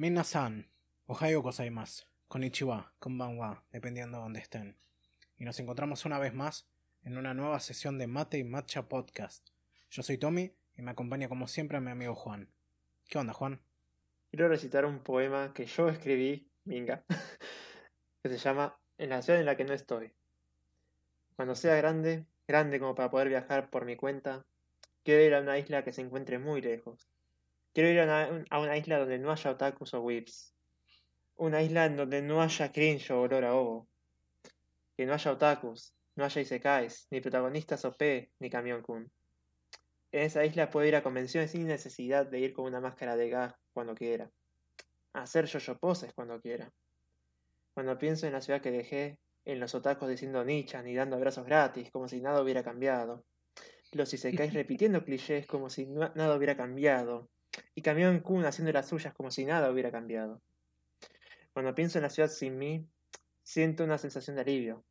Minasan, Ohio gozaimasu, Konnichiwa, Konbanwa, dependiendo de dónde estén. Y nos encontramos una vez más en una nueva sesión de Mate y Matcha Podcast. Yo soy Tommy y me acompaña como siempre mi amigo Juan. ¿Qué onda, Juan? Quiero recitar un poema que yo escribí, minga, que se llama En la ciudad en la que no estoy. Cuando sea grande, grande como para poder viajar por mi cuenta, quiero ir a una isla que se encuentre muy lejos. Quiero ir a una, a una isla donde no haya otakus o whips. Una isla en donde no haya cringe o olor a ovo. Que no haya otakus, no haya isekais, ni protagonistas OP, ni camión kun. En esa isla puedo ir a convenciones sin necesidad de ir con una máscara de gas cuando quiera. Hacer yo-yo poses cuando quiera. Cuando pienso en la ciudad que dejé, en los otakus diciendo nichan y dando abrazos gratis, como si nada hubiera cambiado. Los isekais repitiendo clichés como si na- nada hubiera cambiado. Y Camión Kun haciendo las suyas como si nada hubiera cambiado. Cuando pienso en la ciudad sin mí, siento una sensación de alivio.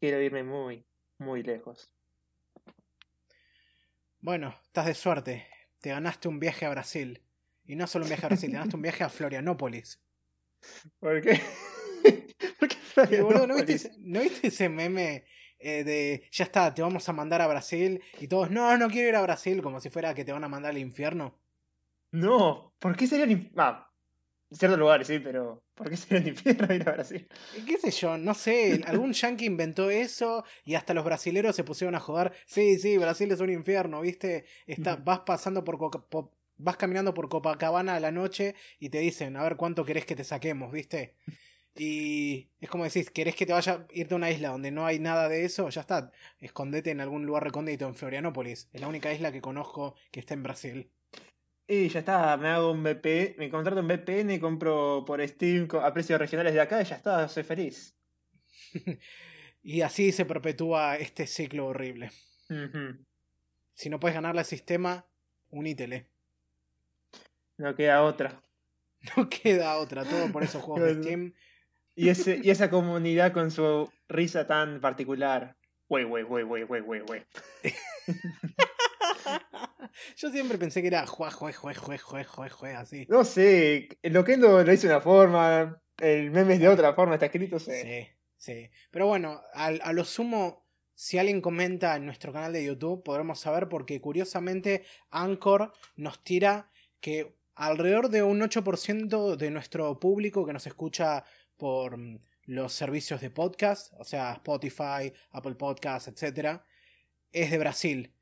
Quiero irme muy, muy lejos. Bueno, estás de suerte. Te ganaste un viaje a Brasil. Y no solo un viaje a Brasil, te ganaste un viaje a Florianópolis. ¿Por qué? ¿Por qué boludo, ¿no, viste Florianópolis? ese, ¿no viste ese meme eh, de ya está, te vamos a mandar a Brasil? Y todos, no, no quiero ir a Brasil, como si fuera que te van a mandar al infierno. No, ¿por qué sería infierno? Ah, en ciertos lugares sí, pero ¿por qué sería el infierno ir a Brasil? Y ¿Qué sé yo? No sé, algún yankee inventó eso y hasta los brasileros se pusieron a jugar. Sí, sí, Brasil es un infierno, ¿viste? Está, vas pasando por, Coca- po- vas caminando por Copacabana a la noche y te dicen, a ver cuánto querés que te saquemos, ¿viste? Y es como decís, ¿querés que te vaya a irte a una isla donde no hay nada de eso? Ya está, escondete en algún lugar recóndito en Florianópolis. Es la única isla que conozco que está en Brasil. Y ya está, me hago un VPN, me contrato un VPN y compro por Steam a precios regionales de acá y ya está, soy feliz. Y así se perpetúa este ciclo horrible. Si no puedes ganarle al sistema, unítele. No queda otra. No queda otra, todo por esos juegos de. Steam. Y, ese, y esa comunidad con su risa tan particular. Wey, wey, wey, wey, wey, wey, wey. Yo siempre pensé que era jue, jue, jue, jue, jue, jue, jue, así. No sé, el Loquendo lo hizo de una forma, el meme es de otra forma, está escrito, sé. Sí, sí. Pero bueno, al- a, lo sumo, si alguien comenta en nuestro canal de YouTube, podremos saber porque curiosamente Anchor nos tira que alrededor de un 8% de nuestro público que nos escucha por mm, los servicios de podcast, o sea, Spotify, Apple Podcasts, etc., es de Brasil.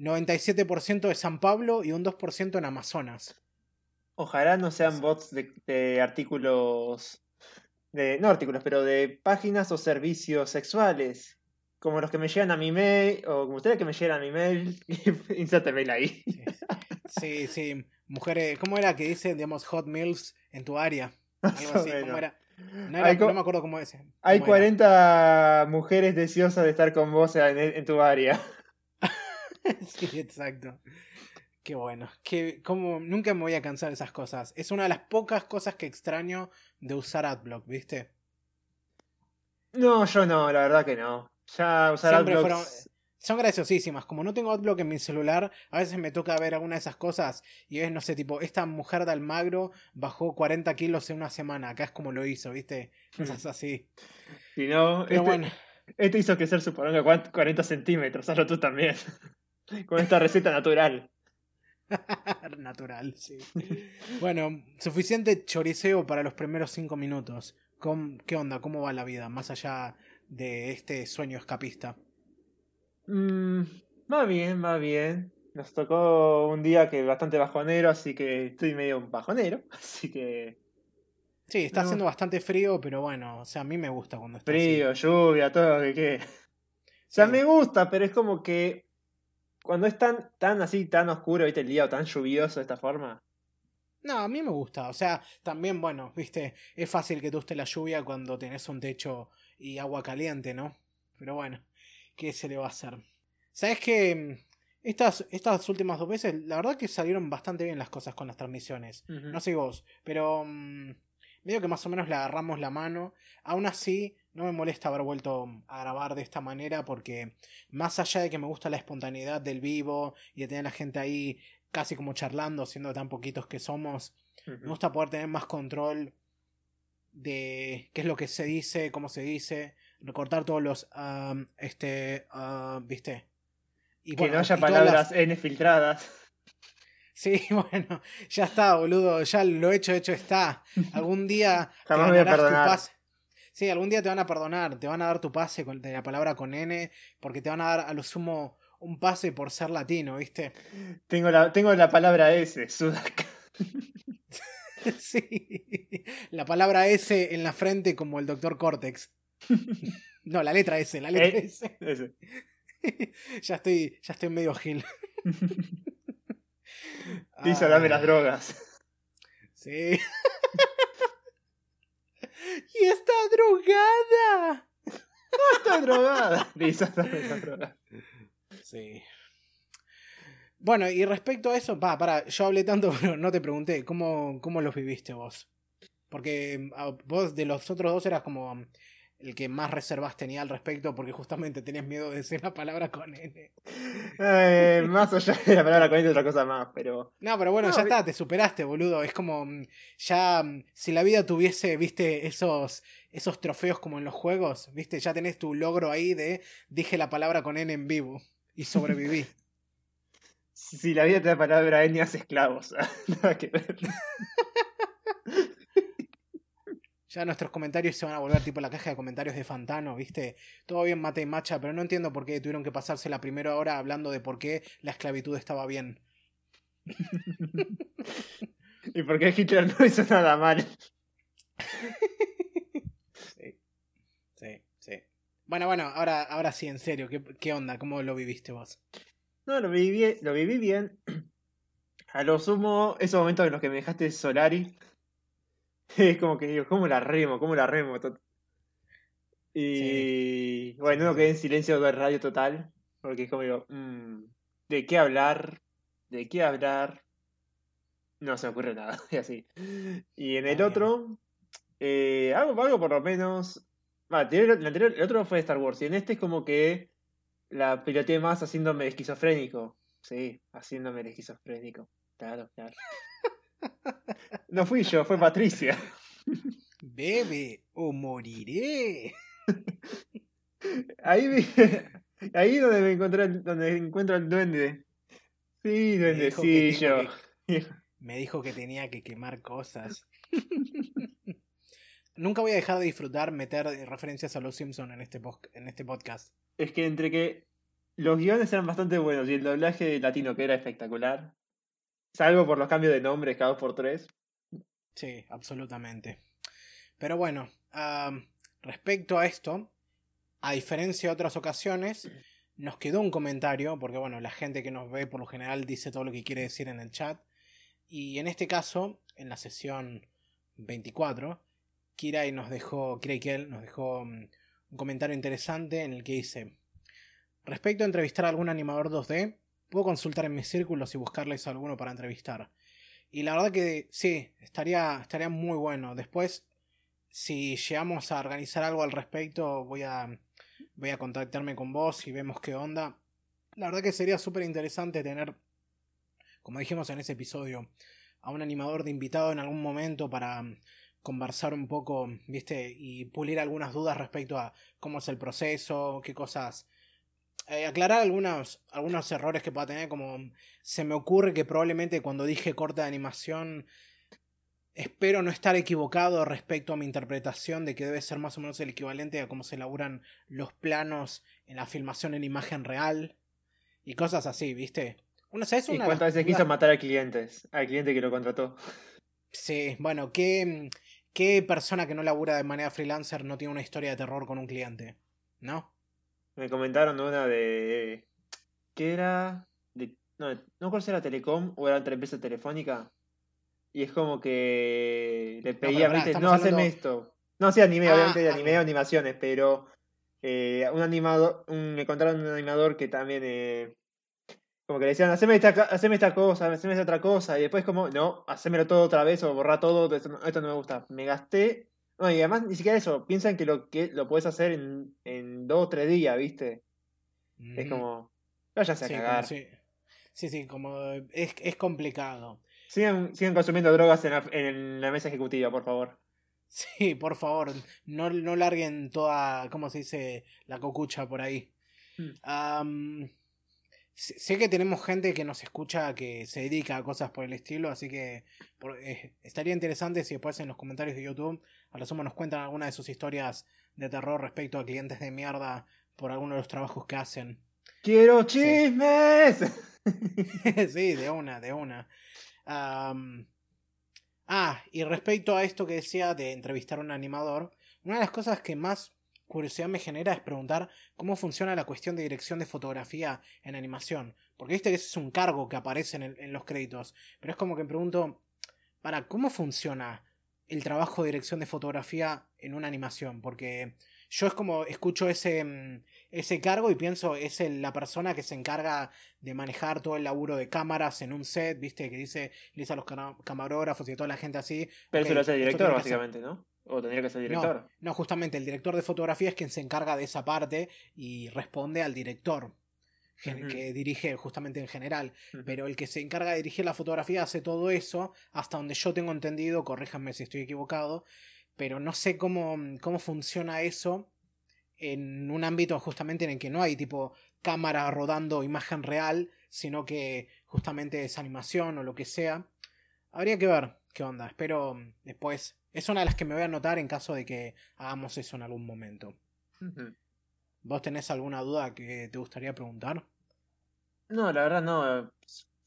97% de San Pablo y un 2% en Amazonas. Ojalá no sean bots de, de artículos, de, no artículos, pero de páginas o servicios sexuales, como los que me llegan a mi mail, o como ustedes que me llegan a mi mail, inserte mail ahí. Sí, sí. Mujeres, ¿cómo era que dice, digamos, hot meals en tu área? Algo así, ¿cómo era? No, era- Hay co- no me acuerdo cómo es. Hay cómo era. 40 mujeres deseosas de estar con vos en, en tu área. sí, exacto. Qué bueno. Que, como, nunca me voy a cansar de esas cosas. Es una de las pocas cosas que extraño de usar AdBlock, ¿viste? No, yo no, la verdad que no. Ya usar Siempre adblocks- fueron- Son graciosísimas. Como no tengo AdBlock en mi celular, a veces me toca ver alguna de esas cosas y ves, no sé, tipo, esta mujer de Almagro bajó 40 kilos en una semana. Acá es como lo hizo, ¿viste? Cosas así. Si no, Pero este, bueno. este hizo crecer su poronga cuan- 40 centímetros, hazlo tú también. Con esta receta natural. Natural, sí. Bueno, suficiente choriceo para los primeros cinco minutos. ¿Cómo- ¿Qué onda? ¿Cómo va la vida? Más allá de este sueño escapista. Mm, va bien, va bien. Nos tocó un día que bastante bajonero, así que estoy medio bajonero. Así que Sí, está No. haciendo bastante frío, pero bueno, o sea, a mí me gusta cuando está así. frío, lluvia, todo lo que quede. O sea, Sí. me gusta, pero es como que cuando es tan, tan así, tan oscuro, ¿viste? El día o tan lluvioso de esta forma. No, a mí me gusta. O sea, también, bueno, viste, es fácil que te guste la lluvia cuando tenés un techo y agua caliente, ¿no? Pero bueno, ¿qué se le va a hacer? ¿Sabes que estas, estas últimas dos veces, la verdad que salieron bastante bien las cosas con las transmisiones. No sé vos, pero mm, medio que más o menos le agarramos la mano. Aún así, no me molesta haber vuelto a grabar de esta manera porque más allá de que me gusta la espontaneidad del vivo y de tener a la gente ahí casi como charlando, siendo tan poquitos que somos, Me gusta poder tener más control de qué es lo que se dice, cómo se dice, recortar todos los, este, viste. Y Que bueno, no haya y todas las- palabras N filtradas. Sí, bueno, ya está, boludo, ya lo hecho, hecho está. Algún día te Jamás me voy a tu perdonar. Sí, algún día te van a perdonar, te van a dar tu pase con, de la palabra con N, porque te van a dar a lo sumo un pase por ser latino, ¿viste? Tengo la, tengo la palabra S, Sudaca. Sí, la palabra S en la frente como el doctor Cortex. No, la letra S, la letra Eh. S. Ya estoy, ya estoy medio gil. Dice, dame las Ah, drogas. Sí. Y está drogada. Estoy drogada. Dice, dame las drogas. Sí. Bueno, y respecto a eso, pa, para, yo hablé tanto, pero no te pregunté, ¿cómo, cómo los viviste vos? Porque ah, vos de los otros dos eras como el que más reservas tenía al respecto, porque justamente tenías miedo de decir la palabra con N. Eh, más allá de la palabra con otra cosa más, pero. No, pero bueno, No, ya vi- está, te superaste, boludo. Es como, mm, ya, mm, si la vida tuviese, viste, esos, esos trofeos como en los juegos, viste, ya tenés tu logro ahí de dije la palabra con N en vivo y sobreviví. Si la vida te da palabra N, hace esclavos. Nada que ver. Ya nuestros comentarios se van a volver tipo la caja de comentarios de Fantano, ¿viste? Todo bien mata y macha, pero no entiendo por qué tuvieron que pasarse la primera hora hablando de por qué la esclavitud estaba bien. y porque Hitler no hizo nada mal. Sí, sí, sí. Bueno, bueno, ahora, ahora sí, en serio, ¿qué, qué onda? ¿Cómo lo viviste vos? No, lo viví, lo viví bien. A lo sumo, esos momentos en los que me dejaste Solari. Es como que digo, ¿cómo la remo? ¿Cómo la remo? Y bueno, Sí, no sí. quedé en silencio de radio total. Porque es como digo, mm, ¿de qué hablar? ¿De qué hablar? No se me ocurre nada. Y así. Y en el bien. otro, eh, algo, algo por lo menos. Va, anterior- el, anterior- el otro fue Star Wars. Y en este es como que la piloteé más haciéndome esquizofrénico. Sí, haciéndome el esquizofrénico. Claro, claro. No fui yo, fue Patricia. Bebe o moriré. Ahí vi, ahí donde me encontré, donde encuentro el duende. Sí, Me dijo que duendecillo. Me dijo que tenía que quemar cosas. Nunca voy a dejar de disfrutar meter referencias a los Simpsons en este, en este podcast. Es que entre que los guiones eran bastante buenos y el doblaje latino que era espectacular. Salvo por los cambios de nombres cada dos por tres. Sí, absolutamente. Pero bueno, respecto a esto, a diferencia de otras ocasiones, nos quedó un comentario, porque bueno, la gente que nos ve por lo general dice todo lo que quiere decir en el chat. Y en este caso, en la sesión 24, Kirai nos dejó, Kirai Kel nos dejó mm, un comentario interesante en el que dice: Respecto a entrevistar a algún animador 2D, puedo consultar en mis círculos y buscarles a alguno para entrevistar. Y la verdad que sí, estaría, estaría muy bueno. Después, si llegamos a organizar algo al respecto, voy a, voy a contactarme con vos y vemos qué onda. La verdad que sería súper interesante tener, como dijimos en ese episodio, a un animador de invitado en algún momento para mm, conversar un poco, viste, y pulir algunas dudas respecto a cómo es el proceso, qué cosas... eh, aclarar algunos, algunos errores que pueda tener, como se me ocurre que probablemente cuando dije corta de animación, espero no estar equivocado respecto a mi interpretación de que debe ser más o menos el equivalente a cómo se elaboran los planos en la filmación en imagen real y cosas así, ¿viste? Una, ¿sabes ¿Y una de cuántas veces quiso matar a clientes? Al cliente que lo contrató. Sí, bueno, ¿qué, ¿qué persona que no labura de manera freelancer no tiene una historia de terror con un cliente? ¿No? Me comentaron una de. ¿Qué era? De, no, no recuerdo si era Telecom o era otra empresa telefónica. Y es como que le pedía, pará, ¿viste? No, haceme esto. No, sí, anime, Ah, obviamente de ah, anime o animaciones, pero eh, un animador, un- me contaron un animador que también, eh, como que le decían, haceme esta, haceme esta cosa, haceme esta otra cosa, y después como, no, hacémelo todo otra vez o borra todo, esto no, esto no me gusta. Me gasté, no, y además ni siquiera eso, piensan que lo que lo puedes hacer en, en dos o tres días, ¿viste? Es como, váyase a Sí, cagar. sí, sí, como es, es complicado. Sigan, sigan consumiendo drogas en la, en la mesa ejecutiva, por favor. Sí, por favor, no, no larguen toda, ¿cómo se dice? La cocucha por ahí. Mm. Sé que tenemos gente que nos escucha que se dedica a cosas por el estilo, así que por- eh, estaría interesante si después en los comentarios de YouTube a lo sumo nos cuentan alguna de sus historias de terror respecto a clientes de mierda por alguno de los trabajos que hacen. ¡Quiero chismes! sí, de una, de una. Ah, y respecto a esto que decía de entrevistar a un animador, una de las cosas que más curiosidad me genera es preguntar cómo funciona la cuestión de dirección de fotografía en animación. Porque viste que ese es un cargo que aparece en, el- en los créditos. Pero es como que me pregunto, para, ¿cómo funciona el trabajo de dirección de fotografía en una animación? Porque yo es como escucho ese, mm, ese cargo y pienso, es el- la persona que se encarga de manejar todo el laburo de cámaras en un set, viste, que dice, le dice a los camarógrafos y a toda la gente así. Pero "Ok, eso lo hace el director, tiene que ser". básicamente, ¿no? O tendría que ser el director. No, justamente el director de fotografía es quien se encarga de esa parte y responde al director que dirige justamente en general. Pero el que se encarga de dirigir la fotografía hace todo eso, hasta donde yo tengo entendido, corríjanme si estoy equivocado, pero no sé cómo, cómo funciona eso en un ámbito justamente en el que no hay tipo cámara rodando imagen real, sino que justamente es animación o lo que sea. Habría que ver qué onda. Espero mm, después. Es una de las que me voy a anotar en caso de que hagamos eso en algún momento. Ujú. ¿Vos tenés alguna duda que te gustaría preguntar? No, la verdad no.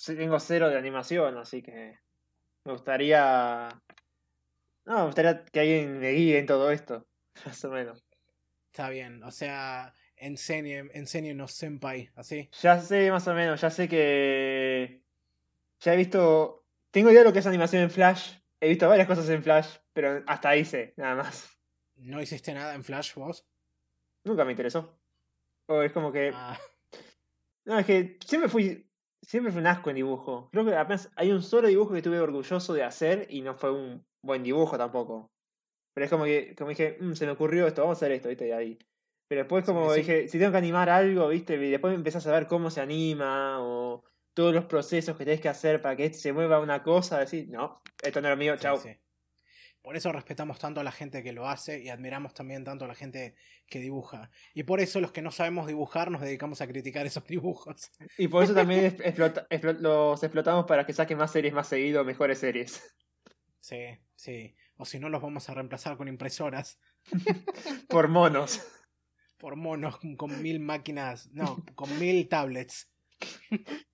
Tengo cero de animación, así que me gustaría. No, me gustaría que alguien me guíe en todo esto, más o menos. Está bien, o sea, enseñe, enséñenos senpai, así. Ya sé más o menos, ya sé que. Ya he visto. Tengo idea de lo que es animación en Flash. He visto varias cosas en Flash, pero hasta ahí sé, nada más. ¿No hiciste nada en Flash vos? Nunca me interesó. O es como que. Ah, No, es que siempre fui. Siempre fui un asco en dibujo. Creo que apenas hay un solo dibujo que estuve orgulloso de hacer y no fue un buen dibujo tampoco. Pero es como que, como dije, "Mm, se me ocurrió esto, vamos a hacer esto, ¿viste? Y ahí. Pero después como Sí, sí. dije, si tengo que animar algo, ¿viste? Y después empezás a ver cómo se anima o todos los procesos que tenés que hacer para que se mueva una cosa, decir, no, esto no es lo mío, sí, chau. sí. Por eso respetamos tanto a la gente que lo hace y admiramos también tanto a la gente que dibuja. Y por eso los que no sabemos dibujar nos dedicamos a criticar esos dibujos. Y por eso también explota- los explotamos para que saquen más series más seguido, mejores series. Sí, sí. O si no, los vamos a reemplazar con impresoras. Por monos. Por monos con mil máquinas. No, con mil tablets.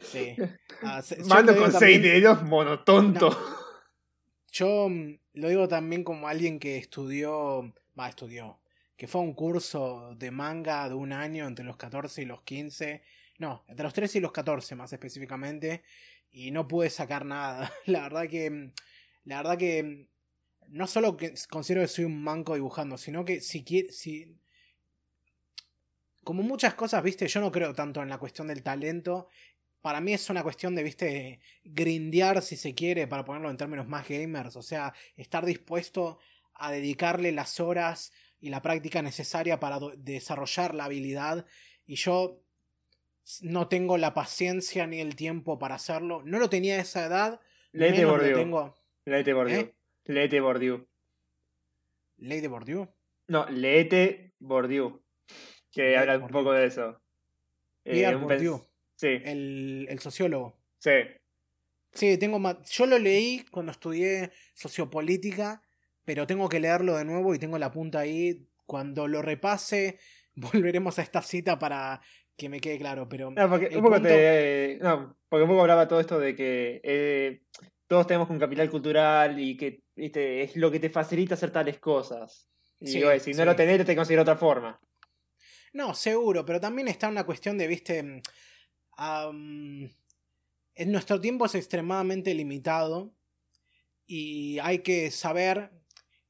Sí. Ah, se- con también- seis dedos, monotonto. Yo mm, lo digo también como alguien que estudió, va, estudió, que fue a un curso de manga de un año entre los 14 y los 15, no, entre los 13 y los 14 más específicamente, y no pude sacar nada. La verdad que, mm, la verdad que mm, no solo que considero que soy un manco dibujando, sino que si quiere, si... Como muchas cosas, viste, yo no creo tanto en la cuestión del talento. Para mí es una cuestión de, viste, grindear si se quiere, para ponerlo en términos más gamers. O sea, estar dispuesto a dedicarle las horas y la práctica necesaria para desarrollar la habilidad. Y yo no tengo la paciencia ni el tiempo para hacerlo. No lo tenía a esa edad. Lo Bordeaux. tengo. Leete Bordeaux. ¿Eh? De Bordeaux. No, leete Bordeaux. Que habla un poco de eso. Pierre un pens- Sí, el, el sociólogo. sí. Sí, tengo yo lo leí cuando estudié sociopolítica, pero tengo que leerlo de nuevo y tengo la punta ahí. Cuando lo repase, volveremos a esta cita para que me quede claro. Pero No, porque un poco punto- te. No, porque un poco hablaba todo esto de que eh, todos tenemos un capital cultural y que viste, es lo que te facilita hacer tales cosas. Y Sí, si no sí. lo tenés, te conseguir otra forma. No, seguro, pero también está una cuestión de, viste, en nuestro tiempo es extremadamente limitado y hay que saber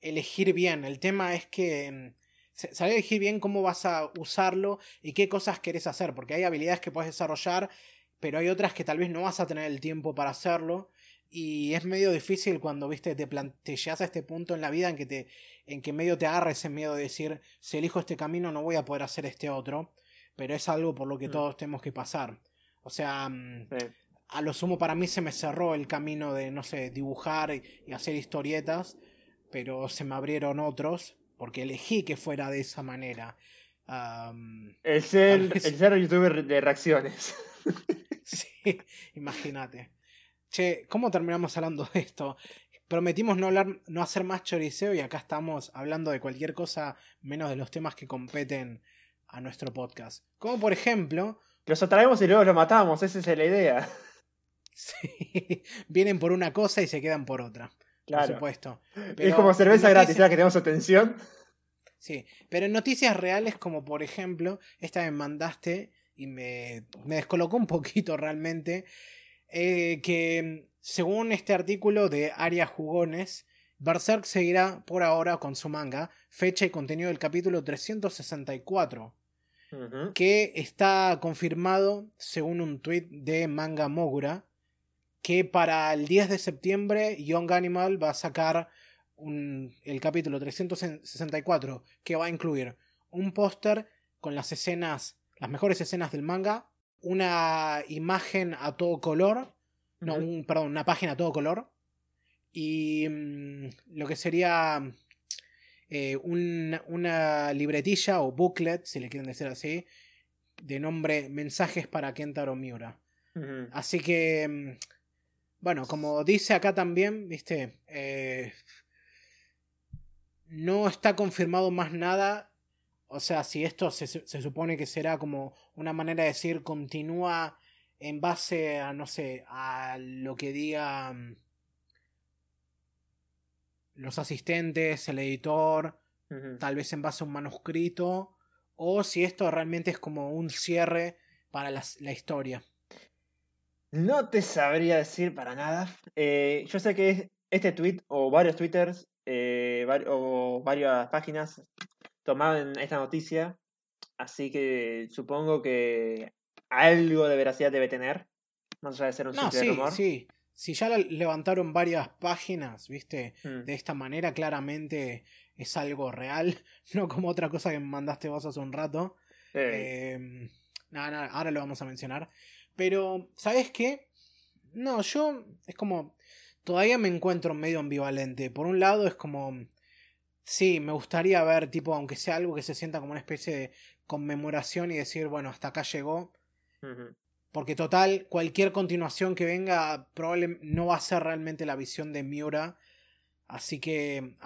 elegir bien. El tema es que mm, sa- saber elegir bien cómo vas a usarlo y qué cosas querés hacer, porque hay habilidades que puedes desarrollar, pero hay otras que tal vez no vas a tener el tiempo para hacerlo. Y es medio difícil cuando, viste, te, plan- te llegas a este punto en la vida en que te, en que medio te agarra ese miedo de decir, si elijo este camino no voy a poder hacer este otro, pero es algo por lo que Mm. todos tenemos que pasar. O sea, mm, Sí. a lo sumo para mí se me cerró el camino de, no sé, dibujar y hacer historietas, pero se me abrieron otros, porque elegí que fuera de esa manera. el, ser, el ser youtuber de reacciones. sí, imagínate. Che, ¿cómo terminamos hablando de esto? Prometimos no hablar, no hacer más choriceo y acá estamos hablando de cualquier cosa menos de los temas que competen a nuestro podcast. Como por ejemplo. Los atraemos y luego los matamos, esa es la idea. Sí, vienen por una cosa y se quedan por otra. Claro. Por supuesto. es como cerveza gratis, ya que tenemos atención. Sí, pero en noticias reales, como por ejemplo, esta me mandaste y me, me descolocó un poquito realmente. Eh, que según este artículo de Arias Jugones, Berserk seguirá por ahora con su manga, fecha y contenido del capítulo 364, que está confirmado según un tweet de Manga Mogura, que para el 10 de septiembre Young Animal va a sacar el capítulo 364, que va a incluir un póster con las escenas, las mejores escenas del manga, una imagen a todo color, no, un, perdón, una página a todo color, y mm, lo que sería eh, una libretilla o booklet, si le quieren decir así, de nombre Mensajes para Kentaro Miura. Así que, mm, bueno, como dice acá también, viste, eh, no está confirmado más nada. O sea, si esto se, se, supone que será como una manera de decir continúa en base a, no sé, a lo que diga mm, los asistentes, el editor, tal vez en base a un manuscrito, o si esto realmente es como un cierre para la, historia. No te sabría decir para nada. Eh, yo sé que este tweet o varios twitters eh, o varias páginas tomaban esta noticia, así que supongo que algo de veracidad debe tener, más allá de ser un simple sí, rumor. Sí, si ya levantaron varias páginas, viste, mm. de esta manera, claramente es algo real, no como otra cosa que me mandaste vos hace un rato. Eh, nada, ahora lo vamos a mencionar. Pero, ¿sabes qué? No, yo es como, todavía me encuentro medio ambivalente. Por un lado es como, sí, me gustaría ver, tipo, aunque sea algo que se sienta como una especie de conmemoración y decir, bueno, hasta acá llegó. Porque total, cualquier continuación que venga probablemente no va a ser realmente la visión de Miura. Así que,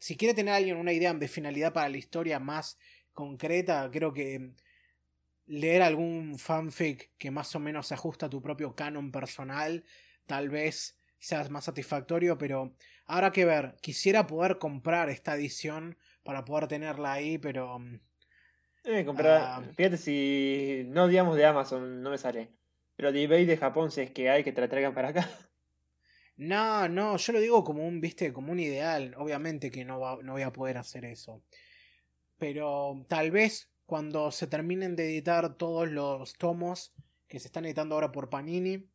si quiere tener alguien una idea de finalidad para la historia más concreta, creo que leer algún fanfic que más o menos se ajusta a tu propio canon personal, tal vez sea más satisfactorio, pero habrá que ver. Quisiera poder comprar esta edición para poder tenerla ahí, pero mm, eh, comprar, ah. fíjate si no digamos de Amazon, no me sale. Pero de eBay de Japón, si es que hay que te la traigan para acá. No, no, yo lo digo como un, viste, como un ideal. Obviamente que no, no voy a poder hacer eso. Pero tal vez cuando se terminen de editar todos los tomos que se están editando ahora por Panini,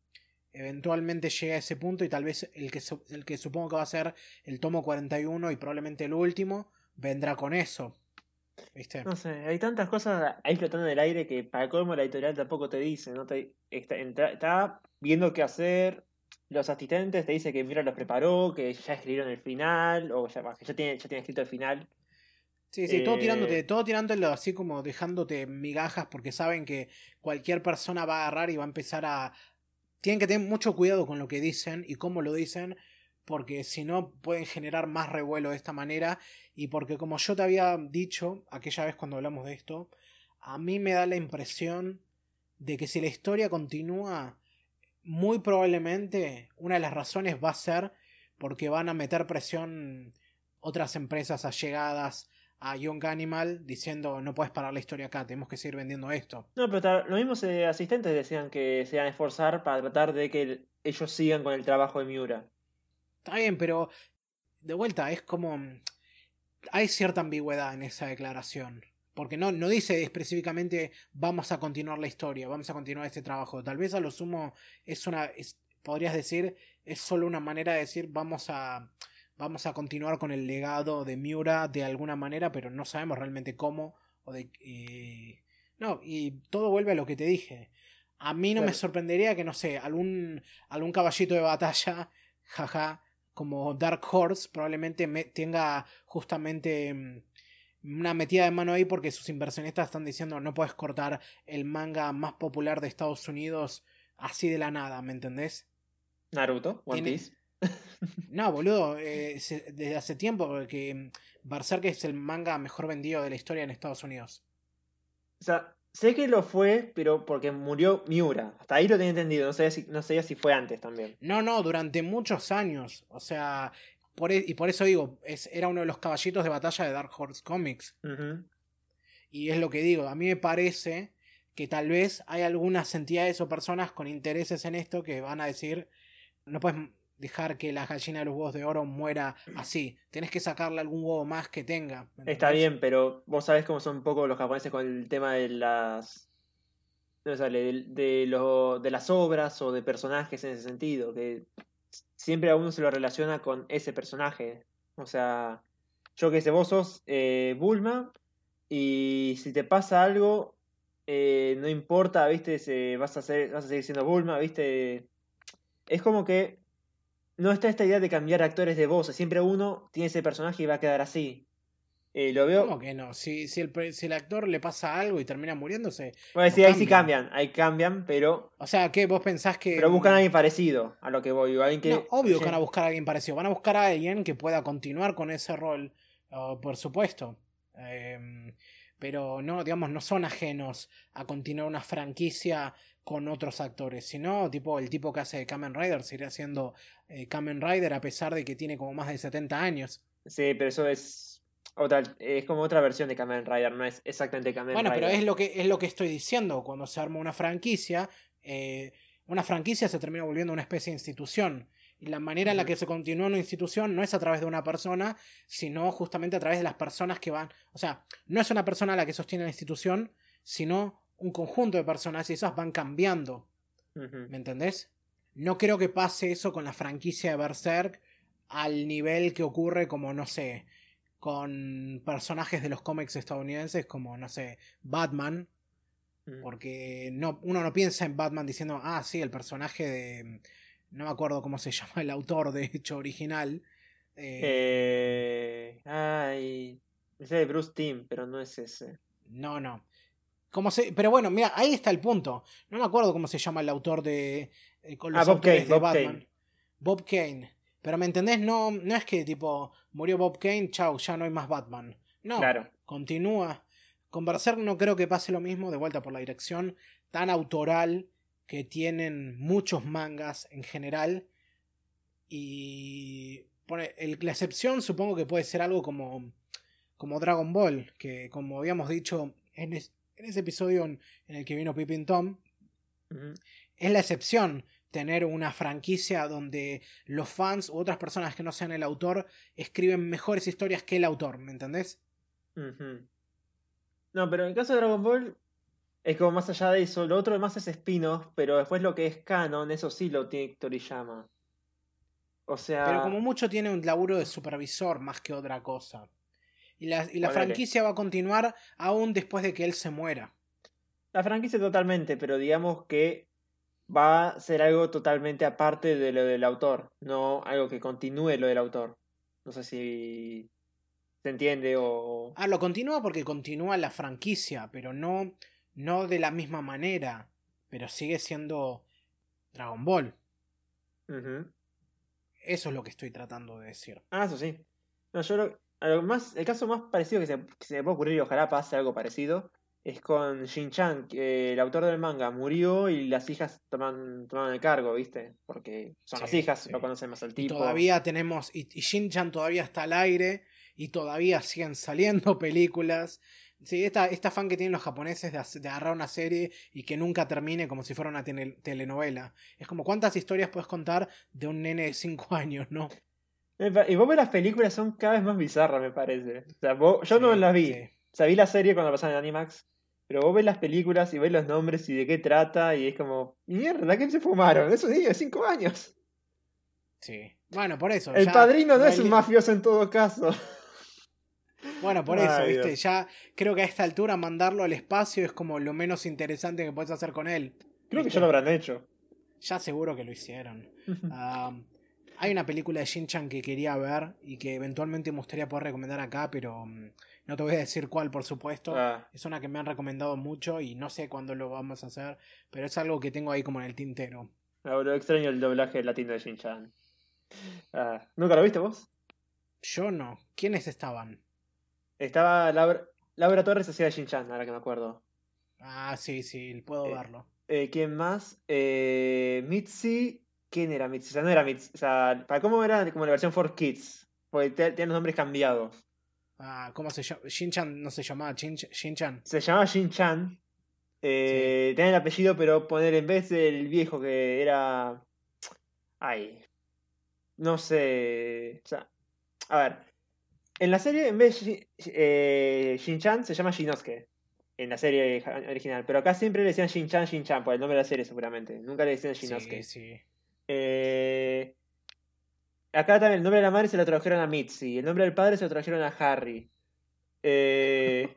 eventualmente llegue a ese punto y tal vez el que, el que supongo que va a ser el tomo 41 y probablemente el último, vendrá con eso. No sé, hay tantas cosas ahí flotando en el aire que para colmo la editorial tampoco te dice, ¿no? Te, está, viendo qué hacer, los asistentes te dicen que Mira los preparó, que ya escribieron el final, o ya, ya, tiene, ya tiene escrito el final. Sí, sí, todo tirándote, eh, todo tirándolo así como dejándote migajas porque saben que cualquier persona va a agarrar y va a empezar a... Tienen que tener mucho cuidado con lo que dicen y cómo lo dicen porque si no pueden generar más revuelo de esta manera y porque como yo te había dicho aquella vez cuando hablamos de esto, a mí me da la impresión de que si la historia continúa, muy probablemente una de las razones va a ser porque van a meter presión otras empresas allegadas a Young Animal diciendo no puedes parar la historia acá, tenemos que seguir vendiendo esto. No, pero los mismos asistentes decían que se iban a esforzar para tratar de que ellos sigan con el trabajo de Miura. Está bien, pero de vuelta es como... Hay cierta ambigüedad en esa declaración. Porque no, no dice específicamente vamos a continuar la historia, vamos a continuar este trabajo. Tal vez a lo sumo es una... podrías decir, es solo una manera de decir vamos a... Vamos a continuar con el legado de Miura de alguna manera, pero no sabemos realmente cómo. O de, no, y todo vuelve a lo que te dije. A mí no me sorprendería que, no sé, algún, algún caballito de batalla, jaja, como Dark Horse, probablemente me- tenga justamente mm, una metida de mano ahí porque sus inversionistas están diciendo no puedes cortar el manga más popular de Estados Unidos así de la nada, ¿me entendés? Naruto, One Tiene- Piece. No, boludo, eh, se- desde hace tiempo que Berserk es el manga mejor vendido de la historia en Estados Unidos. O sea, sé que lo fue, pero porque murió Miura. Hasta ahí lo tenía entendido. No sabía si, no sabía si fue antes también. No, no, durante muchos años. O sea, por e- y por eso digo, es, era uno de los caballitos de batalla de Dark Horse Comics. Y es lo que digo, a mí me parece que tal vez hay algunas entidades o personas con intereses en esto que van a decir, no puedes dejar que la gallina de los huevos de oro muera así, tenés que sacarle algún huevo más que tenga. ¿me Está bien, pero vos sabés cómo son un poco los japoneses con el tema de las. No sale, de, de las obras o de personajes en ese sentido. Que siempre a uno se lo relaciona con ese personaje. O sea, yo que sé, vos sos eh, Bulma y si te pasa algo, eh, no importa, ¿viste? Se, vas, a ser, vas a seguir siendo Bulma, ¿viste? Es como que no está esta idea de cambiar actores de voz. Siempre uno tiene ese personaje y va a quedar así. Eh, lo veo. ¿Cómo que no? Si, si, el, si el actor le pasa algo y termina muriéndose. Bueno, no sí, ahí sí cambian. ahí cambian, pero, O sea, ¿qué? ¿Vos pensás que.? pero buscan a alguien parecido a lo que voy. alguien que, No, obvio que van a buscar a alguien parecido. Van a buscar a alguien que pueda continuar con ese rol, oh, por supuesto. Em, pero no, digamos, no son ajenos a continuar una franquicia con otros actores, sino tipo el tipo que hace Kamen Rider seguirá siendo eh, Kamen Rider a pesar de que tiene como más de 70 años. Sí, pero eso es otra, es como otra versión de Kamen Rider, no es exactamente Kamen Bueno, pero Rider. es lo que es lo que estoy diciendo. Cuando se arma una franquicia, eh, una franquicia se termina volviendo una especie de institución. Y la manera en la que se continúa una institución no es a través de una persona, sino justamente a través de las personas que van. O sea, no es una persona la que sostiene la institución, sino un conjunto de personas y esas van cambiando. ¿Me entendés? No creo que pase eso con la franquicia de Berserk al nivel que ocurre como, no sé, con personajes de los cómics estadounidenses como, no sé, Batman. Porque no, uno no piensa en Batman diciendo, ah, sí, el personaje de... No me acuerdo cómo se llama el autor, de hecho, original. Eh, Eh, ay, ese de Bruce Timm, pero no es ese. No, no. ¿Cómo se... Pero bueno, mira, ahí está el punto. No me acuerdo cómo se llama el autor de... eh, con los Ah, Bob Kane, de Bob Batman. Kane. Bob Kane. Pero ¿me entendés? No, no es que tipo, murió Bob Kane, chau, ya no hay más Batman. No, Claro. continúa. Con Berserk no creo que pase lo mismo, de vuelta por la dirección tan autoral que tienen muchos mangas en general. Y el- la excepción supongo que puede ser algo como, como Dragon Ball, que como habíamos dicho en, es- en ese episodio en, en el que vino Pippin Tom, es la excepción tener una franquicia donde los fans u otras personas que no sean el autor escriben mejores historias que el autor, ¿me entendés? No, pero en el caso de Dragon Ball es como más allá de eso. Lo otro más es spin-off, pero después lo que es canon, eso sí lo tiene Toriyama. O sea, Pero como mucho tiene un laburo de supervisor más que otra cosa. Y la, y la franquicia va a continuar aún después de que él se muera. la franquicia totalmente, pero digamos que va a ser algo totalmente aparte de lo del autor, no algo que continúe lo del autor. No sé si se entiende o... Ah, lo continúa porque continúa la franquicia, pero no, no de la misma manera. Pero sigue siendo Dragon Ball. Eso es lo que estoy tratando de decir. Ah, eso sí. No, yo lo, más, el caso más parecido que se, que se me puede ocurrir y ojalá pase algo parecido es con Shin-Chan, que el autor del manga murió y las hijas toman, tomaron el cargo, ¿viste? Porque son las hijas, sí. no conocen más al Y tipo. todavía tenemos. Y, y Shin-Chan todavía está al aire. Y todavía siguen saliendo películas. Sí, esta, esta fan que tienen los japoneses de, agarrar una serie y que nunca termine como si fuera una tele- telenovela. Es como cuántas historias puedes contar de un nene de 5 años, ¿no? Y vos ves las películas, son cada vez más bizarras, me parece. O sea, vos- yo no las vi. sí. O sea, vi la serie cuando pasaban en Animax, pero vos ves las películas y ves los nombres y de qué trata y es como, mierda, ¿qué se fumaron? Esos niños de 5 años. Sí. Bueno, por eso. El ya padrino no es un mafioso en todo caso. Bueno, por eso, Ay, ¿viste? Dios. Ya creo que a esta altura mandarlo al espacio es como lo menos interesante que puedes hacer con él. Creo que ya lo habrán hecho. Ya seguro que lo hicieron. Hay una película de Shin-Chan que quería ver y que eventualmente me gustaría poder recomendar acá, pero mm, no te voy a decir cuál, por supuesto. Ah, Es una que me han recomendado mucho y no sé cuándo lo vamos a hacer, pero es algo que tengo ahí como en el tintero. ah, boludo, extraño el doblaje latino de Shin-Chan. Ah, ¿Nunca lo viste vos? Yo no. ¿Quiénes estaban? Estaba Laura, Laura Torres hacía de Shin-Chan, ahora que me acuerdo. Ah, sí, sí, puedo Eh, verlo. Eh, ¿Quién más? Eh, Mitzi. ¿Quién era Mitzi? O sea, no era Mitzi. O sea, ¿para cómo era como la versión for Kids? Porque tienen los nombres cambiados. Ah, ¿cómo se llama? Shin-Chan no se llamaba Shin- Shin-Chan. Se llamaba Shin-Chan. Eh, Tenía el apellido, pero poner en vez del viejo que era. Ay. No sé. O sea, a ver. En la serie, en vez de Shi- eh, Shin-Chan, se llama Shinosuke. En la serie original. Pero acá siempre le decían Shin-Chan, Shin-Chan, por el nombre de la serie, seguramente. Nunca le decían Shinosuke. Sí, sí. Eh, acá también el nombre de la madre se lo trajeron a Mitzi. El nombre del padre se lo trajeron a Harry. Eh,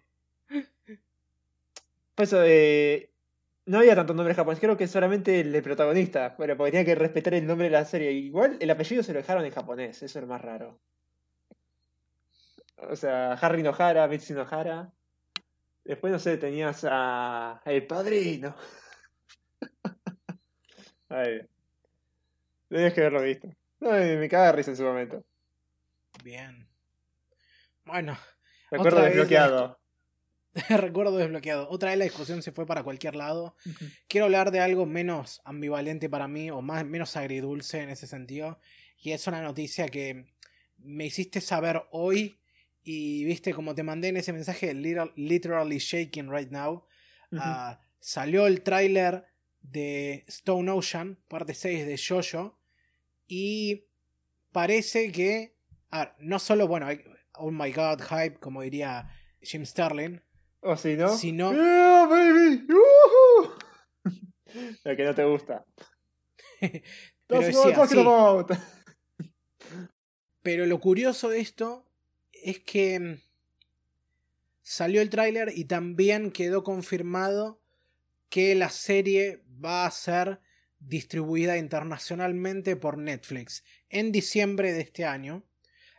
pues eh, no había tantos nombres japoneses. Creo que solamente el del protagonista. Bueno, porque tenía que respetar el nombre de la serie. Igual el apellido se lo dejaron en japonés. Eso es lo más raro. O sea, Harry Nohara, Mitzi Nohara. Después, no sé, tenías a. El padrino. Ay. Tenías que haberlo visto. Ay, me caga de risa en su momento. Bien. Bueno, Recuerdo desbloqueado. recuerdo desbloqueado. Otra vez la discusión se fue para cualquier lado. Quiero hablar de algo menos ambivalente para mí o más, menos agridulce en ese sentido. Y es una noticia que me hiciste saber hoy y viste como te mandé en ese mensaje literal- literally shaking right now. Ah, salió el tráiler de Stone Ocean, parte 6 de Jojo. Y parece que... a ver, no solo, bueno, hay- oh my god, hype, como diría Jim Sterling. O si no. Si no- ¡Yeah, baby! ¡Woohoo! Lo que no te gusta. Pero decía, sí. Pero lo curioso de esto es que salió el tráiler y también quedó confirmado que la serie va a ser distribuida internacionalmente por Netflix en diciembre de este año.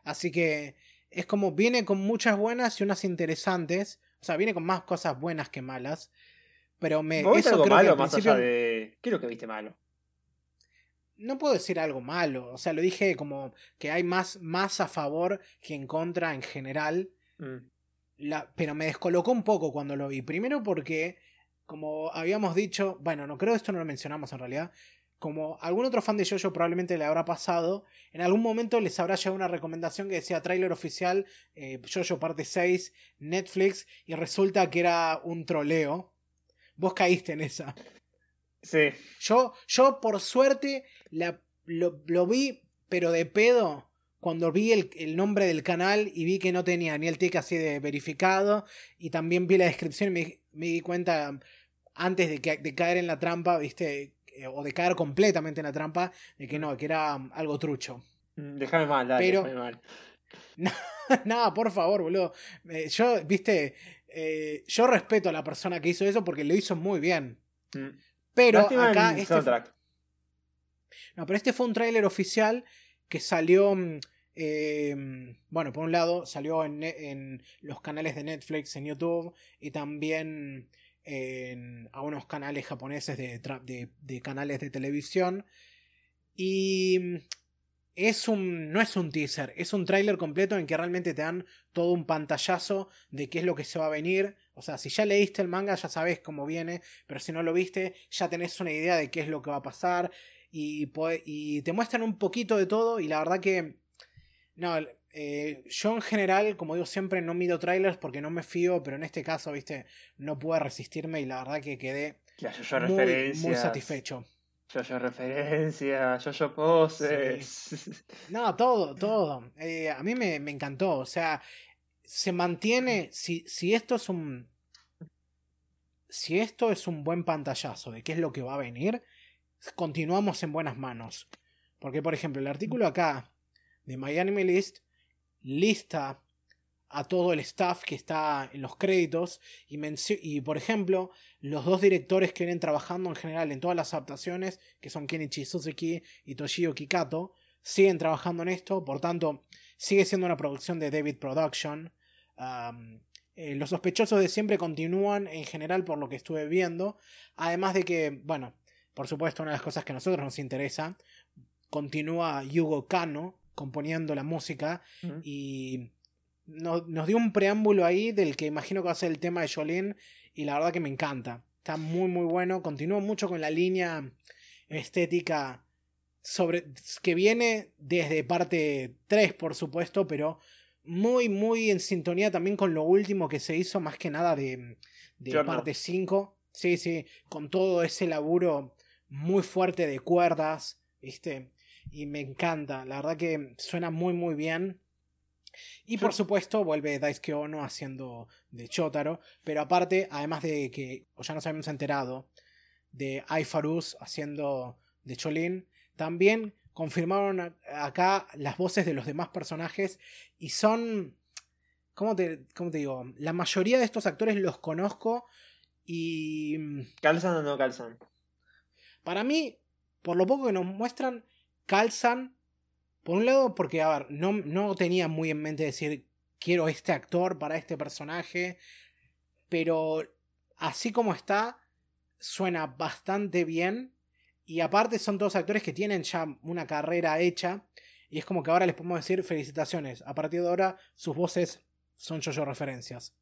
Así que es como viene con muchas buenas y unas interesantes. O sea, viene con más cosas buenas que malas. Pero me ¿Vos viste eso algo creo que malo al más principio allá de. ¿Qué es lo que viste malo? No puedo decir algo malo. O sea, lo dije como que hay más, más a favor que en contra en general. Mm. La- pero me descolocó un poco cuando lo vi. Primero porque, como habíamos dicho, bueno, no creo esto no lo mencionamos en realidad. Como algún otro fan de Jojo probablemente le habrá pasado, en algún momento les habrá llegado una recomendación que decía tráiler oficial, eh, Jojo parte 6, Netflix, y resulta que era un troleo. Vos caíste en esa. Sí. Yo, yo por suerte, la- lo, lo vi, pero de pedo, cuando vi el, el nombre del canal y vi que no tenía ni el tick así de verificado, y también vi la descripción y me, me di cuenta, antes de, que- de caer en la trampa, viste, Eh, o de caer completamente en la trampa, de que no, que era um, algo trucho. Mm, Déjame mal, dale, Pero- déjame mal. Nada, por favor, boludo. Eh, yo, viste, eh, yo respeto a la persona que hizo eso porque lo hizo muy bien. Mm. Pero Lástima acá el este, soundtrack. No, pero este fue un tráiler oficial que salió, mm, eh, bueno, por un lado salió en, en los canales de Netflix, en YouTube, y también en algunos canales japoneses de, de, canales de televisión. Y mm, es un, no es un teaser, es un tráiler completo en que realmente te dan todo un pantallazo de qué es lo que se va a venir. O sea, si ya leíste el manga ya sabes cómo viene, pero si no lo viste ya tenés una idea de qué es lo que va a pasar y, te muestran un poquito de todo y la verdad que no eh, yo en general como digo siempre no mido trailers porque no me fío pero en este caso viste no pude resistirme y la verdad que quedé Ya, yo, yo muy, muy satisfecho Yo, yo referencias. Yo, yo poses. no todo todo Eh, a mí me, me encantó o sea se mantiene si, si esto es un si esto es un buen pantallazo de qué es lo que va a venir continuamos en buenas manos. Porque, por ejemplo, el artículo acá de Anime List lista a todo el staff que está en los créditos y, y por ejemplo los dos directores que vienen trabajando en general en todas las adaptaciones que son Kenichi Suzuki y Toshio Kikato siguen trabajando en esto. Por tanto sigue siendo una producción de David Production. Eh, los sospechosos de siempre continúan en general por lo que estuve viendo. Además de que bueno por supuesto una de las cosas que a nosotros nos interesa continúa Yugo Kano componiendo la música y nos dio un preámbulo ahí del que imagino que va a ser el tema de Jolene y la verdad que me encanta. Está muy muy bueno, continúa mucho con la línea estética sobre que viene desde parte 3 por supuesto, pero muy muy en sintonía también con lo último que se hizo más que nada de, de parte 5. Sí, sí, con todo ese laburo muy fuerte de cuerdas, ¿viste? Y me encanta, la verdad que suena muy muy bien. Y por supuesto vuelve Daisuke Ono haciendo de Chotaro, pero aparte, además de que ya nos habíamos enterado de Aifarus haciendo de Cholin, también confirmaron acá las voces de los demás personajes y son... ¿Cómo te, cómo te digo? La mayoría de estos actores los conozco y... Mm, ¿Calzan o no calzan? Para mí, por lo poco que nos muestran, calzan por un lado, porque, a ver, no, no tenía muy en mente decir, quiero este actor para este personaje, pero así como está, suena bastante bien. Y aparte son todos actores que tienen ya una carrera hecha. Y es como que ahora les podemos decir felicitaciones. A partir de ahora sus voces son yo-yo referencias.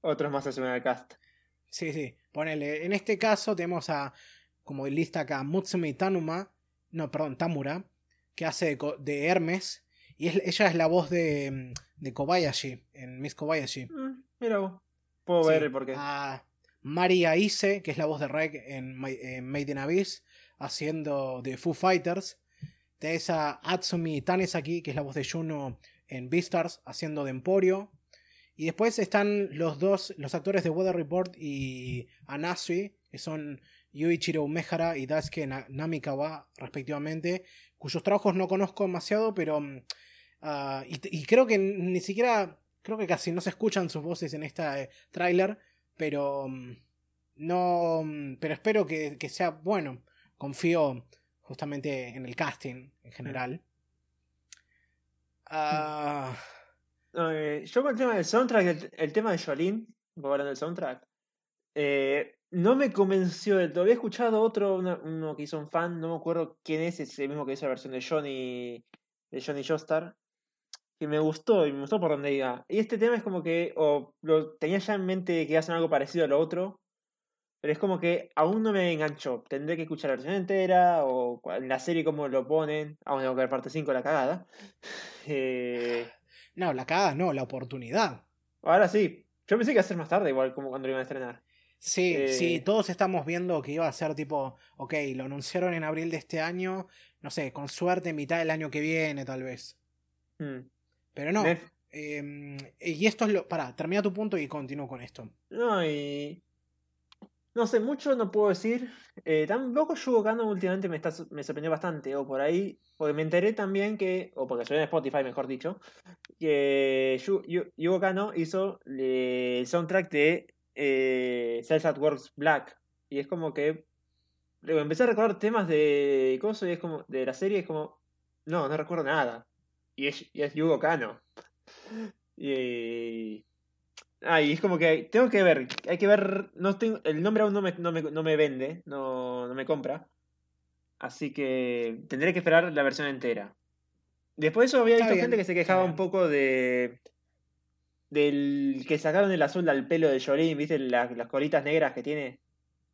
Otros más se suben al cast. Sí, sí. Ponele. En este caso tenemos a, como lista acá, Mutsumi Tanuma. No, perdón, Tamura que hace de, Hermes. Y ella es la voz de, de Kobayashi, en Miss Kobayashi. Mm, mira vos. Puedo ver por qué. A Maria Ise, que es la voz de Reg en, Made in Abyss, haciendo de Foo Fighters. Tenés a Atsumi Tanesaki, que es la voz de Juno en Beastars, haciendo de Emporio. Y después están los dos, los actores de Weather Report y Anasui, que son Yuichiro Umehara y Daisuke Namikawa, respectivamente, cuyos trabajos no conozco demasiado, pero... Mm, ah, y, creo que ni siquiera... Creo que casi no se escuchan sus voces en este trailer tráiler, pero... Mm, no... Mm, pero espero que, sea bueno. Confío justamente en el casting en general. Eh, yo con el tema del soundtrack, el, tema de Jolene, hablando del soundtrack, eh, no me convenció del todo. Había escuchado otro, uno, que hizo un fan, no me acuerdo quién es, es el mismo que hizo la versión de Johnny, de Johnny Joestar, que me gustó y me gustó por donde iba. Y este tema es como que, o lo tenía ya en mente que hacen algo parecido a lo otro, pero es como que aún no me enganchó. Tendré que escuchar la versión entera, o en la serie como lo ponen, aún tengo que ver parte 5 la cagada. Eh, no, la cagada no, la oportunidad. Ahora sí, yo pensé que iba a ser más tarde, igual como cuando lo iban a estrenar. Sí, sí, eh, todos estamos viendo que iba a ser tipo, ok, lo anunciaron en abril de este año, no sé, con suerte mitad del año que viene tal vez. Hmm. Pero no. Em, y esto es lo... Pará, termina tu punto y continúo con esto. No, y... No sé, mucho no puedo decir. Eh, tampoco Yugo Kano últimamente me, está, me sorprendió bastante. O por ahí, porque me enteré también que, o porque soy en Spotify, mejor dicho, que Yugo Kano hizo el soundtrack de eh, at Works Black. Y es como que. Luego empecé a recordar temas de cosas y es como. de la serie, es como. No, no recuerdo nada. Y es, y es Yugo Kano. Y. Ah, y es como que tengo que ver, hay que ver, no tengo, el nombre aún no me, no me, no me vende, no, no me compra. Así que tendré que esperar la versión entera. Después de eso había visto gente que se quejaba un poco de, del que sacaron el azul al pelo de Jolene, ¿viste? las colitas negras que tiene.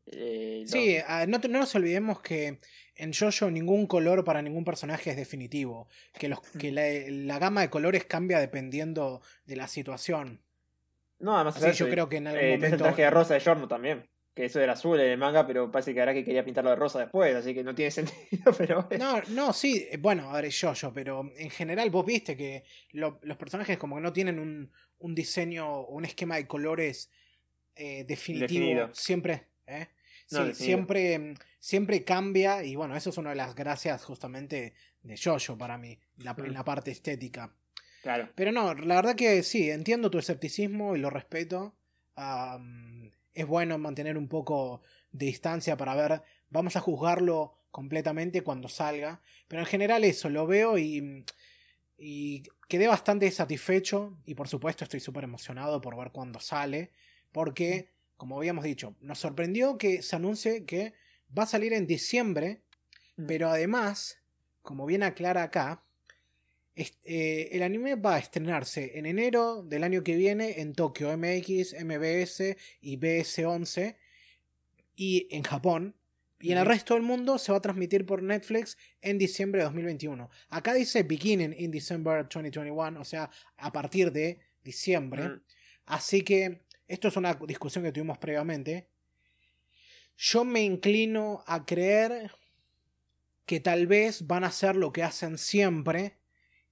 Eh, sí, ah, no, no, nos olvidemos que en Jojo ningún color para ningún personaje es definitivo. Que, los, que la, gama de colores cambia dependiendo de la situación. No, además Así yo creo que en algún eh, momento... el traje de rosa de Jorno también. Que eso era azul en el manga, pero parece que ahora que quería pintarlo de rosa después, así que no tiene sentido, pero... No, no, sí, bueno, a ver, es Jojo, pero en general vos viste que los personajes como que no tienen un, un diseño, un esquema de colores eh, definitivo. Siempre, ¿eh? sí, siempre, siempre cambia y bueno, eso es una de las gracias justamente de Jojo para mí, la, en la parte estética. Claro. Pero no, la verdad que sí, entiendo tu escepticismo y lo respeto. Es bueno mantener un poco de distancia para ver, vamos a juzgarlo completamente cuando salga. Pero en general eso, lo veo y, y quedé bastante satisfecho y por supuesto estoy súper emocionado por ver cuándo sale. Porque, como habíamos dicho, nos sorprendió que se anuncie que va a salir en diciembre, Mm. pero además, como bien aclara acá, eh, el anime va a estrenarse en enero del año que viene en Tokio MX, MBS y BS11 y en Japón. Y en el resto del mundo se va a transmitir por Netflix en diciembre de 2021. Acá dice beginning in December 2021, o sea, a partir de diciembre. Así que esto es una discusión que tuvimos previamente. Yo me inclino a creer que tal vez van a hacer lo que hacen siempre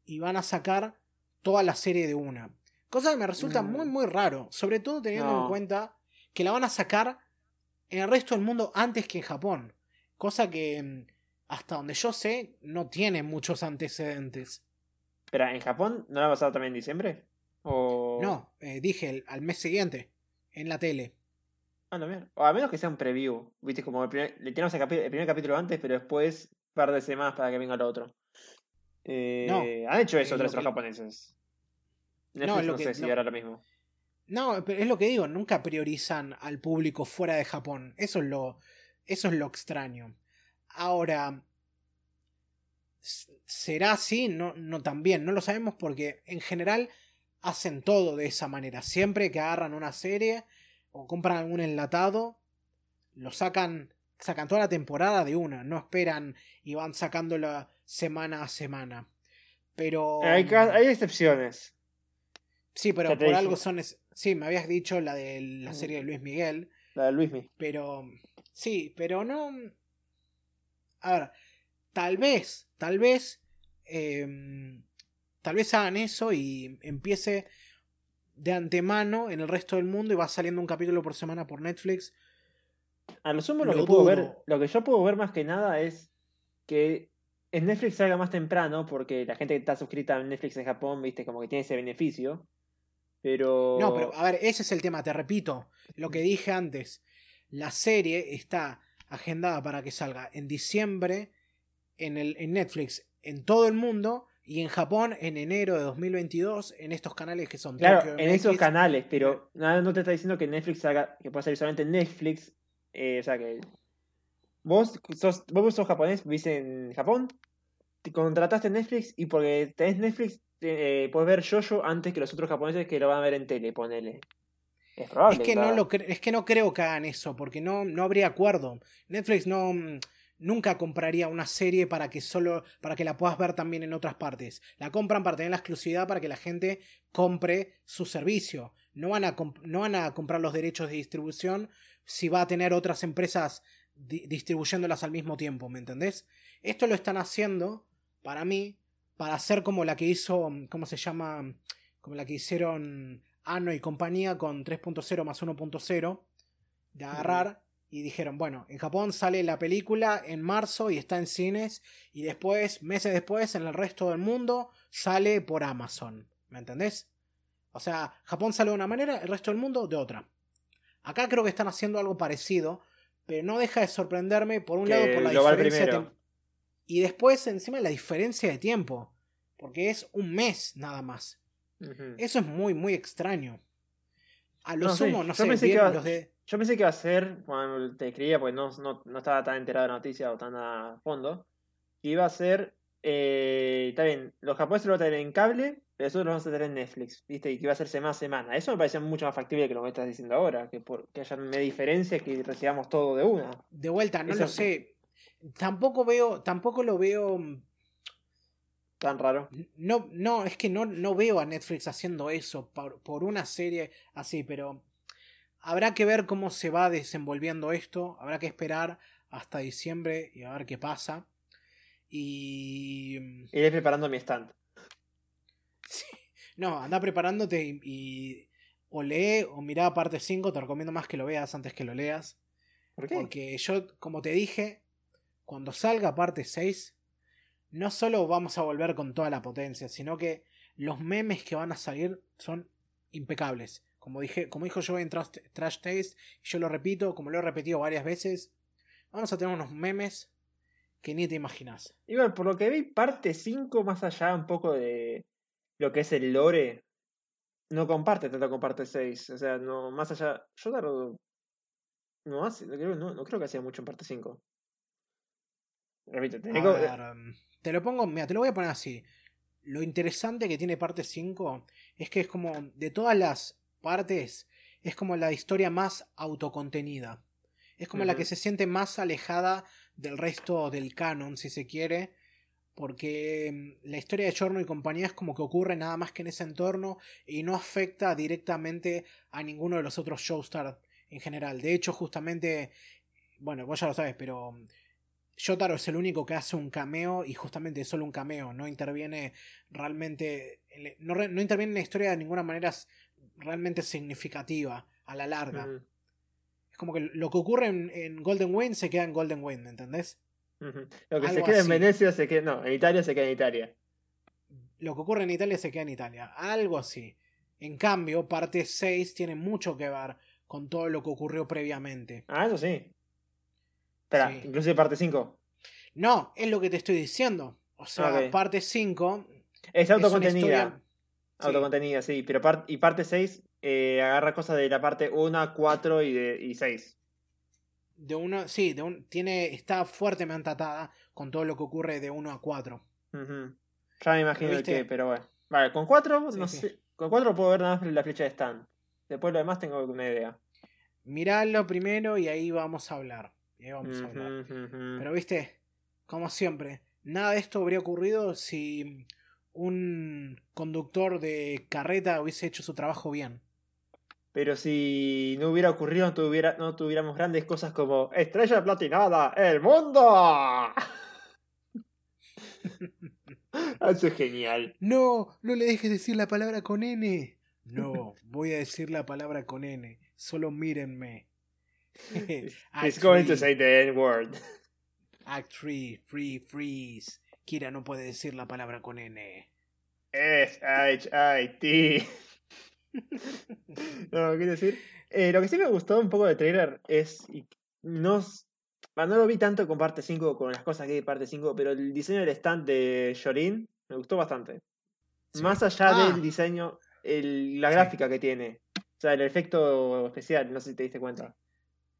y van a sacar toda la serie de una. Cosa que me resulta Mm. muy muy raro, sobre todo teniendo en cuenta que la van a sacar en el resto del mundo antes que en Japón. Cosa que mm, hasta donde yo sé no tiene muchos antecedentes. Espera, ¿en Japón no la va a pasar también en diciembre? O... No, eh, dije el- al mes siguiente en la tele. Ah, no, mira. O a menos que sea un preview. Viste, como el primer, le tenemos el primer capítulo antes, pero después un par de semanas para que venga el otro. Eh, No, han hecho eso eh, otros japoneses. Netflix No, no, lo que- sé si lo mismo. No, pero es lo que digo, nunca priorizan al público fuera de Japón. Eso es lo, eso es lo extraño. Ahora, ¿será así? No, no también, no lo sabemos porque en general hacen todo de esa manera. Siempre que agarran una serie o compran algún enlatado, lo sacan, sacan toda la temporada de una, no esperan y van sacándola semana a semana. Pero... Hay, hay excepciones. Sí, pero por dije. algo son. es- Sí, me habías dicho la de la serie de Luis Miguel. La de Luismi. Pero. Sí, pero no. A ver. Tal vez. Tal vez. em, tal vez hagan eso y empiece de antemano en el resto del mundo y va saliendo un capítulo por semana por Netflix. A lo sumo lo, Lo que puedo ver, lo que yo puedo ver más que nada es que en Netflix salga más temprano, porque la gente que está suscrita a Netflix en Japón, viste, como que tiene ese beneficio. Pero. No, pero a ver, ese es el tema, te repito. Lo que dije antes. La serie está agendada para que salga en diciembre en, el, en Netflix en todo el mundo y en Japón en enero de 2022 en estos canales que son Claro, Tokyo en MX. esos canales, pero nada, no te está diciendo que Netflix haga, que pueda salir solamente en Netflix. eh, o sea que. Vos sos, vos sos japonés, vivís en Japón, te contrataste Netflix y porque tenés Netflix, eh, puedes ver Jojo antes que los otros japoneses que lo van a ver en tele, ponele. Es probable. Es que, no lo es que no creo que hagan eso, porque no, no habría acuerdo. Netflix no mm, nunca compraría una serie para que solo para que la puedas ver también en otras partes. La compran para tener la exclusividad para que la gente compre su servicio. No van a, no van a comprar los derechos de distribución si va a tener otras empresas di- distribuyéndolas al mismo tiempo, ¿me entendés? Esto lo están haciendo, para mí, para hacer como la que hizo, ¿cómo se llama? Como la que hicieron Ano y compañía con 3.0 más 1.0 de agarrar y dijeron, bueno, en Japón sale la película en marzo y está en cines y después, meses después, en el resto del mundo sale por Amazon, ¿me entendés? O sea, Japón sale de una manera, el resto del mundo de otra. Acá creo que están haciendo algo parecido, pero no deja de sorprenderme por un Que lado por la diferencia de y después encima la diferencia de tiempo, porque es un mes nada más. Eso es muy, muy extraño. A lo No sumo, no yo sé, pensé que bien iba- los de... Yo pensé que iba a ser, cuando te escribía, porque no, no, no estaba tan enterado de la noticia o tan a fondo, que iba a ser, eh, está bien, los japoneses lo van a tener en cable, pero nosotros lo vamos a tener en Netflix, ¿viste? Y que iba a ser semana a semana. Eso me parecía mucho más factible que lo que estás diciendo ahora, que, por, que haya una diferencia que recibamos todo de una. De vuelta, no Eso- lo sé. Tampoco veo, tampoco lo veo... mm, Tan raro. No, no, es que no, no veo a Netflix haciendo eso por, por una serie así, pero habrá que ver cómo se va desenvolviendo esto, habrá que esperar hasta diciembre y a ver qué pasa. Y... mm, Iré preparando mi stand. sí, no, anda preparándote y, y o lee o mirá parte 5, te recomiendo más que lo veas antes que lo leas. ¿Por qué? Porque yo, como te dije, cuando salga parte 6, no solo vamos a volver con toda la potencia, sino que los memes que van a salir son impecables. Como, dije, como dijo yo en Trash, Trash Taste, y yo lo repito, como lo he repetido varias veces, vamos a tener unos memes que ni te imaginas. Igual, por lo que vi, parte 5, más allá un poco de lo que es el lore, no comparte tanto con parte 6. O sea, no, más allá. Yo no, no, no creo que hacía mucho en parte 5. Repito, te, um, te lo pongo, mira, te lo voy a poner así. Lo interesante que tiene parte 5 es que es como de todas las partes, es como la historia más autocontenida. Es como la que se siente más alejada del resto del canon, si se quiere. Porque mm, la historia de Chorno y compañía es como que ocurre nada más que en ese entorno y no afecta directamente a ninguno de los otros Showstars en general. De hecho, justamente, bueno, vos ya lo sabes, pero mm, Yotaro es el único que hace un cameo y justamente es solo un cameo, no interviene realmente, no, no, interviene en la historia de ninguna manera realmente significativa a la larga. Como que lo que ocurre en, Golden Wind se queda en Golden Wind, ¿me entendés? Lo que se queda en Venecia se queda, no, en Italia se queda en Italia. Lo que ocurre en Italia se queda en Italia, algo así. En cambio, parte 6 tiene mucho que ver con todo lo que ocurrió previamente. Ah, eso sí. Espera, inclusive parte 5. No, es lo que te estoy diciendo. O sea, parte 5. Es autocontenida. autocontenida, sí. Pero y parte 6 eh, agarra cosas de la parte 1, 4 y, de, y 6. De uno, sí, de un, tiene, está fuertemente atada con todo lo que ocurre de 1 a 4. Ya me imagino el que, pero bueno. Vale, con 4, no sé. Con 4 puedo ver nada más la flecha de stand. Después lo demás tengo alguna idea. Miralo primero y ahí vamos a hablar. Pero viste, como siempre, nada de esto habría ocurrido si un conductor de carreta hubiese hecho su trabajo bien. Pero si no hubiera ocurrido, no, tuviera, no tuviéramos grandes cosas como Estrella Platinada, el mundo. Eso es genial. No, no le dejes decir la palabra con N. No, voy a decir la palabra con N. Solo mírenme. It's going to say the N word. Act 3, free, freeze. Kira no puede decir la palabra con N. S-H-I-T. no, quiero decir. Eh, lo que sí me gustó un poco del trailer es. No, no lo vi tanto con parte 5, con las cosas que hay de parte 5, pero el diseño del stand de Shorin me gustó bastante. Más allá ah. del diseño, el, la gráfica que tiene. O sea, el efecto especial, no sé si te diste cuenta.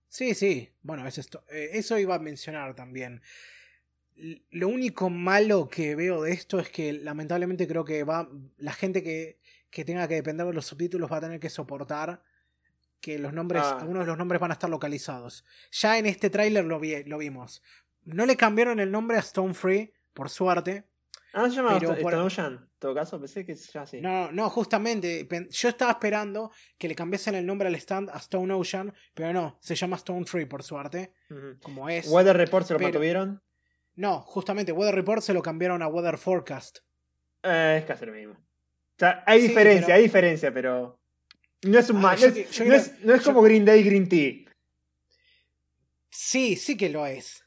Sí, sí. Bueno, es esto. Eh, eso iba a mencionar también. Lo único malo que veo de esto es que lamentablemente creo que va la gente que, que tenga que depender de los subtítulos va a tener que soportar que los nombres, ah. algunos de los nombres van a estar localizados. Ya en este tráiler lo, vi, lo vimos. No le cambiaron el nombre a Stone Free, por suerte. Ah, se llama Stone Ocean. En todo caso, pensé que ya así. No, no, justamente. Yo estaba esperando que le cambiasen el nombre al stand a Stone Ocean, pero no, se llama Stone Free, por suerte. Como es. ¿Weather Report se lo mantuvieron? No, justamente, Weather Report se lo cambiaron a Weather Forecast. Eh, es casi lo mismo. Sea, hay diferencia, hay diferencia, pero. No es un ah, no, es, no es como Green Day Green Tea. Sí, sí que lo es.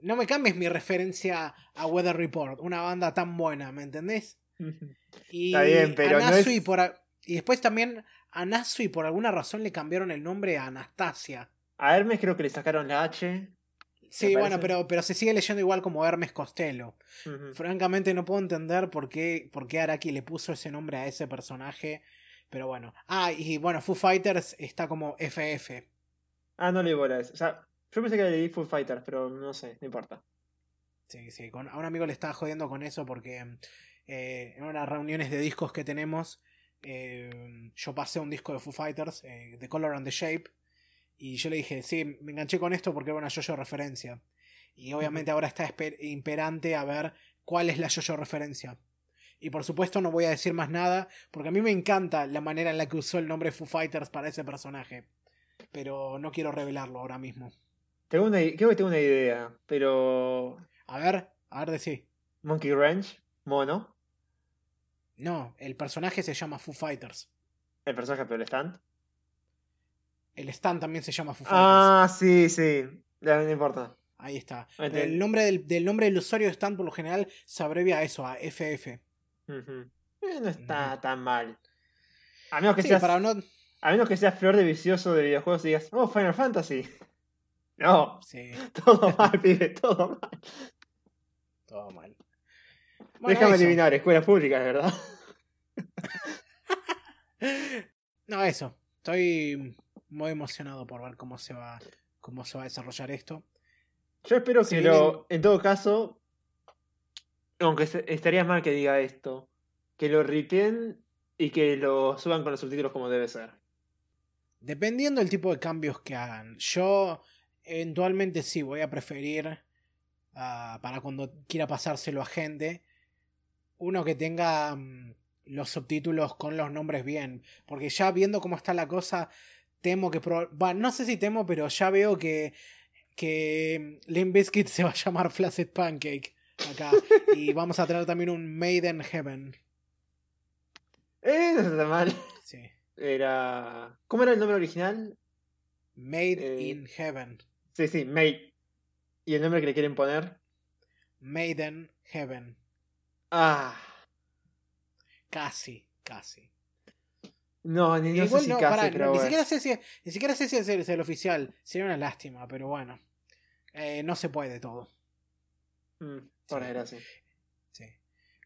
No me cambies mi referencia a Weather Report, una banda tan buena, ¿me entendés? Y Está bien, pero por, y después también a Nasui por alguna razón le cambiaron el nombre a Anastasia. A Hermes creo que le sacaron la H. Sí, bueno, pero, pero se sigue leyendo igual como Hermes Costello. Francamente no puedo entender por qué, por qué Araki le puso ese nombre a ese personaje. Pero bueno. Ah, y bueno, Foo Fighters está como FF. Ah, no le a eso. O sea, yo pensé que leí Full Fighter, pero no sé, no importa. Sí, sí, con, a un amigo le estaba jodiendo con eso porque eh, en unas reuniones de discos que tenemos, eh, yo pasé un disco de Foo Fighters, eh, The Color and the Shape, y yo le dije, sí, me enganché con esto porque era una yo-yo referencia. Y obviamente ahora está imperante a ver cuál es la yo-yo referencia. Y por supuesto no voy a decir más nada, porque a mí me encanta la manera en la que usó el nombre Foo Fighters para ese personaje. Pero no quiero revelarlo ahora mismo. Tengo una, creo que tengo una idea, pero. A ver, a ver, decí. Monkey Ranch, mono. No, el personaje se llama Foo Fighters. ¿El personaje, pero el stand? El stand también se llama Foo ah, Fighters. Ah, sí, sí. No, importa. Ahí está. El nombre del, nombre del usuario de stand por lo general se abrevia a eso, a FF. eh, no está tan mal. A menos que Sí, seas, para no. a menos que seas flor de vicioso de videojuegos y digas, oh, Final Fantasy. No, Sí, todo mal, pibe, todo mal. todo mal. Bueno, Déjame eso. adivinar, escuelas públicas, ¿verdad? No, eso. Estoy muy emocionado por ver cómo se va, cómo se va a desarrollar esto. Yo espero que lo, en todo caso, aunque estaría mal que diga esto, que lo ripien y que lo suban con los subtítulos como debe ser. Dependiendo del tipo de cambios que hagan. Yo eventualmente sí voy a preferir ah, para cuando quiera pasárselo a gente uno que tenga mm, los subtítulos con los nombres bien. Porque ya viendo cómo está la cosa, temo que... Va, no sé si temo, pero ya veo que, que Limp Bizkit se va a llamar Flaccid Pancake acá. y vamos a tener también un Made in Heaven. Eh, no está mal. Sí. Era. ¿Cómo era el nombre original? Made Eh. in Heaven. Sí, sí, Mate. ¿Y el nombre que le quieren poner? Made in Heaven. Ah. Casi, casi. No, ni no Igual sé si no, pará, pero ni, bueno. siquiera sé si, ni siquiera sé si es el, es el oficial. Sería una lástima, pero bueno. Eh, no se puede todo. Mm, por Sí. desgracia. Sí.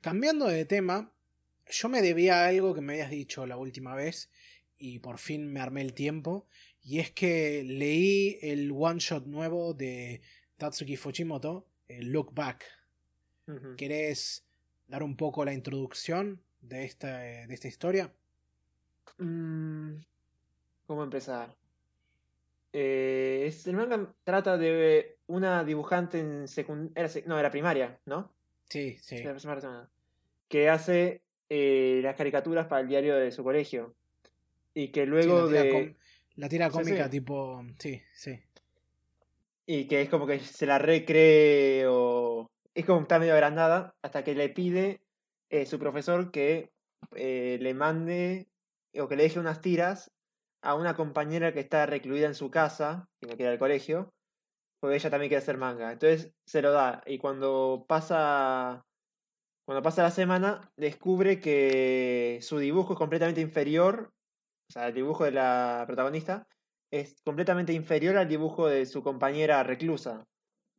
Cambiando de tema, yo me debía a algo que me habías dicho la última vez y por fin me armé el tiempo. Y es que leí el one shot nuevo de Tatsuki Fujimoto, el Look Back. Ujú. ¿Querés dar un poco la introducción de esta, de esta historia? Mm, ¿Cómo empezar? Eh, es- el manga trata de una dibujante en secundaria. No, era primaria, ¿no? Sí, sí. Que hace eh, las caricaturas para el diario de su colegio. Y que Sí, luego la tira de. la tira Sí, cómica sí. tipo... Sí, sí. Y que es como que se la recree o. Es como que está medio agrandada hasta que le pide eh, su profesor que eh, le mande o que le deje unas tiras a una compañera que está recluida en su casa, que no queda del colegio, porque ella también quiere hacer manga. Entonces se lo da y cuando pasa. Cuando pasa la semana, descubre que su dibujo es completamente inferior, o sea, el dibujo de la protagonista, es completamente inferior al dibujo de su compañera reclusa.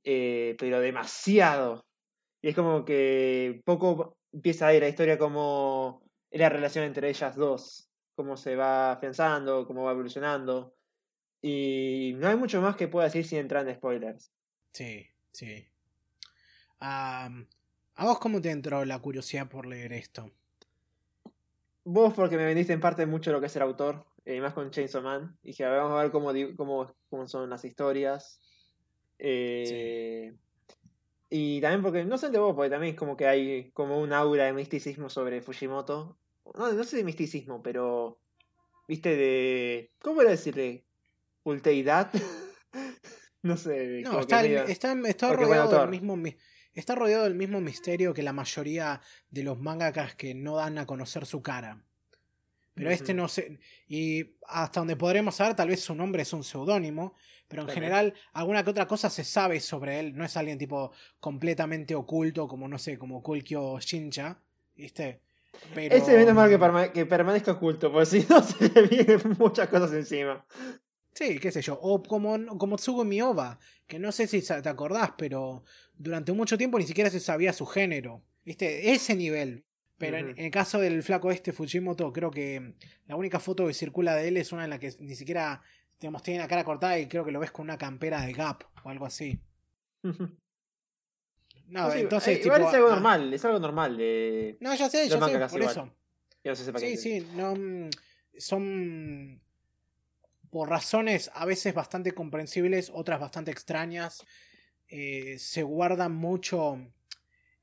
Eh, pero demasiado. Y es como que poco empieza a ir la historia como la relación entre ellas dos, cómo se va pensando, cómo va evolucionando. Y no hay mucho más que pueda decir sin entrar en spoilers. Sí, sí. ¿A vos cómo te entró la curiosidad por leer esto? Vos porque me vendiste en parte mucho lo que es el autor, eh, más con Chainsaw Man. Dije, a ver, vamos a ver cómo, cómo, cómo son las historias. Eh, Y también porque, no sé de vos, porque también es como que hay como un aura de misticismo sobre Fujimoto. No, no sé de misticismo, pero, viste, de... ¿Cómo era decirle? ¿Culteidad? no sé. No, está, el- está, está rodeado del mismo mi- está rodeado del mismo misterio que la mayoría de los mangakas que no dan a conocer su cara. Pero este no sé. Y hasta donde podremos saber, tal vez su nombre es un seudónimo. Pero en También. general, alguna que otra cosa se sabe sobre él. No es alguien tipo completamente oculto, como no sé, como Kulkyo Shincha. ¿Viste? Pero... Ese menos mal que, perma- que permanezca oculto, porque si no se le vienen muchas cosas encima. Sí, qué sé yo. O como, como Tsugumi Oba, que no sé si te acordás, pero durante mucho tiempo ni siquiera se sabía su género. ¿Viste? Ese nivel. Pero en, el caso del flaco este Fujimoto, creo que la única foto que circula de él es una en la que ni siquiera digamos, tiene la cara cortada y creo que lo ves con una campera de Gap o algo así. No, No entonces. eh, igual es algo ah, normal, es algo normal de... No, ya sé, ya sé, por igual. eso. No sepa Sí, sí, no, mm, son por razones a veces bastante comprensibles, otras bastante extrañas. eh, se guardan mucho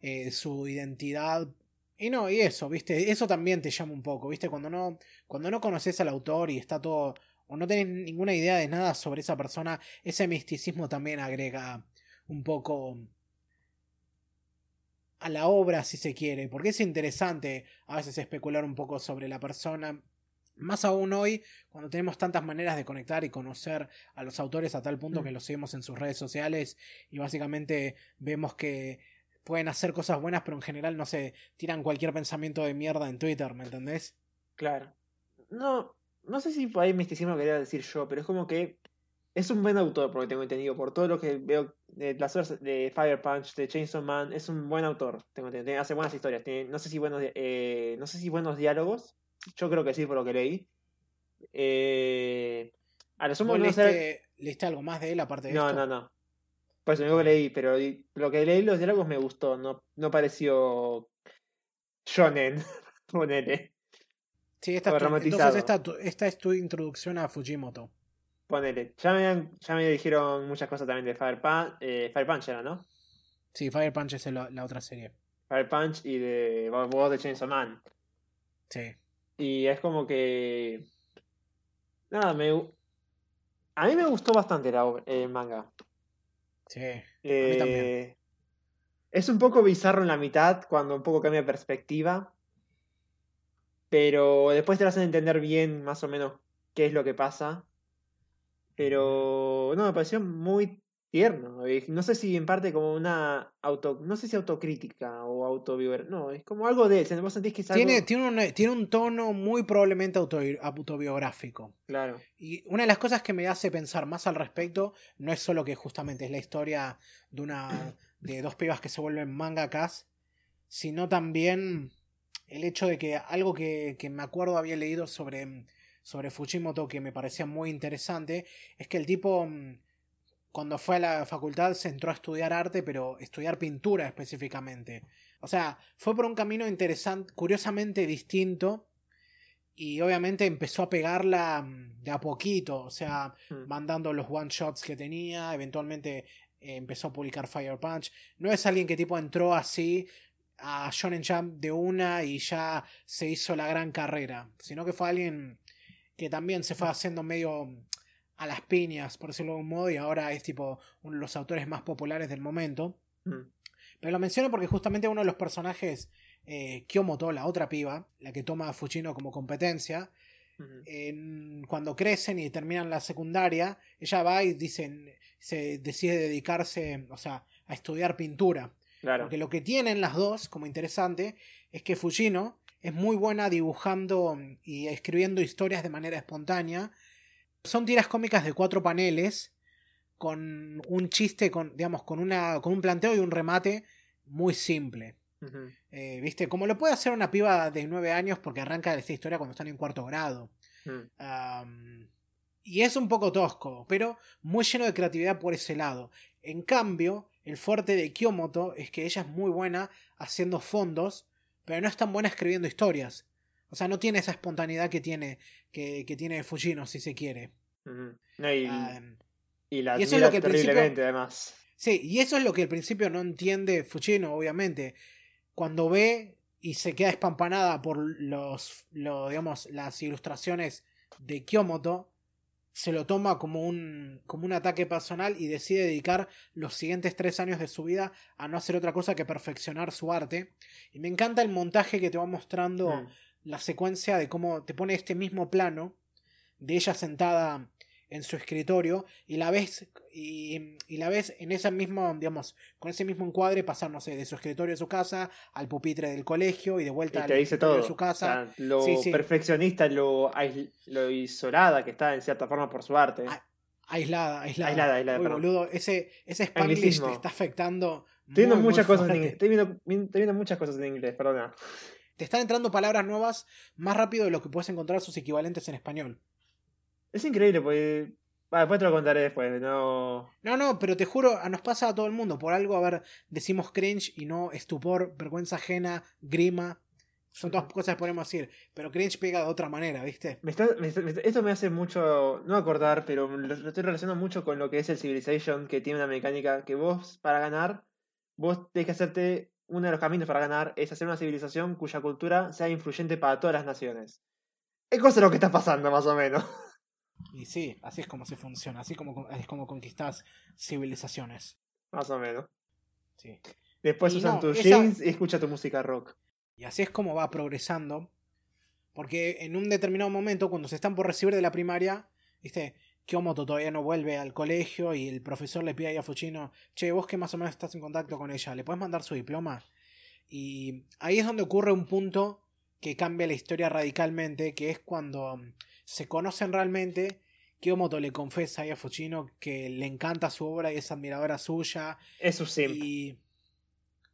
eh, su identidad. Y no, y eso, ¿viste? Eso también te llama un poco, ¿viste? Cuando no, cuando no conoces al autor y está todo. o no tenés ninguna idea de nada sobre esa persona, ese misticismo también agrega un poco a la obra, si se quiere, porque es interesante a veces especular un poco sobre la persona. Más aún hoy, cuando tenemos tantas maneras de conectar y conocer a los autores a tal punto Mm. que los seguimos en sus redes sociales y básicamente vemos que pueden hacer cosas buenas, pero en general no se tiran cualquier pensamiento de mierda en Twitter, ¿me entendés? Claro. No, no sé si por ahí misticismo quería decir yo, pero es como que es un buen autor, por lo que tengo entendido, por todo lo que veo de las obras de Fire Punch, de Chainsaw Man, es un buen autor, tengo entendido, hace buenas historias, tiene, no sé si buenos, eh, no sé si buenos diálogos, yo creo que sí por lo que leí. Eh, a lo sumo ¿Vos no leíste, algo más de él aparte de No, esto? no, no. Pues lo único que leí, pero lo que leí los diálogos me gustó, no, no pareció shonen, ponele, Sí, esta o es tu- entonces esta, esta es tu introducción a Fujimoto. Ponele. Ya me, han- ya me dijeron muchas cosas también de Fire Punch, eh, Fire Punch era, ¿no? Sí, Fire Punch es la, la otra serie. Fire Punch y de voz de Chainsaw Man. Sí. Y es como que. Nada, me. A mí me gustó bastante la el manga. Sí. Eh, también. Es un poco bizarro en la mitad, cuando un poco cambia de perspectiva. Pero después te lo hacen entender bien, más o menos, qué es lo que pasa. Pero. No, me pareció muy tierno. No sé si en parte como una auto. No sé si autocrítica o autobiografía. No, es como algo de. Vos sentís que es algo. Tiene, tiene, un, tiene un tono muy probablemente auto- autobiográfico. Claro. Y una de las cosas que me hace pensar más al respecto no es solo que justamente es la historia de una de dos pibas que se vuelven mangakas, sino también el hecho de que algo que, que me acuerdo había leído sobre, sobre Fujimoto que me parecía muy interesante es que el tipo mm, cuando fue a la facultad se entró a estudiar arte, pero estudiar pintura específicamente. O sea, fue por un camino interesante, curiosamente distinto y obviamente empezó a pegarla mm, de a poquito, o sea, Mm. mandando los one shots que tenía, eventualmente eh, empezó a publicar Fire Punch. No es alguien que tipo entró así a Shonen Jump de una y ya se hizo la gran carrera, sino que fue alguien que también se fue haciendo medio mm, a las piñas, por decirlo de un modo, y ahora es tipo uno de los autores más populares del momento. Mm. Pero lo menciono porque justamente uno de los personajes, eh, Kyomoto, la otra piba, la que toma a Fujino como competencia, cuando crecen y terminan la secundaria, ella va y dicen, se decide dedicarse, o sea, a estudiar pintura. Claro. Porque lo que tienen las dos, como interesante, es que Fujino es muy buena dibujando y escribiendo historias de manera espontánea. Son tiras cómicas de cuatro paneles, con un chiste, con, digamos, con, una, con un planteo y un remate muy simple. Eh, ¿Viste? Como lo puede hacer una piba de nueve años porque arranca esta historia cuando están en cuarto grado. Mm. Y es un poco tosco, pero muy lleno de creatividad por ese lado. En cambio, el fuerte de Kyomoto es que ella es muy buena haciendo fondos, pero no es tan buena escribiendo historias. O sea, no tiene esa espontaneidad que tiene, que, que tiene Fujino, si se quiere. No, y, la y eso es lo que terriblemente, además. Sí, y eso es lo que al principio no entiende Fujino, obviamente. Cuando ve y se queda espampanada por los, lo, digamos, las ilustraciones de Kyomoto, se lo toma como un, como un ataque personal y decide dedicar los siguientes tres años de su vida a no hacer otra cosa que perfeccionar su arte. Y me encanta el montaje que te va mostrando Mm. la secuencia de cómo te pone este mismo plano de ella sentada en su escritorio y la ves y, y la ves en ese mismo digamos con ese mismo encuadre pasar no sé de su escritorio de su casa al pupitre del colegio y de vuelta Y al te dice todo. de su casa O sea, lo Sí, sí. perfeccionista, lo, lo isolada que está en cierta forma por su arte. Aislada aislada Aislada, aislada, Uy, boludo ese ese Spanglish te está afectando Estoy viendo muy, muy muchas cosas en inglés. Estoy viendo, estoy viendo muchas cosas en inglés, perdona. te están entrando palabras nuevas más rápido de lo que puedes encontrar sus equivalentes en español Es increíble, porque. Ah, después te lo contaré después. No. No, no, pero te juro, nos pasa a todo el mundo. Por algo, a ver, decimos cringe y no estupor, vergüenza ajena, grima. Son todas cosas que podemos decir. Pero cringe pega de otra manera, ¿viste? Me está- me está- esto me hace mucho. No acordar, pero lo, lo estoy relacionando mucho con lo que es el Civilization, que tiene una mecánica que vos, para ganar, vos tenés que hacerte. Uno de los caminos para ganar es hacer una civilización cuya cultura sea influyente para todas las naciones. Es cosa de lo que está pasando, más o menos. Y sí, así es como se funciona. Así como es como conquistas civilizaciones. Más o menos. Sí. Después Y usan no, tus esa- jeans y escucha tu música rock. Y así es como va progresando. Porque en un determinado momento, cuando se están por recibir de la primaria, ¿viste? Kyomoto todavía no vuelve al colegio y el profesor le pide a Fuchino, che, vos que más o menos estás en contacto con ella, ¿le puedes mandar su diploma? Y ahí es donde ocurre un punto que cambia la historia radicalmente, que es cuando mm, se conocen realmente. Kyomoto le confesa a Fuchino que le encanta su obra y es admiradora suya. Es su simp. Y.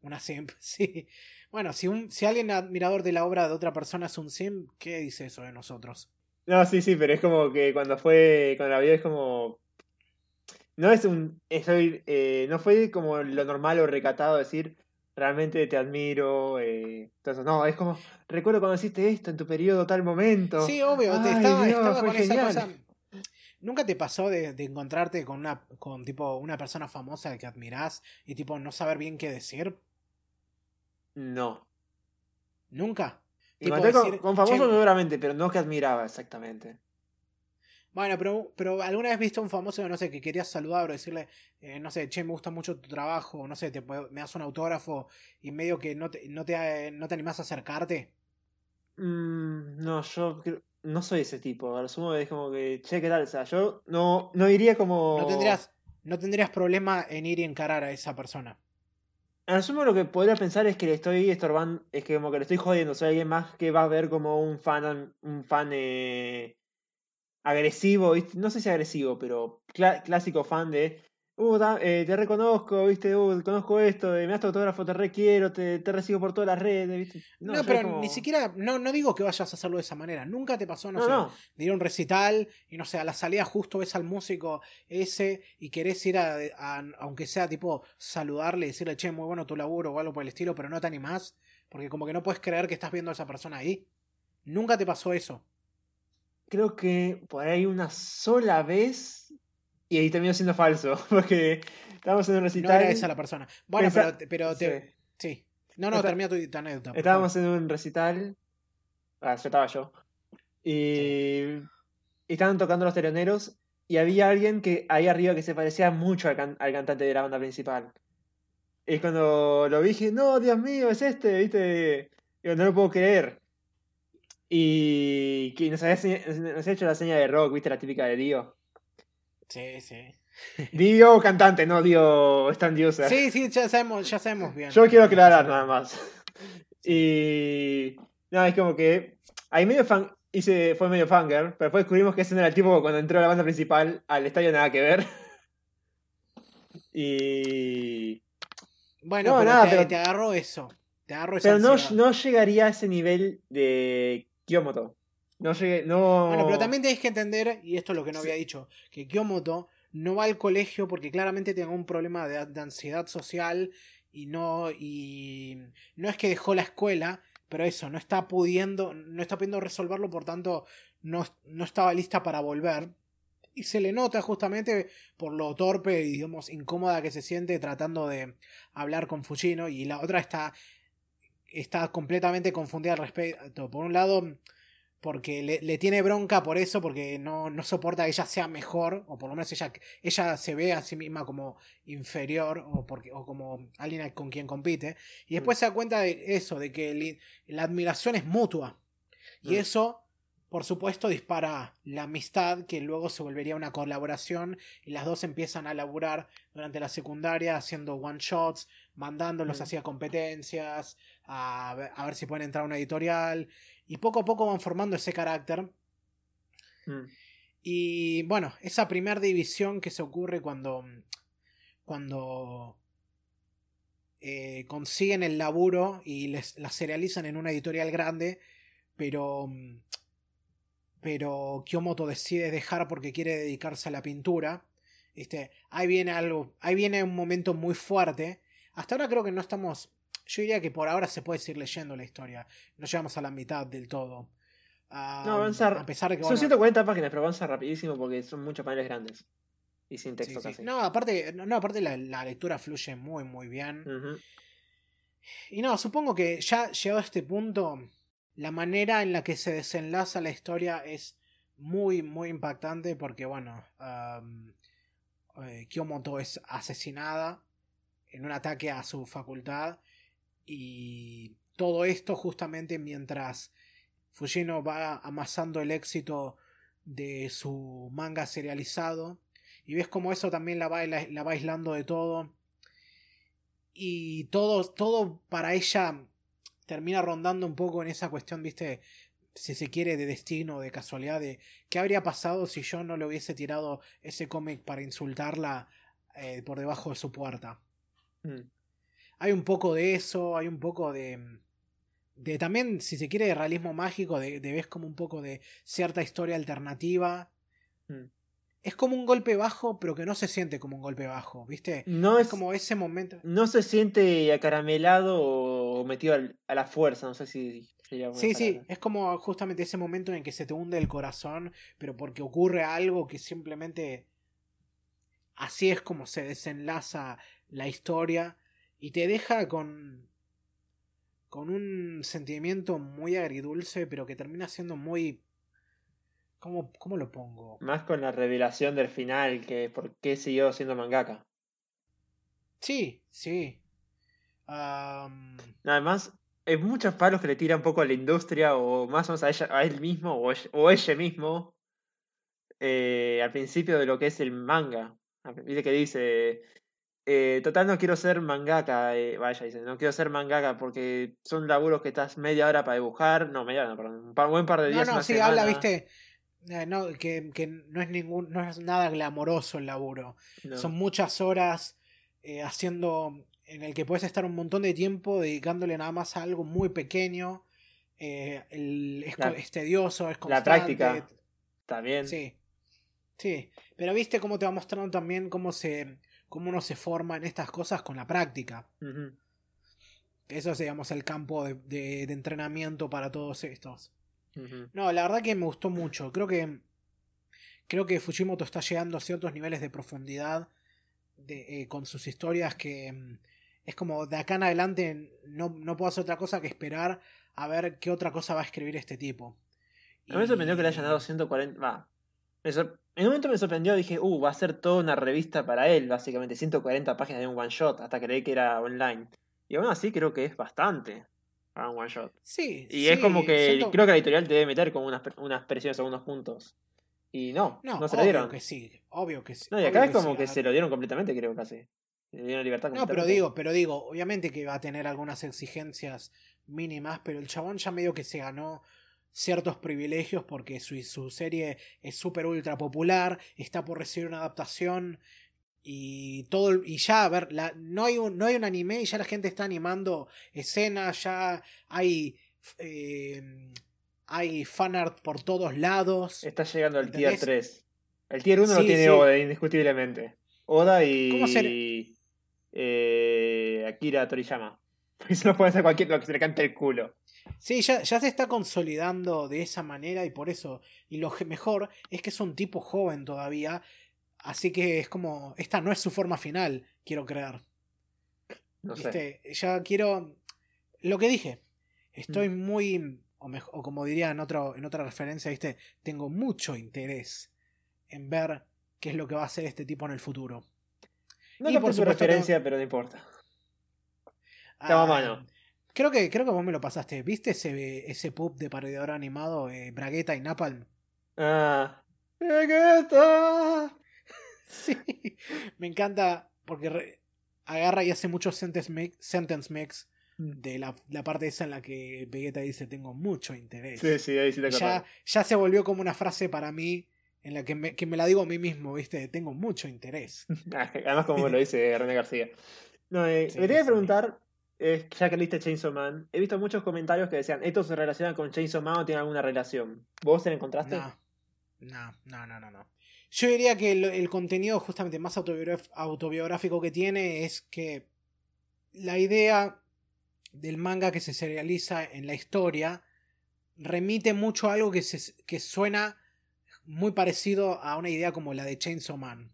Una simp, sí. Bueno, si, un, si alguien admirador de la obra de otra persona es un simp, ¿qué dice eso de nosotros? No, sí, sí, pero es como que cuando fue, cuando la vio es como... No es un... Estoy, eh, no fue como lo normal o recatado decir, realmente te admiro. Eh, entonces, no, es como, recuerdo cuando hiciste esto en tu periodo, tal momento. Sí, obvio, te estaba, estaba con esa cosa. ¿Nunca te pasó de, de, encontrarte con una con tipo una persona famosa que admirás y tipo no saber bien qué decir? No. ¿Nunca? con, con, famoso seguramente, pero no que admiraba exactamente. Bueno, pero, pero alguna vez viste a un famoso, no sé, que querías saludar o decirle, eh, no sé, che, me gusta mucho tu trabajo, no sé, te, me das un autógrafo y medio que no te, no te, no te animás a acercarte? Mm, no, yo no soy ese tipo. A lo sumo es como que, che, ¿qué tal? O sea, yo no, no iría como. No tendrías, no tendrías problema en ir y encarar a esa persona. A lo sumo lo que podría pensar es que le estoy estorbando, es que como que le estoy jodiendo. Sea, alguien más que va a ver como un fan, un fan eh, agresivo, no sé si agresivo, pero clásico fan de, uh, eh, te reconozco, viste, uh, conozco esto, me das tu autógrafo, te requiero, te, te recibo por todas las redes, viste. No, pero ni siquiera, no, no digo que vayas a hacerlo de esa manera, nunca te pasó, no, sé, de ir a un recital y no sé, a la salida justo ves al músico ese y querés ir a, aunque sea tipo saludarle y decirle, che, muy bueno tu laburo o algo por el estilo, pero no te animás, porque como que no puedes creer que estás viendo a esa persona ahí. Nunca te pasó eso creo que por ahí una sola vez y ahí terminó siendo falso, porque estábamos en un recital. No era esa la persona. Bueno, pero, pero te... sí. No, no, termina tu, anécdota. Estábamos en un recital. Ah, yo estaba yo. Y... estaban tocando los teloneros y había alguien que ahí arriba que se parecía mucho al, cantante de la banda principal. Y cuando lo vi dije, no, Dios mío, es este, ¿viste? Y no lo puedo creer. Y que nos había, hecho la seña de rock, ¿viste? La típica de Dio. Sí, sí. Dio cantante, no Dio Stan User. Sí, sí, ya sabemos, ya sabemos bien. Yo quiero aclarar nada más. Y. No, es como que. Ahí medio fan. Hice, fue medio fanger, pero después descubrimos que ese no era el tipo cuando entró a la banda principal al estadio nada que ver. Y. Bueno, pero, nada, te, pero, te agarró eso. Te agarró Pero no, no llegaría a ese nivel de Kyomoto. No llegué, no. Bueno, pero también tenéis que entender, y esto es lo que no había dicho, que Kyomoto no va al colegio porque claramente tiene un problema de, ansiedad social y no. y no es que dejó la escuela, pero eso, no está pudiendo. no está pudiendo resolverlo, por tanto, no, no estaba lista para volver. Y se le nota justamente por lo torpe y digamos incómoda que se siente tratando de hablar con Fujino. Y la otra está está completamente confundida al respecto. Por un lado, porque le, tiene bronca por eso, porque no, no, soporta que ella sea mejor, o por lo menos ella, ella se ve a sí misma como inferior, o, porque, o como alguien con quien compite. Y después mm. se da cuenta de eso, de que la admiración es mutua. Y mm. eso, por supuesto, dispara la amistad, que luego se volvería una colaboración, y las dos empiezan a laburar durante la secundaria, haciendo one shots, mandándolos mm. hacia competencias, a ver, si pueden entrar a una editorial. Y poco a poco van formando ese carácter. Mm. Y bueno, esa primera división que se ocurre cuando. cuando. Eh, consiguen el laburo y les, la serializan en una editorial grande. Pero. Pero Kyomoto decide dejar porque quiere dedicarse a la pintura. ¿Viste? Ahí viene algo. Ahí viene un momento muy fuerte. Hasta ahora creo que no estamos yo diría que por ahora se puede seguir leyendo la historia. No llegamos a la mitad del todo. no, avanzar. A pesar de que, son 140 páginas, pero avanza rapidísimo porque son muchos paneles grandes. Y sin texto casi. No, aparte, no, aparte la, lectura fluye muy, muy bien. Y no, supongo que ya llegado a este punto, la manera en la que se desenlaza la historia es muy, muy impactante porque, bueno, um, Kyomoto es asesinada en un ataque a su facultad y todo esto justamente mientras Fujino va amasando el éxito de su manga serializado. Y ves como eso también la va, la, va aislando de todo. Y todo, todo para ella termina rondando un poco en esa cuestión, viste, si se quiere, de destino, de casualidad, de qué habría pasado si yo no le hubiese tirado ese cómic para insultarla eh, por debajo de su puerta. Mm. Hay un poco de eso, hay un poco de, de también, si se quiere, de realismo mágico, de, de ves como un poco de cierta historia alternativa. Mm. Es como un golpe bajo, pero que no se siente como un golpe bajo, ¿viste? No es, como ese momento. No se siente acaramelado o metido a la fuerza, no sé si Sí, sí, es como justamente ese momento en que se te hunde el corazón, pero porque ocurre algo que simplemente así es como se desenlaza la historia y te deja con con un sentimiento muy agridulce, pero que termina siendo muy ¿Cómo, ¿Cómo lo pongo? Más con la revelación del final, que por qué siguió siendo mangaka. Sí, sí. Además, hay muchos palos que le tira un poco a la industria, o más o menos a, ella, a él mismo, o, o ella mismo, eh, al principio de lo que es el manga. Dice que dice, eh, total no quiero ser mangaka, eh, vaya, dice, no quiero ser mangaka porque son laburos que estás media hora para dibujar, no, media hora, no, perdón, un buen par de días. No, no, sí, habla, viste, no, que, que, no, es ningún, no es nada glamoroso el laburo. Son muchas horas eh, haciendo en el que puedes estar un montón de tiempo dedicándole nada más a algo muy pequeño. Eh, el, es, tedioso, es constante. La práctica también. Sí. Sí. Pero viste cómo te va mostrando también cómo se. cómo uno se forma en estas cosas con la práctica. Eso es, digamos, el campo de, de entrenamiento para todos estos. No, la verdad que me gustó mucho. Creo que. Creo que Fujimoto está llegando a ciertos niveles de profundidad de, eh, con sus historias que mm, es como de acá en adelante no, no, puedo hacer otra cosa que esperar a ver qué otra cosa va a escribir este tipo. A mí me sorprendió que le hayan dado 140. Va. En un momento me sorprendió, dije, uh, va a ser toda una revista para él, básicamente, 140 páginas de un one shot, hasta creí que era online. Y aún así creo que es bastante a un one shot. Sí. Y es como que creo que la editorial te debe meter como unas, unas presiones a unos puntos. Y no, no, se lo dieron. que sí, obvio que sí. No, y acá es como que, se lo dieron completamente, creo casi. Le dieron libertad No, pero digo, pero digo, obviamente que va a tener algunas exigencias mínimas, pero el chabón ya medio que se ganó ciertos privilegios porque su, su serie es súper ultra popular, está por recibir una adaptación y todo y ya a ver la, no hay un no hay un anime y ya la gente está animando escenas ya hay eh, hay fanart por todos lados. Está llegando al tier 3 el tier 1 lo tiene Oda indiscutiblemente. Oda y eh, Akira Toriyama. Eso no puede ser cualquier lo que se le cante el culo. Sí, ya, ya se está consolidando de esa manera y por eso, y lo mejor es que es un tipo joven todavía Así que es como, esta no es su forma final, quiero creer. No sé. Ya quiero, lo que dije, estoy mm. muy, o, o, como diría en, otro, en otra referencia, ¿viste? tengo mucho interés en ver qué es lo que va a hacer este tipo en el futuro. No y por su referencia, pero no importa. Estaba ah, mano. Creo que, creo que vos me lo pasaste. ¿Viste ese, ese pub de parodiador animado, eh, Bragueta y Napalm? Ah. Bragueta. Sí, me encanta porque agarra y hace muchos sentence, mix, mm. de la, parte esa en la que Vegeta dice tengo mucho interés. Sí, sí, ahí sí te ya, ya se volvió como una frase para mí en la que me, que me la digo a mí mismo, ¿viste? Tengo mucho interés. Además como lo dice René García. No, eh, me quería preguntar, ya que leíste Chainsaw Man, he visto muchos comentarios que decían, ¿esto se relaciona con Chainsaw Man o tiene alguna relación? ¿Vos se la encontraste? No, no, no, no, no. Yo diría que el, contenido justamente más autobiográfico que tiene es que la idea del manga que se serializa en la historia remite mucho a algo que, se, que suena muy parecido a una idea como la de Chainsaw Man.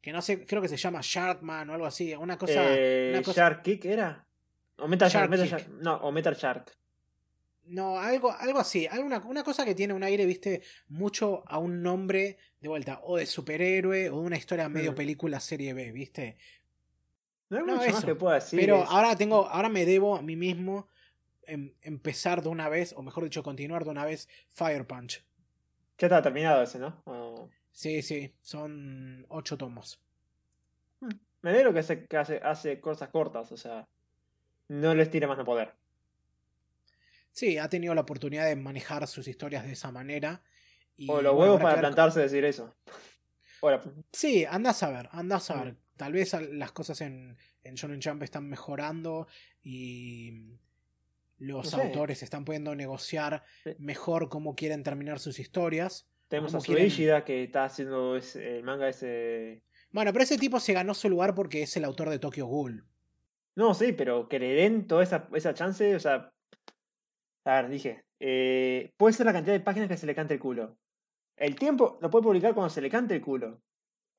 Que no sé, creo que se llama Sharkman o algo así. Una cosa. Eh, ¿Shark Kick era? O Metal Shark, no, o Metal Shark. No, algo, algo así. Alguna, una cosa que tiene un aire, viste, mucho a un nombre de vuelta, o de superhéroe, o de una historia medio mm. película serie B, viste. No hay mucho más que pueda decir. Pero ahora tengo, ahora me debo a mí mismo em, empezar de una vez, o mejor dicho, continuar de una vez Fire Punch. Ya está terminado ese, ¿no? O- Sí, sí, son ocho tomos. Me alegro que, hace, que hace, hace cosas cortas, o sea, no les tira más no poder. Sí, ha tenido la oportunidad de manejar sus historias de esa manera. Y, O los huevos para que ver plantarse decir eso. Sí, andás a ver, andás a ver. Tal vez las cosas en, en Shonen Jump están mejorando y los No sé. autores están pudiendo negociar Sí. mejor cómo quieren terminar sus historias. tenemos a. Suishida que está haciendo ese- el manga ese. Bueno, pero ese tipo se ganó su lugar porque es el autor de Tokyo Ghoul. No, sí, pero que le den toda esa, esa chance, o sea. A ver, dije. eh, puede ser la cantidad de páginas que se le cante el culo. El tiempo lo puede publicar cuando se le cante el culo.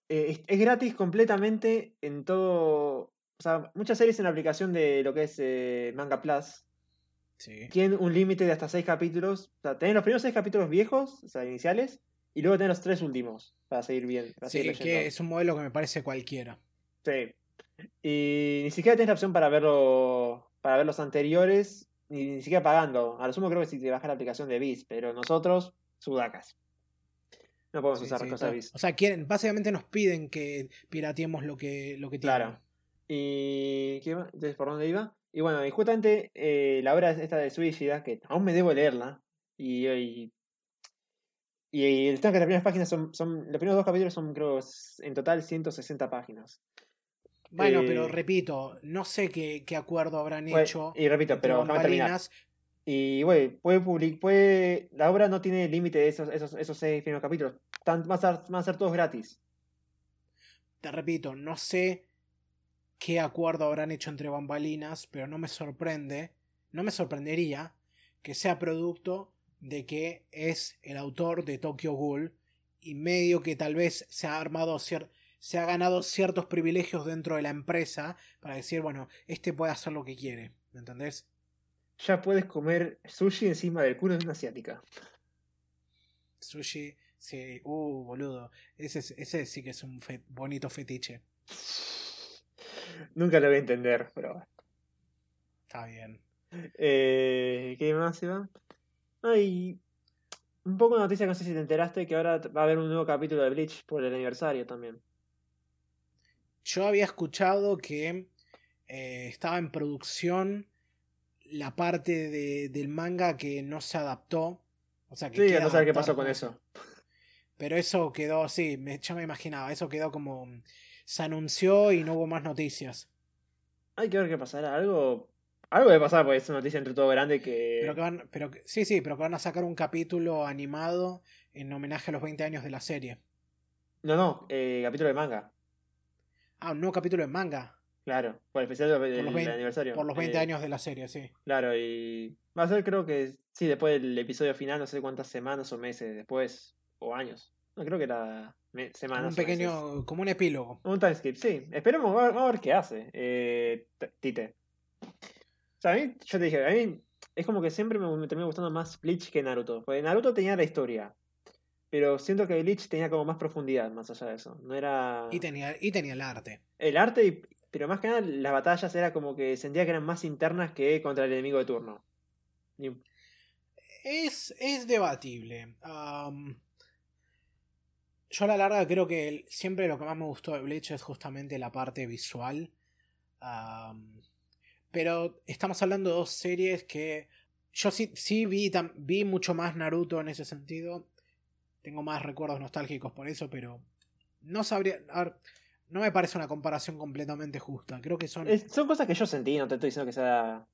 Eh, es, es gratis completamente en todo. O sea, muchas series en la aplicación de lo que es eh, Manga Plus Sí. tienen un límite de hasta seis capítulos. O sea, tenés los primeros seis capítulos viejos, o sea, iniciales, y luego tenés los tres últimos para seguir bien. Para Sí, seguir que es un modelo que me parece cualquiera. Sí. Y ni siquiera tenés la opción para verlo. Para ver los anteriores. Ni, ni siquiera pagando. A lo sumo creo que si te bajas la aplicación de Viz, pero nosotros, sudacas. No podemos Sí, usar sí, cosas de Viz. O sea, quieren, básicamente nos piden que pirateemos lo que, lo que tienen. Claro. Y. Entonces, ¿por dónde iba? Y bueno, y justamente eh, la obra esta de Suishida, que aún me debo leerla. Y. y y el tema que las primeras páginas son, son. Los primeros dos capítulos son, creo, en total 160 páginas. Bueno, Eh, pero repito, no sé qué, qué acuerdo habrán Bueno, hecho. y repito, pero. Y, güey, puede public puede. La obra no tiene límite de esos, esos, esos seis primeros capítulos. Tan, van, a ser, van a ser todos gratis. Te repito, no sé qué acuerdo habrán hecho entre bambalinas, pero no me sorprende, no me sorprendería que sea producto de que es el autor de Tokyo Ghoul y medio que tal vez se ha armado cier- se ha ganado ciertos privilegios dentro de la empresa para decir, bueno, este puede hacer lo que quiere, ¿me entendés? Ya puedes comer sushi encima del culo de una asiática. Sushi, sí, uh, boludo, ese, es- ese sí que es un fe- bonito fetiche, Nunca lo voy a entender, pero bueno. está bien. Eh, ¿Qué más iba? Ay, un poco de noticia, no sé si te enteraste, que ahora va a haber un nuevo capítulo de Bleach por el aniversario también. Yo había escuchado que eh, estaba en producción la parte de- del manga que no se adaptó. O sea, que Sí, no saber qué pasó con eso. Pero eso quedó, sí, me, ya me imaginaba, eso quedó como... Se anunció y no hubo más noticias. Hay que ver qué pasará. Algo, algo debe pasar, porque es una noticia entre todo grande que. Pero que van, pero sí, sí, pero que van a sacar un capítulo animado en homenaje a los 20 años de la serie. No, no, eh, capítulo de manga. Ah, un nuevo capítulo en manga. Claro, por el especial del Por los 20, aniversario. por los 20 Eh, años de la serie, sí. Claro, y va a ser creo que sí, después del episodio final, no sé cuántas semanas o meses después, o años. No creo que era semanas. un o meses. pequeño, como un epílogo. Un time skip, sí. Esperemos, vamos a- ver qué hace eh, Tite. O sea, a mí, yo te dije, a mí es como que siempre me, me terminó gustando más Bleach que Naruto. Porque Naruto tenía la historia. Pero siento que Bleach tenía como más profundidad más allá de eso. No era Y tenía, y tenía el arte. el arte, y- pero más que nada las batallas era como que sentía que eran más internas que contra el enemigo de turno. Y- Es, es debatible. Yo a la larga creo que el- siempre lo que más me gustó de Bleach es justamente la parte visual. Pero estamos hablando de dos series que yo sí, sí vi, tam- vi mucho más Naruto en ese sentido. Tengo más recuerdos nostálgicos por eso, pero no sabría... a ver, no me parece una comparación completamente justa. Creo que son... es- son cosas que yo sentí, no te estoy diciendo que sea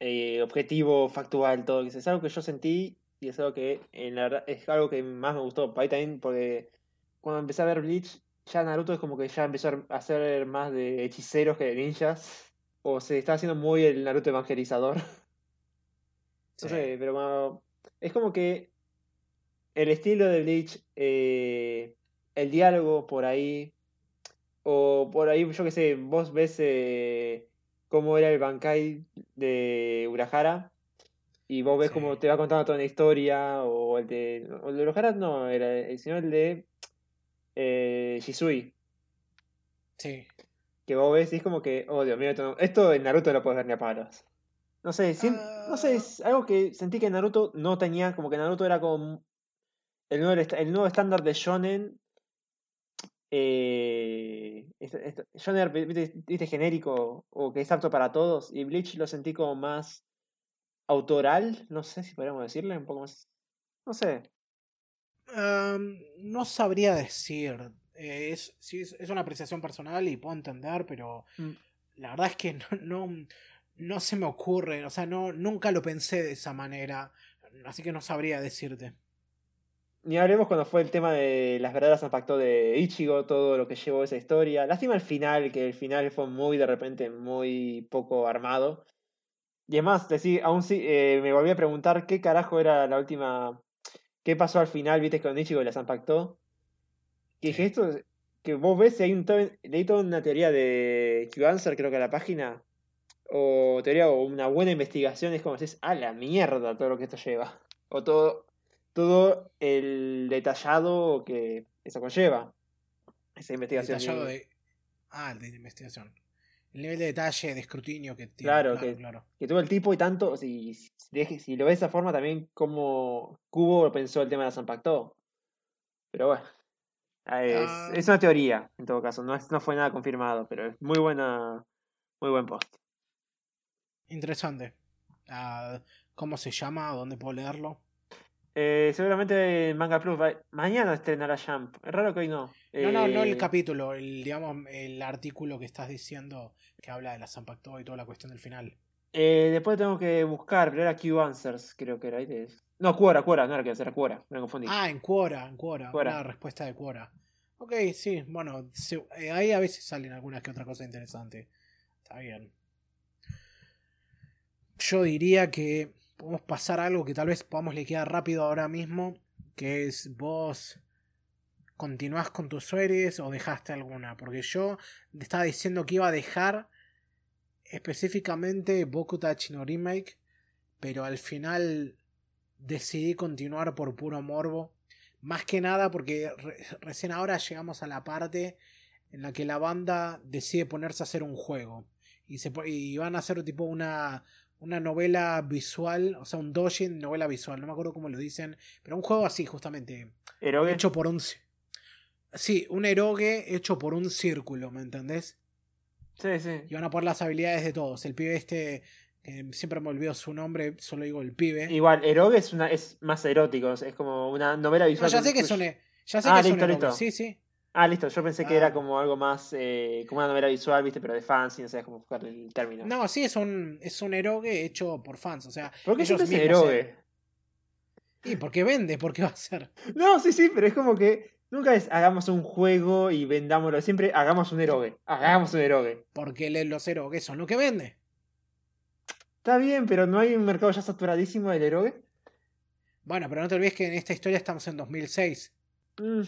eh, objetivo, factual, todo. Es algo que yo sentí y es algo que en la verdad es algo que más me gustó. Para también porque cuando empecé a ver Bleach, ya Naruto es como que ya empezó a ser más de hechiceros que de ninjas. O se está haciendo muy el Naruto evangelizador. sí. No sé, pero bueno, es como que el estilo de Bleach, eh, el diálogo por ahí, o por ahí, yo qué sé, vos ves eh, cómo era el Bankai de Urahara, y vos ves Sí. cómo te va contando toda una historia, o el de, o el de Urahara no, era el, sino el de eh, Shisui, sí. que vos ves y es como que, oh Dios mío, esto, esto en Naruto no lo puedes ver ni a palos. No sé, no sé, Ah. es algo que sentí que Naruto no tenía, como que Naruto era como el nuevo, est- el nuevo estándar de Shonen. Eh, es- es- shonen, viste, viste, genérico o que es apto para todos. Y Bleach lo sentí como más autoral. No sé si podríamos decirle. Un poco más. No sé. No sabría decir. Eh, es, sí, es, es una apreciación personal y puedo entender, pero Mm. la verdad es que no, no, no se me ocurre. O sea, no, nunca lo pensé de esa manera. Así que no sabría decirte. Ni hablemos cuando fue el tema de las verdaderas impactó de Ichigo, todo lo que llevó esa historia. Lástima el final, que el final fue muy de repente, muy poco armado. Y además, decir, aún sí, eh, me volví a preguntar qué carajo era la última. ¿Qué pasó al final, viste, con Ichigo y las impactó? Que dije, esto, es- que vos ves, hay un leí toda una teoría de Q-Answer, creo que a la página, o teoría o una buena investigación, es como decís, a la mierda todo lo que esto lleva. O todo, todo el detallado que eso conlleva. Esa investigación. Detallado de. Ah, el de investigación. El nivel de detalle, de escrutinio que tiene. Claro, Claro, que- claro. que tuvo el tipo y tanto, si, si, lo ves de esa forma, también como Cubo pensó el tema de las impactó. Pero bueno, ah, es, Ah. es una teoría, en todo caso, no, es, no fue nada confirmado, pero es muy buena, muy buen post. Interesante. Ah, ¿Cómo se llama? ¿Dónde puedo leerlo? Eh, seguramente en Manga Plus va- mañana estrenará Jump. Es raro que hoy no. No, no, no el Eh, capítulo, el, digamos, el artículo que estás diciendo que habla de la Zampacto y toda la cuestión del final. eh, después tengo que buscar, pero era Q Answers, creo que era. No, Quora, Quora, no era que era Quora, me confundí. Ah, en Quora, en Quora, Quora. una respuesta de Quora. Ok, sí, bueno, se- eh, ahí a veces salen algunas que otra cosa interesante. Está bien. Yo diría que podemos pasar algo que tal vez podamos liquidar rápido ahora mismo, que es vos continuás con tus series o dejaste alguna, porque yo te estaba diciendo que iba a dejar específicamente Boku Tachi no Remake, pero al final decidí continuar por puro morbo. Más que nada porque re- recién ahora llegamos a la parte en la que la banda decide ponerse a hacer un juego. Y, se, y van a hacer tipo una, una novela visual, o sea, un dojin novela visual, no me acuerdo cómo lo dicen, pero un juego así justamente, Eroge. hecho por un... Sí, un eroge hecho por un círculo, ¿me entendés? Sí, sí. Y van a poner las habilidades de todos. El pibe este, que siempre me olvido su nombre, solo digo el pibe. Igual, Eroge es, una, es más erótico, es como una novela No, visual. ya sé que son, e- ya sé Ah, que listo. sí, sí. Ah, listo, yo pensé que Ah. era como algo más, eh, como una novela visual, viste, pero de fans, y no sabes cómo buscar el término. No, sí, es un, es un eroge hecho por fans. O sea, ¿Por qué ellos siempre Eroge? se- Y porque vende, porque va a ser. No, sí, sí, pero es como que nunca es hagamos un juego y vendámoslo, siempre hagamos un Eroge, hagamos un Eroge. Porque los eroges son lo que vende. Está bien, pero no hay un mercado ya saturadísimo del Eroge. Bueno, pero no te olvides que en esta historia estamos en 2006. Mm,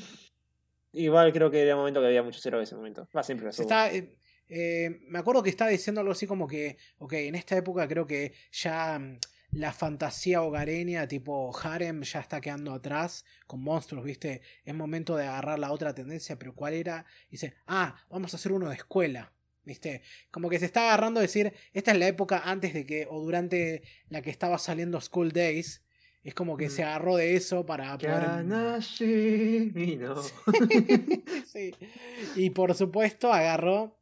Igual creo que era un momento que había muchos Eroges en ese momento. Va, siempre Se está, eh, eh, me acuerdo que estaba diciendo algo así como que, ok, en esta época creo que ya mm, la fantasía hogareña tipo harem ya está quedando atrás con monstruos, ¿viste? Es momento de agarrar la otra tendencia, pero ¿cuál era? Dice, ah, vamos a hacer uno de escuela. ¿Viste? Como que se está agarrando a decir, esta es la época antes de que, o durante la que estaba saliendo School Days. Es como que Mm. se agarró de eso para poder... Sí. Y por supuesto agarró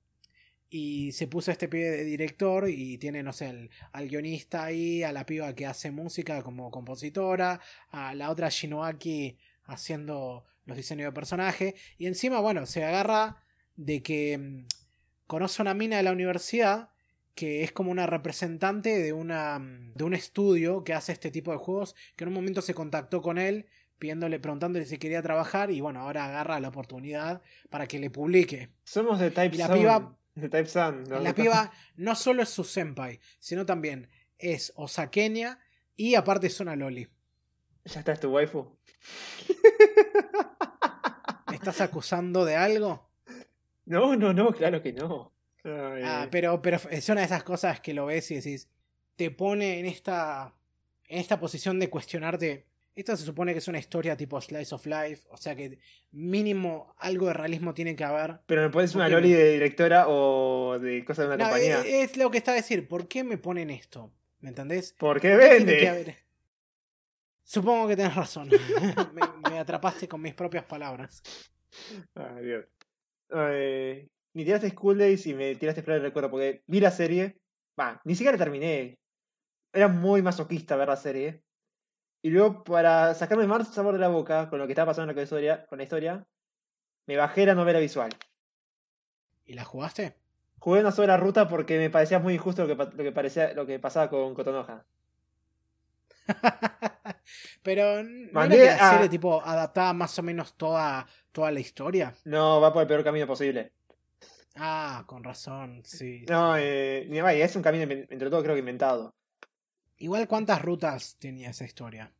y se puso este pibe de director y tiene, no sé, al, al guionista ahí, a la piba que hace música como compositora, a la otra Shinoaki haciendo los diseños de personaje. Y encima, bueno, se agarra de que mm, conoce una mina de la universidad que es como una representante de, una, mm, de un estudio que hace este tipo de juegos, que en un momento se contactó con él pidiéndole, preguntándole si quería trabajar y bueno, ahora agarra la oportunidad para que le publique. Somos de Type Y la Sun, piba- De Type Sun. ¿no? La piba no solo es su senpai, sino también es osaqueña y aparte es una loli. Ya está, es tu waifu. ¿Me estás acusando de algo? No, no, no, claro que no. Ay, Ah, pero, pero es una de esas cosas que lo ves y decís, te pone en esta, en esta posición de cuestionarte. Esta se supone que es una historia tipo Slice of Life, o sea que mínimo algo de realismo tiene que haber. Pero me pones una ¿por qué loli me- de directora o de cosas de una No, compañía. es, es lo que está a decir, ¿por qué me ponen esto? ¿Me entendés? ¿Por qué ¿Qué tiene que vende? haber? Supongo que tenés razón. me, me atrapaste con mis propias palabras. Ay, Dios. Eh, me tiraste School Days y me tiraste Flor del Recuerdo porque vi la serie. Va, ni siquiera la terminé. Era muy masoquista ver la serie. Y luego, para sacarme más sabor de la boca con lo que estaba pasando con la historia, con la historia me bajé la novela visual. ¿Y la jugaste? Jugué una sola ruta porque me parecía muy injusto lo que, lo que, parecía, lo que pasaba con Cotonoja. Pero ¿no era que la serie tipo adaptaba más o menos toda, toda la historia? No, va por el peor camino posible. Ah, con razón, sí. No, eh, es un camino entre todo creo que inventado. Igual cuántas rutas tenía esa historia.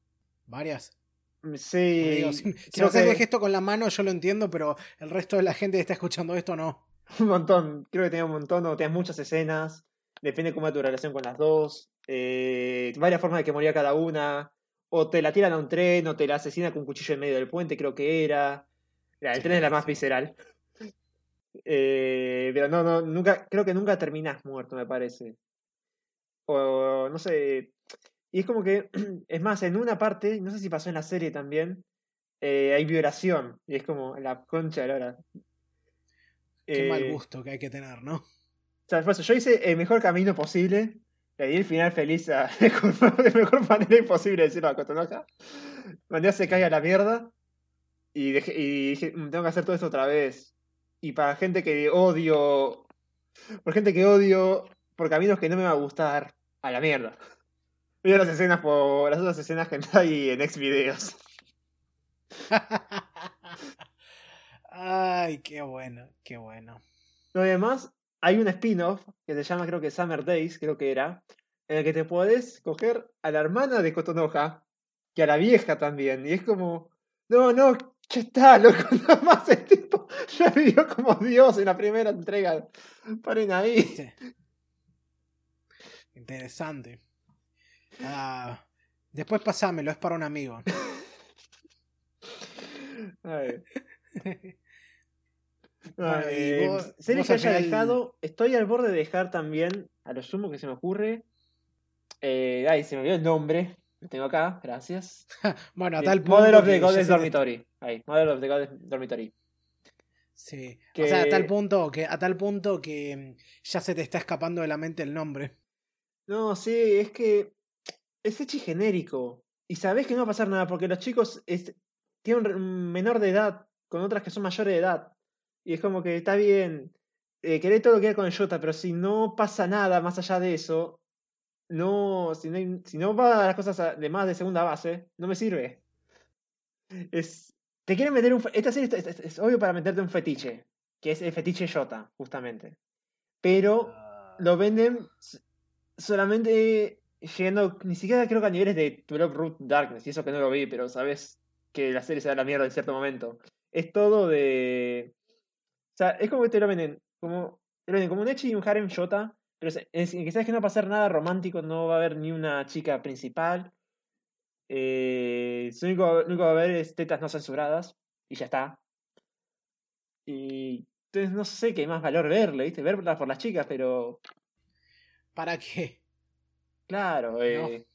¿Varias? Mm, sí. si, si no que... gesto con la mano yo lo entiendo, pero el resto de la gente que está escuchando esto no. Un montón, creo que tenía un montón, o tenías muchas escenas, depende cómo es tu relación con las dos, eh, varias formas de que moría cada una, o te la tiran a un tren, o te la asesina con un cuchillo en medio del puente, creo que era. el tren es la más visceral. Eh, pero no, no, nunca, creo que nunca terminas muerto, me parece. O no sé. Y es como que, es más, en una parte, no sé si pasó en la serie también, eh, hay violación. Y es como la concha de la hora. Qué mal gusto que hay que tener, ¿no? O sea, yo hice el mejor camino posible le di el final feliz a, de mejor manera imposible decirlo a Cotonoja. Mandé a se caiga la mierda. Y, dije, mm, tengo que hacer todo esto otra vez. Y para gente que odio. Por gente que odio. Por caminos que no me va a gustar. A la mierda. Veo las escenas por. las otras escenas que hay en ex videos. Ay, qué bueno, qué bueno. Lo demás, hay un spin-off que se llama, creo que Summer Days, creo que era, en el que te puedes coger a la hermana de Cotonoja y a la vieja también. Y es como, no, no, ya está, loco, nada más tipo ya vivió como Dios en la primera entrega. Paren ahí. Interesante. Ah, después pasámelo, es para un amigo. Eh, series que haya dejado, estoy al borde de dejar también, a lo sumo que se me ocurre. Eh, ay, se me olvidó el nombre. Lo tengo acá, gracias. bueno, a tal punto. Model of the Goddess Dormitory. Ahí, Model of the Goddess Dormitory. Sí. O sea, a tal punto que, a tal punto que mm, ya se te está escapando de la mente el nombre. No, sí, es que es hecho genérico. Y sabés que no va a pasar nada porque los chicos tienen un menor de edad con otras que son mayores de edad. Y es como que está bien, eh, querer todo lo que hay con el Jota, pero si no pasa nada más allá de eso, no, si no, si no va a las cosas de más de segunda base, no me sirve. Es, te quieren meter un. Esta serie es, obvio para meterte un fetiche, que es el fetiche Jota, justamente. Pero ah. lo venden solamente llegando, ni siquiera creo que a niveles de Twelve Root Darkness, y eso que no lo vi, pero sabes que la serie se da la mierda en cierto momento. Es todo de o sea, es como que te lo venden como, te lo venden como un Echi y un Harem Shota, pero es, que sabes que no va a pasar nada romántico, no va a haber ni una chica principal. Eh, lo único, lo único que va a haber es tetas no censuradas y ya está. Y entonces no sé qué más valor verle, ¿viste? Verla por las chicas, pero. ¿Para qué? Claro, eh.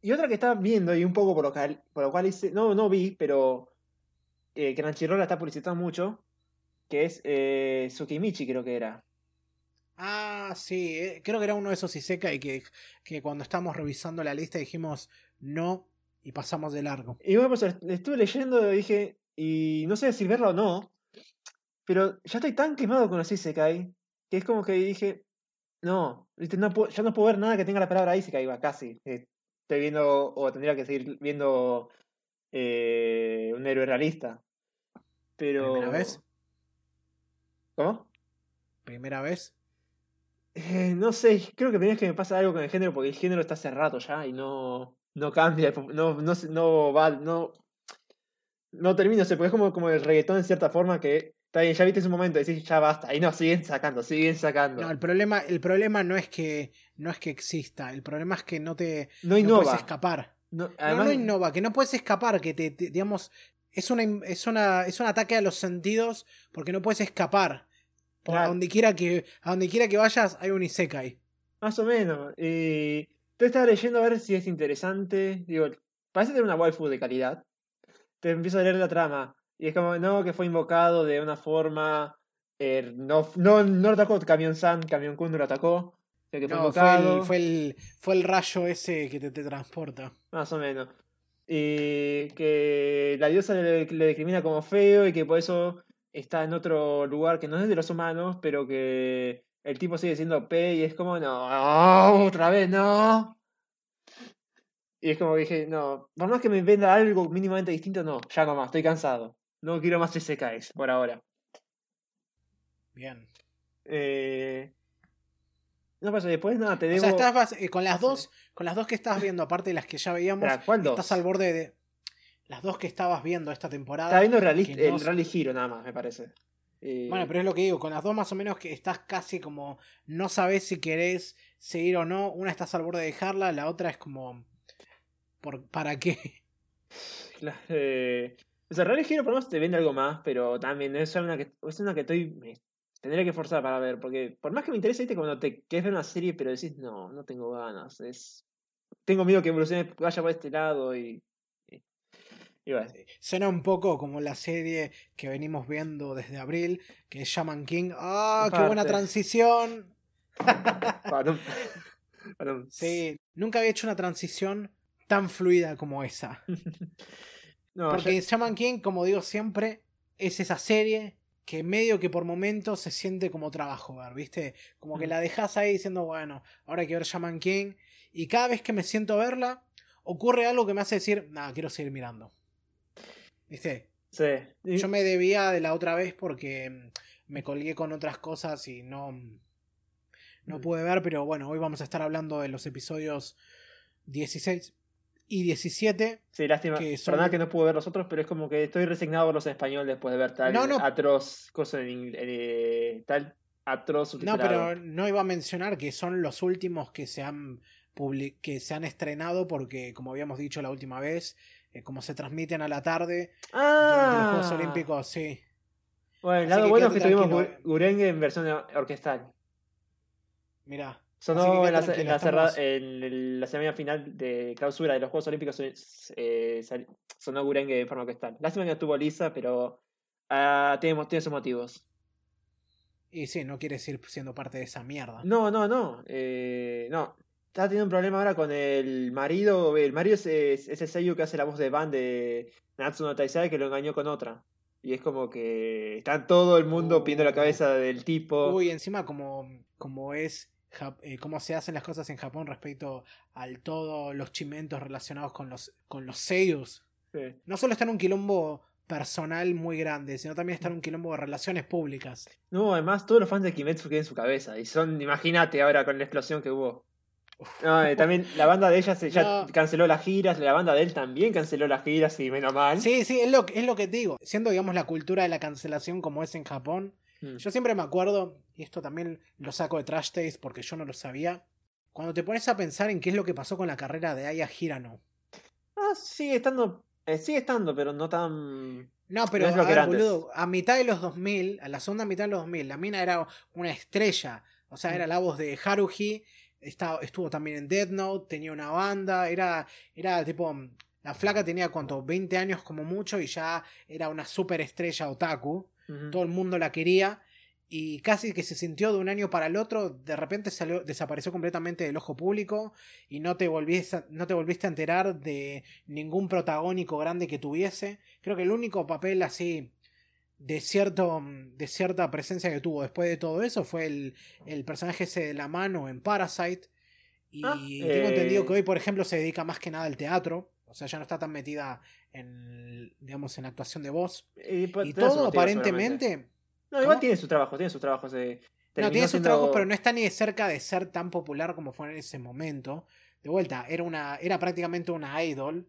Y otra que estaba viendo y un poco por lo, cual, por lo cual hice. No, no vi, pero eh, Crunchyroll la está publicitando mucho, que es eh, Tsukimichi, creo que era. Ah, sí, eh, creo que era uno de esos Isekai que, que cuando estábamos revisando la lista dijimos no y pasamos de largo. Y bueno, pues estuve leyendo y dije, y no sé si verlo o no, pero ya estoy tan quemado con los Isekai que es como que dije, no, no ya no puedo ver nada que tenga la palabra Isekai, va, casi. Eh, estoy viendo, o tendría que seguir viendo eh, un héroe realista. Pero... ¿Primera vez? ¿Cómo? ¿Primera vez? Eh, no sé, creo que primera vez que me pasa algo con el género porque el género está hace rato ya y no, no cambia, no, no, no va, no, no termina, o sea, porque es como, como el reggaetón en cierta forma que está bien, ya viste un momento decís ya basta, y no, siguen sacando, siguen sacando. No, el problema, el problema no es que no es que exista, el problema es que no te no, no puedes escapar. No, no, innova, que no puedes escapar, que te, digamos, es una, es una es un ataque a los sentidos porque no puedes escapar. Por donde quiera que a donde quiera que vayas hay un isekai. Más o menos. Y te estaba leyendo a ver si es interesante. Digo, parece tener una waifu de calidad. Te empiezo a leer la trama. Y es como, no, que fue invocado de una forma. eh, no, no, no lo atacó Camión San, Camión Kun no lo atacó. que fue No, fue el, fue, el, fue el rayo ese que te, te transporta. Más o menos. Y que la diosa le, le discrimina como feo y que por eso está en otro lugar que no es de los humanos, pero que el tipo sigue siendo P y es como, no, otra vez no. Y es como que dije, no, por más que me venda algo mínimamente distinto, no, ya no más, estoy cansado. No quiero más SKs por ahora. Bien. Eh... No pasa, después nada, te O debo... sea, estás eh, con las dos, con las dos que estabas viendo, aparte de las que ya veíamos, ¿cuál dos? estás al borde de. Las dos que estabas viendo esta temporada. Estaba viendo no el Rally Hero nada más, me parece. Eh, Bueno, pero es lo que digo, con las dos más o menos que estás casi como no sabes si querés seguir o no. Una estás al borde de dejarla, la otra es como ¿por, ¿para qué? Claro, eh, o sea, Rally Hero por lo menos te vende algo más, pero también es una que, es una que estoy. me- tendré que forzar para ver, porque por más que me interese, viste, cuando te quieres ver una serie, pero decís, no, no tengo ganas. Es, tengo miedo que evolucione, vaya por este lado y, Suena un poco como la serie que venimos viendo desde abril, que es Shaman King. ¡Ah, qué buena transición! Sí, nunca había hecho una transición tan fluida como esa. No, Porque ya- Shaman King, como digo siempre, es esa serie que medio que por momentos se siente como trabajo ver, ¿viste? Como que la dejas ahí diciendo, bueno, ahora hay que ver Shaman King. Y cada vez que me siento a verla, ocurre algo que me hace decir, nada, quiero seguir mirando. ¿Viste? sí. Y- Yo me debía de la otra vez porque mm, me colgué con otras cosas y no, no Mm. pude ver, pero bueno, hoy vamos a estar hablando de los episodios 16 y 17. Sí, lástima. que son- Perdona que no pude ver los otros, pero es como que estoy resignado a verlos en español después de ver tal No, no. atroz cosa en inglés. eh, tal atroz No, subtitulado. pero no iba a mencionar que son los últimos que se han que se han estrenado porque, como habíamos dicho la última vez, eh, como se transmiten a la tarde durante los Juegos Ah, Olímpicos, sí. Bueno, el lado que bueno es que tuvimos tranquilo. Gu- Gurengue en versión orquestal. Que Sonó en la, en la cerra- estamos- en la semana final de clausura de los Juegos Olímpicos eh, sal- sonó Gurengue en forma orquestal. Lástima que no estuvo Lisa, pero ah, tiene, tiene sus motivos. Y sí, no quieres ir siendo parte de esa mierda. No, no, no. eh, no. Está teniendo un problema ahora con el marido. El marido es, es, es el sello que hace la voz de Van de Natsuno Taizai que lo engañó con otra. Y es como que está todo el mundo pidiendo la cabeza del tipo. Uy, encima como, como es eh, cómo se hacen las cosas en Japón respecto al todos los chimentos relacionados con los con los seiyus. Sí. No solo está en un quilombo personal muy grande, sino también está en un quilombo de relaciones públicas. No, además todos los fans de Kimetsu quedan en su cabeza. Y son, imagínate ahora con la explosión que hubo. No, eh, también la banda de ella se, ya No. canceló las giras, la banda de él también canceló las giras y menos mal. Sí, sí, es lo, que- es lo que te digo. Siendo, digamos, la cultura de la cancelación como es en Japón, Mm. yo siempre me acuerdo, y esto también lo saco de Trash Taste porque yo no lo sabía, cuando te pones a pensar en qué es lo que pasó con la carrera de Aya Hirano. Ah, sigue estando, eh, sigue estando, pero no tan... No, pero No a ver, boludo, a mitad de los 2000, a la segunda mitad de los 2000, la mina era una estrella. O sea, Mm. era la voz de Haruhi, estaba, estuvo también en Dead Note, tenía una banda, era, era tipo, la flaca tenía cuánto, 20 años como mucho y ya era una super estrella otaku. Todo el mundo la quería y casi que se sintió de un año para el otro, de repente salió, desapareció completamente del ojo público y no te, volviste, no te volviste a enterar de ningún protagónico grande que tuviese. Creo que el único papel así de, cierto, de cierta presencia que tuvo después de todo eso fue el, el personaje ese de la mano en Parasite. Y Ah, tengo eh. entendido que hoy, por ejemplo, se dedica más que nada al teatro. O sea, ya no está tan metida en, digamos, en actuación de voz. Y, pues, Y todo aparentemente... No, igual ¿Cómo? tiene sus trabajos, tiene sus trabajos. eh, No, tiene sus siendo- trabajos, pero no está ni de cerca de ser tan popular como fue en ese momento. De vuelta, era, una, era prácticamente una idol.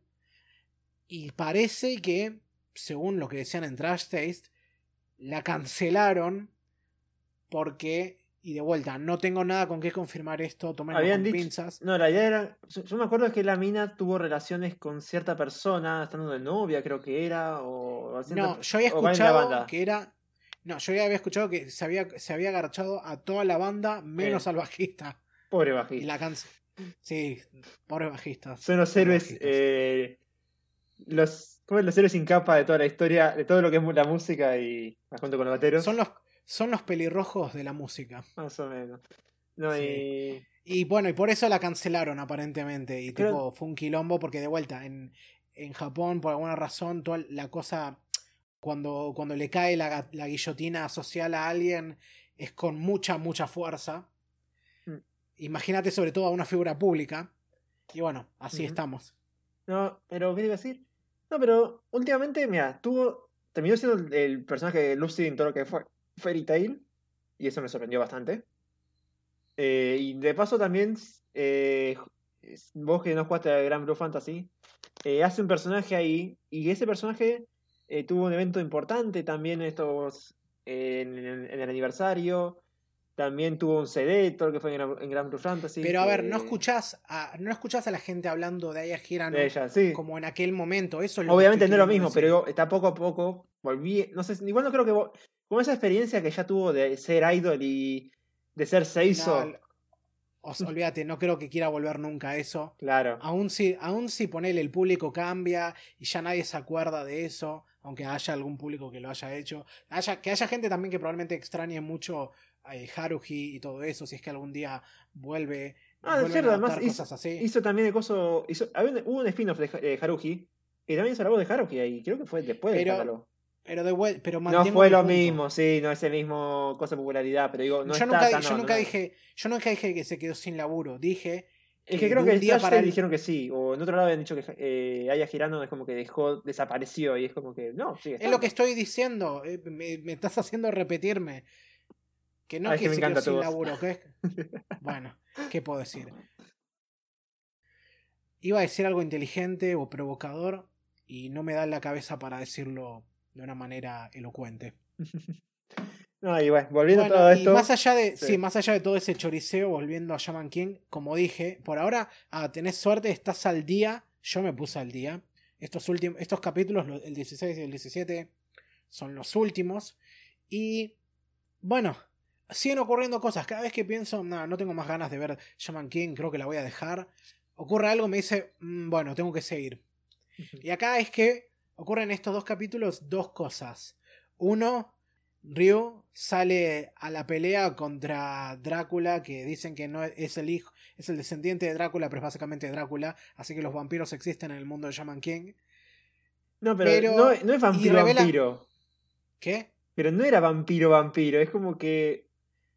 Y parece que, según lo que decían en Trash Taste, la cancelaron porque, y de vuelta, no tengo nada con qué confirmar esto, con dicho- pinzas. No, la idea era. Yo, yo me acuerdo que la mina tuvo relaciones con cierta persona, estando de novia, creo que era, o. No, yo había escuchado que era. No, yo ya había escuchado que se había, se había agarchado a toda la banda menos al bajista. Pobre Y bajista. la, cance- Sí, pobres bajistas. Son los héroes. eh, los, ¿cómo es? los héroes sin capa de toda la historia, de todo lo que es la música y junto con los bateros. Son los, son los pelirrojos de la música. Más o menos. No, Sí. y. Y bueno, y por eso la cancelaron aparentemente. Y tipo, fue un quilombo porque de vuelta, en, en Japón, por alguna razón, toda la cosa, cuando, cuando le cae la, la guillotina social a alguien, es con mucha, mucha fuerza. Mm. Imagínate sobre todo a una figura pública. Y bueno, así estamos. No, pero ¿qué iba a decir? No, pero últimamente, mira, tuvo. Terminó siendo el, personaje de Lucy en todo lo que fue Fairy Tail. Y eso me sorprendió bastante. Eh, y de paso también, eh, vos que no jugaste a Gran Blue Fantasy, eh, hace un personaje ahí. Y ese personaje tuvo un evento importante también estos. en el aniversario. También tuvo un CD, todo lo que fue en Gran, en Gran Blue Fantasy. Pero a ver, no escuchás a, no escuchás a la gente hablando de Aya de ella, sí. como en aquel momento. Eso es lo Obviamente no es lo mismo, decir. pero está poco a poco volví, no sé, igual no creo que con esa experiencia que ya tuvo de ser idol y de ser Seiso, No, os- olvídate, no creo que quiera volver nunca a eso. claro. Aún si, aún si ponele el público cambia y ya nadie se acuerda de eso, aunque haya algún público que lo haya hecho, haya, que haya gente también que probablemente extrañe mucho eh, Haruhi y todo eso, si es que algún día vuelve, Ah, de cierto, a además hizo, así. hizo también el coso, hizo, hubo un spin-off de, de Haruhi y también hizo la voz de Haruhi ahí, creo que fue después de Pero Escándalo. Pero de pero No fue lo punto. mismo, sí, no es el mismo cosa de popularidad, pero digo, no yo está nunca, tan yo no, nunca no. dije, yo nunca dije que se quedó sin laburo, dije Es que creo que un día para el- dijeron que sí, o en otro lado habían dicho que eh, Aya Girano es como que dejó, desapareció y es como que no, sigue Es lo que estoy diciendo. eh, me, me estás haciendo repetirme. Que no Ah, es es que sin laburo. ¿qué? bueno, ¿qué puedo decir? Iba a decir algo inteligente o provocador y no me da la cabeza para decirlo de una manera elocuente. No, y bueno, volviendo Bueno, a todo esto. más allá de, sí. sí, más allá de todo ese choriceo, volviendo a Shaman King, como dije, por ahora, ah, tenés suerte, estás al día. Yo me puse al día. Estos últimos, estos capítulos, lo- el 16 y el 17, son los últimos. Y bueno, siguen ocurriendo cosas. Cada vez que pienso, no, no tengo más ganas de ver Shaman King, creo que la voy a dejar. Ocurre algo, me dice, "Mm, bueno, tengo que seguir. Y acá es que ocurren estos dos capítulos dos cosas. Uno, Ryu sale a la pelea contra Drácula, que dicen que no es el hijo, es el descendiente de Drácula, pero es básicamente Drácula, así que los vampiros existen en el mundo de Shaman King. No, pero, pero- no, no es vampiro, revela- vampiro. ¿Qué? Pero no era vampiro, vampiro. Es como que.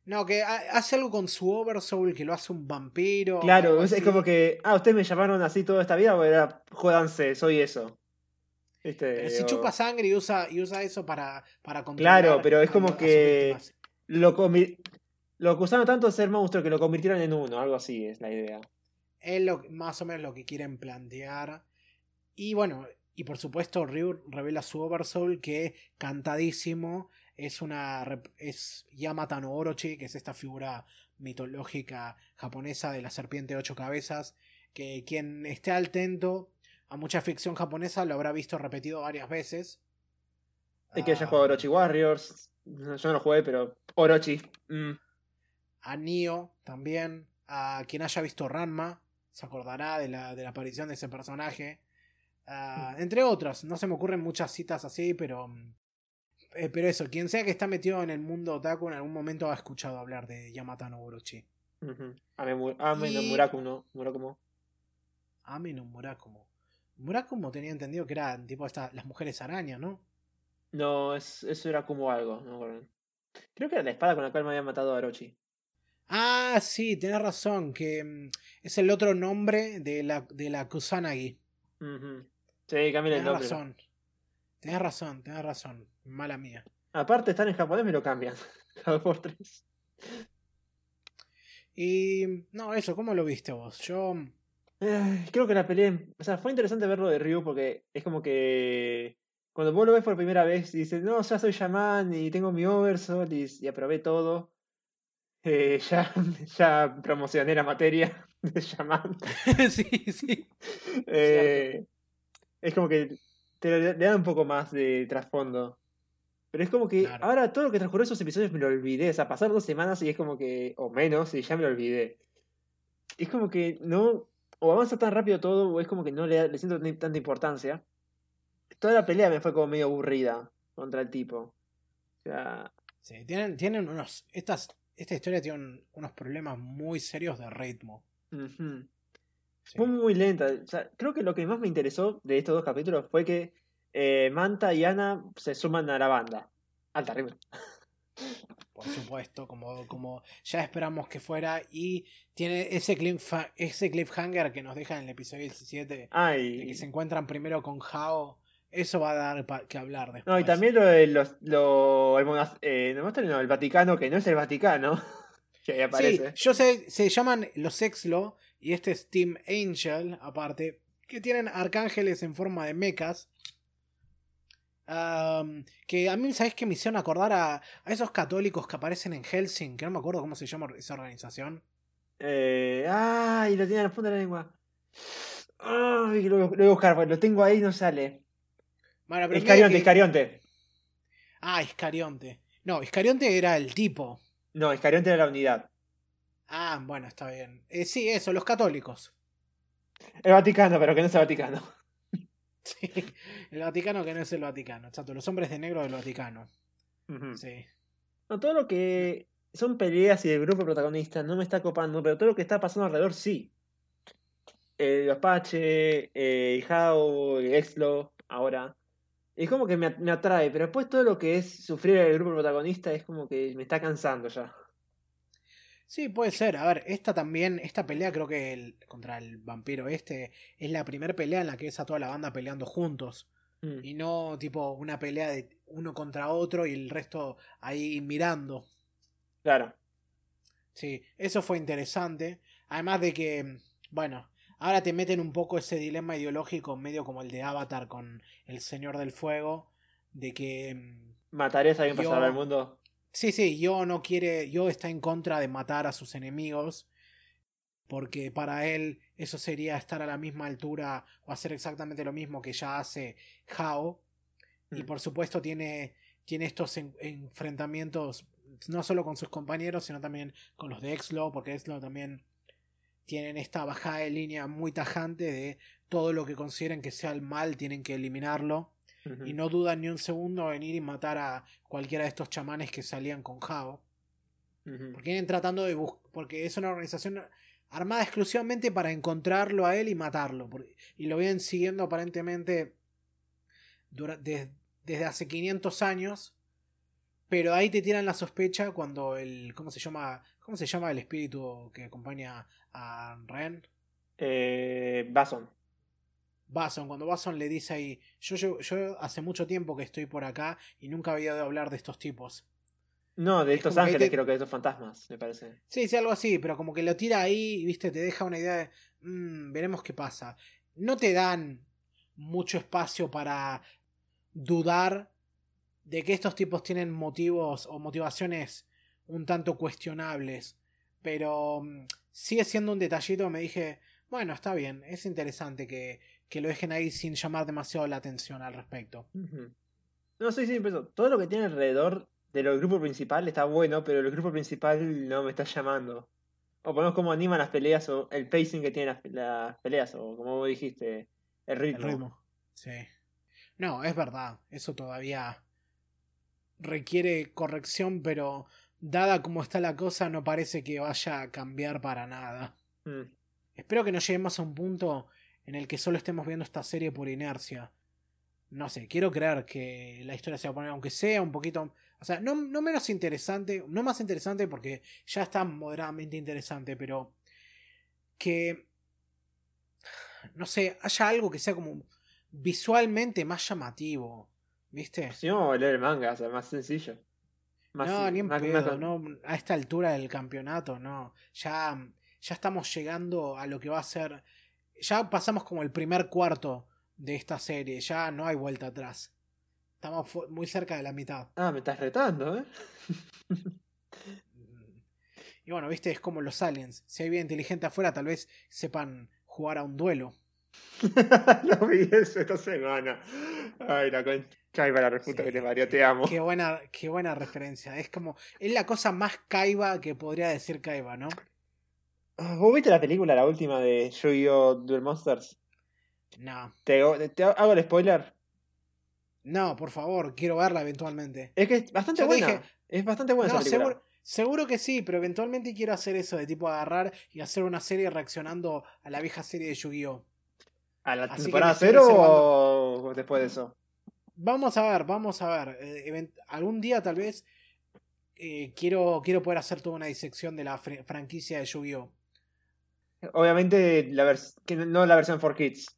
No, que ha- hace algo con su Oversoul que lo hace un vampiro. Claro, es, como que. Ah, ustedes me llamaron así toda esta vida, o era. Jódanse, soy eso. Pero si O- chupa sangre y usa, y usa eso para, para Claro, pero es como a que-. Lo, lo acusaron tanto de ser monstruo que lo convirtieron en uno. Algo así es la idea. Es lo, más o menos lo que quieren plantear. Y bueno, y por supuesto Ryu revela su Oversoul que cantadísimo es una es Yamata no Orochi, que es esta figura mitológica japonesa de la serpiente de ocho cabezas, que quien esté atento a mucha ficción japonesa lo habrá visto repetido varias veces. Es que haya Ah, jugado Orochi Warriors. Yo no lo jugué, pero. Orochi. mm. a Nio también, a quien haya visto Ranma, se acordará de la, de la aparición de ese personaje. Ah, entre otras, no se me ocurren muchas citas así, pero. mm, eh, pero eso, quien sea que está metido en el mundo otaku en algún momento ha escuchado hablar de Yamata no Orochi. Ame, Mu- Ame no Y- no. Murakumo. Ame no Murakumo. Murakumo tenía entendido que eran tipo esta, las mujeres araña, ¿no? No, es, eso era como algo. No me. Creo que era la espada con la cual me había matado a Orochi. Ah, sí, tenés razón, que mm, es el otro nombre de la, de la Kusanagi. Ujú. Sí, cambia el Tenés nombre. razón. Tenés razón, tenés razón. Mala mía. Aparte, están en japonés, me lo cambian. Cada por tres. Y no, eso, ¿cómo lo viste vos? Yo. Eh, creo que la pelea. O sea, fue interesante verlo de Ryu porque es como que. Cuando vos lo ves por primera vez y dices, no, ya soy shaman y tengo mi oversoul y, y aprobé todo. eh, ya, ya promocioné la materia de shaman. sí, sí. Eh, es como que te le, da un poco más de trasfondo. Pero es como que Claro. ahora todo lo que transcurrió esos episodios me lo olvidé. O sea, pasaron dos semanas y es como que. O menos, y ya me lo olvidé. es como que no. O avanza tan rápido todo, o es como que no le, le siento tanta importancia. Toda la pelea me fue como medio aburrida contra el tipo. O sea. Sí, tienen, tienen unos. Estas, esta historia tiene unos problemas muy serios de ritmo. Fue muy lenta. O sea, creo que lo que más me interesó de estos dos capítulos fue que eh, Manta y Ana se suman a la banda. Alta ritmo. Por supuesto, como, como ya esperamos que fuera. Y tiene ese, ese cliffhanger que nos deja en el episodio 17. Ay. De que se encuentran primero con Hao. Eso va a dar que hablar después. No, y también lo de los, lo, el, eh, no, el Vaticano, que no es el Vaticano. que ahí aparece. Sí, yo sé, se llaman los Exlo. Y este es Team Angel, aparte. Que tienen arcángeles en forma de mechas que a mí, ¿sabes qué me hicieron acordar a, esos católicos que aparecen en Helsing? Que no me acuerdo cómo se llama esa organización. Eh, ay, lo tiene en la punta de la lengua. Ay, lo, voy a buscar, porque lo tengo ahí y no sale. Bueno, Iscarionte, Iscarionte. Ah, Iscarionte. No, Iscarionte era el tipo. No, Iscarionte era la unidad. Ah, bueno, está bien. Eh, sí, eso, los católicos. El Vaticano, pero que no es el Vaticano. Sí, el Vaticano que no es el Vaticano, exacto. Los hombres de negro del Vaticano. Sí. No, todo lo que son peleas y el grupo protagonista no me está copando, pero todo lo que está pasando alrededor sí. El Apache, el Jao, el Exlo, ahora. Es como que me, me atrae, pero después todo lo que es sufrir el grupo protagonista es como que me está cansando ya. Sí, puede ser. A ver, esta también, esta pelea creo que el, contra el vampiro este es la primera pelea en la que es a toda la banda peleando juntos. Mm. Y no tipo una pelea de uno contra otro y el resto ahí mirando. Claro. Sí, eso fue interesante. Además de que, bueno, ahora te meten un poco ese dilema ideológico medio como el de Avatar con el Señor del Fuego. De que... Mm, ¿Matarías a alguien para salvar el mundo? Sí, sí, yo no quiere, yo está en contra de matar a sus enemigos, porque para él eso sería estar a la misma altura o hacer exactamente lo mismo que ya hace Hao. Y mm. por supuesto tiene, tiene estos enfrentamientos no solo con sus compañeros, sino también con los de Exlo, porque Exlo también tienen esta bajada de línea muy tajante de todo lo que consideren que sea el mal, tienen que eliminarlo. Y no dudan ni un segundo en ir y matar a cualquiera de estos chamanes que salían con Jao. Porque vienen tratando de buscar. Porque es una organización armada exclusivamente para encontrarlo a él y matarlo. Y lo vienen siguiendo aparentemente desde hace 500 años. Pero ahí te tiran la sospecha cuando el. ¿Cómo se llama? ¿Cómo se llama el espíritu que acompaña a Ren? Eh, Bason. Bason, cuando Bason le dice ahí, yo, yo, yo hace mucho tiempo que estoy por acá y nunca había oído hablar de estos tipos. No, de estos ángeles, creo que de estos fantasmas, me parece. Sí, sí, algo así, pero como que lo tira ahí y viste, te deja una idea de, mmm, veremos qué pasa. No te dan mucho espacio para dudar de que estos tipos tienen motivos o motivaciones un tanto cuestionables, pero mm, sigue siendo un detallito, me dije, bueno, está bien, es interesante que que lo dejen ahí sin llamar demasiado la atención al respecto. No, sí, sí, pero todo lo que tiene alrededor del grupo principal está bueno, pero el grupo principal no me está llamando. O ponemos cómo animan las peleas o el pacing que tienen las, peleas, o como vos dijiste, el ritmo. El ritmo, sí. No, es verdad, eso todavía requiere corrección, pero dada como está la cosa, no parece que vaya a cambiar para nada. Mm. Espero que no lleguemos a un punto en el que solo estemos viendo esta serie por inercia. No sé, quiero creer que la historia se va a poner, aunque sea un poquito. O sea, no, no menos interesante, no más interesante porque ya está moderadamente interesante, pero que. No sé, haya algo que sea como visualmente más llamativo. ¿Viste? Vamos a leer el manga, o sea, más sencillo. no, ni en pedo, no, a esta altura del campeonato, no. Ya, ya estamos llegando a lo que va a ser ya pasamos como el primer cuarto de esta serie, ya no hay vuelta atrás. Estamos muy cerca de la mitad. Ah, me estás retando, ¿eh? y bueno, viste, es como los aliens. Si hay vida inteligente afuera, tal vez sepan jugar a un duelo. no vi eso esta semana. Ay, la concha la refuta que te Mario, te amo. Qué buena, qué buena referencia. Es como, es la cosa más Kaiba que podría decir Kaiba, ¿no? Ah, ¿Vos viste la película, la última de Yu-Gi-Oh! Duel Monsters? No. Te, te hago el spoiler. No, por favor, quiero verla eventualmente. Es que es bastante buena. dije- Es bastante buena No, esa película. seguro, seguro que sí, pero eventualmente quiero hacer eso de tipo agarrar y hacer una serie reaccionando a la vieja serie de Yu-Gi-Oh! ¿A la Así temporada cero o después de eso? Vamos a ver, vamos a ver. Eh, algún día tal vez eh, quiero, quiero poder hacer toda una disección de la fr- franquicia de Yu-Gi-Oh! Obviamente, la que no la versión for kids.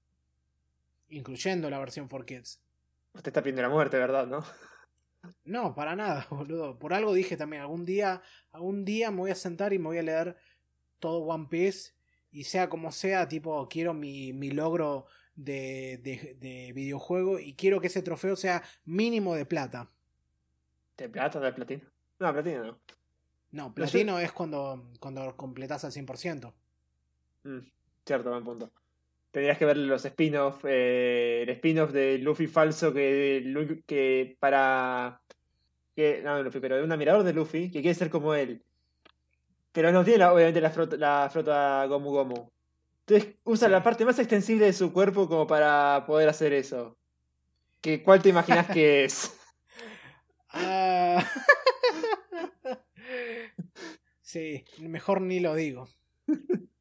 Incluyendo la versión 4Kids. Usted está pidiendo la muerte, ¿verdad? ¿No? No, para nada, boludo. Por algo dije también, algún día, algún día me voy a sentar y me voy a leer todo One Piece. Y sea como sea, tipo, quiero mi, mi logro de, de, de videojuego y quiero que ese trofeo sea mínimo de plata. ¿De plata o de platino? No, platino no. No, platino es cuando, cuando completas al 100%. Mm, cierto, buen punto. Tendrías que ver los spin-off, eh, el spin-off de Luffy falso que, que para... Que, no, Luffy, pero de un admirador de Luffy que quiere ser como él. Pero no tiene la- obviamente la frota, la flota Gomu Gomu. Entonces usa Sí. la parte más extensible de su cuerpo como para poder hacer eso. ¿Qué, ¿Cuál te imaginas que es? Ah. sí, mejor ni lo digo.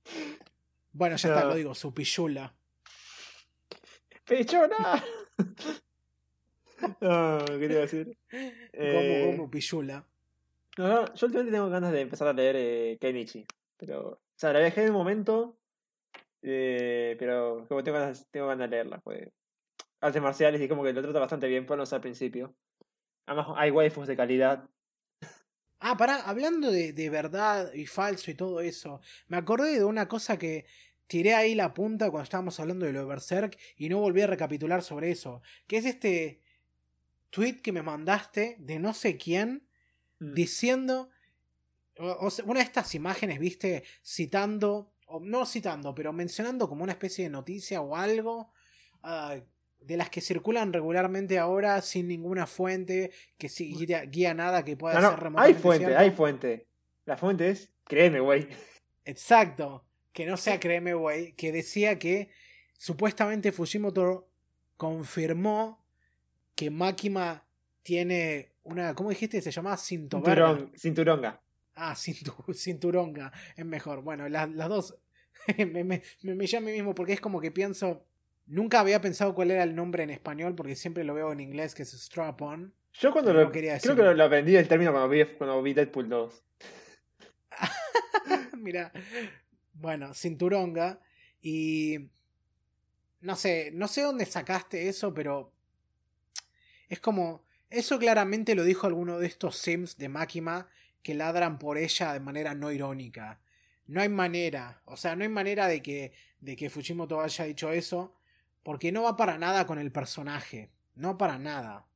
Bueno, ya está, No. lo digo, su pichula. ¡Pechona! no, ¿qué te iba a decir? Eh, Gomu pichula. No, no, yo últimamente tengo ganas de empezar a leer eh, Kenichi. Pero, o sea, la en un momento. eh, pero como tengo ganas, tengo ganas de leerla. Pues, artes marciales y como que lo trata bastante bien, por no sé al principio. Además, hay waifus de calidad. Ah, pará, hablando de, de verdad y falso y todo eso, me acordé de una cosa que tiré ahí la punta cuando estábamos hablando de lo de Berserk y no volví a recapitular sobre eso, que es este tweet que me mandaste de no sé quién Mm. diciendo, o- o sea, una de estas imágenes, viste, citando, o no citando, pero mencionando como una especie de noticia o algo, ah, de las que circulan regularmente ahora sin ninguna fuente, que sí, guía, guía nada que pueda No, ser no, hay fuente, cierto. hay fuente. La fuente es, créeme, güey. Exacto, que no sea créeme, güey, que decía que supuestamente Fujimoto confirmó que Makima tiene una, ¿cómo dijiste? Se llamaba. Cinturón, cinturonga. Ah, cintu- cinturonga, es mejor. Bueno, las, las dos me, me, me, me llama a mí mismo porque es como que pienso, nunca había pensado cuál era el nombre en español porque siempre lo veo en inglés que es strap on. Yo cuando lo, quería creo decirlo. que lo, aprendí el término cuando vi, cuando vi Deadpool 2. Mira, bueno, cinturonga y no sé, no sé dónde sacaste eso, pero es como eso claramente lo dijo alguno de estos sims de Makima que ladran por ella de manera no irónica. No hay manera, o sea, no hay manera de que de que Fujimoto haya dicho eso porque no va para nada con el personaje, no para nada.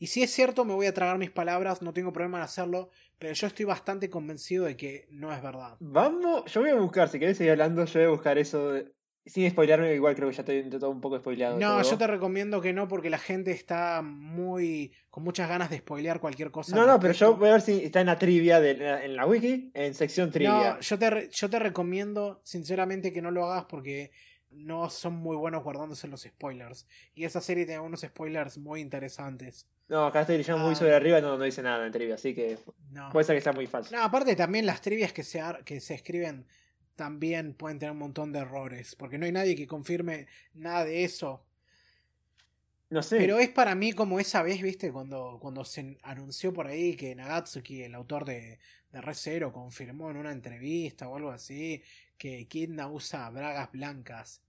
Y si es cierto, me voy a tragar mis palabras, no tengo problema en hacerlo, pero yo estoy bastante convencido de que no es verdad. Vamos, yo voy a buscar, si querés seguir hablando, yo voy a buscar eso. de- sin spoilearme, igual creo que ya estoy todo un poco spoileado. No, todo. yo te recomiendo que no porque la gente está muy con muchas ganas de spoilear cualquier cosa. No, no, pero yo voy a ver si está en la trivia, de, en la wiki, en sección trivia. No, yo te, yo te recomiendo sinceramente que no lo hagas porque no son muy buenos guardándose los spoilers. Y esa serie tiene unos spoilers muy interesantes. No, acá estoy leyendo muy Ah. sobre arriba, no, no dice nada en trivia, así que No. puede ser que sea muy falso. No, aparte también las trivias que se, ar- que se escriben también pueden tener un montón de errores. Porque no hay nadie que confirme nada de eso. No sé. Pero es para mí como esa vez, viste, cuando, cuando se anunció por ahí que Nagatsuki, el autor de, de Re Zero, confirmó en una entrevista o algo así que Kidna usa bragas blancas.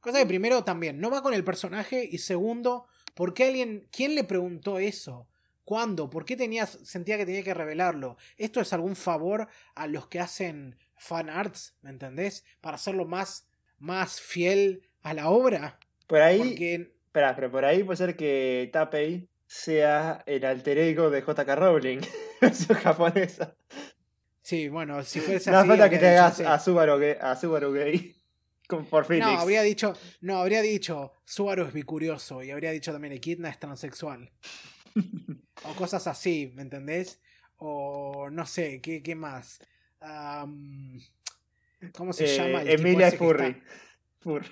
Cosa que primero también no va con el personaje y segundo, ¿por qué alguien, quién le preguntó eso? ¿Cuándo? ¿Por qué tenías, sentía que tenía que revelarlo? ¿Esto es algún favor a los que hacen fan arts, ¿me entendés? Para hacerlo más, más fiel a la obra. por ahí, Porque espera, pero por ahí puede ser que Tapei sea el alter ego de JK Rowling, versión japonesa. Sí, bueno, si fuese No así. hace falta que te hagas a. Subaru gay, a Subaru gay con, por Phoenix. No, habría dicho, no, habría dicho, Subaru es bicurioso y habría dicho también, Equidna es transexual. o cosas así, ¿me entendés? O no sé, ¿qué, qué más? Am, ¿Cómo se Eh, llama? el Emilia que Furry. Fur.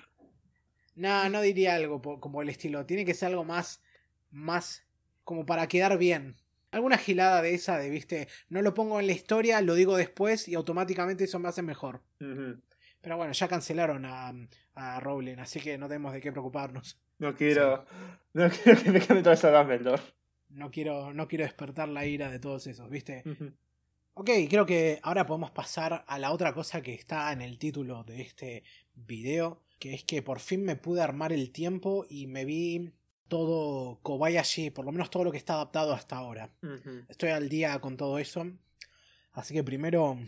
No, no diría algo como el estilo. Tiene que ser algo más. más. como para quedar bien. Alguna gilada de esa de, viste, no lo pongo en la historia, lo digo después y automáticamente eso me hace mejor. Pero bueno, ya cancelaron a, a Rowling, así que no tenemos de qué preocuparnos. No quiero. No quiero que me cambie toda esa Dumbledore. No quiero, no quiero despertar la ira de todos esos, ¿viste? Ujú. Ok, creo que ahora podemos pasar a la otra cosa que está en el título de este video, que es que por fin me pude armar el tiempo y me vi todo Kobayashi, por lo menos todo lo que está adaptado hasta ahora. Estoy al día con todo eso. Así que primero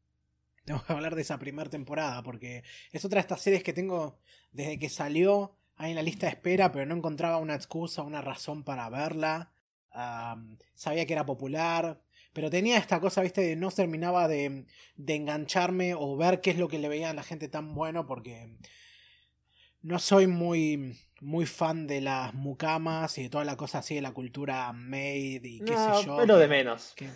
tengo que hablar de esa primera temporada, porque es otra de estas series que tengo desde que salió ahí en la lista de espera, pero no encontraba una excusa, una razón para verla. Sabía que era popular, pero tenía esta cosa, viste, de no terminaba de, de engancharme o ver qué es lo que le veía a la gente tan bueno, porque no soy muy, muy fan de las mucamas y de toda la cosa así de la cultura made y qué No, sé yo. pero de que- menos. que-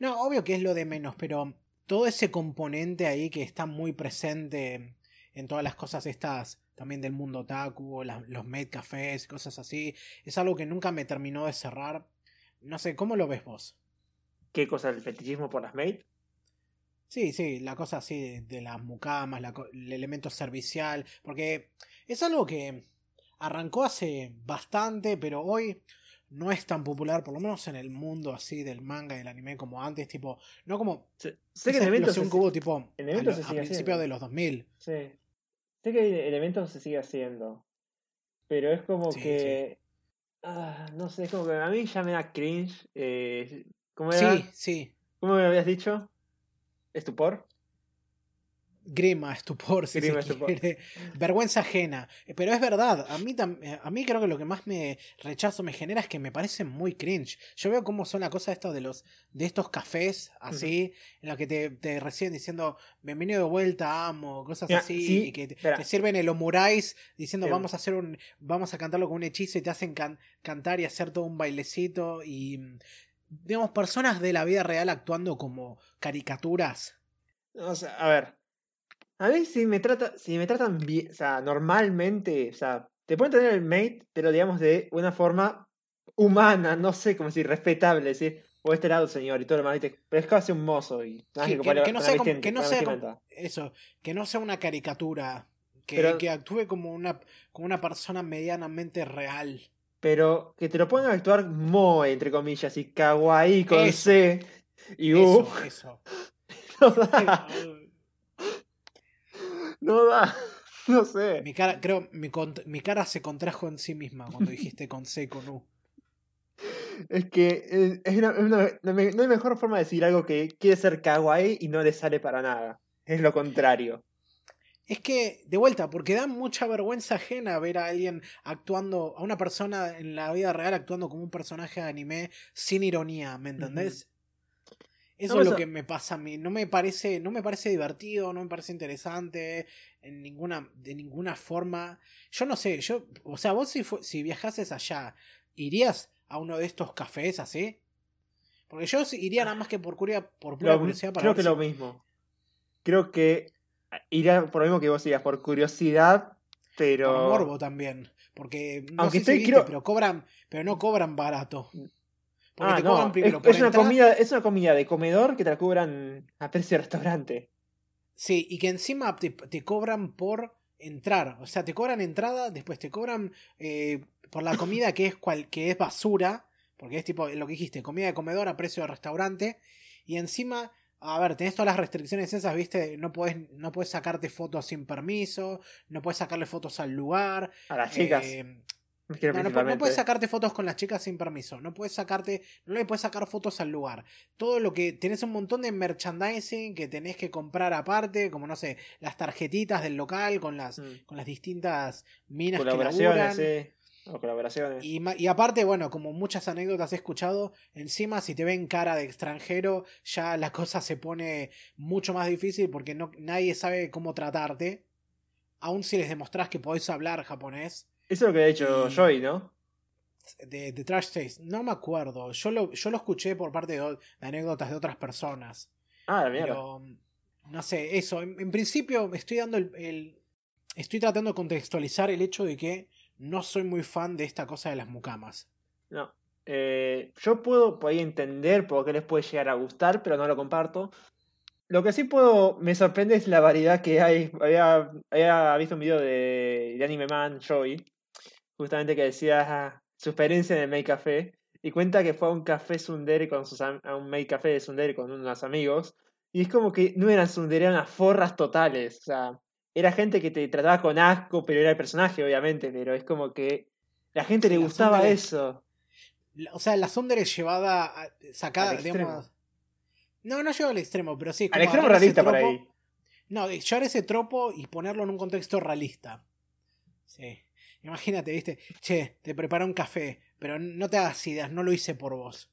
No, obvio que es lo de menos, pero todo ese componente ahí que está muy presente en todas las cosas estas también del mundo otaku, la- los made cafés, cosas así, es algo que nunca me terminó de cerrar. No sé, ¿cómo lo ves vos? ¿Qué cosa? ¿El fetichismo por las maid? Sí, sí, la cosa así de, de las mucamas, la el elemento servicial, porque es algo que arrancó hace bastante, pero hoy no es tan popular, por lo menos en el mundo así del manga y del anime como antes, tipo, no como Sé, sé que en eventos se, hubo tipo en a, eventos lo- se a principios haciendo. de los 2000. sí. Sé que en eventos se sigue haciendo. Pero es como Sí, que. ah, no sé, es como que a mí ya me da cringe. Eh, ¿Cómo era? Sí, sí. ¿Cómo me habías dicho? ¿Estupor? Grima, estupor, si Grima, se estupor. quiere. Vergüenza ajena. Eh, Pero es verdad, a mí, eh, a mí creo que lo que más me rechazo me genera es que me parecen muy cringe. Yo veo cómo son la cosa esto de los de estos cafés así, en los que te, te reciben diciendo bienvenido de vuelta, amo, cosas Mira, así, sí, y que te, sirven el omurais diciendo Em. vamos a hacer un, vamos a cantarlo con un hechizo y te hacen can- cantar y hacer todo un bailecito y digamos personas de la vida real actuando como caricaturas. O sea, a ver. A mí si me trata, si me tratan bien, o sea, normalmente, o sea, te pueden tener el mate, pero digamos de una forma humana, no sé cómo decir, respetable, decir, o este lado, señor, y todo lo demás, pero es casi un mozo y nada Que- que que- compare que no sea como- que no como- eso, que no sea una caricatura, que, Pero- que actúe como una, como una persona medianamente real. Pero que te lo pongan a actuar moe, entre comillas, y kawaii con Eso. C y U. Eso, eso. No da, no da, no sé. mi cara, creo, mi, mi cara se contrajo en sí misma cuando dijiste con C y con U. Es que eh, es una- no hay mejor forma de decir algo que quiere ser kawaii y no le sale para nada. Es lo contrario. Es que, de vuelta, porque da mucha vergüenza ajena ver a alguien actuando, a una persona en la vida real actuando como un personaje de anime sin ironía, ¿me entendés? Eso No, es lo eso- que me pasa a mí. No me parece, no me parece divertido, no me parece interesante en ninguna, de ninguna forma. Yo no sé, yo, o sea, vos si, si viajases allá, ¿irías a uno de estos cafés así? Porque yo iría nada más que por, curia, por pura Lo- curiosidad para creo que si- lo mismo. Creo que iría por lo mismo que vos digas, por curiosidad, pero. Por morbo también. Porque no Aunque sé si estoy- viste, quiero- pero cobran, pero no cobran barato. Porque Ah, te cobran es, primero es por una entrar- comida, es una comida de comedor que te la cobran a precio de restaurante. Sí, y que encima te, te cobran por entrar. O sea, te cobran entrada, después te cobran eh, por la comida que es cual, que es basura. Porque es tipo lo que dijiste, comida de comedor a precio de restaurante. Y encima, a ver, tenés todas las restricciones esas, viste, no puedes, no puedes sacarte fotos sin permiso, no puedes sacarle fotos al lugar. A las chicas. eh, No, no, puedes sacarte fotos con las chicas sin permiso. No puedes sacarte. No le puedes sacar fotos al lugar. Todo lo que. Tenés un montón de merchandising que tenés que comprar aparte. Como no sé, las tarjetitas del local con las, Mm. con las distintas minas que laburan. sí. O colaboraciones. Y, y aparte, bueno, como muchas anécdotas he escuchado, encima si te ven cara de extranjero, ya la cosa se pone mucho más difícil porque no, nadie sabe cómo tratarte. Aun si les demostrás que podés hablar japonés. Eso es lo que ha dicho Y- Joy, ¿no? de, de Trash Taste. No me acuerdo. Yo lo, yo lo escuché por parte de, anécdotas de otras personas. Ah, la mierda. Pero, no sé, eso. En, principio estoy dando el, Estoy tratando de contextualizar el hecho de que no soy muy fan de esta cosa de las mucamas. No. Eh, yo puedo por ahí entender por qué les puede llegar a gustar, pero no lo comparto. Lo que sí puedo, me sorprende es la variedad que hay. Había, visto un video de, Anime Man, Joey, justamente que decía su experiencia en el Make Café, y cuenta que fue a un café Sundere con sus a un Make de Sundere con unos amigos, y es como que no eran Sundere, eran las forras totales. O sea, era gente que te trataba con asco, pero era el personaje, obviamente, pero es como que la gente le gustaba eso. O sea, la Sundere llevada, sacada, digamos, no, no lleva al extremo, pero sí. Al extremo realista por ahí. No, llevar ese tropo y ponerlo en un contexto realista. Sí. Imagínate, viste, che, te preparo un café, pero no te hagas ideas, no lo hice por vos.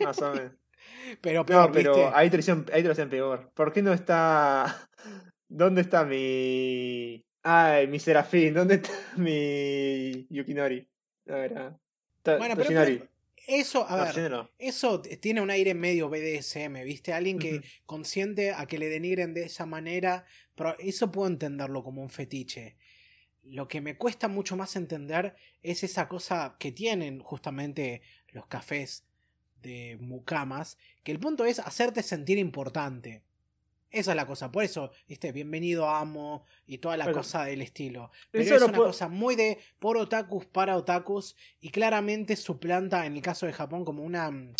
Más o menos. pero peor, no, pero ahí te, lo hacen, peor. ¿Por qué no está. ¿Dónde está mi. Ay, mi Serafín? ¿Dónde está mi Yukinori? A ver, ah. Bueno, pero, eso, a ver, eso tiene un aire medio BDSM, ¿viste? Alguien que consciente a que le denigren de esa manera, pero eso puedo entenderlo como un fetiche. Lo que me cuesta mucho más entender es esa cosa que tienen justamente los cafés de mucamas, que el punto es hacerte sentir importante. Esa es la cosa, por eso, viste, bienvenido amo y toda la cosa del estilo. Pero es una cosa muy de por otakus para otakus y claramente suplanta en el caso de Japón como una mm,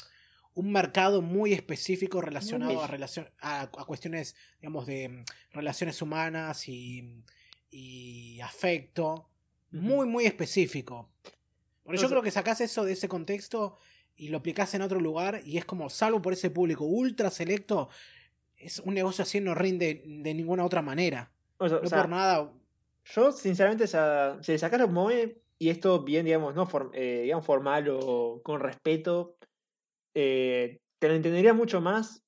un mercado muy específico relacionado a, a, cuestiones, digamos, de mm, relaciones humanas y, y afecto. Muy, muy específico. Porque yo creo que sacás eso de ese contexto y lo aplicás en otro lugar y es como, salvo por ese público ultra selecto, es un negocio así no rinde de ninguna otra manera. no por nada. Yo, sinceramente, si le Moe y esto bien, digamos, no eh, digamos formal o con respeto, eh, te lo entendería mucho más,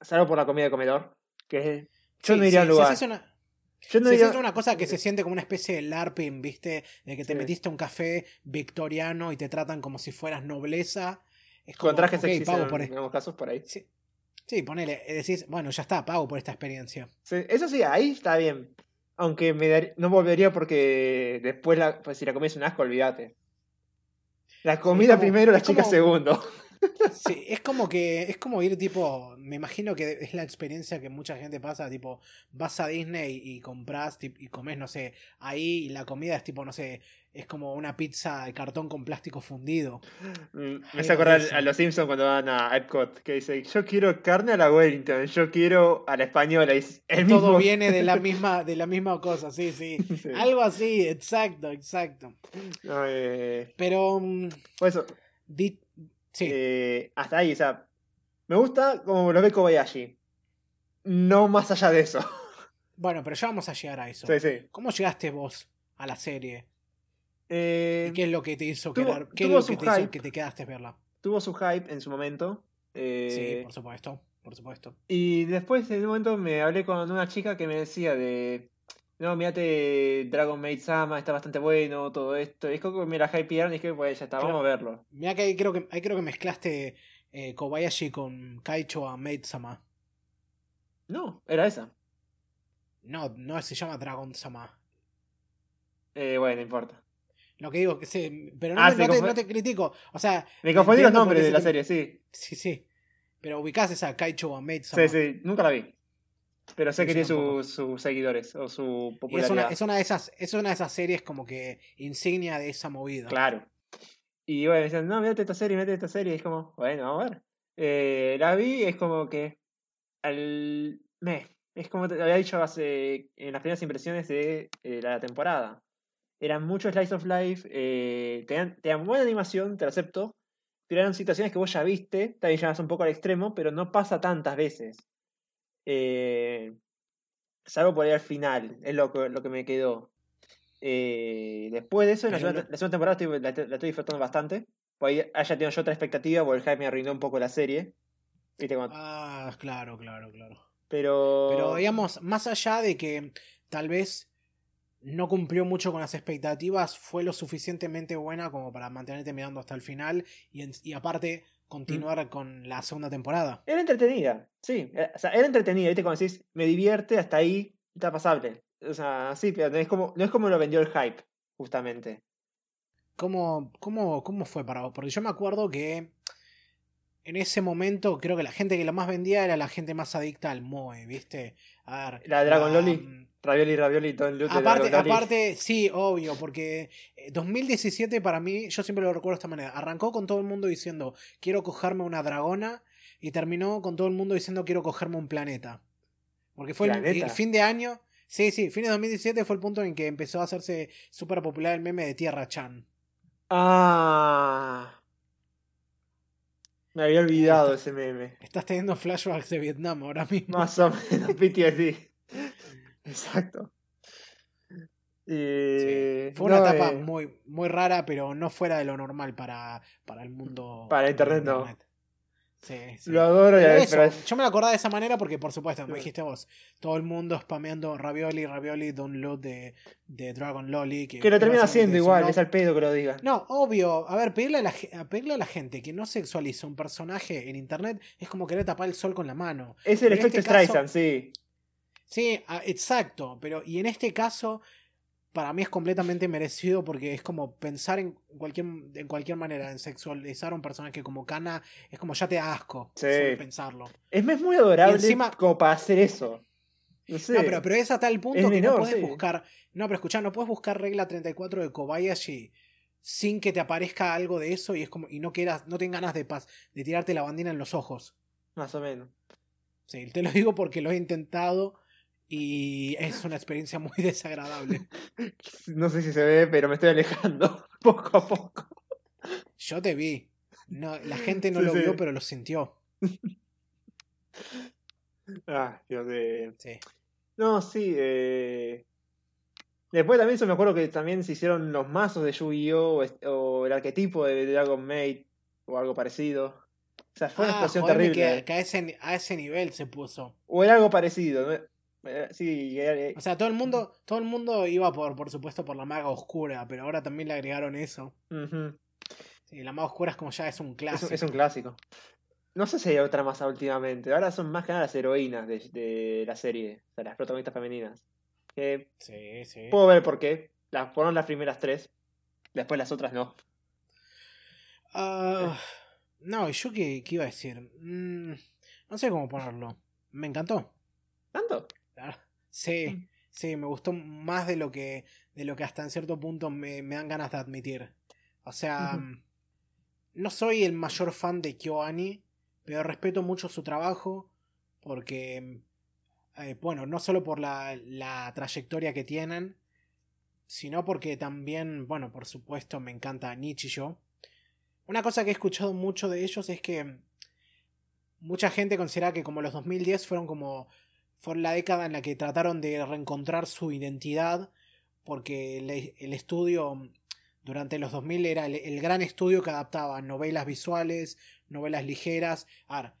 salvo por la comida de comedor, que yo no iría al lugar. yo no diría... una cosa que se siente como una especie de LARPing, ¿viste? De que te metiste a un café victoriano y te tratan como si fueras nobleza. Es como, Con trajes okay, pago por... en casos por ahí. Sí. Sí, ponele, eh, decís, bueno, ya está, pago por esta experiencia. Sí, eso sí, ahí está bien. Aunque me no volvería porque después, la, pues, si la comida es un asco, olvídate. La comida primero, la chica segundo. Sí, es como que, es como ir tipo, me imagino que es la experiencia que mucha gente pasa, tipo, vas a Disney y compras y comes, no sé, ahí y la comida es tipo, no sé, es como una pizza de cartón con plástico fundido. Mm, me hace acordar a los Simpsons cuando van a Epcot, que dice, yo quiero carne a la Wellington, yo quiero a la española. Y Todo viene de la misma, de la misma cosa, sí, sí. Algo así, exacto, exacto. Eh, Pero... Mm, por eso... Sí. Eh, hasta ahí, o sea, me gusta como lo ve Kobayashi. No más allá de eso. Bueno, pero ya vamos a llegar a eso. Sí, sí. ¿Cómo llegaste vos a la serie? Eh, ¿Qué es lo que te hizo quedar? ¿Qué es lo que te hizo que te quedaste a verla? Tuvo su hype en su momento. sí, por supuesto, por supuesto. Y después en un momento me hablé con una chica que me decía de no, mirate Dragon Maid Sama, está bastante bueno, todo esto. Es como la hypearon y dije, pues ya está, vamos a verlo. Mira que ahí creo que, ahí creo que mezclaste eh, Kobayashi con Kaicho a Maid Sama. No, era esa. No, no se llama Dragon Sama. Eh, bueno, no importa. Lo que digo, que sí, pero no, ah, te, no, te, critico. O sea. Me confundí los nombres de la serie, sí. Sí, sí. Pero ubicás esa Kaicho a Maid Sama. Sí, sí, nunca la vi. Pero sé que tiene sus seguidores o su popularidad. Es una, de esas, es una de esas series como que insignia de esa movida. Claro. Y bueno, dicen, no, mírate esta serie, mírate esta serie. Y es como, bueno, vamos a ver. Eh, la vi, es como que. Al. Me. Es como te había dicho hace. En las primeras impresiones de eh, la temporada. Eran muchos slice of life. Eh, te, dan, buena animación, te lo acepto. Pero eran situaciones que vos ya viste. También llevas un poco al extremo, pero no pasa tantas veces. Eh, salvo por ahí al final, es lo que, lo que me quedó. Eh, después de eso, la, segunda, temporada estoy, la, estoy disfrutando bastante. Por ahí haya tenido yo otra expectativa, porque el hype me arruinó un poco la serie. Ah, claro, claro, claro. Pero... Pero digamos, más allá de que tal vez no cumplió mucho con las expectativas, fue lo suficientemente buena como para mantenerte mirando hasta el final y, y aparte continuar con la segunda temporada. Era entretenida, sí. eh, O sea, era entretenida, ¿viste? Cuando decís, me divierte, hasta ahí está pasable. O sea, sí, pero no es como, no es como lo vendió el hype, justamente. ¿Cómo, cómo, ¿Cómo fue para vos? Porque yo me acuerdo que en ese momento creo que la gente que lo más vendía era la gente más adicta al Moe, ¿viste? A ver. La Dragon la, Loli. Ravioli, ravioli, Don de Aparte, aparte, sí, obvio, porque eh, 2017 para mí, yo siempre lo recuerdo de esta manera. Arrancó con todo el mundo diciendo, quiero cogerme una dragona, y terminó con todo el mundo diciendo, quiero cogerme un planeta. Porque fue el fin de año. Sí, sí, fin de 2017 fue el punto en que empezó a hacerse súper popular el meme de Tierra Chan. Ah. Me había olvidado ese meme. Estás teniendo flashbacks de Vietnam ahora mismo. Más o menos, PTSD. Exacto. Y... Fue una no, etapa eh, muy, muy rara, pero no fuera de lo normal para, para el mundo. Para de internet, no. Sí, sí. Lo adoro y a eso, yo me lo acordaba de esa manera porque, por supuesto, me dijiste vos, todo el mundo spameando ravioli, ravioli, download de, de Dragon Loli. Que, Que lo termina haciendo igual, ¿no? es al pedo que lo digan. No, obvio. A ver, pedirle a, la, pedirle a la gente que no sexualiza un personaje en internet es como querer tapar el sol con la mano. Es el efecto este Streisand, sí. Sí, ah, exacto. Pero, y en este caso, para mí es completamente merecido porque es como pensar en cualquier, en cualquier manera, en sexualizar a un personaje como Kana, es como ya te da asco Sí. solo pensarlo. Es, es muy adorable encima- como para hacer eso. No sé. No, pero, pero es a tal punto Es que menor, no puedes sí. buscar. No, pero escuchá, no puedes buscar regla 34 de Kobayashi sin que te aparezca algo de eso y es como y no quieras, no tengas ganas de paz, de tirarte la bandina en los ojos. Más o menos. Sí, te lo digo porque lo he intentado y es una experiencia muy desagradable. No sé si se ve, pero me estoy alejando poco a poco. Yo te vi. No, la gente no Sí, lo sí. vio, pero lo sintió. Ah, Dios de... Sí. No, sí. Eh... Después también se me acuerdo que también se hicieron los mazos de Yu-Gi-Oh! o, el arquetipo de Dragon Maid o algo parecido. O sea, fue una Ah, explosión jodeme terrible. que, que a, ese, a ese nivel se puso. O era algo parecido. ¿no? Eh, Sí, eh, O sea, todo el mundo, todo el mundo iba por, por supuesto, por la maga oscura, pero ahora también le agregaron eso. ujú. Sí, la maga oscura es como ya es un Es, clásico. un, es un clásico. No sé si hay otra más últimamente. Ahora son más que nada las heroínas de, de la serie. O sea, las protagonistas femeninas. Sí, sí. puedo ver por qué. Las fueron las primeras tres. Después las otras no. Ah, no, yo qué, qué iba a decir. Mm, no sé cómo ponerlo. Me encantó. ¿Tanto? Sí, Mm. sí, me gustó más de lo que, de lo que hasta en cierto punto me, me dan ganas de admitir. O sea, mm, no soy el mayor fan de KyoAni, pero respeto mucho su trabajo porque, mm, eh, bueno, no solo por la, la trayectoria que tienen, sino porque también, bueno, por supuesto me encanta Nichijou. Una cosa que he escuchado mucho de ellos es que mm, mucha gente considera que como los 2010 fueron como fue la década en la que trataron de reencontrar su identidad porque el, el estudio durante los 2000 era el, el gran estudio que adaptaba novelas visuales, novelas ligeras. A ver,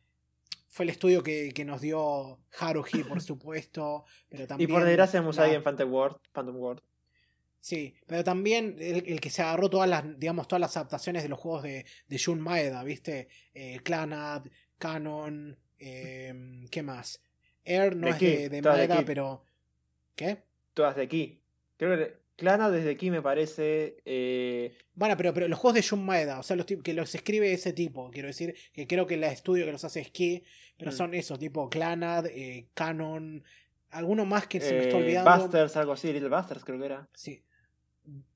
fue el estudio que, que nos dio Haruhi, por supuesto, pero Y también... por desgracia Musagi la- en Phantom World. Phantom World. Sí, pero también el, el que se agarró todas las, digamos, todas las adaptaciones de los juegos de, de Jun Maeda, ¿viste? Eh, Clanad, Canon, eh, ¿qué más? Air no De es Key, de, de Maeda, pero... ¿Qué? Todas de aquí. Creo que Clana desde aquí me parece. eh, Bueno, pero, pero los juegos de Jun Maeda, o sea, los que los escribe ese tipo, quiero decir, que creo que el estudio que los hace es Key, pero Mm. son esos, tipo Clanad, eh, Canon, alguno más que se me está eh, olvidando. Busters, algo así, Little Busters creo que era. Sí.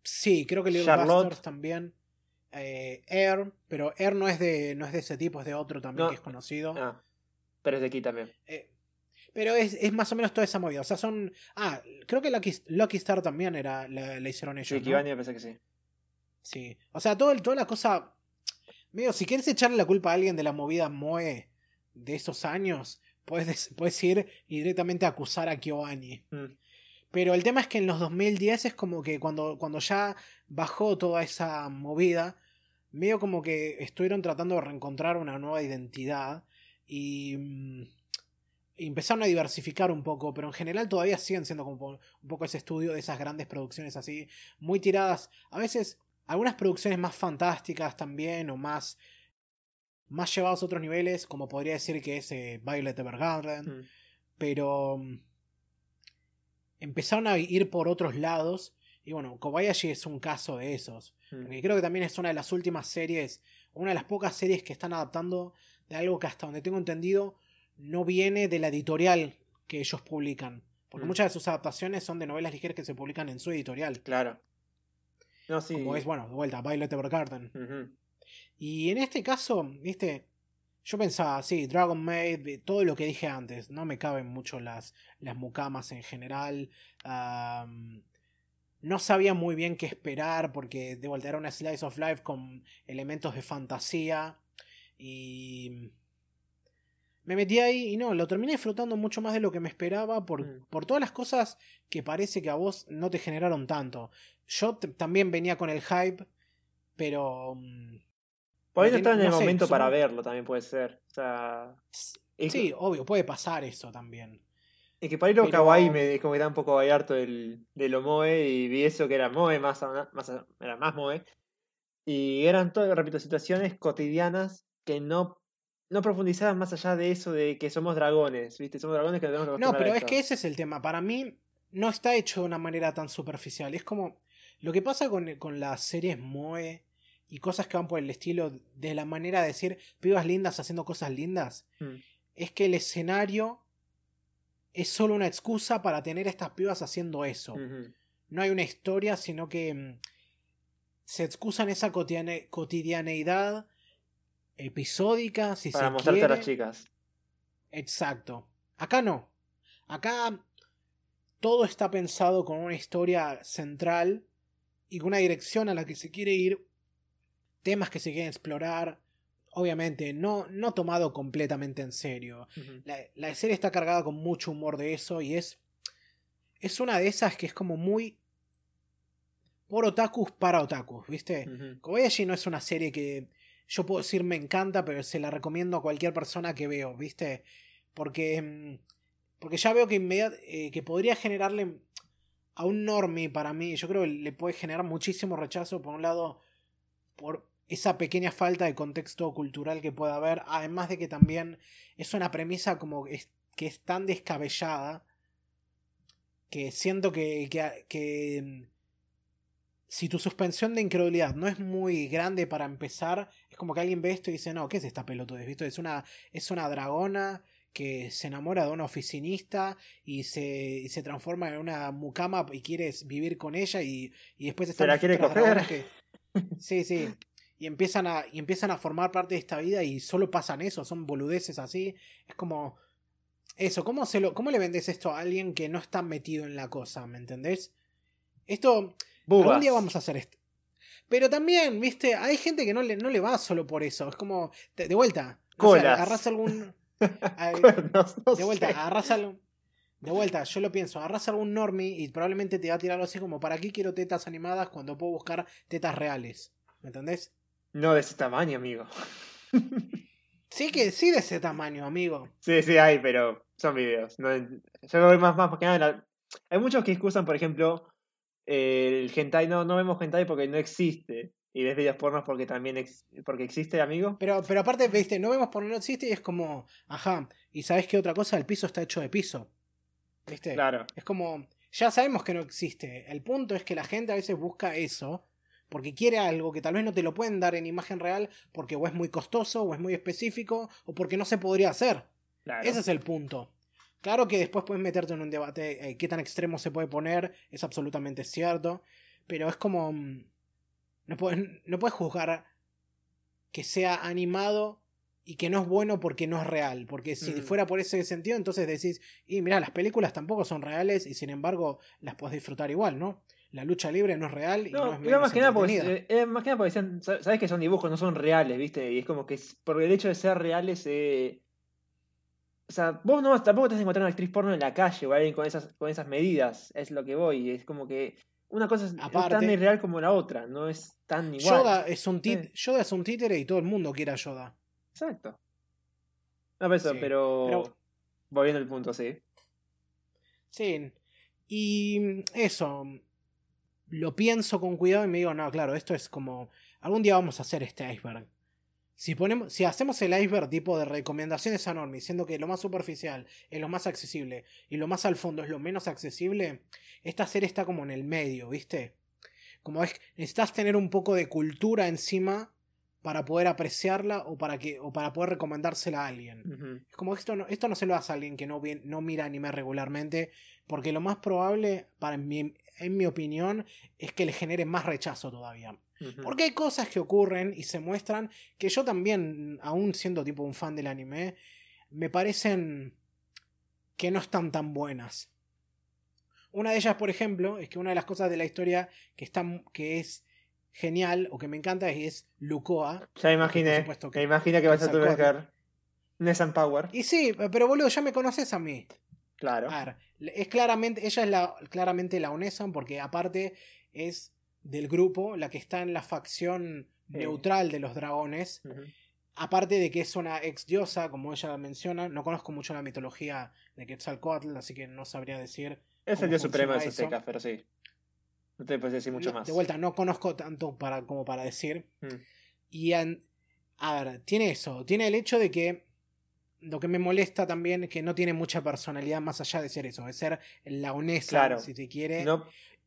Sí, creo que Little Charlotte. Busters también. Eh, Air, pero Air no es de no es de ese tipo, es de otro también No. que es conocido. Ah, pero es de aquí también. Pero es, es más o menos toda esa movida. O sea, son. Ah, creo que Lucky, Lucky Star también era la, la hicieron ellos. Sí, ¿no? Parece que sí. Sí. O sea, todo toda la cosa. Medio, si quieres echarle la culpa a alguien de la movida Moe de esos años, puedes, puedes ir y directamente acusar a KyoAni. Mm. Pero el tema es que en los 2010 es como que cuando, cuando ya bajó toda esa movida, medio como que estuvieron tratando de reencontrar una nueva identidad y, mm, y empezaron a diversificar un poco, pero en general todavía siguen siendo como un poco ese estudio de esas grandes producciones así, muy tiradas, a veces algunas producciones más fantásticas también o más más llevados a otros niveles, como podría decir que es eh, Violet Evergarden, Mm. pero mm, empezaron a ir por otros lados. Y bueno, Kobayashi es un caso de esos. Mm. Porque creo que también es una de las últimas series, una de las pocas series que están adaptando de algo que hasta donde tengo entendido no viene de la editorial que ellos publican. Porque Mm. muchas de sus adaptaciones son de novelas ligeras que se publican en su editorial. Claro. No, sí. Como es, bueno, de vuelta, Violet Evergarden. Y en este caso, viste, yo pensaba, sí, Dragon Maid, eh, todo lo que dije antes, no me caben mucho las, las mucamas en general. no sabía muy bien qué esperar porque de vuelta era una slice of life con elementos de fantasía. Y me metí ahí y no, lo terminé disfrutando mucho más de lo que me esperaba por, Mm. por todas las cosas que parece que a vos no te generaron tanto. Yo también venía con el hype, pero... mm, Por ahí no estaba en el no sé, momento son- para verlo, también puede ser. O sea. es Sí, que- obvio, puede pasar eso también. Es que para ir a Pero- Kawaii me como que estaba un poco harto del, de lo Moe y vi eso que era Moe más, era más Moe. Y eran todo, repito, situaciones cotidianas que no, no profundizaban más allá de eso de que somos dragones, ¿viste? Somos dragones que tenemos que No, pero es que ese es el tema. Para mí no está hecho de una manera tan superficial. Es como lo que pasa con, con las series Moe y cosas que van por el estilo de la manera de decir pibas lindas haciendo cosas lindas. Mm, Es que el escenario es solo una excusa para tener estas pibas haciendo eso. no hay una historia, sino que mm, se excusan esa cotidiane- cotidianeidad episódica, si Para se mostrarte quiere. a las chicas. Exacto. Acá no. Acá todo está pensado con una historia central y con una dirección a la que se quiere ir, temas que se quieren explorar. Obviamente, no, no tomado completamente en serio. La, la serie está cargada con mucho humor de eso y es. Es una de esas que es como muy. Por otakus para otakus, ¿viste? Ujú. Kobayashi no es una serie que yo puedo decir me encanta, pero se la recomiendo a cualquier persona que veo, ¿viste? Porque. mm, Porque ya veo que inmediat eh, que podría generarle a un normie para mí, yo creo que le puede generar muchísimo rechazo, por un lado, por esa pequeña falta de contexto cultural que pueda haber, además de que también es una premisa como es- que es tan descabellada que siento que, que, que, mm, si tu suspensión de incredulidad no es muy grande para empezar, es como que alguien ve esto y dice, no, ¿qué es esta pelotudez? ¿Viste? Es una, es una dragona que se enamora de una oficinista y se, y se transforma en una mucama y quieres vivir con ella y, y después Se están la las quiere coger. que- Sí, sí. Y empiezan, a, y empiezan a formar parte de esta vida y solo pasan eso, son boludeces así. Es como... Eso, ¿cómo, se lo, ¿cómo le vendes esto a alguien que no está metido en la cosa? ¿Me entendés? Esto... Bubas. Algún día vamos a hacer esto. Pero también, viste, hay gente que no le, no le va solo por eso. Es como, de, de vuelta, Colas. agarrás algún... ay, Cuernos, no de vuelta, sé. agarrás algo. De vuelta, yo lo pienso, agarrás algún normie y probablemente te va a tirar algo así como, ¿para qué quiero tetas animadas cuando puedo buscar tetas reales? ¿Me entendés? No de ese tamaño, amigo. Sí que sí de ese tamaño, amigo. Sí, sí, hay, pero son videos. No, yo voy más, más que nada. la- Hay muchos que excusan, por ejemplo, el hentai. No, no vemos hentai porque no existe. Y ves videos pornos porque también ex- porque existe, amigo. Pero, pero aparte, viste, no vemos por no existe y es como, ajá, y sabes qué otra cosa, el piso está hecho de piso. ¿Viste? Claro. Es como, ya sabemos que no existe. El punto es que la gente a veces busca eso porque quiere algo que tal vez no te lo pueden dar en imagen real porque o es muy costoso o es muy específico o porque no se podría hacer. claro. Ese es el punto. Claro que después puedes meterte en un debate eh, qué tan extremo se puede poner, es absolutamente cierto, pero es como... mm, No puedes, no puedes juzgar que sea animado y que no es bueno porque no es real, porque si Mm. fuera por ese sentido, entonces decís, y mira, las películas tampoco son reales y sin embargo las puedes disfrutar igual, ¿no? La lucha libre no es real y no, No, es menos más que nada porque, eh, era más que nada porque sabes que son dibujos, no son reales, ¿viste? Y es como que por el hecho de ser reales, eh, o sea, vos no tampoco te vas a encontrar una actriz porno en la calle o alguien con esas, con esas medidas, es lo que voy. Es como que una cosa es, tan irreal como la otra, no es tan igual. Yoda es, un Sí. Yoda es un títere y todo el mundo quiere a Yoda. Exacto. No, pero eso, Sí, pero, pero- volviendo al punto, sí. Sí. Y eso. Lo pienso con cuidado y me digo, no, claro, esto es como. Algún día vamos a hacer este iceberg. Si, ponemos, si hacemos el iceberg tipo de recomendaciones a siendo que lo más superficial es lo más accesible y lo más al fondo es lo menos accesible, esta serie está como en el medio, ¿viste? Como es, necesitas tener un poco de cultura encima para poder apreciarla o para, que, o para poder recomendársela a alguien. Es como esto no, esto no se lo hace a alguien que no, no mira anime regularmente, porque lo más probable, para mi, en mi opinión, es que le genere más rechazo todavía. Porque hay cosas que ocurren y se muestran que yo también, aún siendo tipo un fan del anime, me parecen que no están tan buenas. Una de ellas, por ejemplo, es que una de las cosas de la historia que, está, que es genial o que me encanta es Lucoa. Ya imaginé. Que, que vas a Nessan Power. Y sí, pero boludo, ya me conoces a mí. Claro. A ver, es claramente, ella es la, claramente la Onesan porque aparte es del grupo la que está en la facción neutral de los dragones. Aparte de que es una ex diosa, como ella menciona, no conozco mucho la mitología de Quetzalcoatl, así que no sabría decir. Es el dios supremo de Azteca, pero sí. No te puedes decir mucho más. De vuelta, no conozco tanto para, como para decir. Mm. Y a ver, tiene eso. Tiene el hecho de que lo que me molesta también es que no tiene mucha personalidad más allá de ser eso, de ser la honesta, si te quiere.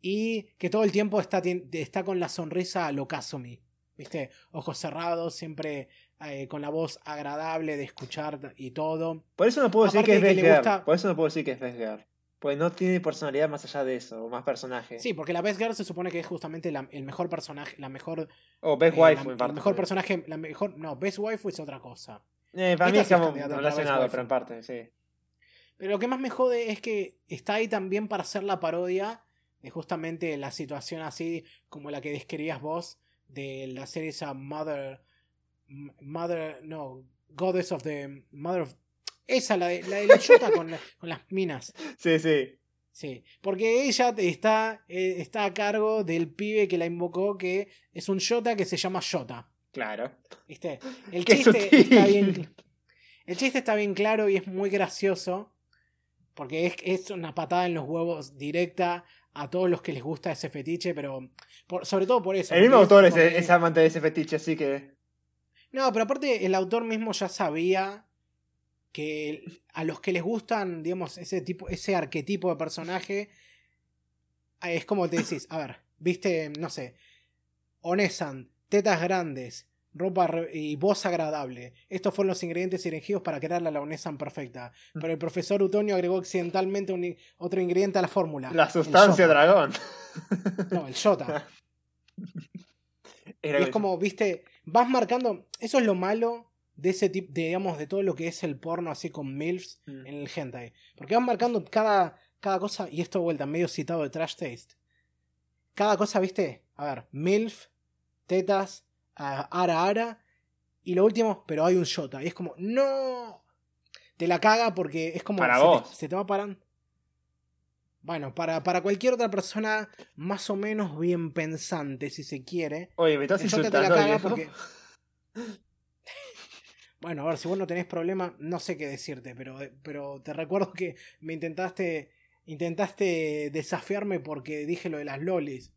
Y que todo el tiempo está, está con la sonrisa a lo Kazumi. ¿Viste? Ojos cerrados, siempre eh, con la voz agradable de escuchar y todo. Por eso no puedo decir que es Vesgar. Por eso no puedo decir que es Vesgar. Pues no tiene personalidad más allá de eso, o más personaje. Sí, porque la Best Girl se supone que es justamente el mejor personaje, la mejor. O Best eh, Wife, la, El mejor personaje, la mejor. No, Best Wife es otra cosa. Eh, para mí es como relacionado, pero en parte, sí. Pero lo que más me jode es que está ahí también para hacer la parodia de justamente la situación así como la que describías vos de la serie esa Mother. Mother. No, Goddess of the. Mother of esa, la de la, de Shota con, con, las minas. Sí, sí. Sí, porque ella está, eh, está a cargo del pibe que la invocó, que es un Shota que se llama Shota. Claro. ¿Viste? El chiste está bien. El chiste está bien claro y es muy gracioso. Porque es, es una patada en los huevos directa a todos los que les gusta ese fetiche, pero sobre todo por eso. El mismo autor es, es, amante de ese fetiche, así que. No, pero aparte el autor mismo ya sabía que a los que les gustan, digamos, ese tipo, ese arquetipo de personaje, es como te decís, a ver, viste, no sé, Onesan, tetas grandes, ropa y voz agradable. Estos fueron los ingredientes elegidos para crear la Onesan perfecta. Mm. Pero el profesor Utonio agregó accidentalmente un, otro ingrediente a la fórmula. La sustancia dragón. No, el Shota. y es como, viste, vas marcando. Eso es lo malo de ese tipo, digamos, de todo lo que es el porno así con MILFs mm. en el hentai. Porque van marcando cada, cada cosa, y esto vuelta, medio citado de Trash Taste. Cada cosa, viste, a ver, MILF, tetas, ara ara, y lo último, pero hay un shota. Y es como, no, te la caga porque es como, para se, vos. Te, se te va parando. Bueno, para, para cualquier otra persona más o menos bien pensante, si se quiere. Oye, me estás insultando. Te la caga porque... Bueno, a ver, si vos no tenés problema, no sé qué decirte, pero, pero te recuerdo que me intentaste intentaste desafiarme porque dije lo de las lolis.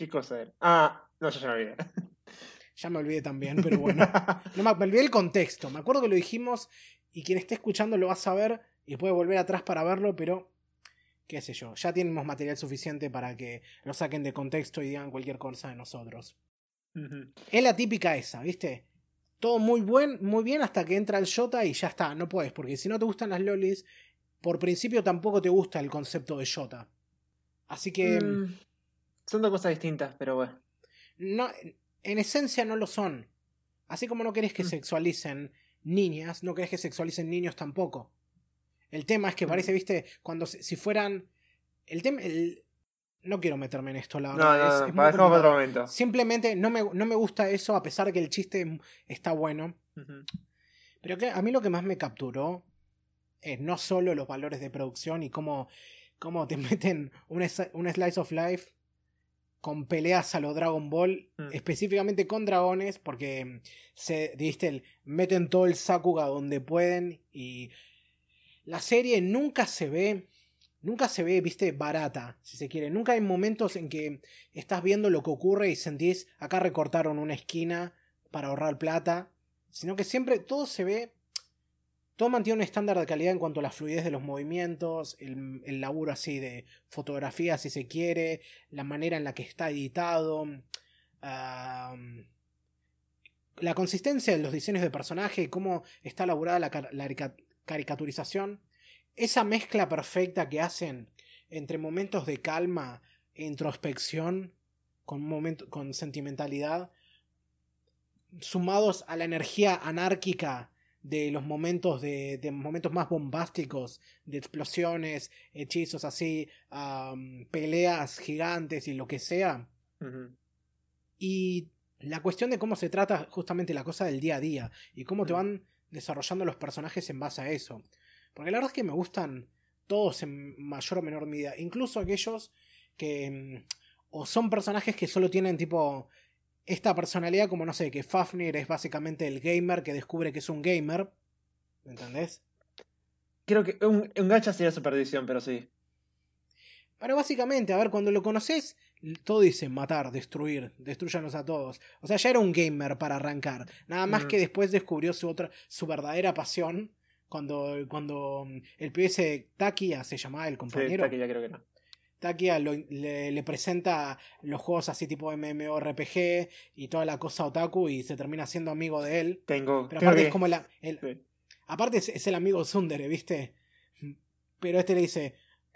¿Qué cosa era? Ah, no, ya, me olvidé. Ya me olvidé también, pero bueno. No, me, olvidé el contexto. Me acuerdo que lo dijimos y quien esté escuchando lo va a saber y puede volver atrás para verlo, pero qué sé yo, ya tenemos material suficiente para que lo saquen de contexto y digan cualquier cosa de nosotros. Es la típica esa, ¿viste? todo muy, buen, muy bien hasta que entra el Jota y ya está, no puedes, porque si no te gustan las lolis, por principio tampoco te gusta el concepto de Jota. Así que... Mm, son dos cosas distintas, pero bueno. No, en esencia no lo son. Así como no querés que mm. sexualicen niñas, no querés que sexualicen niños tampoco. El tema es que mm. parece, viste, cuando si fueran... El tema, el, no quiero meterme en esto, la verdad. No, no, no, otro momento. Simplemente no me, no me, gusta eso, a pesar de que el chiste está bueno. Pero que a mí lo que más me capturó es no solo los valores de producción y cómo, cómo te meten un, un slice of life con peleas a lo Dragon Ball, mm. específicamente con dragones, porque se, dijiste, meten todo el Sakuga donde pueden y la serie nunca se ve nunca se ve, viste, barata, si se quiere. Nunca hay momentos en que estás viendo lo que ocurre y sentís, acá recortaron una esquina para ahorrar plata, sino que siempre todo se ve, todo mantiene un estándar de calidad en cuanto a la fluidez de los movimientos, el, laburo así de fotografía si se quiere, la manera en la que está editado, la consistencia de los diseños de personaje cómo está elaborada la, car- la carica- caricaturización, esa mezcla perfecta que hacen entre momentos de calma e introspección con, momento, con sentimentalidad, sumados a la energía anárquica de los momentos de, de momentos más bombásticos, de explosiones, hechizos así, peleas gigantes y lo que sea. Y la cuestión de cómo se trata justamente la cosa del día a día y cómo te van desarrollando los personajes en base a eso. Porque la verdad es que me gustan todos en mayor o menor medida, incluso aquellos que mm, o son personajes que solo tienen tipo esta personalidad como no sé, que Fafnir es básicamente el gamer que descubre que es un gamer, ¿me entendés? Creo que un, un gacha sería su perdición, pero sí. Pero básicamente, a ver, cuando lo conoces, todo dice matar, destruir, destruyanos a todos. O sea, ya era un gamer para arrancar. Nada más Mm. que después descubrió su otra, su verdadera pasión. Cuando, cuando mm, el PS Takia se llamaba el Sí, compañero. que ya creo que no. Takia lo- le, le presenta los juegos así tipo MMORPG y toda la cosa otaku y se termina siendo amigo de él. Tengo. Pero aparte que- es como la, el, sí. Aparte es, es el amigo Sundere, ¿viste? Pero este le dice,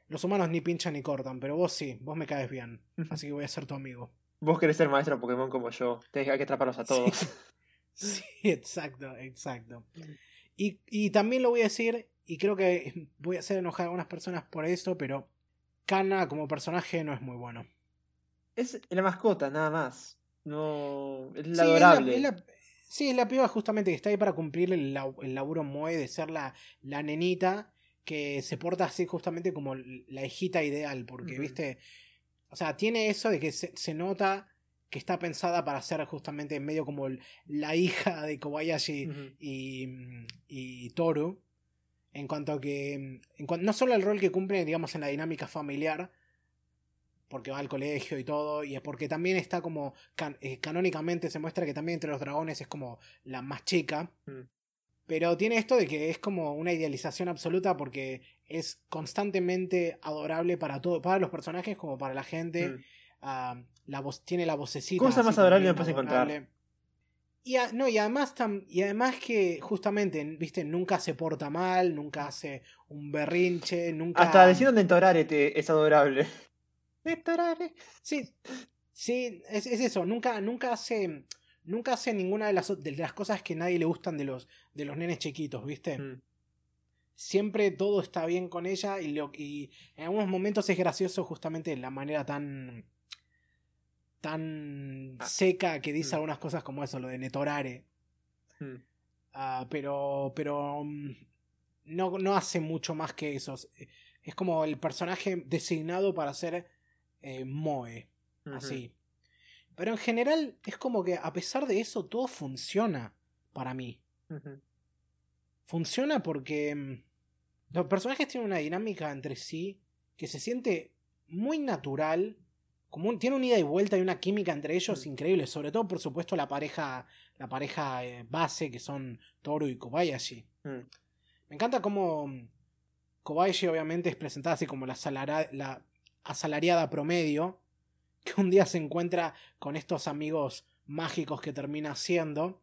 los humanos ni pinchan ni cortan, pero vos sí, vos me caes bien. Así que voy a ser tu amigo. Vos querés ser maestro Pokémon como yo. Tenés que- hay que atraparlos a todos. Sí, exacto, exacto. Y, y también lo voy a decir, y creo que voy a hacer enojar a algunas personas por esto, pero Kana como personaje no es muy bueno. Es la mascota, nada más. No. Es la Sí, adorable. Es la, es la- sí, es la piba justamente que está ahí para cumplir el, el laburo Moe de ser la, la nenita que se porta así justamente como la hijita ideal, porque, viste, o sea, tiene eso de que se, se nota que está pensada para ser justamente medio como la hija de Kobayashi y, y Toru. En cuanto a que. En no solo el rol que cumple, digamos, en la dinámica familiar, porque va al colegio y todo, y es porque también está como. can- eh, canónicamente se muestra que también entre los dragones es como la más chica. Mm. Pero tiene esto de que es como una idealización absoluta porque es constantemente adorable para todo, para los personajes como para la gente. Mm. Ah, la voz, tiene la vocecita. Cosa más adorable me puedes encontrar. Y, a- no, y además tam- y además que justamente, viste, nunca se porta mal, nunca hace un berrinche, nunca. Hasta decir Nentorare te es adorable. Nentorare. Sí, sí, es, es eso, nunca, nunca hace. Nunca hace ninguna de las, de las cosas que a nadie le gustan de los, de los nenes chiquitos, ¿viste? Mm. Siempre todo está bien con ella y, lo, y en algunos momentos es gracioso justamente la manera tan tan Ah. seca que dice Mm. algunas cosas como eso, lo de Netorare. Mm. Ah, pero pero mm, no, no hace mucho más que eso. Es como el personaje designado para ser eh, Moe, así. Pero en general es como que a pesar de eso todo funciona para mí. Funciona porque los personajes tienen una dinámica entre sí que se siente muy natural. Como un- tiene un ida y vuelta y una química entre ellos Mm. increíble. Sobre todo, por supuesto, la pareja, la pareja eh, base que son Toru y Kobayashi. Mm. Me encanta cómo Kobayashi obviamente es presentada así como la, salara- la asalariada promedio. Que un día se encuentra con estos amigos mágicos que termina siendo.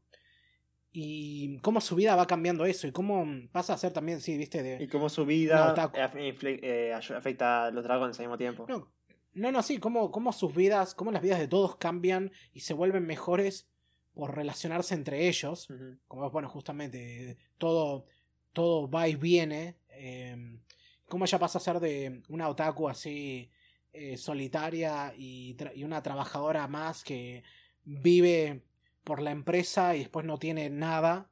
Y cómo su vida va cambiando eso. Y cómo pasa a ser también, sí, viste, de... Y como su vida No, eh, afecta a los dragones al mismo tiempo. No, no, no, sí, cómo, cómo sus vidas, cómo las vidas de todos cambian y se vuelven mejores por relacionarse entre ellos. Ujú. Como bueno, justamente todo, todo va y viene. Eh, cómo ella pasa a ser de una otaku así eh, solitaria y, una trabajadora más que vive por la empresa y después no tiene nada.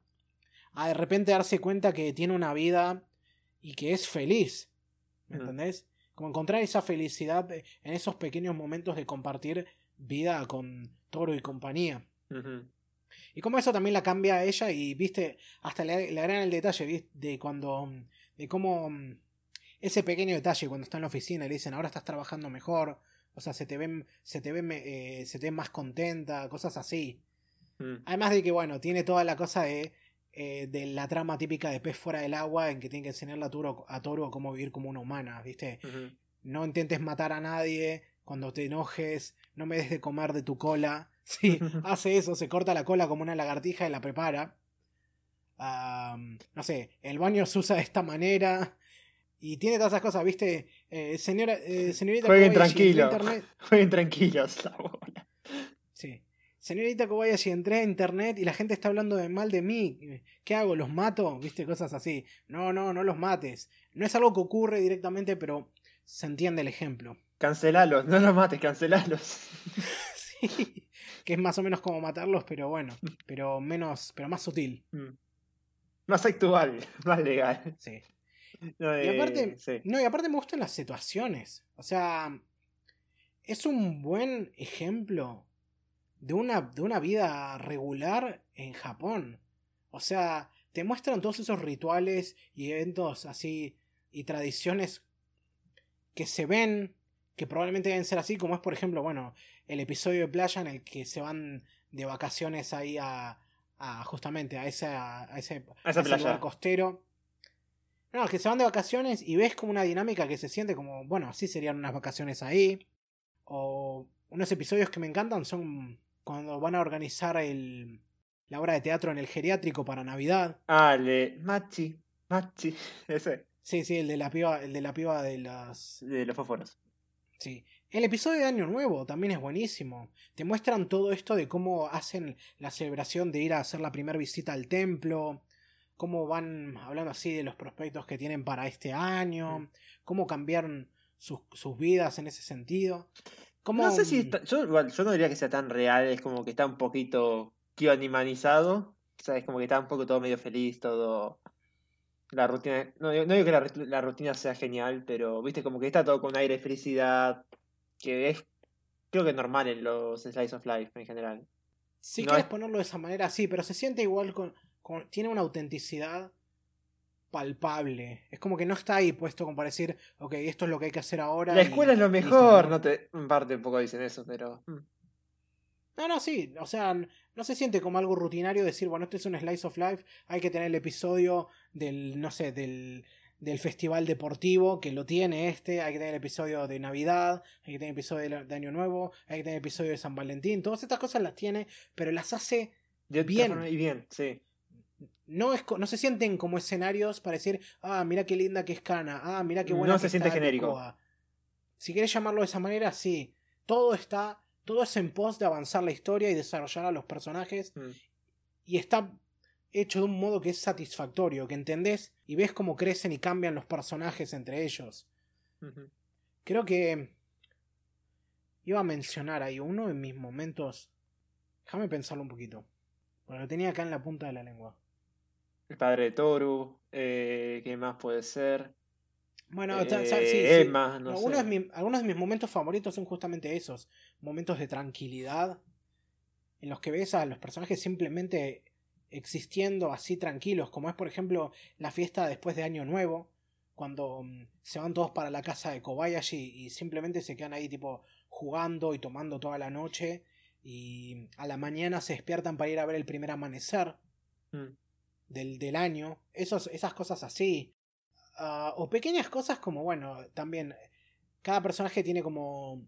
A de repente darse cuenta que tiene una vida y que es feliz. ¿Me Ujú. entendés? Como encontrar esa felicidad en esos pequeños momentos de compartir vida con Toro y compañía. Y como eso también la cambia a ella y viste, hasta le, le agregan el detalle ¿viste? de cuando, de cómo ese pequeño detalle cuando está en la oficina le dicen ahora estás trabajando mejor, o sea, se te ven, se te ven, eh, se te ven más contenta, cosas así. Mm. Además de que, bueno, tiene toda la cosa de, eh, de la trama típica de pez fuera del agua en que tiene que enseñarle a Toro, a Toro cómo vivir como una humana, ¿viste? No intentes matar a nadie cuando te enojes, no me des de comer de tu cola. Sí, hace eso, se corta la cola como una lagartija y la prepara. No sé, el baño se usa de esta manera. Y tiene todas esas cosas, ¿viste? Eh, señora, eh, señorita Jueguen Kobayashi, entré a tranquilo. internet. Jueguen tranquilos. la bola. Señorita Kobayashi, entré a internet y la gente está hablando de mal de mí. ¿Qué hago? ¿Los mato? ¿Viste? Cosas así. No, no, no los mates. No es algo que ocurre directamente, pero se entiende el ejemplo. Cancelalos, no los mates, cancelalos. Sí. Que es más o menos como matarlos, pero bueno. Pero menos, pero más sutil. Mm. Más actual, más legal. Sí. No, Y eh, aparte, sí. no, y aparte me gustan las situaciones. O sea, es un buen ejemplo de una, de una vida regular en Japón. O sea, te muestran todos esos rituales y eventos así y tradiciones que se ven, que probablemente deben ser así, como es por ejemplo, bueno, el episodio de playa en el que se van de vacaciones ahí a, a justamente a, esa, a ese, A esa ese lugar costero. No, que se van de vacaciones y ves como una dinámica que se siente como, bueno, así serían unas vacaciones ahí. O unos episodios que me encantan son cuando van a organizar el, la obra de teatro en el geriátrico para Navidad. Ah, el de Machi, Machi, ese, Sí, sí, el de la piba, el de la piba de las. de los fósforos. Sí. El episodio de Año Nuevo también es buenísimo. Te muestran todo esto de cómo hacen la celebración de ir a hacer la primera visita al templo, cómo van hablando así de los prospectos que tienen para este año, cómo cambiaron sus, sus vidas en ese sentido. No sé si está- yo, igual, yo no diría que sea tan real, es como que está un poquito tío animalizado. O sea, es como que está un poco todo medio feliz, todo. La rutina. No, digo- no digo que la rutina sea genial, pero viste, como que está todo con aire de felicidad. Que es. Creo que normal en los Slice of Life en general. Si no quieres es- ponerlo de esa manera, sí, pero se siente igual con, con- Tiene una autenticidad palpable. Es como que no está ahí puesto como para decir, ok, esto es lo que hay que hacer ahora. La y- escuela es lo mejor, ¿no? te. En parte un poco dicen eso, pero. mm. No, no, sí. O sea, no se siente como algo rutinario decir, bueno, este es un slice of life, hay que tener el episodio del, no sé, del, del festival deportivo, que lo tiene este, hay que tener el episodio de Navidad, hay que tener el episodio de, Año Nuevo, hay que tener el episodio de San Valentín, todas estas cosas las tiene, pero las hace, Bien. Y bien, sí. No, es, no se sienten como escenarios para decir, ah, mira qué linda que es Kana, ah, mira qué buena No que se siente está genérico. Yokoa". Si querés llamarlo de esa manera, sí. Todo está, todo es en pos de avanzar la historia y desarrollar a los personajes Mm. y está hecho de un modo que es satisfactorio, que entendés y ves cómo crecen y cambian los personajes entre ellos. Creo que iba a mencionar ahí uno de mis momentos. Déjame pensarlo un poquito. Porque lo tenía acá en la punta de la lengua. El padre de Toru. Eh, ¿Qué más puede ser? Bueno, Eh, sa- sí, sí. Emma, no Algunos, sé. de mi- algunos de mis momentos favoritos son justamente esos. Momentos de tranquilidad. En los que ves a los personajes simplemente existiendo así tranquilos. Como es, por ejemplo, la fiesta después de Año Nuevo. Cuando mm, se van todos para la casa de Kobayashi y simplemente se quedan ahí tipo jugando y tomando toda la noche. Y a la mañana se despiertan para ir a ver el primer amanecer Mm. Del, del año. Esos, esas cosas así. Ah, o pequeñas cosas como, bueno, también cada personaje tiene como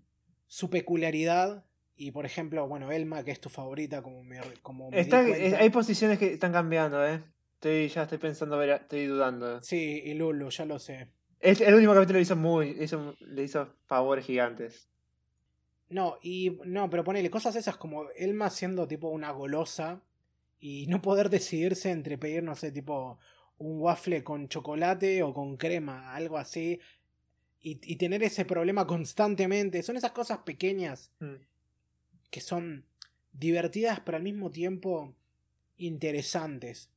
su peculiaridad. Y por ejemplo, bueno, Elma, que es tu favorita, como me, como me Está- eh, hay posiciones que están cambiando, ¿eh? Estoy, ya estoy pensando, ver, estoy dudando. Sí, y Lulu, ya lo sé. Es- el último capítulo le hizo muy, hizo- le hizo favores gigantes. No, y no, pero ponele cosas esas como Elma siendo tipo una golosa y no poder decidirse entre pedir, no sé, tipo un waffle con chocolate o con crema, algo así, y, y tener ese problema constantemente. Son esas cosas pequeñas Mm. que son divertidas pero al mismo tiempo interesantes.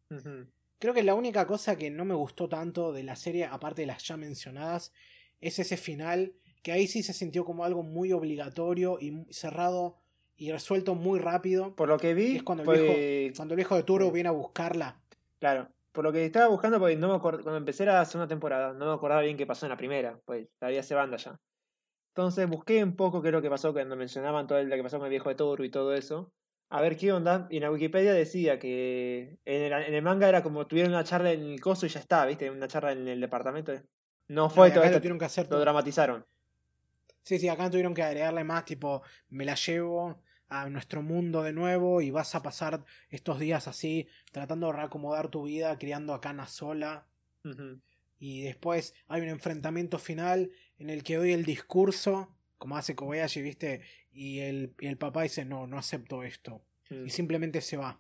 Creo que la única cosa que no me gustó tanto de la serie, aparte de las ya mencionadas, es ese final, que ahí sí se sintió como algo muy obligatorio y cerrado y resuelto muy rápido. Por lo que vi, Es cuando el fue- Cuando el viejo de Turo viene a buscarla. claro, por lo que estaba buscando, porque no me acuerdo, cuando empecé la segunda temporada, no me acordaba bien qué pasó en la primera, pues la vi hace banda ya. Entonces busqué un poco qué es lo que pasó cuando mencionaban todo lo que pasó con el viejo de Toru y todo eso. a ver qué onda. Y en la Wikipedia decía que en el, en el manga era como tuvieron una charla en el coso y ya está, ¿viste? Una charla en el departamento. No fue No, todo esto. lo que hacer Lo dramatizaron. Sí, sí, acá tuvieron que agregarle más, tipo, me la llevo a nuestro mundo de nuevo y vas a pasar estos días así, tratando de reacomodar tu vida, criando a Kana sola. Y después hay un enfrentamiento final en el que doy el discurso, como hace Kobayashi, ¿viste? Y el, y el papá dice, no, no acepto esto. Mm. Y simplemente se va.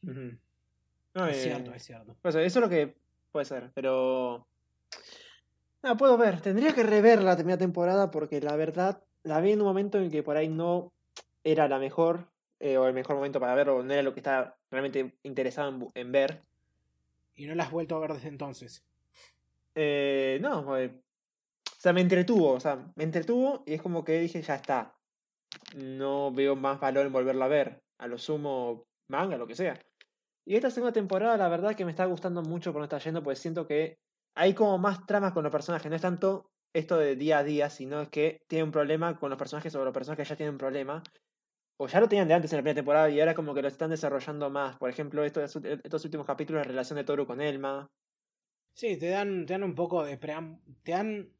No, Es eh, cierto, es cierto. pues eso es lo que puede ser, pero. No, puedo ver. Tendría que rever la primera temporada porque la verdad la vi en un momento en que por ahí no era la mejor eh, o el mejor momento para verlo, no era lo que estaba realmente interesado en ver. Y no la has vuelto a ver desde entonces. Eh, no, eh, o sea, me entretuvo, o sea, me entretuvo y es como que dije, ya está. No veo más valor en volverla a ver. A lo sumo, manga, lo que sea. Y esta segunda temporada, la verdad que me está gustando mucho por no está yendo, pues siento que hay como más tramas con los personajes. No es tanto esto de día a día, sino es que tienen un problema con los personajes o los personajes ya tienen un problema. O ya lo tenían de antes en la primera temporada y ahora como que lo están desarrollando más. Por ejemplo, estos, estos últimos capítulos, la relación de Toru con Elma. Sí, te dan, te dan un poco de pream- te dan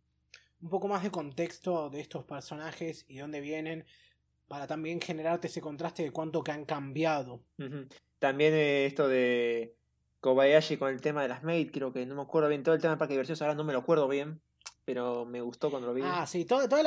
un poco más de contexto de estos personajes y dónde vienen, para también generarte ese contraste de cuánto que han cambiado. También eh, esto de Kobayashi con el tema de las maid, creo que no me acuerdo bien. Todo el tema de Parque de Diversiones ahora no me lo acuerdo bien, pero me gustó cuando lo vi. Ah, sí, toda, toda,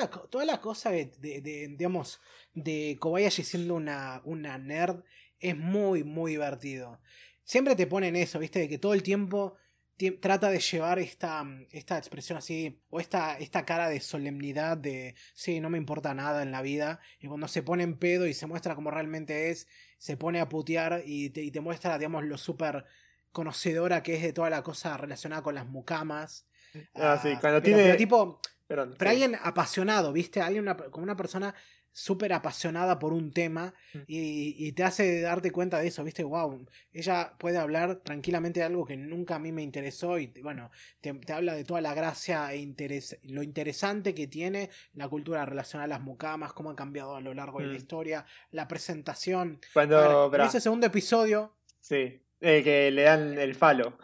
la, cosa de, de- digamos, de Kobayashi siendo una, una nerd es muy, muy divertido. Siempre te ponen eso, ¿viste? De que todo el tiempo ti- trata de llevar esta, esta expresión así, o esta, esta cara de solemnidad de, sí, no me importa nada en la vida, y cuando se pone en pedo y se muestra como realmente es, se pone a putear y te, y te muestra, digamos, lo súper conocedora que es de toda la cosa relacionada con las mucamas. Ah, sí, cuando pero- tiene- pero tipo, Perdón, pero sí. alguien apasionado, ¿viste? Alguien una- como una persona súper apasionada por un tema Mm. y, y te hace darte cuenta de eso, ¿viste? Wow, ella puede hablar tranquilamente de algo que nunca a mí me interesó y bueno, te, te habla de toda la gracia e interes- lo interesante que tiene la cultura relacionada a las mucamas, cómo ha cambiado a lo largo de la Mm. historia, la presentación. Cuando. ver, en ese segundo episodio, Sí, eh, que le dan el falo.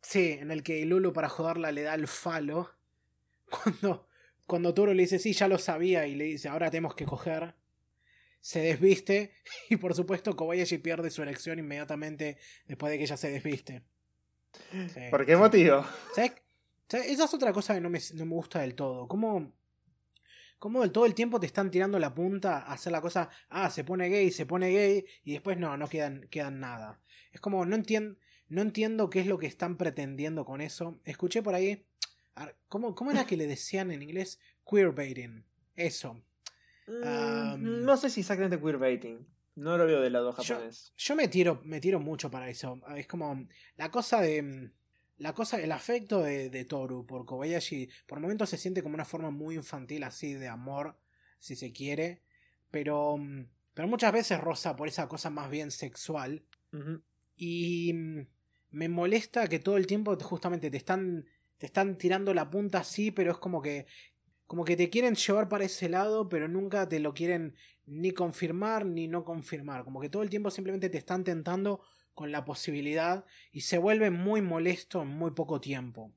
sí, en el que Lulu para joderla le da el falo, cuando, cuando Toro le dice, sí, ya lo sabía, y le dice, ahora tenemos que coger, se desviste, y por supuesto Kobayashi pierde su erección inmediatamente después de que ella se desviste. Sí, ¿Por qué sí. motivo? ¿Sabes? ¿Sabes? Esa es otra cosa que no me, no me gusta del todo. ¿Cómo, del todo el tiempo te están tirando la punta a hacer la cosa, ah, se pone gay, se pone gay, y después no, no quedan, quedan nada. Es como, no entiendo, no entiendo qué es lo que están pretendiendo con eso. Escuché por ahí, ¿cómo, cómo era que le decían en inglés? Queerbaiting. Eso. Mm, no sé si exactamente queerbaiting. No lo veo del lado Yo- japonés. Yo me tiro, me tiro mucho para eso. Es como la cosa de. La cosa, el afecto de, de Toru por Kobayashi, por momentos se siente como una forma muy infantil así de amor, si se quiere, pero, mm, pero muchas veces roza por esa cosa más bien sexual y mm, me molesta que todo el tiempo justamente te están, te están tirando la punta así, pero es como que, como que te quieren llevar para ese lado, pero nunca te lo quieren ni confirmar ni no confirmar. Como que todo el tiempo simplemente te están tentando con la posibilidad y se vuelve muy molesto en muy poco tiempo.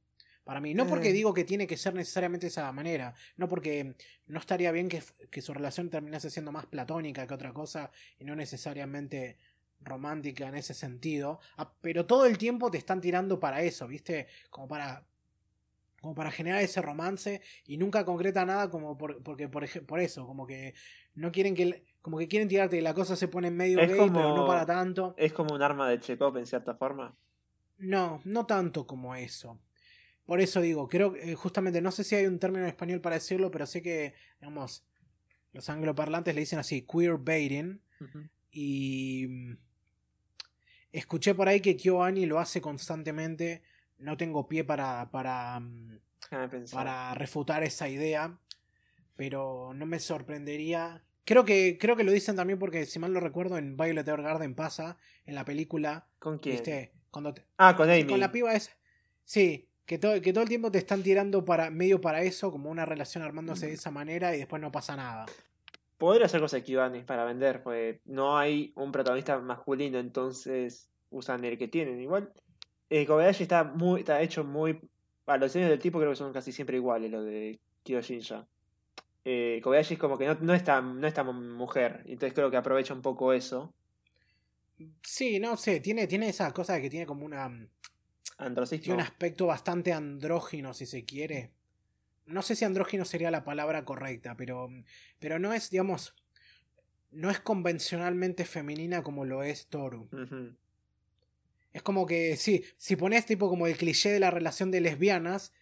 Para mí, no porque digo que tiene que ser necesariamente de esa manera, no porque no estaría bien que, que su relación terminase siendo más platónica que otra cosa y no necesariamente romántica en ese sentido, ah, pero todo el tiempo te están tirando para eso, ¿viste? Como para como para generar ese romance y nunca concreta nada como por, porque por, por eso, como que no quieren que como que quieren tirarte y la cosa se pone medio Es gay, como- pero no para tanto. Es como un arma de Chekhov en cierta forma. No, no tanto como eso. Por eso digo, creo que eh, justamente no sé si hay un término en español para decirlo, pero sé que, digamos, los angloparlantes le dicen así, queerbaiting, Ujú. y mm, escuché por ahí que KyoAni lo hace constantemente. No tengo pie para, para, mm, para refutar esa idea, pero no me sorprendería. Creo que, creo que lo dicen también porque, si mal no recuerdo, en Violet Evergarden pasa, en la película, ¿Con quién? ¿viste? Cuando te- Ah, con Amy. con la piba es. Sí, que todo, que todo el tiempo te están tirando para medio para eso, como una relación armándose de esa manera y después no pasa nada. Podría hacer cosas equivalentes para vender, porque no hay un protagonista masculino, entonces usan el que tienen. Igual, eh, Kobayashi está muy, está hecho muy. Los diseños del tipo creo que son casi siempre iguales, los de Kyojinja. Eh, Kobayashi es como que no, no, es tan, no es tan mujer, entonces creo que aprovecha un poco eso. Sí, no sé, tiene, tiene esa cosa de que tiene como una. Androcismo. Tiene un aspecto bastante andrógino, si se quiere. No sé si andrógino sería la palabra correcta, pero. Pero no es, digamos. No es convencionalmente femenina como lo es Toru. Ujú. Es como que, sí, si pones tipo como el cliché de la relación de lesbianas,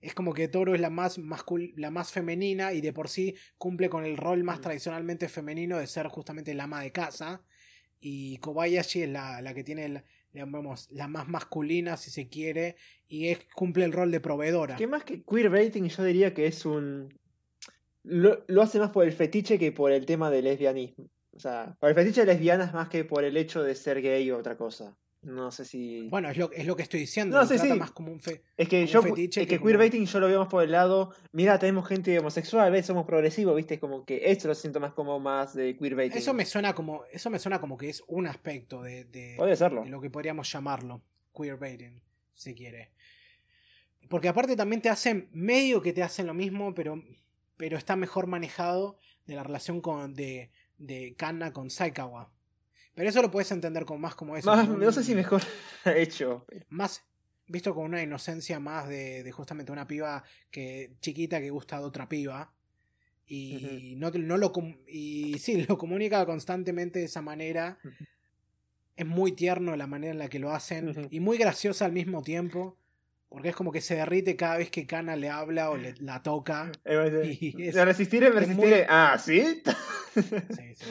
es como que Toru es la más, mascul la más femenina y de por sí cumple con el rol más Mm. tradicionalmente femenino de ser justamente la ama de casa. Y Kobayashi es la, la que tiene la, digamos, la más masculina, si se quiere, y es, cumple el rol de proveedora. Que más que queerbaiting, yo diría que es un. Lo, lo hace más por el fetiche que por el tema del lesbianismo. O sea, por el fetiche de lesbianas más que por el hecho de ser gay o otra cosa. No sé si. Bueno, es lo, es lo que estoy diciendo. No, lo sí, trata sí. más como un fe. es que yo. Es que que como- queerbaiting yo lo veo más por el lado. Mira, tenemos gente homosexual, ¿ves? Somos progresivos, ¿viste? Como que esto lo siento más como más de queerbaiting. Eso me suena como. Eso me suena como que es un aspecto de, de- Puede serlo. de lo que podríamos llamarlo. Queerbaiting, si quiere. Porque aparte también te hacen. medio que te hacen lo mismo, pero. Pero está mejor manejado de la relación con, de, de Kanna con Saikawa. Pero eso lo puedes entender con más como eso. Más, no sé si mejor hecho. Más visto con una inocencia más de, de justamente una piba que chiquita que gusta de otra piba. Y, no, no lo y sí, lo comunica constantemente de esa manera. Es muy tierno la manera en la que lo hacen. Y muy graciosa al mismo tiempo. Porque es como que se derrite cada vez que Kana le habla o le, la toca. Y es- resistiré, es muy- resistiré. Ah, ¿sí? Sí, sí.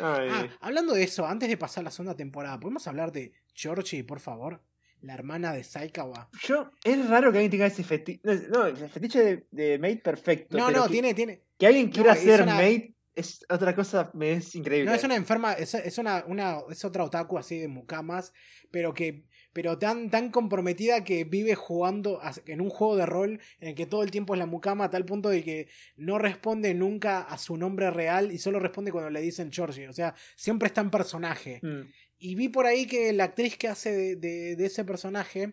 Ah, hablando de eso, antes de pasar la segunda temporada, ¿podemos hablar de Georgie, por favor? La hermana de Saikawa. Yo, es raro que alguien tenga ese fetiche. No, el fetiche de, de mate perfecto. No, no, que, tiene, tiene. que alguien quiera es ser una- mate es otra cosa, me es increíble. No es una enferma, es, es una, una, es otra otaku así de mucamas, pero que, pero tan, tan comprometida que vive jugando en un juego de rol en el que todo el tiempo es la mucama a tal punto de que no responde nunca a su nombre real y solo responde cuando le dicen Georgie. O sea, siempre está en personaje. Mm. Y vi por ahí que la actriz que hace de, de- de ese personaje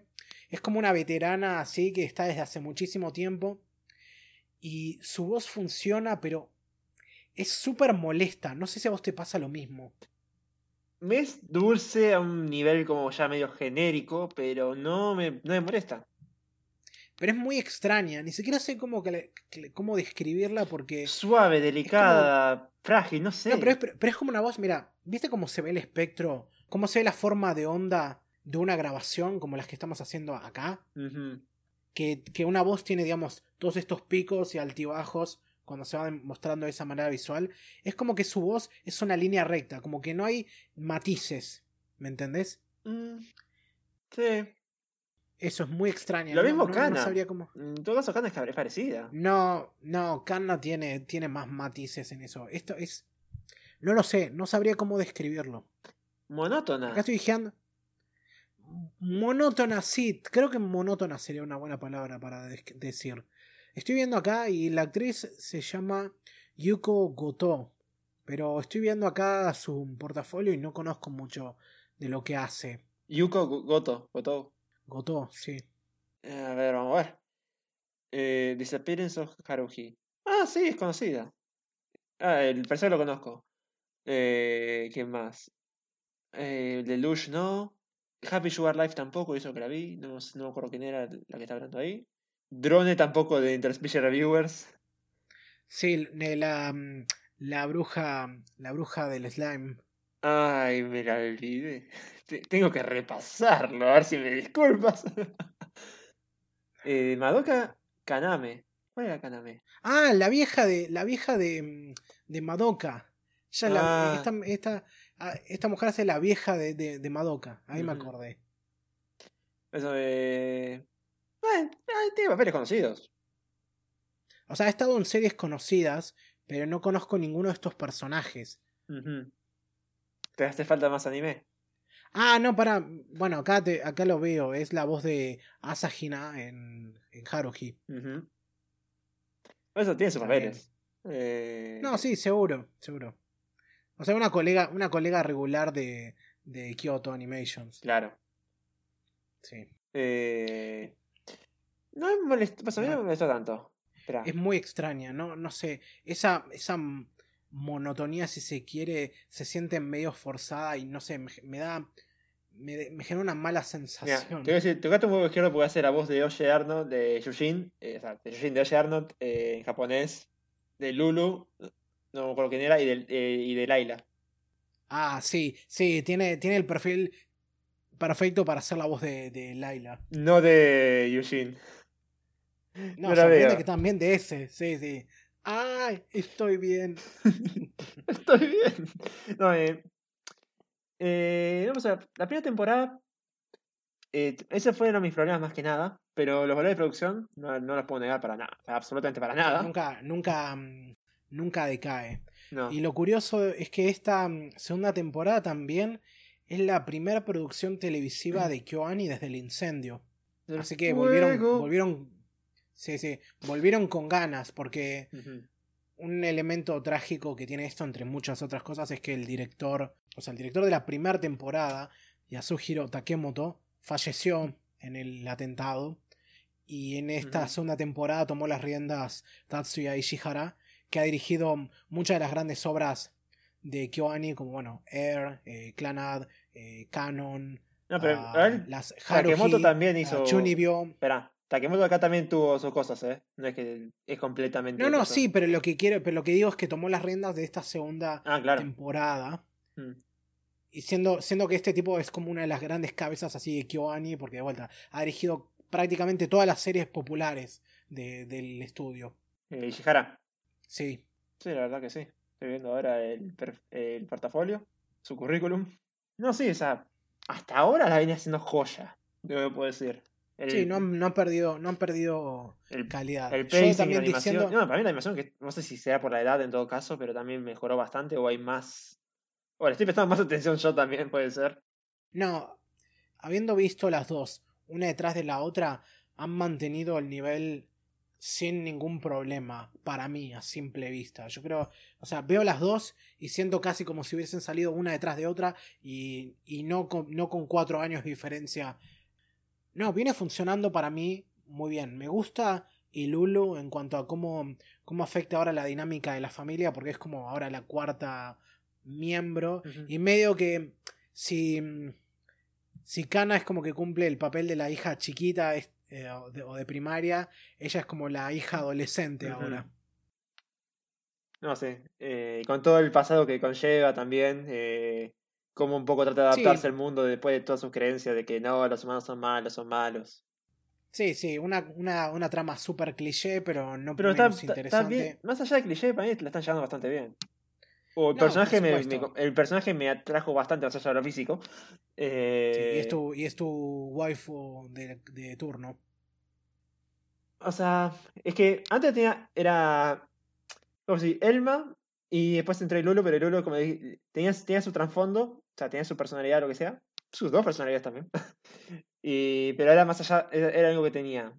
es como una veterana así que está desde hace muchísimo tiempo. Y su voz funciona, pero es súper molesta. No sé si a vos te pasa lo mismo. Me es dulce a un nivel como ya medio genérico, pero no me, no me molesta. Pero es muy extraña. Ni siquiera sé cómo, cómo describirla porque... Suave, delicada, frágil, no sé. No, pero es, pero es como una voz, mira, ¿viste cómo se ve el espectro? ¿Cómo se ve la forma de onda de una grabación como las que estamos haciendo acá? Que, que una voz tiene, digamos, todos estos picos y altibajos cuando se van mostrando de esa manera visual. Es como que su voz es una línea recta, como que no hay matices. ¿Me entendés? Mm, Sí. Eso es muy extraño. Lo no- mismo no- no Kana. sabría cómo- En todo caso, Kana es parecida. No, no, Kanna tiene, tiene más matices en eso. Esto es. No lo sé, no sabría cómo describirlo. Monótona. Acá estoy diciendo. Monótona, sí, creo que monótona sería una buena palabra para decir. Estoy viendo acá y la actriz se llama Yuko Goto. Pero estoy viendo acá su portafolio y no conozco mucho de lo que hace. Yuko Go- Goto. Goto. Goto, sí. Eh, A ver, vamos a ver. Eh, Disappearance of Haruhi. Ah, sí, es conocida. Ah, el personaje lo conozco. Eh, ¿Quién más? Eh, Lelouch no. Happy Sugar Life tampoco, eso que la vi. No, no me acuerdo quién era la que está hablando ahí. Drone tampoco de Interspecies Reviewers. Sí, la, mm, la bruja. La bruja del slime. Ay, me la olvidé. Te- Tengo que repasarlo, a ver si me disculpas. eh, Madoka Kaname. ¿Cuál era Kaname? Ah, la vieja de. La vieja de. mm, de Madoka. Ya es la- Ah. esta, esta, ah, esta mujer hace la vieja de, de, de Madoka. Ahí me acordé. Eso de. Eh, eh, tiene papeles conocidos. O sea, he estado en series conocidas, pero no conozco ninguno de estos personajes. ¿Te hace falta más anime? Ah, no, para. Bueno, acá, te, acá lo veo. Es la voz de Asahina en, en Haruhi. Eso tiene sus papeles. Eh, No, sí, seguro, seguro. O sea, una colega, una colega regular de, de Kyoto Animations. Claro. Sí. Eh, no me molestó, pues a mí no me molestó tanto. Es muy extraña, ¿no? No sé. Esa, esa monotonía, si se quiere, se siente medio forzada y no sé, me, me da. Me, genera una mala Mira, sensación. te voy a decir, tocaste un huevo izquierdo porque hace la voz de Oye Arnold, de Yushin, eh, o sea, de Yushin de Oye Arnold eh, en japonés, de Lulu, no me acuerdo quién era, y de, eh, y de Laila. Ah, sí, sí, tiene, tiene el perfil perfecto para hacer la voz de, de Laila. No de Yushin. No, sorprende veo. que también de ese, sí, sí. Ay, estoy bien. Estoy bien. No, eh, eh, vamos a ver, la primera temporada, eh, esos fueron mis problemas más que nada, pero los valores de producción no, no los puedo negar para nada, o sea, absolutamente para nada. Nunca, nunca, mm, nunca decae. No. Y lo curioso es que esta mm, segunda temporada también es la primera producción televisiva de KyoAni desde el incendio. Así que volvieron, volvieron, sí, sí, volvieron con ganas, porque un elemento trágico que tiene esto, entre muchas otras cosas, es que el director, o sea, el director de la primera temporada, Yasuhiro Takemoto, falleció en el atentado. Y en esta segunda temporada tomó las riendas Tatsuya Ishihara, que ha dirigido muchas de las grandes obras de KyoAni, como bueno, Air, eh, Clanad, eh, Canon, No, pero ah, a ver, las Takemoto Haruhi, también ah, hizo. Chunibyo. Espera, Takemoto acá también tuvo sus cosas, ¿eh? No es que es completamente. No, no, cosa. sí, pero lo que quiero, pero lo que digo es que tomó las riendas de esta segunda Ah, claro. temporada. Mm. Y siendo, siendo que este tipo es como una de las grandes cabezas así de KyoAni, porque de vuelta ha dirigido prácticamente todas las series populares de- del estudio. Eh, Ishihara. Sí. Sí, la verdad que sí. Estoy viendo ahora el, el portafolio, su currículum. No, sí, o sea, hasta ahora la viene haciendo joya, yo puedo decir. El, Sí, no, han- no han perdido, no han perdido el, calidad. el Yo pacing, la también animación. diciendo. No, para mí la animación, que no sé si sea por la edad en todo caso, pero también mejoró bastante o hay más. Bueno, estoy prestando más atención yo también, puede ser. No, habiendo visto las dos, una detrás de la otra, han mantenido el nivel sin ningún problema, para mí, a simple vista. Yo creo, o sea, veo las dos y siento casi como si hubiesen salido una detrás de otra y, y no, con, no con cuatro años de diferencia. No, viene funcionando para mí muy bien. Me gusta y Lulu en cuanto a cómo, cómo afecta ahora la dinámica de la familia, porque es como ahora la cuarta miembro. Y medio que si, si Kana es como que cumple el papel de la hija chiquita eh, o, de, o de primaria, ella es como la hija adolescente ahora. No sé, eh, con todo el pasado que conlleva también, eh, cómo un poco trata de Sí. adaptarse al mundo después de todas sus creencias de que no, los humanos son malos, son malos. Sí, sí, una, una, una trama súper cliché, pero no Pero menos está- está interesante. bien, más allá de cliché, para mí la están llevando bastante bien. O el, No, personaje me, el personaje me atrajo bastante más allá de lo físico. Sí, Eh, y, es tu, y es tu waifu de, de turno. O sea, es que antes tenía, era, como si, Elma, y después entré Lulu, pero Lulu como dije, tenía, tenía su trasfondo, sea, tenía su personalidad, lo que sea, sus dos personalidades también. y, pero era más allá, era, era algo que tenía.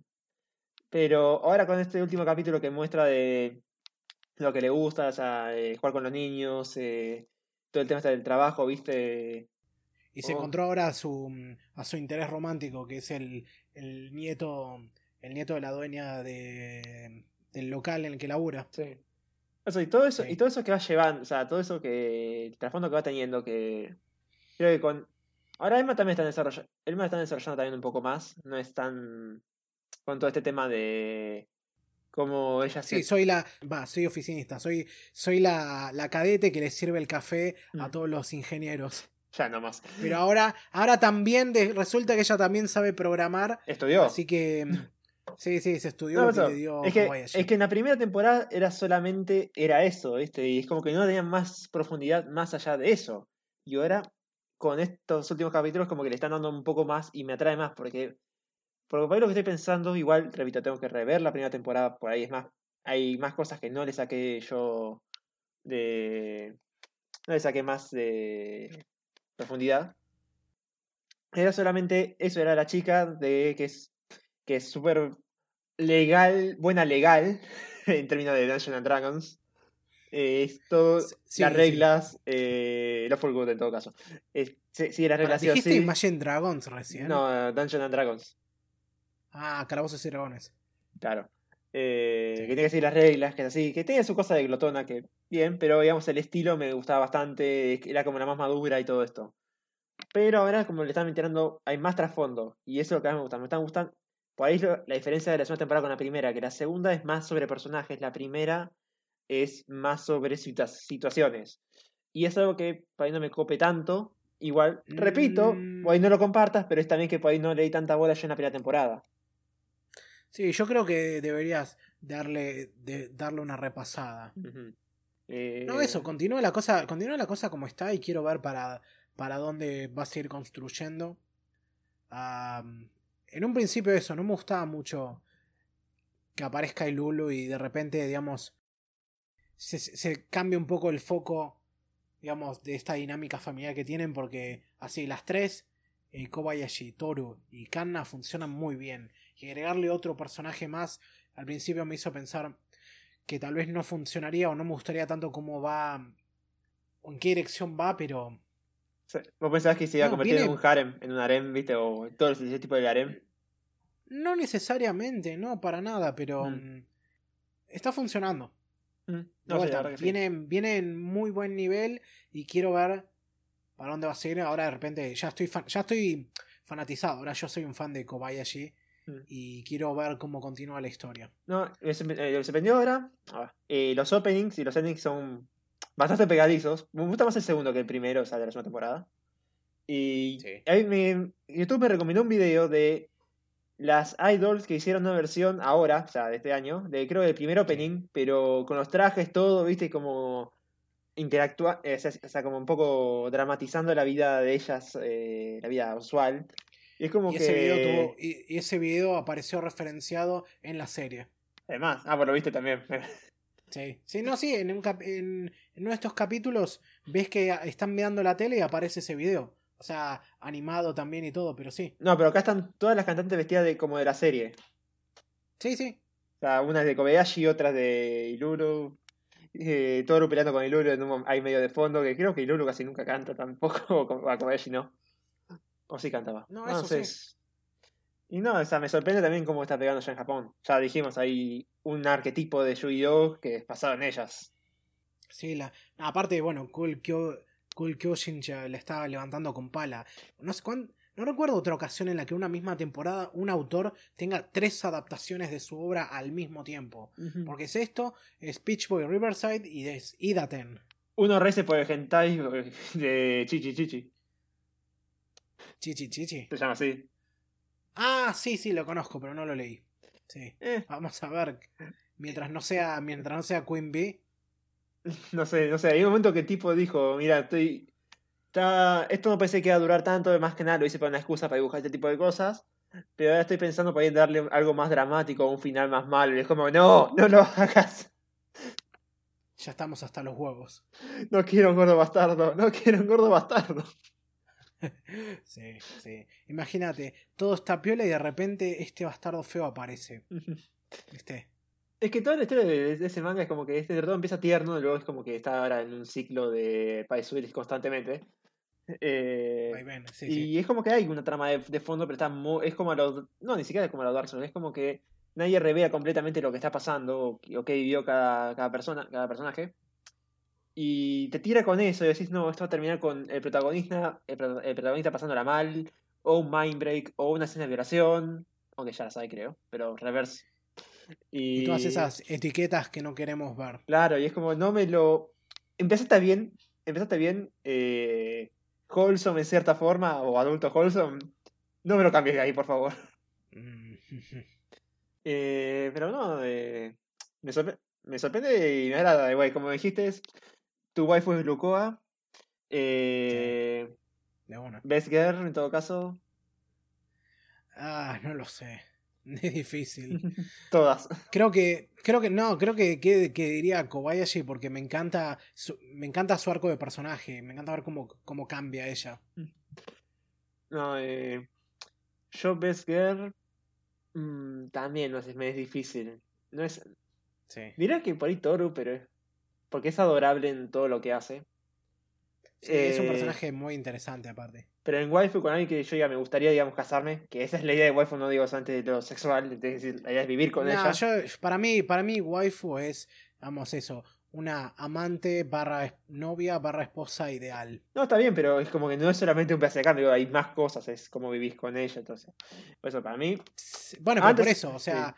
Pero ahora con este último capítulo que muestra de lo que le gusta, o sea, eh, jugar con los niños, eh, todo el tema este del trabajo, viste, Y se Oh. encontró ahora a su, a su interés romántico, que es el, el nieto el nieto de la dueña de, del local en el que labura. Sí. Eso, y todo eso, Sí. y todo eso que va llevando, o sea, todo eso que. El trasfondo que va teniendo, que. Creo que con. Ahora Emma también está desarrollando. Emma está desarrollando también un poco más. No es tan. Con todo este tema de. Cómo ella se. Sí, soy la. Va, soy oficinista. Soy, soy la, la cadete que le sirve el café a Mm. todos los ingenieros. Ya nomás. Pero ahora, ahora también de- resulta que ella también sabe programar. Estudió. Así que. Sí, sí, se estudió No, lo que eso, le dio es, que, es que en la primera temporada era solamente. Era eso, ¿viste? Y es como que no tenía más profundidad más allá de eso. Y ahora, con estos últimos capítulos, como que le están dando un poco más y me atrae más porque. Por lo que estoy pensando, igual, repito, tengo que rever la primera temporada, por ahí es más. Hay más cosas que no le saqué yo de. No le saqué más de profundidad. Era solamente eso, era la chica de que es que es súper legal, buena legal, en términos de Dungeons Dragons. Eh, es todo, Sí, sí, las sí. reglas, eh, no Full Good en todo caso. Es- sí, las reglas sí o ¿Dijiste sí. Imagine Dragons recién? No, Dungeons and Dragons, Ah, Calabozos y Dragones. claro. Eh, Sí. Que tiene que seguir las reglas, que es así, que tiene su cosa de glotona, que bien, pero digamos el estilo me gustaba bastante, era como la más madura y todo esto. Pero ahora como le están metiendo, hay más trasfondo, y eso es lo que más me gusta. Me están gustando, por ahí lo- la diferencia de la segunda temporada con la primera, que la segunda es más sobre personajes, la primera es más sobre situa- situaciones. Y es algo que por ahí no me cope tanto. Igual, repito, Mm. por ahí no lo compartas, pero es también que por ahí no leí tanta bola yo en la primera temporada. Sí, yo creo que deberías darle, de, darle una repasada. Eh, No, eso, continúa la cosa, continúa la cosa como está y quiero ver para, para dónde vas a ir construyendo. Am, en un principio eso, no me gustaba mucho que aparezca el Lulu y de repente, digamos, se, se cambia un poco el foco, digamos, de esta dinámica familiar que tienen porque así las tres, eh, Kobayashi, Toru y Kanna funcionan muy bien. Y agregarle otro personaje más al principio me hizo pensar que tal vez no funcionaría o no me gustaría tanto cómo va o en qué dirección va, pero ¿Vos pensabas que se iba a No, convertir en un harem, en un harem, viste? O todo ese tipo de harem. no necesariamente, no para nada, pero Mm. mm, está funcionando. Mm, No sé, sí. viene, viene en muy buen nivel y quiero ver para dónde va a seguir. Ahora de repente ya estoy fan- ya estoy fanatizado. Ahora yo soy un fan de Kobayashi Mm. y quiero ver cómo continúa la historia. No, eh, lo que sorprendió ahora. a ver, eh, los openings y los endings son bastante pegadizos. Me gusta más el segundo que el primero, o sea, de la segunda temporada. Y Sí. ahí me, YouTube me recomendó un video de las idols que hicieron una versión ahora, o sea, de este año, de creo del primer opening, pero con los trajes, todo, viste, como interactúa, eh, o sea, como un poco dramatizando la vida de ellas, eh, la vida usual. Y es como Y que. ese, video tuvo, y, y ese video apareció referenciado en la serie. Además, ah, pues lo viste también. Sí, sí, no, sí, en, un cap- en, en uno de estos capítulos ves que están mirando la tele y aparece ese video. O sea, animado también y todo, pero sí. No, pero acá están todas las cantantes vestidas de como de la serie. Sí, sí. O sea, unas de Kobayashi, otras de Iluru. Eh, Toru peleando con Iluru en un ahí medio de fondo, que creo que Iluru casi nunca canta tampoco, o a Kobayashi no. O sí cantaba. No, eso sí. es- Y no, o sea, me sorprende también cómo está pegando ya en Japón. Ya dijimos, hay un arquetipo de Yu-Gi-Oh! que es basado en ellas. Sí, la... aparte, bueno, Cool, Kyo... Cool Kyojin la estaba levantando con pala. No sé cuán- No recuerdo otra ocasión en la que una misma temporada un autor tenga tres adaptaciones de su obra al mismo tiempo. Porque es esto, es Peach Boy Riverside y es Idaten. Uno rece por el hentai de Chichi Chichi. Chichi Chichi. Se llama así. Ah, sí, sí, lo conozco, pero no lo leí. Sí. Eh, Vamos a ver. Mientras no sea, mientras no sea Queen Bee. No sé, no sé, hay un momento que el tipo dijo, mira, estoy... Está... Esto no pensé que iba a durar tanto, más que nada lo hice para una excusa para dibujar este tipo de cosas, pero ahora estoy pensando para darle algo más dramático, un final más malo, y es como, no, no lo hagas, Ya estamos hasta los huevos. no quiero un gordo bastardo, no quiero un gordo bastardo. Sí, sí. Imagínate, todo está piola y de repente este bastardo feo aparece. ¿Viste? Es que toda la historia de, de ese manga es como que este de todo empieza tierno y luego es como que está ahora en un ciclo de paisuelis constantemente. Eh, sí, y sí. es como que hay una trama de, de fondo, pero está mu- es como a los. No, ni siquiera es como a los Dark Souls, es como que nadie revela completamente lo que está pasando o, o qué vivió cada, cada persona, cada personaje. Y te tira con eso y decís, no, esto va a terminar con el protagonista, el, el protagonista pasándola mal, o un mind break, o una escena de violación, aunque ya la sabe creo, pero reverse. Y todas esas etiquetas que no queremos ver. Claro, y es como, no me lo. Empezaste bien, empezaste bien, eh, wholesome en cierta forma, o adulto wholesome. No me lo cambies de ahí, por favor. Eh, pero no, eh, me, sorpre- me sorprende y me agrada. Igual, como dijiste, tu waifu es Lucoa. Eh, De una. Best Girl, en todo caso. Ah, no lo sé. Es difícil. Todas. Creo que, creo que no, creo que, que, que diría Kobayashi porque me encanta, su, me encanta su arco de personaje, me encanta ver cómo, cómo cambia ella. No, eh, yo Best Girl mm, también no sé, me es difícil. No es, Sí. dirá que por ahí Toru, pero es- porque es adorable en todo lo que hace. Sí, es un Eh, personaje muy interesante aparte. Pero en waifu con alguien que yo ya me gustaría, digamos, casarme, que esa es la idea de waifu, no digo antes de lo sexual, es decir, la idea es vivir con No, ella. yo, para mí, para mí, waifu es, vamos, eso, una amante barra novia barra esposa ideal. No, está bien, pero es como que no es solamente un pedazo de digo, hay más cosas, es como vivís con ella, entonces. Por eso, para mí, Bueno, pero Antes- por eso, o sea,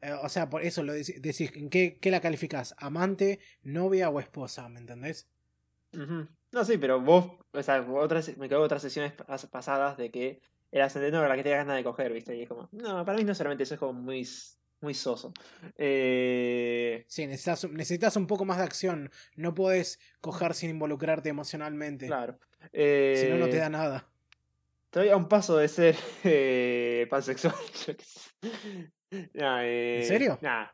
eh, o sea, por eso lo dec- decís, ¿en qué, qué la calificás? ¿Amante, novia o esposa? ¿Me entendés? Ujú. No, sí, pero vos, o sea, otras, me quedo otras sesiones pas- pasadas de que el de la que te ganas de coger, ¿viste? Y es como, no, para mí no solamente eso es como muy, muy soso. Eh, Sí, necesitas, necesitas un poco más de acción. No puedes coger sin involucrarte emocionalmente. claro. Si no, no te Eh, da nada. Estoy a un paso de ser eh, pansexual. Nah, eh, serio? Nah.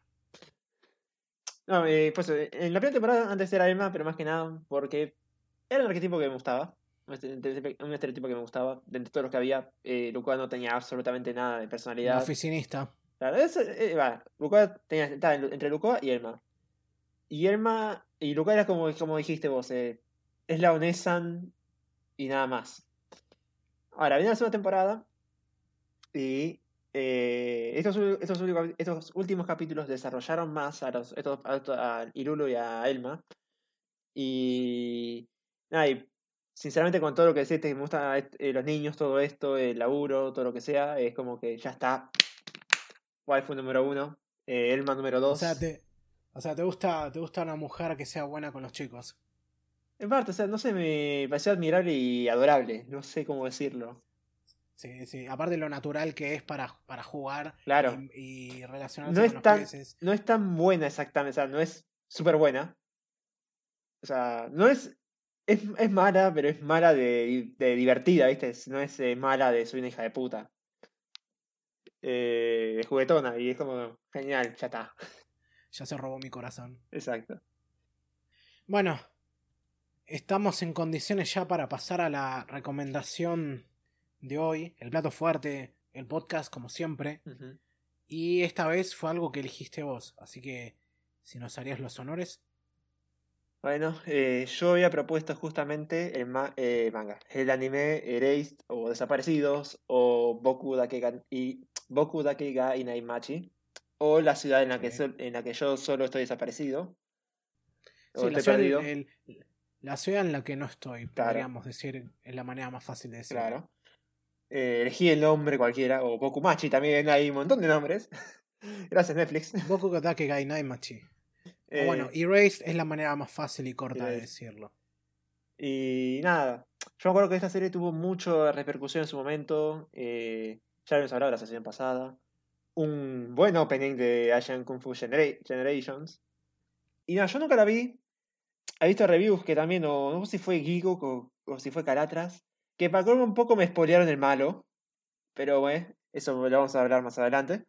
No, eh, pues en la primera temporada antes era Emma, pero más que nada porque era el arquetipo que me gustaba. Un estereotipo, un estereotipo que me gustaba. De entre todos los que había, eh, Luca no tenía absolutamente nada de personalidad. oficinista. Claro, es, eh, Luca tenía, estaba en- entre Luca y Elma. Y Elma y Luca era como, como dijiste vos, eh, es la Onesan y nada más. Ahora, viene la segunda temporada y eh, estos, estos, últimos, estos últimos capítulos desarrollaron más a los estos, a, a Irulo y a Elma. Y, nada, y sinceramente con todo lo que decís, que me gustan eh, los niños, todo esto, el laburo, todo lo que sea, es como que ya está. Waifu número uno, eh, Elma número O dos. sea, te, o sea, te gusta, te gusta una mujer que sea buena con los chicos. En parte, o sea, no sé, me pareció admirable y adorable, no sé cómo decirlo. Sí, sí. Aparte lo natural que es para, para jugar Claro. y, y relacionarse No con es los tan, peces. no es tan buena exactamente, o sea, no es súper buena. O sea, no es, es. Es mala, pero es mala de, de divertida, ¿viste? No es eh, mala de soy una hija de puta. Eh, de juguetona, y es como, genial, ya está. Ya se robó mi corazón. Exacto. Bueno, estamos en condiciones ya para pasar a la recomendación de hoy, el plato fuerte, el podcast como siempre. Y esta vez fue algo que elegiste vos, así que si nos harías los honores. Bueno, eh, yo había propuesto justamente el ma- eh, manga, el anime Erased o Desaparecidos o Boku Dake ga, y Boku Inaimachi o la ciudad en la que en la que yo solo estoy desaparecido o Sí, la ciudad, perdido. el- la ciudad en la que no estoy, Claro. podríamos decir, es la manera más fácil de decirlo. Claro. Eh, elegí el nombre cualquiera o Bokumachi también hay un montón de nombres. Gracias Netflix. Boku Dake Gai Naimachi. O Eh, bueno, Erased es la manera más fácil y corta de decirlo. Y nada, yo me acuerdo que esta serie tuvo mucha repercusión en su momento. eh, ya habíamos hablado la sesión pasada. Un buen opening de Asian Kung Fu Genera- Generations. Y nada, yo nunca la vi. He visto reviews que también, o no sé si fue Gigo o, o si fue Calatras, que para colmo un poco me spoilearon el malo. Pero bueno, eso lo vamos a hablar más adelante.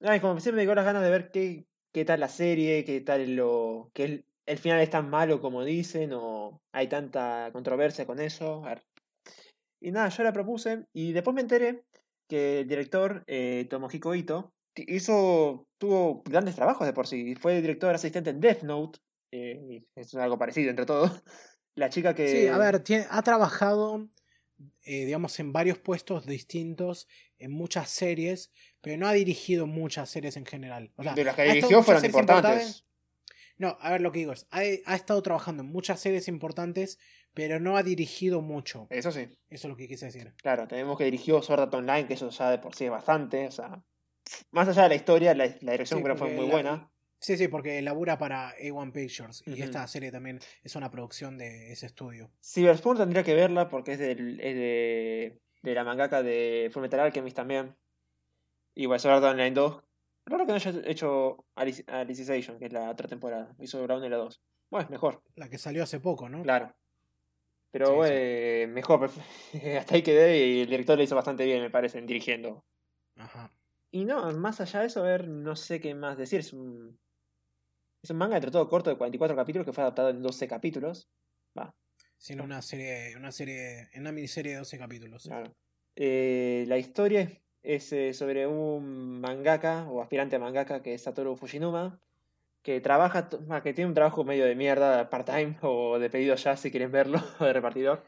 Ay, como siempre me dio las ganas de ver qué, qué tal la serie, qué tal lo. que el, el final es tan malo como dicen, o hay tanta controversia con eso. A ver. Y nada, yo la propuse y después me enteré que el director, eh, Tomohiko Ito, hizo, tuvo grandes trabajos de por sí. Fue director asistente en Death Note, eh, es algo parecido entre todos. La chica que. Sí, a ver, tiene- ha trabajado, eh, digamos, en varios puestos distintos, en muchas series, pero no ha dirigido muchas series en general. O sea, de las que dirigió fueron series importantes. No, a ver, lo que digo es, ha, ha estado trabajando en muchas series importantes, pero no ha dirigido mucho. Eso sí. Eso es lo que quise decir. Claro, tenemos que dirigió Sword Art Online, que eso ya de por sí es bastante. O sea, más allá de la historia, la, la dirección Sí, creo fue muy la- buena. Sí, sí, porque labura para A1 Pictures y esta serie también es una producción de ese estudio. Cyberspawn tendría que verla porque es, del, es de, de la mangaka de Fullmetal Alchemist también. Y bueno, Sword Online 2. Raro que no haya hecho Alice- Alicization, que es la otra temporada. Hizo 1 y la 2. Bueno, mejor, La que salió hace poco, ¿no? claro. Pero Sí, sí. bueno, mejor. Hasta ahí quedé y el director le hizo bastante bien, me parece, en dirigiendo. Ajá. Y no, más allá de eso, a ver, no sé qué más decir. Es un, es un manga entre todo corto de 44 capítulos que fue adaptado en 12 capítulos. Va, Sino una serie, una serie, una miniserie de 12 capítulos. claro. Eh, la historia es, eh, sobre un mangaka o aspirante a mangaka que es Satoru Fujinuma, que trabaja, que tiene un trabajo medio de mierda, part-time o de pedido ya si quieren verlo, o de repartidor.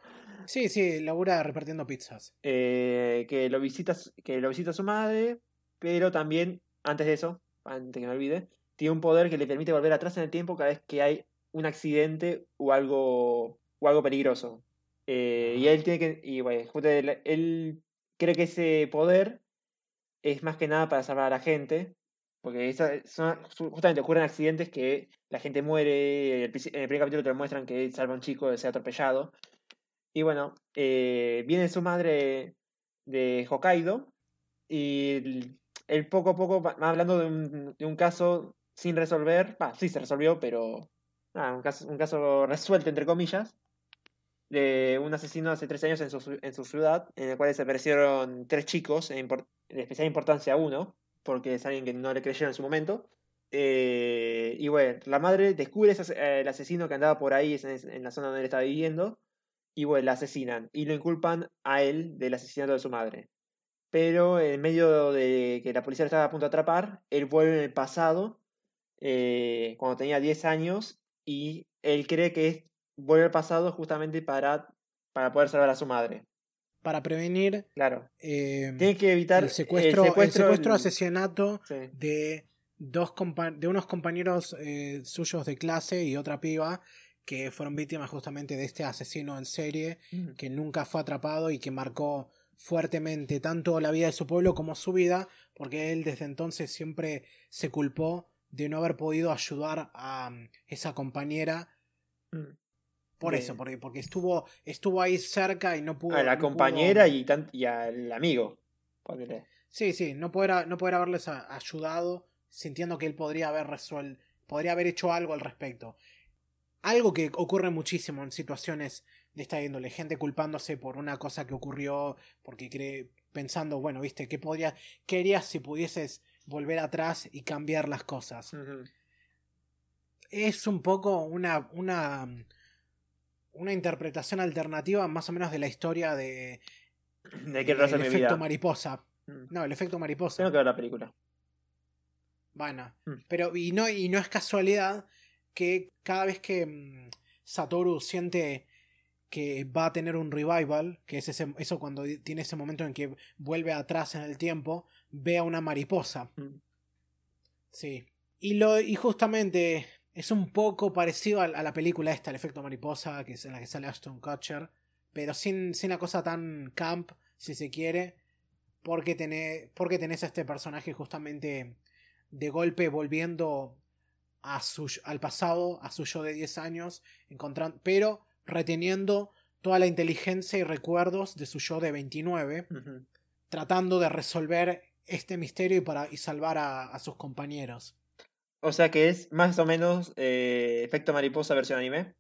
Sí, sí, labura repartiendo pizzas. eh, que lo visita, que lo visita su madre, pero también, antes de eso, antes que me olvide, tiene un poder que le permite volver atrás en el tiempo cada vez que hay un accidente o algo, o algo peligroso. Eh, y él tiene que, y bueno, él, cree que ese poder es más que nada para salvar a la gente, porque esa- son- justamente ocurren accidentes que la gente muere, en el primer capítulo te lo muestran que él salva a un chico de ser atropellado, y bueno, eh, viene su madre de Hokkaido y él poco a poco va hablando de un, de un caso sin resolver. Sí se resolvió, pero un caso, resuelto, entre comillas, de un asesino hace tres años en su, ciudad, en el cual desaparecieron tres chicos, en especial importancia uno, porque es alguien que no le creyeron en su momento. Eh, y bueno, la madre descubre ese, el asesino que andaba por ahí en, en la zona donde él estaba viviendo y bueno, la asesinan y lo inculpan a él del asesinato de su madre. Pero en medio de que la policía lo estaba a punto de atrapar, él vuelve en el pasado, eh, cuando tenía 10 años, y él cree que es- vuelve al pasado justamente para, para poder salvar a su madre. Para prevenir Claro. eh, Tiene que evitar el secuestro, el secuestro, el- asesinato sí. de dos de unos compañeros eh, suyos de clase y otra piba que fueron víctimas justamente de este asesino en serie Ujú. que nunca fue atrapado y que marcó fuertemente tanto la vida de su pueblo como su vida, porque él desde entonces siempre se culpó de no haber podido ayudar a mm, esa compañera Mm. por De- eso, porque, porque estuvo, estuvo ahí cerca y no pudo. A la no pudo- compañera y, tan- y al amigo. Sí, sí, no poder, no poder haberles ayudado, sintiendo que él podría haber resuelto, podría haber hecho algo al respecto. Algo que ocurre muchísimo en situaciones de esta índole, gente culpándose por una cosa que ocurrió, porque cree, pensando, bueno, viste, ¿qué podría, qué harías si pudieses volver atrás y cambiar las cosas? Es un poco una, una, una interpretación alternativa más o menos de la historia de, ¿De qué raza el mi efecto vida? mariposa. Mm. No, el efecto mariposa. Tengo que ver la película. Bueno, Mm. pero y no, y no es casualidad que cada vez que mm, Satoru siente que va a tener un revival, que es ese, eso cuando tiene ese momento en que vuelve atrás en el tiempo, ve a una mariposa. Mm. Sí. Y, lo, y justamente es un poco parecido a, a la película esta, El efecto mariposa, que es en la que sale Ashton Kutcher, pero sin, sin la cosa tan camp, si se quiere, porque tenés, porque tenés a este personaje justamente de golpe volviendo a su, al pasado, a su yo de 10 años, encontrando, pero reteniendo toda la inteligencia y recuerdos de su yo de 29, Ujú. tratando de resolver este misterio y, para, y salvar a, a sus compañeros. O sea que es más o menos eh, efecto mariposa versión anime.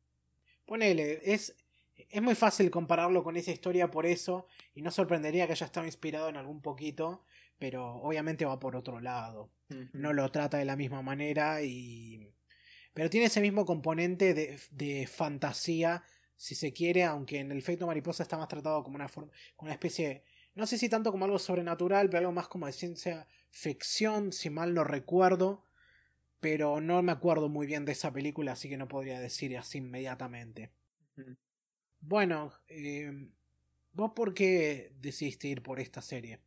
Ponele, es, es muy fácil compararlo con esa historia por eso, y no sorprendería que haya estado inspirado en algún poquito, pero obviamente va por otro lado. No lo trata de la misma manera y pero tiene ese mismo componente de, de fantasía si se quiere aunque en el efecto mariposa está más tratado como una forma como una especie no sé si tanto como algo sobrenatural pero algo más como de ciencia ficción si mal no recuerdo. Pero no me acuerdo muy bien de esa película así que no podría decir así inmediatamente. Bueno eh, vos por qué decidiste ir por esta serie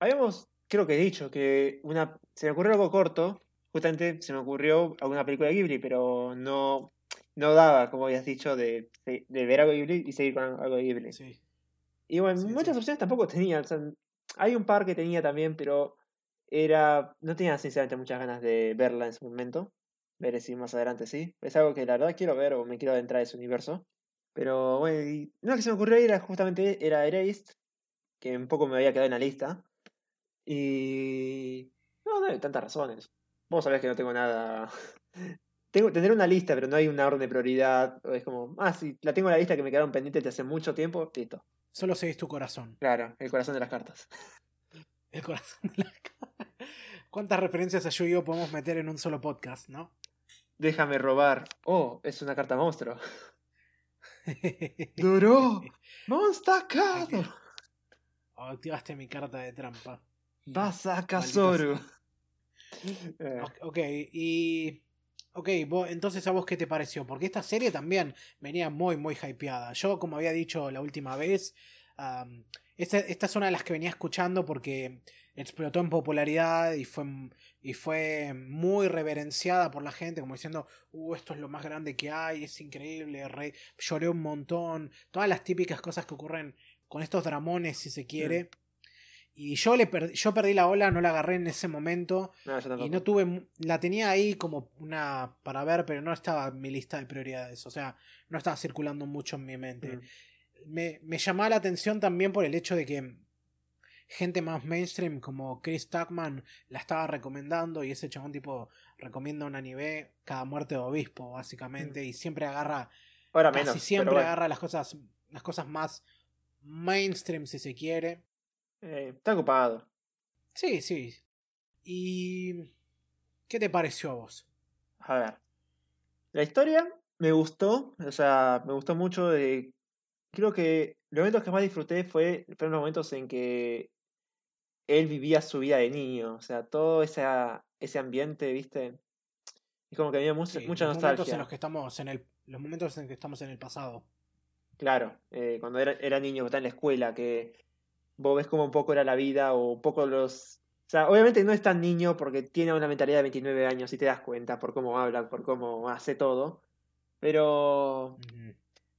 Habíamos, creo que he dicho, que una se me ocurrió algo corto. Justamente se me ocurrió alguna película de Ghibli, pero no, no daba, como habías dicho, de, de, de ver algo de Ghibli y seguir con algo de Ghibli. sí Y bueno, Sí, muchas sí. opciones tampoco tenía. o sea, hay un par que tenía también, pero era no tenía sinceramente muchas ganas de verla en su momento. Veré si más adelante sí. Es algo que la verdad quiero ver o me quiero adentrar en ese universo. Pero bueno, y una que se me ocurrió era justamente era Erased, que un poco me había quedado en la lista. Y no, no hay tantas razones. Vos sabés que no tengo nada. Tengo, tendré una lista, pero no hay una orden de prioridad. Es como, ah, sí, la tengo en la lista que me quedaron pendientes de hace mucho tiempo. Listo. Solo seguís tu corazón Claro, el corazón de las cartas. El corazón de la cara. ¿Cuántas referencias a Yu-Gi-Oh podemos meter en un solo podcast, no? Déjame robar. Oh, es una carta monstruo. ¡Duró! ¡Monster Card! Oh, activaste mi carta de trampa. ¡Basaka Zoru! Eh, Ok, ok, y Ok, vos, entonces a vos qué te pareció, porque esta serie también venía muy, muy hypeada. Yo, como había dicho la última vez, um, esta, esta, es una de las que venía escuchando porque explotó en popularidad y fue, y fue muy reverenciada por la gente, como diciendo, uh, esto es lo más grande que hay, es increíble, re, lloré un montón, todas las típicas cosas que ocurren con estos dramones, si se quiere. Mm. Y yo, le yo perdí la ola, no la agarré en ese momento. y no tuve. La tenía ahí como una para ver, pero no estaba en mi lista de prioridades. O sea, no estaba circulando mucho en mi mente. Mm. Me, me llamaba la atención también por el hecho de que gente más mainstream como Chris Tuckman la estaba recomendando y ese chabón tipo recomienda un anime cada muerte de obispo básicamente mm. y siempre agarra Ahora casi menos, siempre agarra las cosas las cosas más mainstream si se quiere eh, está ocupado sí sí y qué te pareció a vos a ver la historia me gustó o sea me gustó mucho de creo que los momentos que más disfruté fue, fueron los momentos en que él vivía su vida de niño, o sea, todo ese, ese ambiente, ¿viste? Es como que había mucha, mucha los nostalgia. Momentos en los que estamos en el, los momentos en que estamos en el pasado. Claro, eh, cuando era, era niño, está en la escuela, que vos ves como un poco era la vida o un poco los... O sea, obviamente no es tan niño porque tiene una mentalidad de 29 años y te das cuenta por cómo habla, por cómo hace todo. Pero...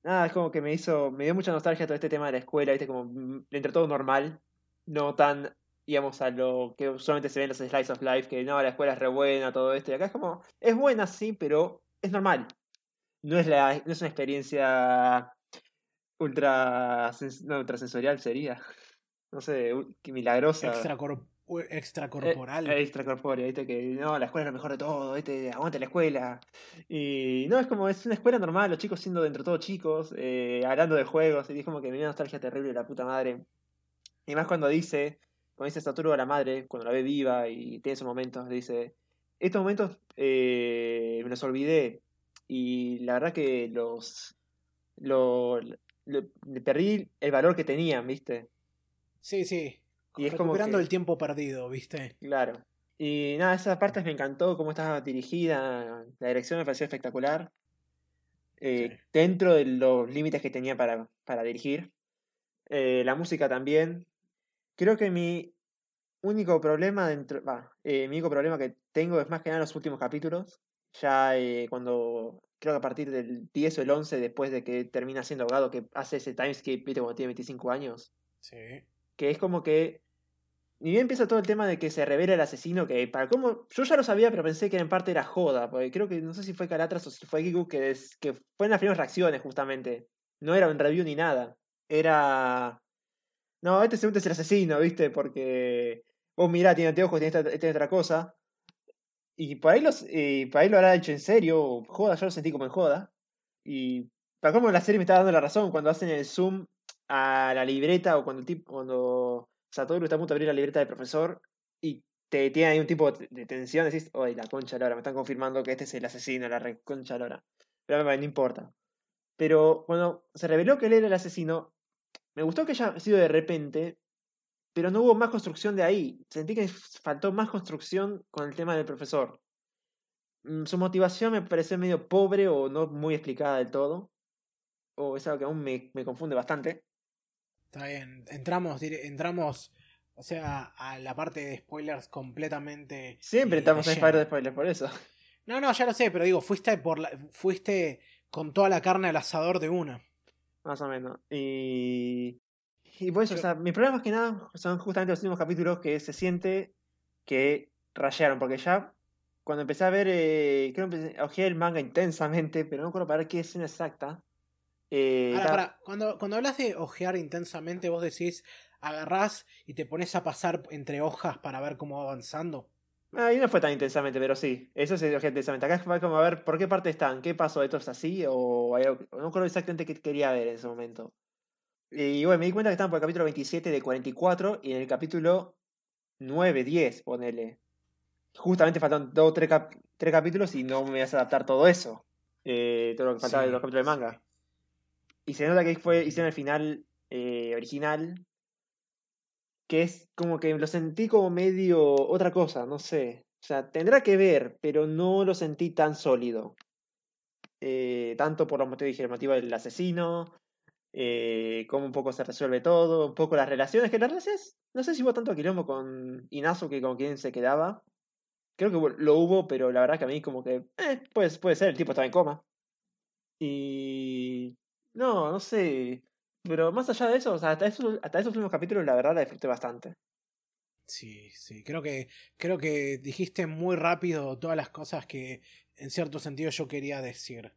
Nada, es como que me hizo... Me dio mucha nostalgia todo este tema de la escuela, ¿viste? Como mm, entre todo normal, no tan íbamos a lo que usualmente se ven en los Slice of Life, que no, la escuela es re buena, todo esto, y acá es como, es buena sí, pero es normal. No es, la, no es una experiencia ultra, no, ultrasensorial sería. No sé, qué milagrosa. extracorporal. Eh, extracorpórea, viste que no, la escuela es lo mejor de todo, viste, aguante la escuela. Y no, es como, es una escuela normal, los chicos siendo dentro de todo chicos, eh, hablando de juegos, y es como que me dio nostalgia terrible la puta madre. Y más cuando dice, cuando dice Satoru a la madre, cuando la ve viva y tiene esos momentos, dice, estos momentos eh, me los olvidé y la verdad que los, lo, perdí el valor que tenían, ¿viste? Sí, sí. Y Recuperando el tiempo perdido, ¿viste? Claro. Y nada, esas partes me encantó, cómo estaba dirigida, la dirección me pareció espectacular. Eh, dentro de los límites que tenía para, para dirigir. Eh, la música también, Creo que mi único problema dentro. Eh, mi único problema que tengo es más que nada los últimos capítulos. Ya eh, cuando. Creo que a partir del 10 o el 11, después de que termina siendo abogado, que hace ese timeskip, viste, cuando tiene 25 años. Sí. Que es como que. Ni bien empieza todo el tema de que se revela el asesino, que para cómo. Yo ya lo sabía, pero pensé que en parte era joda. Porque creo que no sé si fue Calatras o si fue Gigu, que, que fue en las primeras reacciones, justamente. No era un review ni nada. Era no, este segundo es el asesino, ¿viste? Porque vos mirá, tiene anteojos, tiene, esta, otra cosa. Y por ahí, los, por ahí lo habrá hecho en serio, joda, yo lo sentí como en joda. Y para cómo la serie me está dando la razón cuando hacen el zoom a la libreta o cuando, cuando Satoru está a punto de abrir la libreta del profesor y te tiene ahí un tipo de tensión, decís, oye, la concha Lora, me están confirmando que este es el asesino, la re concha Lora. Pero no importa. Pero cuando se reveló que él era el asesino, me gustó que haya sido de repente, pero no hubo más construcción de ahí. Sentí que faltó más construcción con el tema del profesor. Mm, su motivación me pareció medio pobre o no muy explicada del todo. O es algo que aún me, confunde bastante. Está bien, entramos, entramos, o sea, a la parte de spoilers completamente. Siempre entramos en de spoilers, por eso. No, no, ya lo sé, pero digo, fuiste por la, fuiste con toda la carne al asador de una. Más o menos. Y. Y por eso, o sea, mi problema más que nada son justamente los últimos capítulos que se siente que rayaron, porque ya cuando empecé a ver, eh, creo que empecé, ojeé el manga intensamente, pero no recuerdo para ver qué escena exacta. Eh, Ahora, para, cuando, cuando hablas de ojear intensamente, vos decís, agarrás y te pones a pasar entre hojas para ver cómo va avanzando. Ahí no fue tan intensamente, pero sí. Eso se dio intensamente. Acá fue como a ver por qué parte están, qué pasó, esto es así, o no creo exactamente qué quería ver en ese momento. Y bueno, me di cuenta que estaban por el capítulo 27 de 44 y en el capítulo 9, 10, ponele. Justamente faltan dos o tres, capítulos y no me voy a adaptar todo eso. Eh, todo lo que faltaba de los capítulos de manga. Y se nota que fue, hicieron el final eh, original que es como que lo sentí como medio otra cosa, no sé. O sea, tendrá que ver, pero no lo sentí tan sólido. Eh, tanto por los motivos, dije, del asesino, eh, cómo un poco se resuelve todo, un poco las relaciones, que las relaciones, no sé si hubo tanto quilombo con que con quien se quedaba. Creo que lo hubo, pero la verdad que a mí como que, eh, pues, puede ser, el tipo estaba en coma. Y... No, no sé. Pero más allá de eso, hasta, esos, hasta esos últimos capítulos, la verdad la disfruté bastante. Sí, sí, creo que, creo que dijiste muy rápido todas las cosas que en cierto sentido yo quería decir.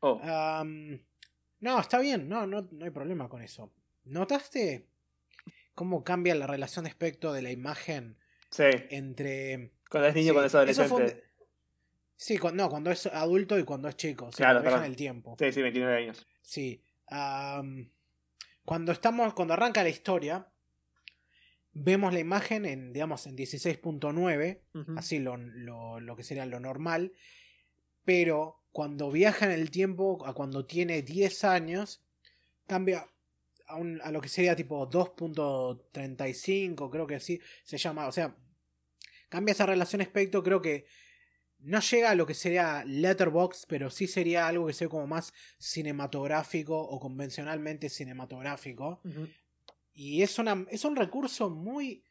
Oh. no, está bien, no, no, no hay problema con eso. ¿Notaste cómo cambia la relación de aspecto de la imagen sí. entre... Cuando es niño y cuando es adolescente. Sí, no, cuando es adulto y cuando es chico. claro, cuando el tiempo. Sí, sí, 29 años. Sí. cuando estamos, cuando arranca la historia, vemos la imagen en, digamos, en 16.9, así lo, lo, que sería lo normal, pero cuando viaja en el tiempo, a cuando tiene 10 años, cambia a, un, a lo que sería tipo 2.35, creo que así se llama, o sea, cambia esa relación aspecto, creo que no llega a lo que sería Letterbox, pero sí sería algo que sea como más cinematográfico o convencionalmente cinematográfico. Y es, una, es un recurso muy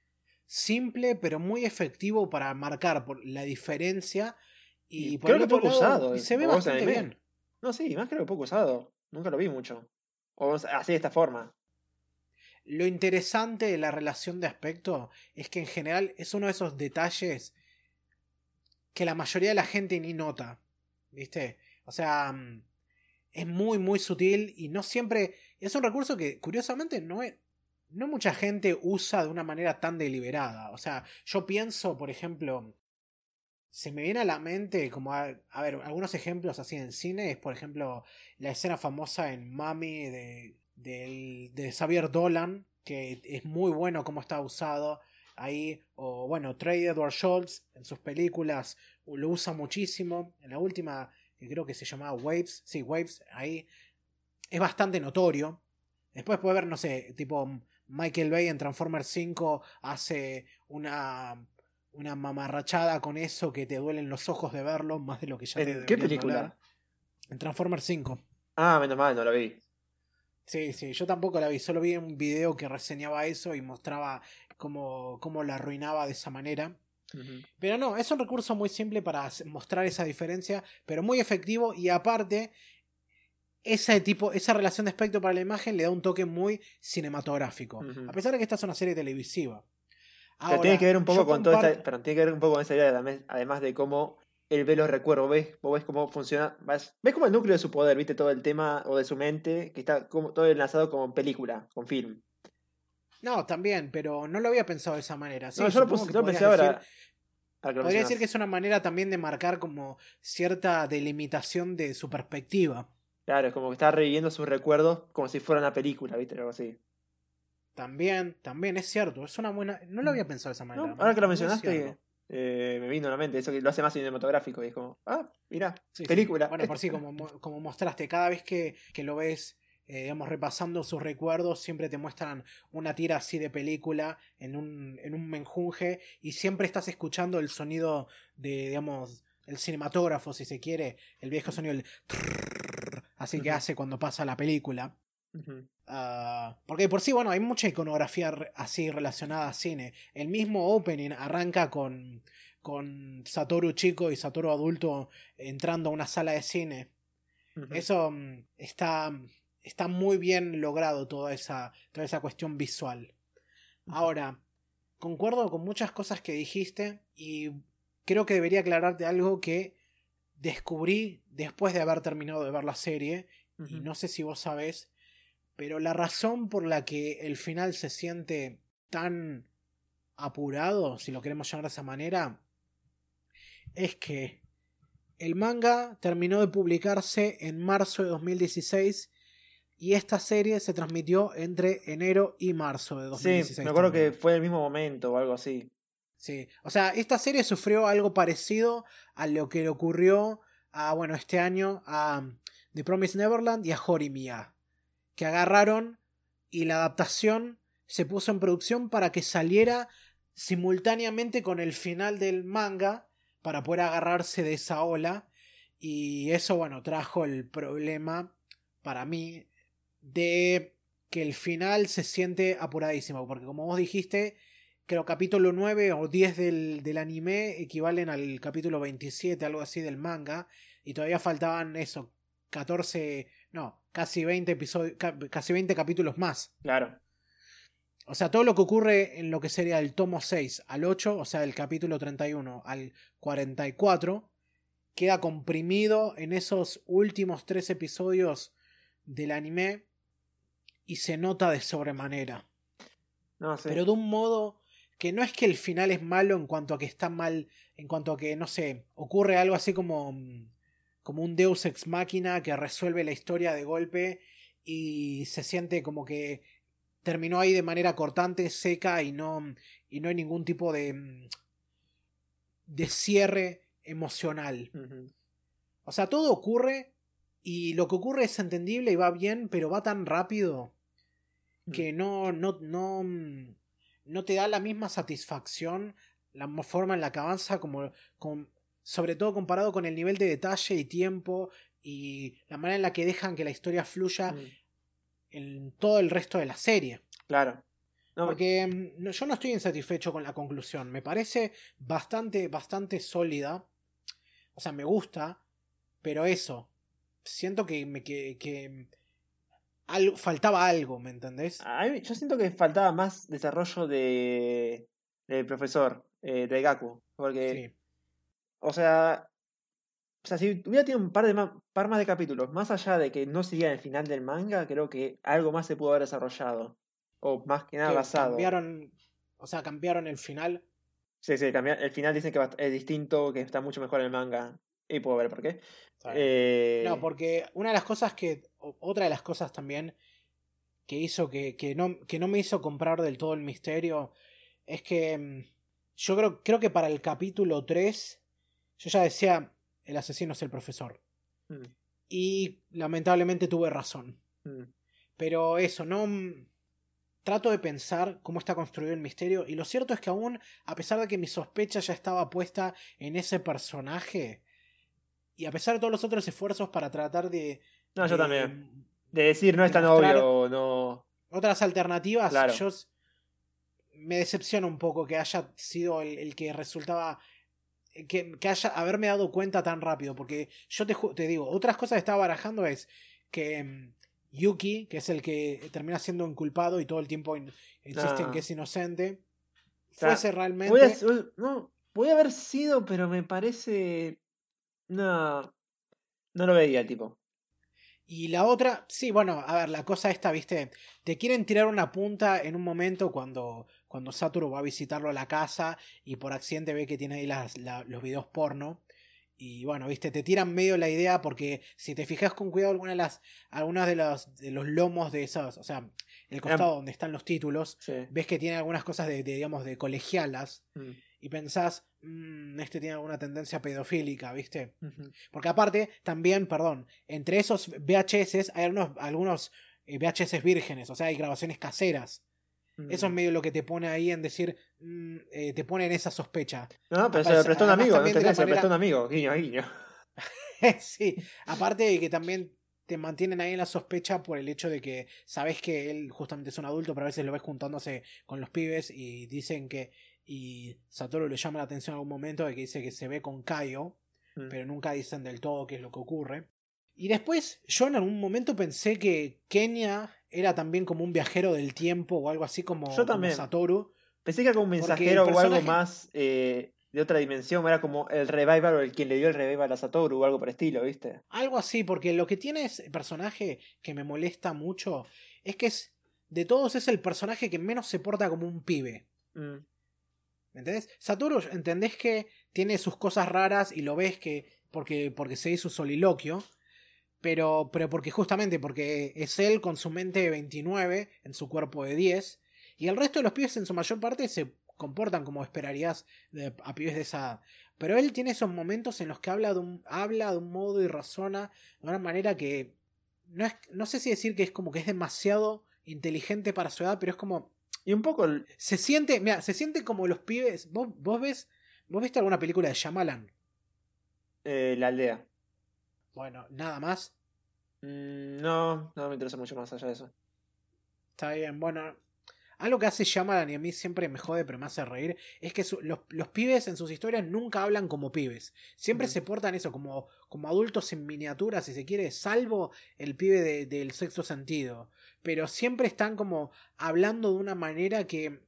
simple, pero muy efectivo para marcar por la diferencia. Y, por creo que poco usado. Y se ve bastante bien. No, sí, más creo que poco usado. Nunca lo vi mucho. O así de esta forma. Lo interesante de la relación de aspecto es que en general es uno de esos detalles que la mayoría de la gente ni nota. ¿Viste? O sea, mm, es muy, muy sutil y no siempre. Es un recurso que, curiosamente, no es, no mucha gente usa de una manera tan deliberada. O sea, yo pienso, por ejemplo, se me viene a la mente como, a, ver, algunos ejemplos así en cine, es por ejemplo la escena famosa en Mami de, de, de Xavier Dolan, que es muy bueno como está usado ahí, o bueno, Trey Edward Schultz en sus películas lo usa muchísimo, en la última que creo que se llamaba Waves, sí, Waves, ahí es bastante notorio. Después puede ver, no sé, tipo Michael Bay en Transformers 5 hace una, una mamarrachada con eso que te duelen los ojos de verlo, más de lo que ya ¿En ¿Qué película? En Transformers 5. Ah, menos mal, no la vi. Sí, sí, yo tampoco la vi, solo vi un video que reseñaba eso y mostraba cómo, cómo la arruinaba de esa manera. Pero no, es un recurso muy simple para mostrar esa diferencia, pero muy efectivo y aparte ese tipo, esa relación de aspecto para la imagen le da un toque muy cinematográfico. A pesar de que esta es una serie televisiva. pero tiene que ver un poco con todo pero tiene que ver un poco con esa idea, además de cómo él ve los recuerdos, ves, vos ves cómo funciona, ves, ves como el núcleo de su poder, viste todo el tema o de su mente, que está como, todo enlazado como película, con film. No, también, pero no lo había pensado de esa manera. no, yo lo, pensé ahora. podría decir que es una manera también de marcar como cierta delimitación de su perspectiva. Claro, es como que está reviviendo sus recuerdos como si fuera una película, ¿viste? Algo así. También, también es cierto. Es una buena. No lo había pensado de esa manera. ahora que lo mencionaste, eh, me vino a la mente. Eso que lo hace más cinematográfico. Y es como, ah, mira, película. Bueno, por sí, como, como mostraste, cada vez que, que lo ves. Eh, digamos, repasando sus recuerdos, siempre te muestran una tira así de película en un, en un menjunje y siempre estás escuchando el sonido de, digamos, el cinematógrafo, si se quiere, el viejo sonido, el así que hace cuando pasa la película. Ah, porque por sí, bueno, hay mucha iconografía así relacionada a cine. El mismo opening arranca con, con Satoru chico y Satoru adulto entrando a una sala de cine. Eso mm, está, está muy bien logrado, toda esa, toda esa cuestión visual. Ahora, concuerdo con muchas cosas que dijiste y creo que debería aclararte algo que descubrí después de haber terminado de ver la serie, y no sé si vos sabés, pero la razón por la que el final se siente tan apurado, si lo queremos llamar de esa manera, es que el manga terminó de publicarse en marzo de 2016 y esta serie se transmitió entre enero y marzo de 2016. Sí, me acuerdo que fue el mismo momento o algo así. Sí, o sea, esta serie sufrió algo parecido a lo que le ocurrió a, bueno, este año a The Promised Neverland y a Horimiya, que agarraron y la adaptación se puso en producción para que saliera simultáneamente con el final del manga para poder agarrarse de esa ola. Y eso, bueno, trajo el problema para mí de que el final se siente apuradísimo. Porque como vos dijiste, creo capítulo 9 o 10 del, del anime equivalen al capítulo 27, algo así del manga. Y todavía faltaban eso, 14, no, casi 20 episodios, casi 20 capítulos más. Claro. O sea, todo lo que ocurre en lo que sería el tomo 6 al 8, o sea, del capítulo 31 al 44, queda comprimido en esos últimos tres episodios del anime y se nota de sobremanera. No, sí. Pero de un modo que no es que el final es malo en cuanto a que está mal, en cuanto a que, no sé, ocurre algo así como, como un Deus ex máquina que resuelve la historia de golpe y se siente como que terminó ahí de manera cortante, seca y no, y no hay ningún tipo de, mm, de cierre emocional. O sea, todo ocurre y lo que ocurre es entendible y va bien, pero va tan rápido que no, no, no, mm, no te da la misma satisfacción, la forma en la que avanza, como, con- sobre todo comparado con el nivel de detalle y tiempo y la manera en la que dejan que la historia fluya Mm, en todo el resto de la serie. Claro. No, Porque mm, no- yo no estoy insatisfecho con la conclusión. Me parece bastante, bastante sólida. O sea, me gusta. Pero eso. Siento que me que, que algo, faltaba algo, ¿me entendés? yo siento que faltaba más desarrollo de del profesor, eh, de Gaku. Porque, Sí. O sea, o sea, si hubiera tenido un par, de ma- par más de capítulos, más allá de que no seguía el final del manga, creo que algo más se pudo haber desarrollado. O más que nada Que basado. cambiaron. O sea, cambiaron el final. Sí, sí, el final dicen que es distinto, que está mucho mejor el manga. Y puedo ver por qué. Eh, No, porque una de las cosas que. Otra de las cosas también que hizo que, que, no, que no me hizo comprar del todo el misterio es que mm, yo creo, creo que para el capítulo 3 yo ya decía el asesino es el profesor. mm, Y lamentablemente tuve razón. mm, Pero eso, no... Trato de pensar cómo está construido el misterio y lo cierto es que aún, a pesar de que mi sospecha ya estaba puesta en ese personaje, y a pesar de todos los otros esfuerzos para tratar de... No, yo también. De decir, no es tan obvio, no. otras alternativas, Claro. yo me decepciona un poco que haya sido el, el que resultaba que, que haya haberme dado cuenta tan rápido, porque yo te, te digo, otras cosas que estaba barajando es que mm, Yuki, que es el que termina siendo inculpado y todo el tiempo in- insiste en Ah. que es inocente, sea, fuese realmente... Puede, no, puede haber sido, pero me parece. No. No lo veía tipo. Y la otra, sí, bueno, a ver, la cosa esta, viste, te quieren tirar una punta en un momento cuando, cuando Satoru va a visitarlo a la casa y por accidente ve que tiene ahí las, la- los videos porno. Y bueno, viste, te tiran medio la idea porque si te fijas con cuidado algunas de las, algunas de los, de los lomos de esos, o sea, el costado donde están los títulos, Sí. ves que tiene algunas cosas de, de, digamos, de colegialas Mm, y pensás, "Mm, este tiene alguna tendencia pedofílica, viste. Porque aparte, también, perdón, entre esos VHS hay algunos, algunos eh, VHS vírgenes, o sea, hay grabaciones caseras. Eso es Mm. medio lo que te pone ahí en decir, mm, eh, te pone en esa sospecha. No, pero se lo prestó un amigo, no te se lo prestó un amigo. Guiño, guiño. sí, aparte de que también te mantienen ahí en la sospecha por el hecho de que sabes que él justamente es un adulto, pero a veces lo ves juntándose con los pibes y dicen que. Y Satoru le llama la atención en algún momento de que dice que se ve con Kaio. Mm. pero nunca dicen del todo qué es lo que ocurre. Y después yo en algún momento pensé que Kenya era también como un viajero del tiempo o algo así como, Yo como también. Satoru. Pensé que era como un mensajero o algo más eh, de otra dimensión. Era como el revival o el quien le dio el revival a Satoru o algo por el estilo, ¿viste? Algo así, porque lo que tiene ese personaje que me molesta mucho es que es de todos es el personaje que menos se porta como un pibe. Mm, ¿Me entendés? Satoru, entendés que tiene sus cosas raras y lo ves que. porque, porque se hizo soliloquio. Pero, pero porque justamente porque es él con su mente de 29 en su cuerpo de 10. Y el resto de los pibes en su mayor parte se comportan como esperarías de- a pibes de esa edad. Pero él tiene esos momentos en los que habla de un, habla de un modo y razona de una manera que no, es, no sé si decir que es como que es demasiado inteligente para su edad, pero es como Y un poco. el- Se siente, mira, se siente como los pibes. ¿Vos, vos ves? ¿Vos viste alguna película de Shyamalan? eh, la aldea. Bueno, nada más. Mm, no, no me interesa mucho más allá de eso. Está bien, bueno. Algo que hace Shyamalan y a mí siempre me jode, pero me hace reír, es que su- los, los pibes en sus historias nunca hablan como pibes. Siempre se portan eso, como, como adultos en miniatura, si se quiere, salvo el pibe de- del sexto sentido. Pero siempre están como hablando de una manera que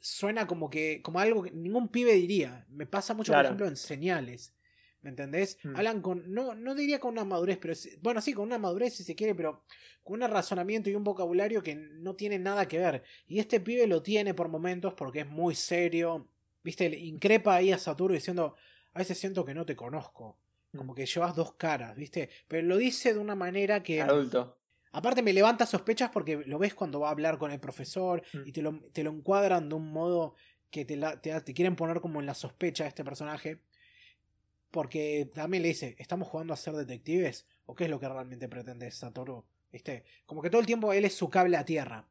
suena como que, como algo que ningún pibe diría. Me pasa mucho, Claro. por ejemplo, en señales. ¿Me entendés? Mm. Hablan con, no, no diría con una madurez, pero bueno, sí, con una madurez si se quiere, pero con un razonamiento y un vocabulario que no tiene nada que ver. Y este pibe lo tiene por momentos porque es muy serio. Viste, le increpa ahí a Saturno diciendo, a veces siento que no te conozco. Como Mm. que llevas dos caras, ¿viste? Pero lo dice de una manera que... Adulto. Aparte me levanta sospechas porque lo ves cuando va a hablar con el profesor Mm. y te lo, te lo encuadran de un modo que te, la- te, te quieren poner como en la sospecha a este personaje. Porque también le dice, ¿estamos jugando a ser detectives? ¿O qué es lo que realmente pretende Satoru? ¿Viste? Como que todo el tiempo él es su cable a tierra.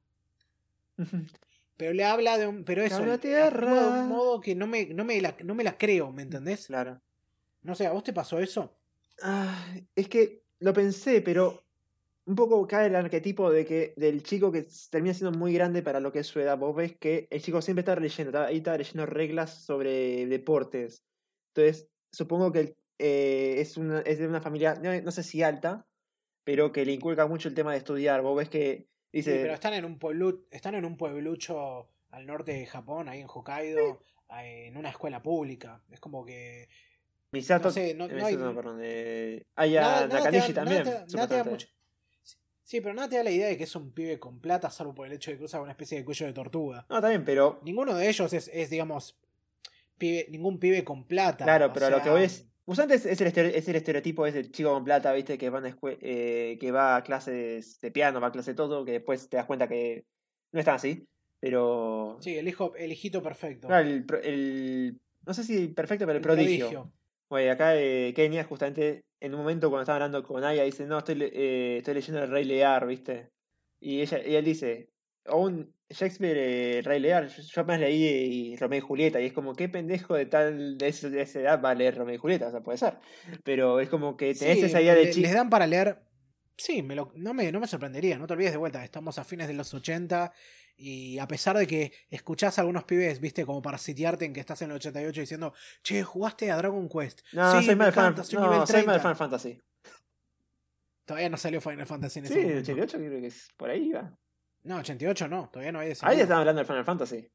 Pero le habla de un... Pero eso, Cable a actúa de tierra. un modo que no me, no, me la, no me la creo, ¿me entendés? Claro. No sé, ¿a vos te pasó eso? Ah, es que lo pensé, pero un poco cae el arquetipo de que del chico que termina siendo muy grande para lo que es su edad. Vos ves que el chico siempre está leyendo, está, ahí está leyendo reglas sobre deportes. Entonces, supongo que eh, es, una, es de una familia, no, no sé si alta, pero que le inculca mucho el tema de estudiar. Vos ves que Sí, dice, pero están en un pueblu- están en un pueblucho al norte de Japón, ahí en Hokkaido, eh, en una escuela pública. Es como que Misato, no sé, no- no hay- perdón, eh, te da- Nakanishi nada también, te da- nada te da supuestamente. mucho- Sí, pero nada te da la idea de que es un pibe con plata, salvo por el hecho de que usa una especie de cuello de tortuga. No, también, pero Ninguno de ellos es, es, digamos, pibe, ningún pibe con plata. Claro, pero a lo sea, que voy es. Justamente es, es el es el estereotipo ese del chico con plata, viste, que va, a eh, que va a clases de piano, va a clases de todo, que después te das cuenta que no es tan así. Pero. Sí, el hijo, el hijito perfecto. Claro, el, el- No sé si perfecto, pero el, El prodigio. Oye, acá eh, Kenia, justamente en un momento cuando estaba hablando con Aya, dice: No, estoy, eh, estoy leyendo el Rey Lear, viste. Y, ella, y él dice: Aún Shakespeare, eh, Rey Lear, yo, yo apenas leí eh, Romeo y Julieta, y es como: ¿Qué pendejo de tal de, ese- de esa edad va a leer Romeo y Julieta? O sea, puede ser. Pero es como que tenés Sí, esa idea de le- chico. Les dan para leer. Sí, me lo- no, me, no me sorprendería. No te olvides de vuelta. Estamos a fines de los 80. Y a pesar de que escuchás a algunos pibes, viste, como para sitiarte en que estás en el 88 diciendo, che, jugaste a Dragon Quest. No, sí, soy mal fan, soy no, nivel soy mal 30". Final Fantasy. Todavía no salió Final Fantasy en ese Sí, el momento. 88 creo que es por ahí va. No, 88 no, todavía no hay ese. Ahí están hablando del Final Fantasy.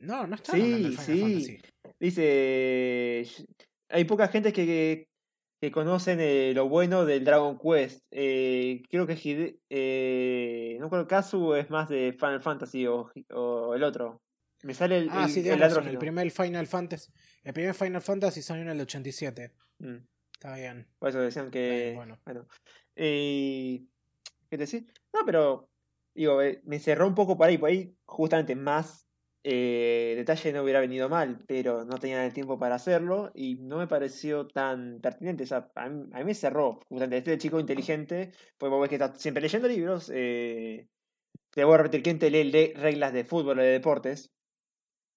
No, no está Sí, hablando del Final sí. Fantasy. Dice, hay poca gente que, que conocen eh, lo bueno del Dragon Quest. Eh, creo que Hide- eh, no creo Kazu es más de Final Fantasy o, o el otro. Me sale el, Ah, el, sí, el razón. El primer Final Fantasy. El primer Final Fantasy salió en el 87. Mm, Está bien. por eso decían que. Bien, bueno. bueno. Eh, ¿Qué te decía? No, pero. Digo, eh, me cerró un poco por ahí. Por ahí, justamente más eh, detalle no hubiera venido mal, pero no tenían el tiempo para hacerlo y no me pareció tan pertinente. O sea, a mí, a mí me cerró. Justamente, este chico inteligente, pues vos ves que está siempre leyendo libros. Eh, te voy a repetir: ¿quién te lee le- reglas de fútbol o de deportes?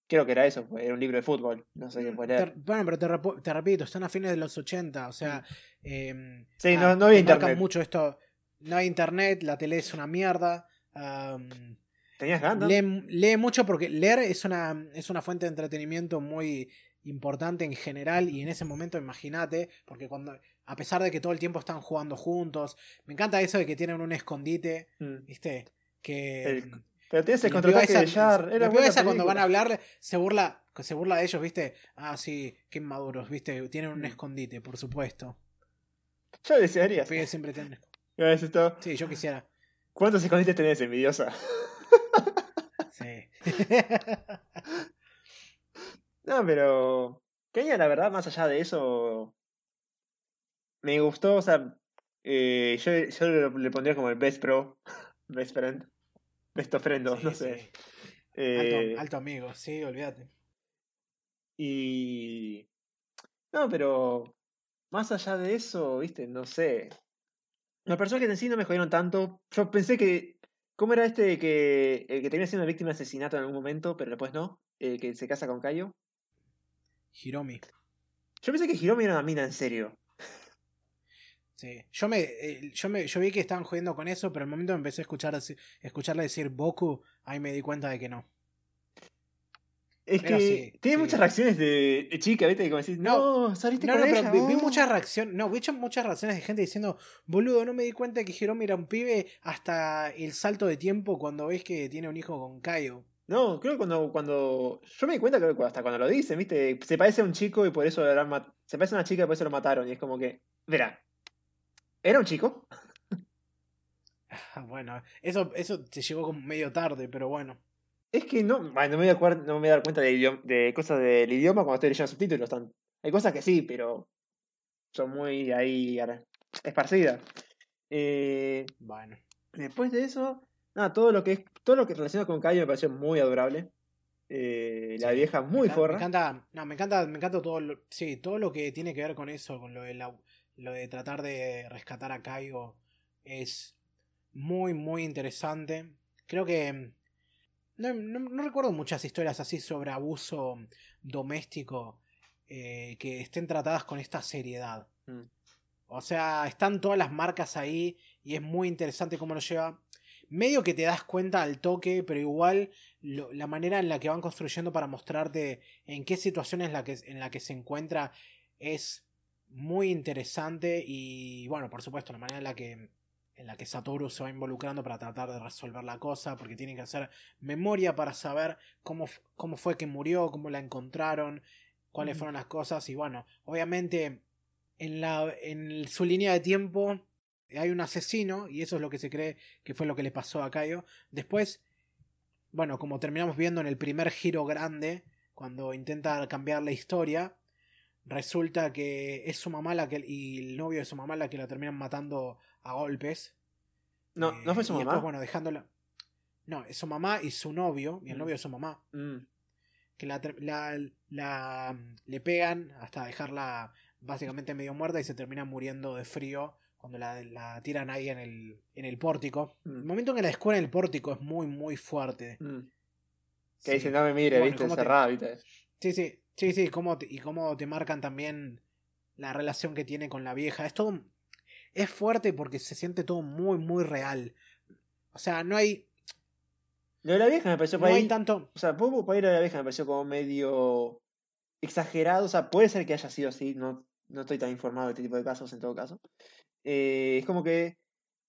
Creo que era eso, pues, era un libro de fútbol. No sé qué Te- leer. bueno, pero te, repito, están a fines de los 80, o sea... em, Sí, no, no había internet. mucho esto. No hay internet, la tele es una mierda. Am, ¿Tenías ganas? lee, lee mucho porque leer es una, es una fuente de entretenimiento muy importante en general y en ese momento imagínate, porque cuando a pesar de que todo el tiempo están jugando juntos, me encanta eso de que tienen un escondite, Mm. ¿viste? Que El- Pero tienes el contraataque de Jar. Era buena esa cuando van a hablar se burla, se burla de ellos, ¿viste? Ah, sí, qué inmaduros, ¿viste? Tienen un Mm. escondite, por supuesto. Yo desearía. Siempre tienen. Sí, yo quisiera. ¿Cuántos escondites tenés, envidiosa? Sí. No, pero. Kenia, la verdad, más allá de eso. Me gustó, o sea. eh, yo yo le, pondría como el best pro. Best friend. Best of friend, Sí, no sí. sé. Eh, Alto, alto amigo, sí, olvídate. Y. No, pero. Más allá de eso, viste, no sé. Los personajes en sí no me jodieron tanto. Yo pensé que ¿Cómo era este que el que termina siendo víctima de asesinato en algún momento, pero después no? El que se casa con Kaio. Hiromi. Yo pensé que Hiromi era una mina, en serio. Sí. Yo me, eh, yo me, yo vi que estaban jodiendo con eso, pero el momento que empecé a escuchar escucharle decir Boku, ahí me di cuenta de que no. Es que tiene muchas reacciones de, chica, ¿viste? Como decís, no, no saliste no, no, pero vi, muchas reacciones, no, vi muchas reacciones de gente diciendo, boludo, no me di cuenta de que Hiromi era un pibe hasta el salto de tiempo cuando ves que tiene un hijo con Kaio. No, creo que cuando, cuando. Yo me di cuenta, creo que hasta cuando lo dicen, ¿viste? Se parece a un chico y por eso lo Se parece a una chica y por eso lo mataron. Y es como que. Verá. ¿Era un chico? bueno, eso, eso te llegó como medio tarde, pero bueno. Es que no, no, me voy a no me voy a dar cuenta de, de cosas del idioma cuando estoy leyendo subtítulos. Hay cosas que sí, pero son muy ahí esparcidas. Eh, bueno. Después de eso, nada, todo lo que es todo lo que relaciona con Cayo me pareció muy adorable. Eh, la vieja muy forra. Me encanta, no, me encanta, me encanta todo lo, sí, todo lo que tiene que ver con eso, con lo de lo de tratar de rescatar a Kaigo es muy muy interesante. Creo que no, no, recuerdo muchas historias así sobre abuso doméstico eh, que estén tratadas con esta seriedad. Mm. O sea, están todas las marcas ahí y es muy interesante cómo lo lleva medio que te das cuenta al toque, pero igual la manera en la que van construyendo para mostrarte en qué situación es la que, en la que se encuentra es muy interesante y bueno, por supuesto, la manera en la que en la que Satoru se va involucrando para tratar de resolver la cosa, porque tienen que hacer memoria para saber cómo, cómo fue que murió, cómo la encontraron, cuáles fueron las cosas, y bueno, obviamente en, la, en su línea de tiempo hay un asesino y eso es lo que se cree que fue lo que le pasó a Kaio. Después, bueno, como terminamos viendo en el primer giro grande, cuando intenta cambiar la historia, resulta que es su mamá la que y el novio de su mamá la que la terminan matando a golpes. No, no fue su mamá. bueno, dejándola. No, es su mamá y su novio, y el mm. novio de su mamá. Mm. Que la, la, la, le pegan hasta dejarla básicamente medio muerta y se termina muriendo de frío cuando la, tiran ahí en el, en el pórtico. Mm. El momento en que la descubren en el pórtico es muy, muy fuerte. Que dice, no me mire, viste, encerrada, viste. Sí, sí, sí, sí, cómo y cómo te marcan también la relación que tiene con la vieja. Es todo. Es fuerte porque se siente todo muy, muy real. O sea, no hay. Lo de la vieja me pareció no hay tanto. O sea, poco para ir a la vieja me pareció como medio exagerado. O sea, puede ser que haya sido así. No, no estoy tan informado de este tipo de casos en todo caso. Eh, es como que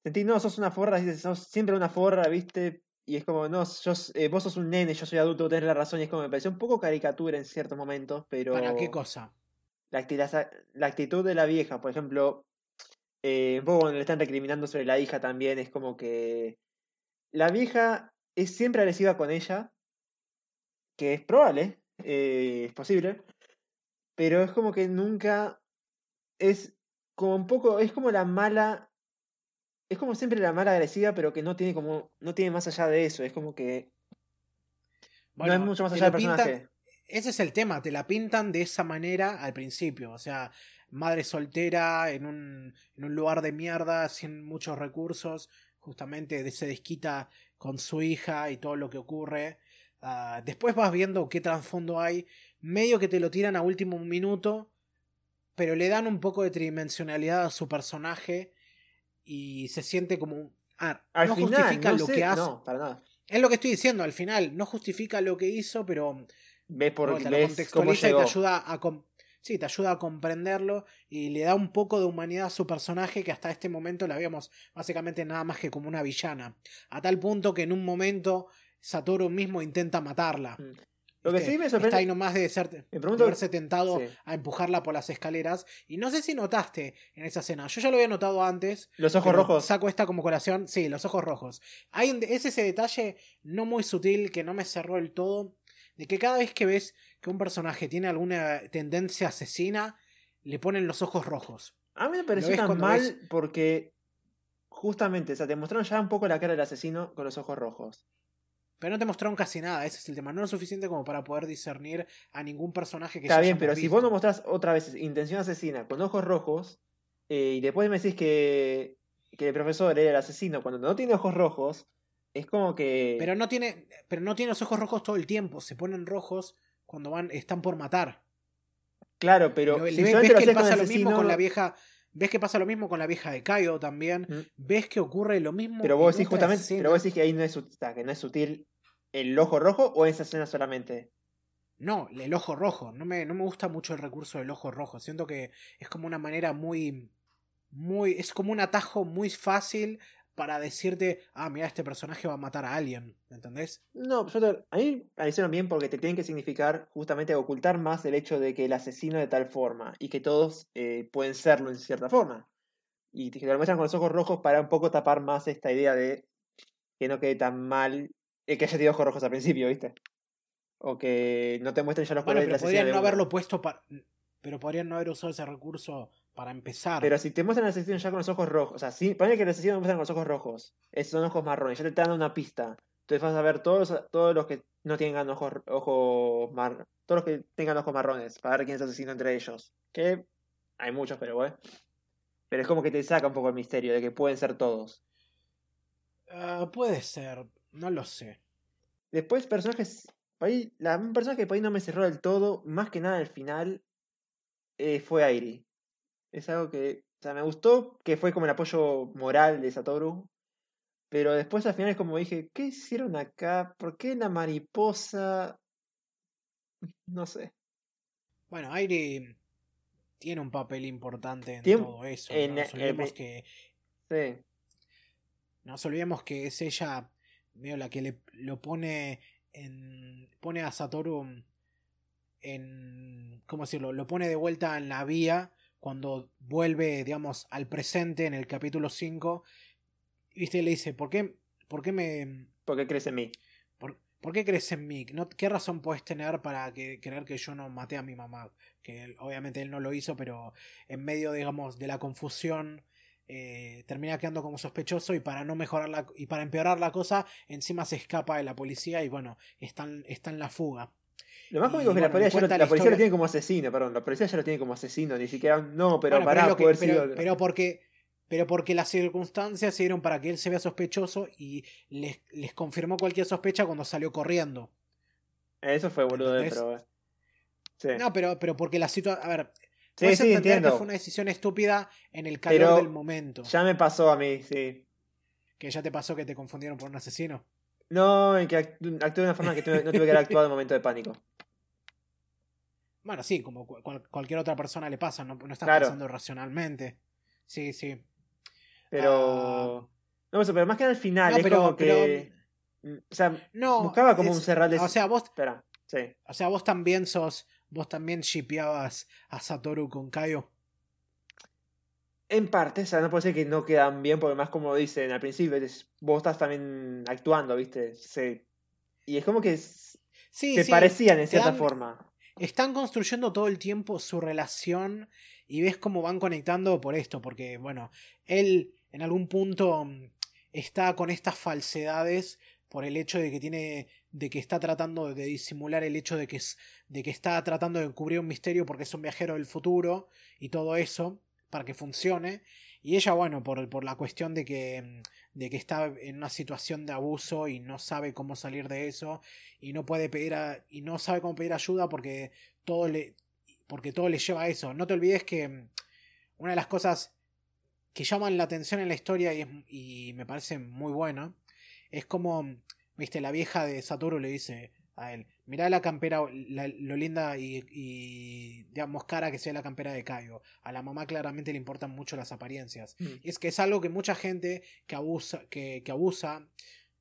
sentí, no, sos una forra, sos siempre una forra, ¿viste? Y es como, no, yo, eh, vos sos un nene, yo soy adulto, tenés la razón. Y es como, me pareció un poco caricatura en ciertos momentos, pero. ¿Para qué cosa? La, la, actitud de la vieja, por ejemplo, eh, un poco cuando le están recriminando sobre la hija también, es como que. La vieja es siempre agresiva con ella, que es probable, es posible, pero es como que nunca es como un poco, es como la mala, es como siempre la mala agresiva, pero que no tiene como, no tiene más allá de eso, es como que no es mucho más allá del personaje. ese es el tema, te la pintan de esa manera al principio, o sea, madre soltera en un, en un lugar de mierda, sin muchos recursos, justamente se desquita con su hija y todo lo que ocurre. Ah, después vas viendo qué trasfondo hay, medio que te lo tiran a último minuto pero le dan un poco de tridimensionalidad a su personaje y se siente como ah, no justifica lo que hace. No, para nada. Es lo que estoy diciendo, al final, no justifica lo que hizo, pero ves por te lo contextualiza y te ayuda a sí, te ayuda a comprenderlo y le da un poco de humanidad a su personaje que hasta este momento la habíamos básicamente nada más que como una villana. A tal punto que en un momento Satoru mismo intenta matarla. Mm. Lo que sí me sorprende. Está ahí nomás de, ser, de haberse tentado a empujarla por las escaleras. Y no sé si notaste en esa escena. Yo ya lo había notado antes. Los ojos rojos. Saco esta como colación. Sí, los ojos rojos. Hay es ese detalle no muy sutil que no me cerró el todo. De que cada vez que ves que un personaje tiene alguna tendencia asesina, le ponen los ojos rojos. A mí me pareció tan mal porque justamente, o sea, te mostraron ya un poco la cara del asesino con los ojos rojos. Pero no te mostraron casi nada, ese es el tema. No es suficiente como para poder discernir a ningún personaje que Está bien, pero si vos no mostrás otra vez intención asesina con ojos rojos, eh, y después me decís que, que el profesor era el asesino cuando no tiene ojos rojos, Es como que. Pero no tiene, pero no tiene los ojos rojos todo el tiempo. Se ponen rojos cuando van, están por matar. Claro, pero. Si ves, que pasa lo mismo con la vieja. Ves que pasa lo mismo con la vieja de Kaio también. Mm. Ves que ocurre lo mismo. Pero vos decís justamente. escena. Pero vos decís que ahí es, que no es sutil el ojo rojo o esa escena solamente. No, el ojo rojo. No me, no me gusta mucho el recurso del ojo rojo. Siento que es como una manera muy. muy. es como un atajo muy fácil para decirte. Ah, mira, este personaje va a matar a alguien. ¿Me entendés? No, yo te- a mí me hicieron bien porque te tienen que significar justamente ocultar más el hecho de que el asesino de tal forma y que todos eh, pueden serlo en cierta forma. Y te te lo muestran con los ojos rojos para un poco tapar más esta idea de que no quede tan mal el que haya tenido ojos rojos al principio, ¿viste? O que no te muestren ya los Bueno, colores pero asesino podrían de no haberlo puesto para. Pero podrían no haber usado ese recurso para empezar. Pero si te muestran al asesino ya con los ojos rojos, o sea, sí, ponle que el asesino te muestran con los ojos rojos, esos son ojos marrones, ya te están dando una pista. Entonces vas a ver todos, los- todos los que no tengan ojos, ojos mar, todos los que tengan ojos marrones, para ver quién es el asesino entre ellos. Que hay muchos, pero bueno. Pero es como que te saca un poco el misterio de que pueden ser todos. Ah, puede ser. No lo sé. Después, personajes. ahí, la un personaje que por ahí no me cerró del todo, más que nada al final, eh, fue Airi. Es algo que. O sea, me gustó que fue como el apoyo moral de Satoru. Pero después al final es como dije, ¿qué hicieron acá? ¿Por qué la mariposa? No sé. Bueno, Airi tiene un papel importante en Tiene- todo eso. en- no nos eh, olvidemos que. Sí. No nos olvidemos que es ella medio la que le lo pone en. pone a Satoru en. ¿cómo decirlo? Lo pone de vuelta en la vía cuando vuelve, digamos, al presente en el capítulo 5. Viste, le dice, ¿por qué, por qué me. ¿Por qué crees en mí? ¿Por, por qué crees en mí? ¿No- ¿Qué razón puedes tener para que, creer que yo no maté a mi mamá? Que él- obviamente él no lo hizo, pero en medio, digamos, de la confusión eh, termina quedando como sospechoso y para no mejorar la, y para empeorar la cosa, encima se escapa de la policía y bueno, está en, está en la fuga. Lo más cómico es que la, policía ya lo, la policía tiene como asesino, perdón. La policía ya lo tiene como asesino, ni siquiera. No, pero Bueno, pará, lo que- pero, sido- pero porque pero porque las circunstancias se dieron para que él se vea sospechoso y les, les confirmó cualquier sospecha cuando salió corriendo. Eso fue boludo, pero. bueno. Sí. No, pero, pero porque la situación. A ver, sí, puedes sí, entender entiendo. que fue una decisión estúpida en el calor Pero del momento. Ya me pasó a mí, sí. Que ya te pasó que te confundieron por un asesino. No, en que actu- actué de una forma que no tuve que haber actuado en momento de pánico. Bueno, sí, como cu- cual- cualquier otra persona le pasa, no, no estás Claro. pensando racionalmente. Sí, sí. Pero. No, eso, pero más que al final, No, es pero- como que. mm, O sea, No. buscaba como es- un cerral de. O sea, vos, Espera, sí. o sea, vos también sos. Vos también shipeabas a Satoru con Kaio. En parte, o sea, no puede ser que no quedan bien, porque más como dicen al principio, vos estás también actuando, ¿viste? Sí. Y es como que Sí, sí. parecían en cierta dan- forma. Están construyendo todo el tiempo su relación y ves cómo van conectando por esto, porque, bueno, él en algún punto mm, está con estas falsedades por el hecho de que tiene de que está tratando de disimular el hecho de que es de que está tratando de cubrir un misterio porque es un viajero del futuro y todo eso para que funcione. Y ella bueno por, por la cuestión de que mm, de que está en una situación de abuso y no sabe cómo salir de eso y no puede pedir a- y no sabe cómo pedir ayuda porque todo le porque todo le lleva a eso. No te olvides que mm, una de las cosas que llaman la atención en la historia y, es- y me parece muy buena es como viste la vieja de Satoru le dice a él mirá la campera la- lo linda y, y, digamos cara que sea la campera de Kaio a la mamá claramente le importan mucho las apariencias Mm. y es que es algo que mucha gente que abusa, que, que abusa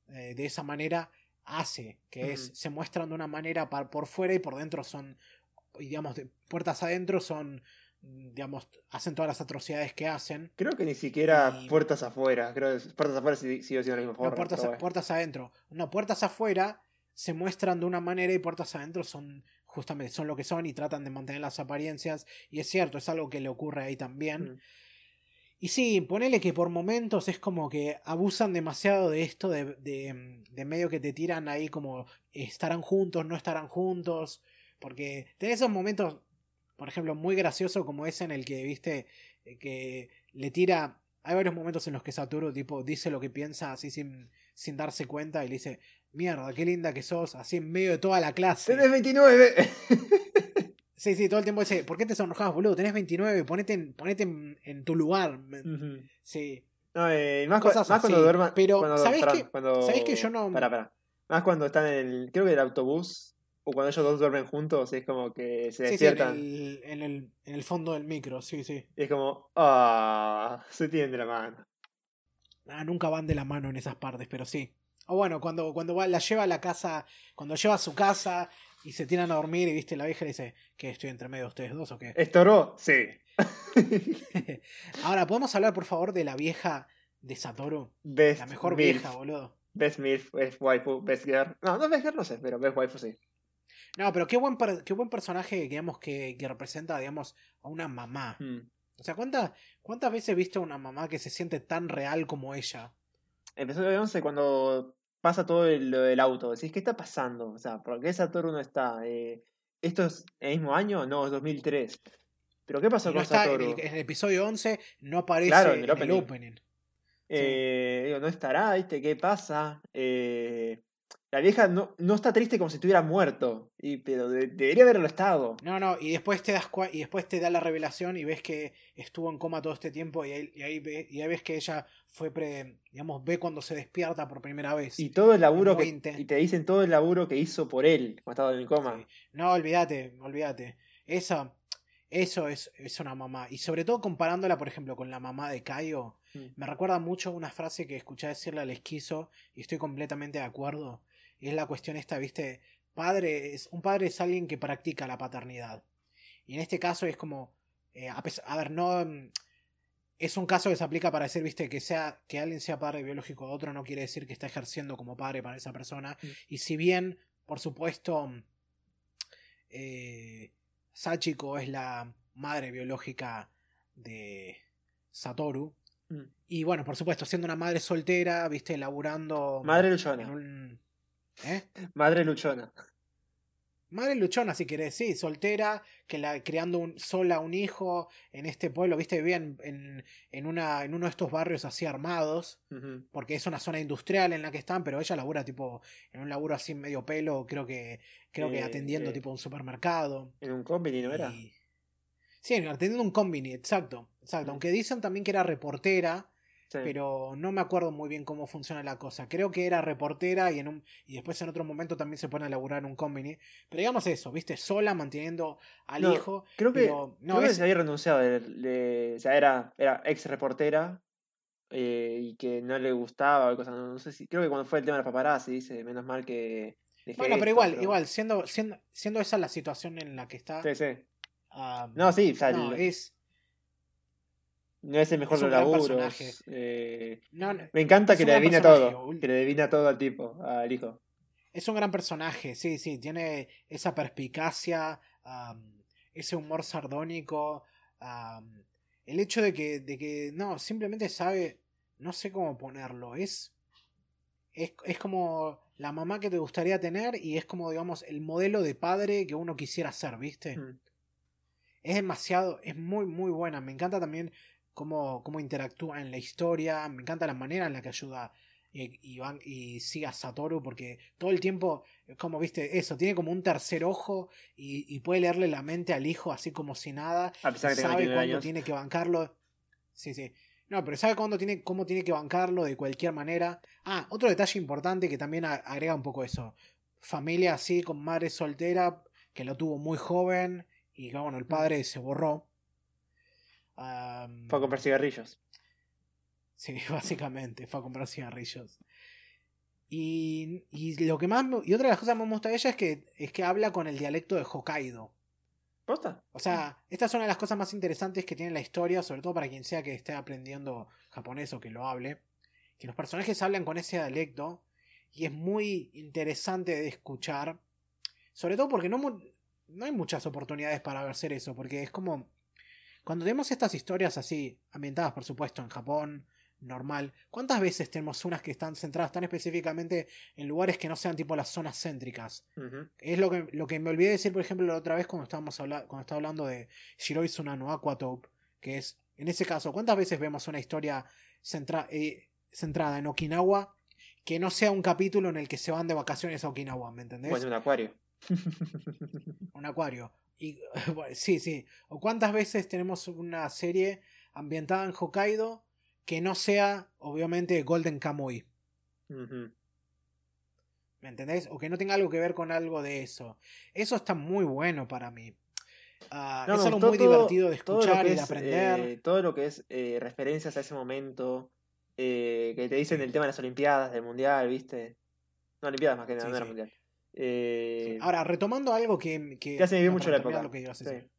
eh, de esa manera hace, que es, Ujú. se muestran de una manera par- por fuera y por dentro son, y digamos, de puertas adentro son, mm, digamos, hacen todas las atrocidades que hacen. Creo que ni siquiera Y- puertas afuera. Creo que puertas afuera sí- sigue siendo la misma No, forma. puertas, pero a- bueno. puertas adentro. No, puertas afuera se muestran de una manera y puertas adentro son justamente son lo que son y tratan de mantener las apariencias y es cierto, es algo que le ocurre ahí también. Mm. Y sí, ponele que por momentos es como que abusan demasiado de esto, de, de, de medio que te tiran ahí como estarán juntos, no estarán juntos. Porque tenés esos momentos, por ejemplo, muy gracioso como ese en el que, viste, eh, que le tira... Hay varios momentos en los que Satoru tipo dice lo que piensa así sin, sin darse cuenta y le dice, mierda, qué linda que sos, así en medio de toda la clase. ¡Tenés 29! Sí, sí, todo el tiempo dice, ¿por qué te sonrojabas, boludo? Tenés 29, ponete en, ponete en, en tu lugar. Ujú. Sí. No, eh, más, cu- Cosas más cuando duerman. Pero, cuando, ¿sabés pará, qué? cuando- ¿Sabés que yo no- Pará, pará. Más cuando están en el. Creo que el autobús. O cuando ellos dos duermen juntos. Es como que se Sí, sí, en despiertan. el, en, el, en el fondo del micro, sí, sí. Y es como. ¡Ah! se tienen de la mano. Ah, nunca van de la mano en esas partes, pero sí. O bueno, cuando, cuando va, la lleva a la casa, cuando lleva a su casa y se tiran a dormir y viste la vieja le dice, ¿qué estoy entre medio de ustedes dos o qué? ¿Estoró? Sí. Ahora, ¿podemos hablar por favor de la vieja de Satoru? Best La mejor MILF. vieja, boludo. Best MILF, Best Waifu, Best Girl. No, no Best Girl no sé, pero Best Waifu sí. No, pero qué buen, per- qué buen personaje, digamos, que, que representa, digamos, a una mamá. Mm. O sea, ¿cuántas, ¿cuántas veces viste a una mamá que se siente tan real como ella? Episodio 11 cuando pasa todo el- lo del auto. Decís, ¿qué está pasando? O sea, ¿por qué Satoru no está? Eh, ¿Esto es el mismo año? No, es 2003. ¿Pero qué pasó no con está, en Satoru? el, en el episodio 11 no aparece Claro, en en el el opening. opening. Eh, digo, no estará, ¿viste? ¿Qué pasa? Eh, la vieja no, no está triste como si estuviera muerto. Y, pero de- debería haberlo estado. No, no, y después te das y después te da la revelación y ves que estuvo en coma todo este tiempo y ahí, y ahí, ve- y ahí ves que ella fue pre, digamos, ve cuando se despierta por primera vez. Y todo el laburo que. Y te dicen todo el laburo que hizo por él cuando estaba en el coma. Sí. No, olvídate, olvídate. Esa, eso es, es una mamá. Y sobre todo comparándola, por ejemplo, con la mamá de Caio, Mm. me recuerda mucho una frase que escuché decirle al esquizo y estoy completamente de acuerdo. Y es la cuestión esta, viste, padre es, un padre es alguien que practica la paternidad. Y en este caso es como, eh, a, ver, no... mm, Es un caso que se aplica para decir, viste, que sea que alguien sea padre biológico de otro no quiere decir que está ejerciendo como padre para esa persona. Mm. Y si bien, por supuesto, eh, Sachiko es la madre biológica de Satoru. Mm. Y bueno, por supuesto, siendo una madre soltera, viste, laburando Madre en luchona. un... ¿Eh? Madre luchona. Madre luchona, si querés, sí, soltera, que la criando un, sola un hijo en este pueblo, viste, vivía en, en, en una, en uno de estos barrios así armados, porque es una zona industrial en la que están, pero ella labura tipo en un laburo así medio pelo, creo que, creo que Eh, atendiendo eh. tipo un supermercado. En un company, ¿no era? Y- Sí, atendiendo un combini, exacto, exacto. Mm. Aunque dicen también que era reportera, Sí. pero no me acuerdo muy bien cómo funciona la cosa. Creo que era reportera y en un y después en otro momento también se pone a laburar en un combini. Pero digamos eso, viste, sola manteniendo al No, hijo. Creo que, pero no creo que se había renunciado. de- de- o sea, era, era ex reportera eh, y que no le gustaba o cosas. No, no sé si. Creo que cuando fue el tema de la paparazzi, dice, menos mal que. dejé bueno, pero esto", igual, igual, siendo, siendo, siendo esa la situación en la que está. Sí, sí. No, sí, o sea, no, el- es. No es el mejor de los laburos. eh, no, no, me encanta que le adivina todo. Que le adivina todo al tipo, al hijo. Es un gran personaje, sí, sí, tiene esa perspicacia, ese humor sardónico, el hecho de que, de que, no, simplemente sabe, no sé cómo ponerlo, es, es, es como la mamá que te gustaría tener y es como, digamos, el modelo de padre que uno quisiera ser, ¿viste? Mm. Es demasiado, es muy, muy buena, me encanta también cómo, cómo interactúa en la historia, me encanta la manera en la que ayuda y, y, van- y sigue a Satoru porque todo el tiempo como viste eso tiene como un tercer ojo y, y puede leerle la mente al hijo así como si nada. A pesar que sabe 29 cuándo tiene que bancarlo. Sí sí. No pero sabe cuándo tiene cómo tiene que bancarlo de cualquier manera. Ah otro detalle importante que también agrega un poco eso. Familia así con madre soltera que lo tuvo muy joven y que bueno el padre se borró Fue a comprar cigarrillos. Sí, básicamente, fue a comprar cigarrillos. Y, y lo que más y otra de las cosas que más me gusta de ella es que es que habla con el dialecto de Hokkaido. ¿Posta? O sea, esta es una de las cosas más interesantes que tiene la historia, sobre todo para quien sea que esté aprendiendo japonés o que lo hable, que los personajes hablan con ese dialecto y es muy interesante de escuchar, sobre todo porque no, no hay muchas oportunidades para hacer eso, porque es como cuando tenemos estas historias así, ambientadas por supuesto en Japón, normal, ¿cuántas veces tenemos unas que están centradas tan específicamente en lugares que no sean tipo las zonas céntricas? Es lo que, lo que me olvidé decir, por ejemplo, la otra vez cuando estábamos habla- cuando estaba hablando de Shiroi Tsunano Aquatope, que es, en ese caso, ¿cuántas veces vemos una historia centra- eh, centrada en Okinawa que no sea un capítulo en el que se van de vacaciones a Okinawa, ¿me entendés? Bueno, un acuario. un acuario. Y sí, sí. ¿O cuántas veces tenemos una serie ambientada en Hokkaido que no sea, obviamente, Golden Kamuy? ¿Me entendés? O que no tenga algo que ver con algo de eso. Eso está muy bueno para mí. Ah, No, es algo muy divertido de escuchar y de es, aprender. eh, todo lo que es eh, referencias a ese momento. eh, que te dicen el tema de las Olimpiadas, del Mundial, ¿viste? No, Olimpiadas más que nada, Sí, no sí. Mundial. Eh, Ahora, retomando algo que. que ya se vivió no, mucho la época. lo que Sí. decir.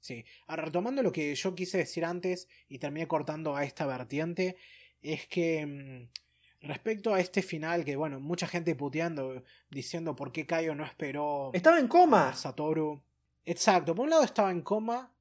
Sí. Ahora, retomando lo que yo quise decir antes y terminé cortando a esta vertiente, es que mm, respecto a este final, que bueno, mucha gente puteando, diciendo por qué Kaio no esperó Estaba en coma. a Satoru. Exacto, por un lado estaba en coma,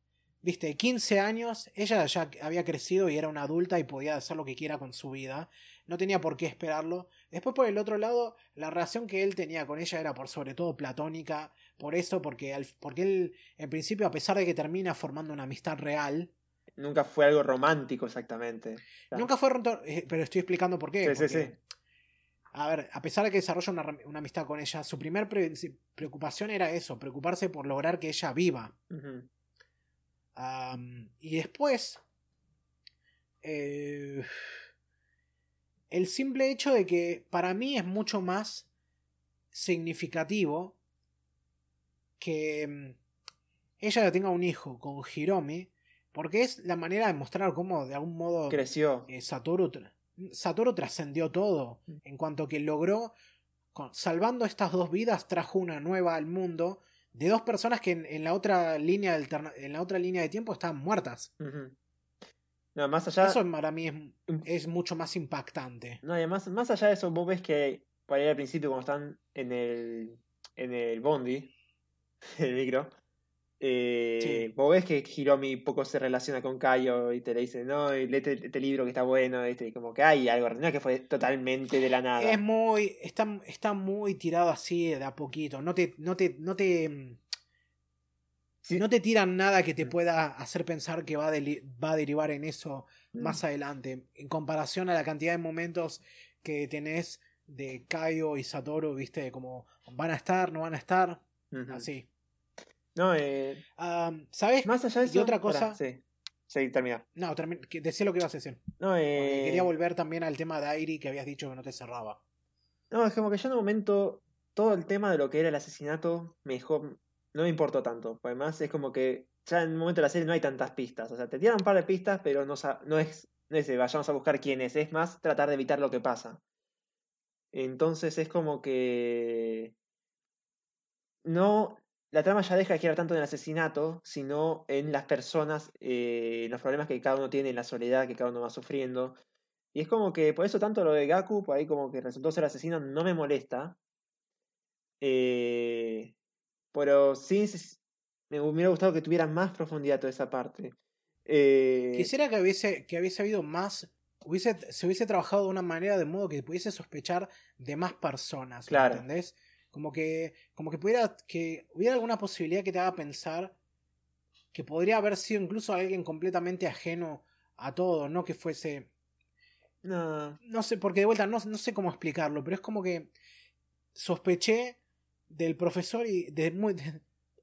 viste, 15 años, ella ya había crecido y era una adulta y podía hacer lo que quiera con su vida, no tenía por qué esperarlo. Después por el otro lado, la relación que él tenía con ella era por sobre todo platónica, por eso, porque, al- porque él en principio, a pesar de que termina formando una amistad real, Nunca fue algo romántico exactamente. Claro. nunca fue roto- eh, pero estoy explicando por qué. Sí, sí, porque, sí. A ver, a pesar de que desarrolla una, una amistad con ella, su primer pre- preocupación era eso, preocuparse por lograr que ella viva. Y después, eh, el simple hecho de que para mí es mucho más significativo que mm, ella tenga un hijo con Hiromi, porque es la manera de mostrar cómo de algún modo Creció. eh, Satoru, Satoru trascendió todo, Mm. en cuanto que logró, con- salvando estas dos vidas, trajo una nueva al mundo de dos personas que en, en la otra línea en la otra línea de tiempo estaban muertas. No, más allá. Eso para mí es, es mucho más impactante. No, y además, más allá de eso, vos ves que por ahí al principio, cuando están en el, en el bondi, el micro, eh, Sí. vos ves que Hiromi poco se relaciona con Kaio y te le dice, no, léete este libro que está bueno, ¿viste? y como que hay algo, no es que fue totalmente de la nada. Es muy, está, está muy tirado así de a poquito. No te, no te, no te, Sí. no te tiran nada que te Mm. pueda hacer pensar que va a, deli- va a derivar en eso Mm. más adelante. En comparación a la cantidad de momentos que tenés de Kaio y Satoru, viste, como van a estar, no van a estar, así. No, eh, ¿Sabes? más allá de y eso. otra pará, cosa- sí, sí, termina. No, termi- que- decía lo que ibas a decir. No, eh, quería volver también al tema de Airi que habías dicho que no te cerraba. No, es como que yo en un momento todo el tema de lo que era el asesinato me dejó, no me importó tanto. Además es como que ya en un momento de la serie no hay tantas pistas. O sea, te tiran un par de pistas, pero no, no es, no es vayamos a buscar quién es, es más tratar de evitar lo que pasa. Entonces es como que no, la trama ya deja de girar tanto en el asesinato, sino en las personas, eh, en los problemas que cada uno tiene, en la soledad que cada uno va sufriendo. Y es como que por eso tanto lo de Gaku, por ahí como que resultó ser asesino, no me molesta. Eh, pero sí me hubiera gustado que tuviera más profundidad toda esa parte. Eh, Quisiera que hubiese, que hubiese habido más, hubiese, se hubiese trabajado de una manera de modo que pudiese sospechar de más personas, ¿me Claro. ¿entendés? Como que, como que pudiera, que hubiera alguna posibilidad que te haga pensar que podría haber sido incluso alguien completamente ajeno a todo, no que fuese, no, no sé, porque de vuelta no, no sé cómo explicarlo, pero es como que sospeché del profesor y de, muy,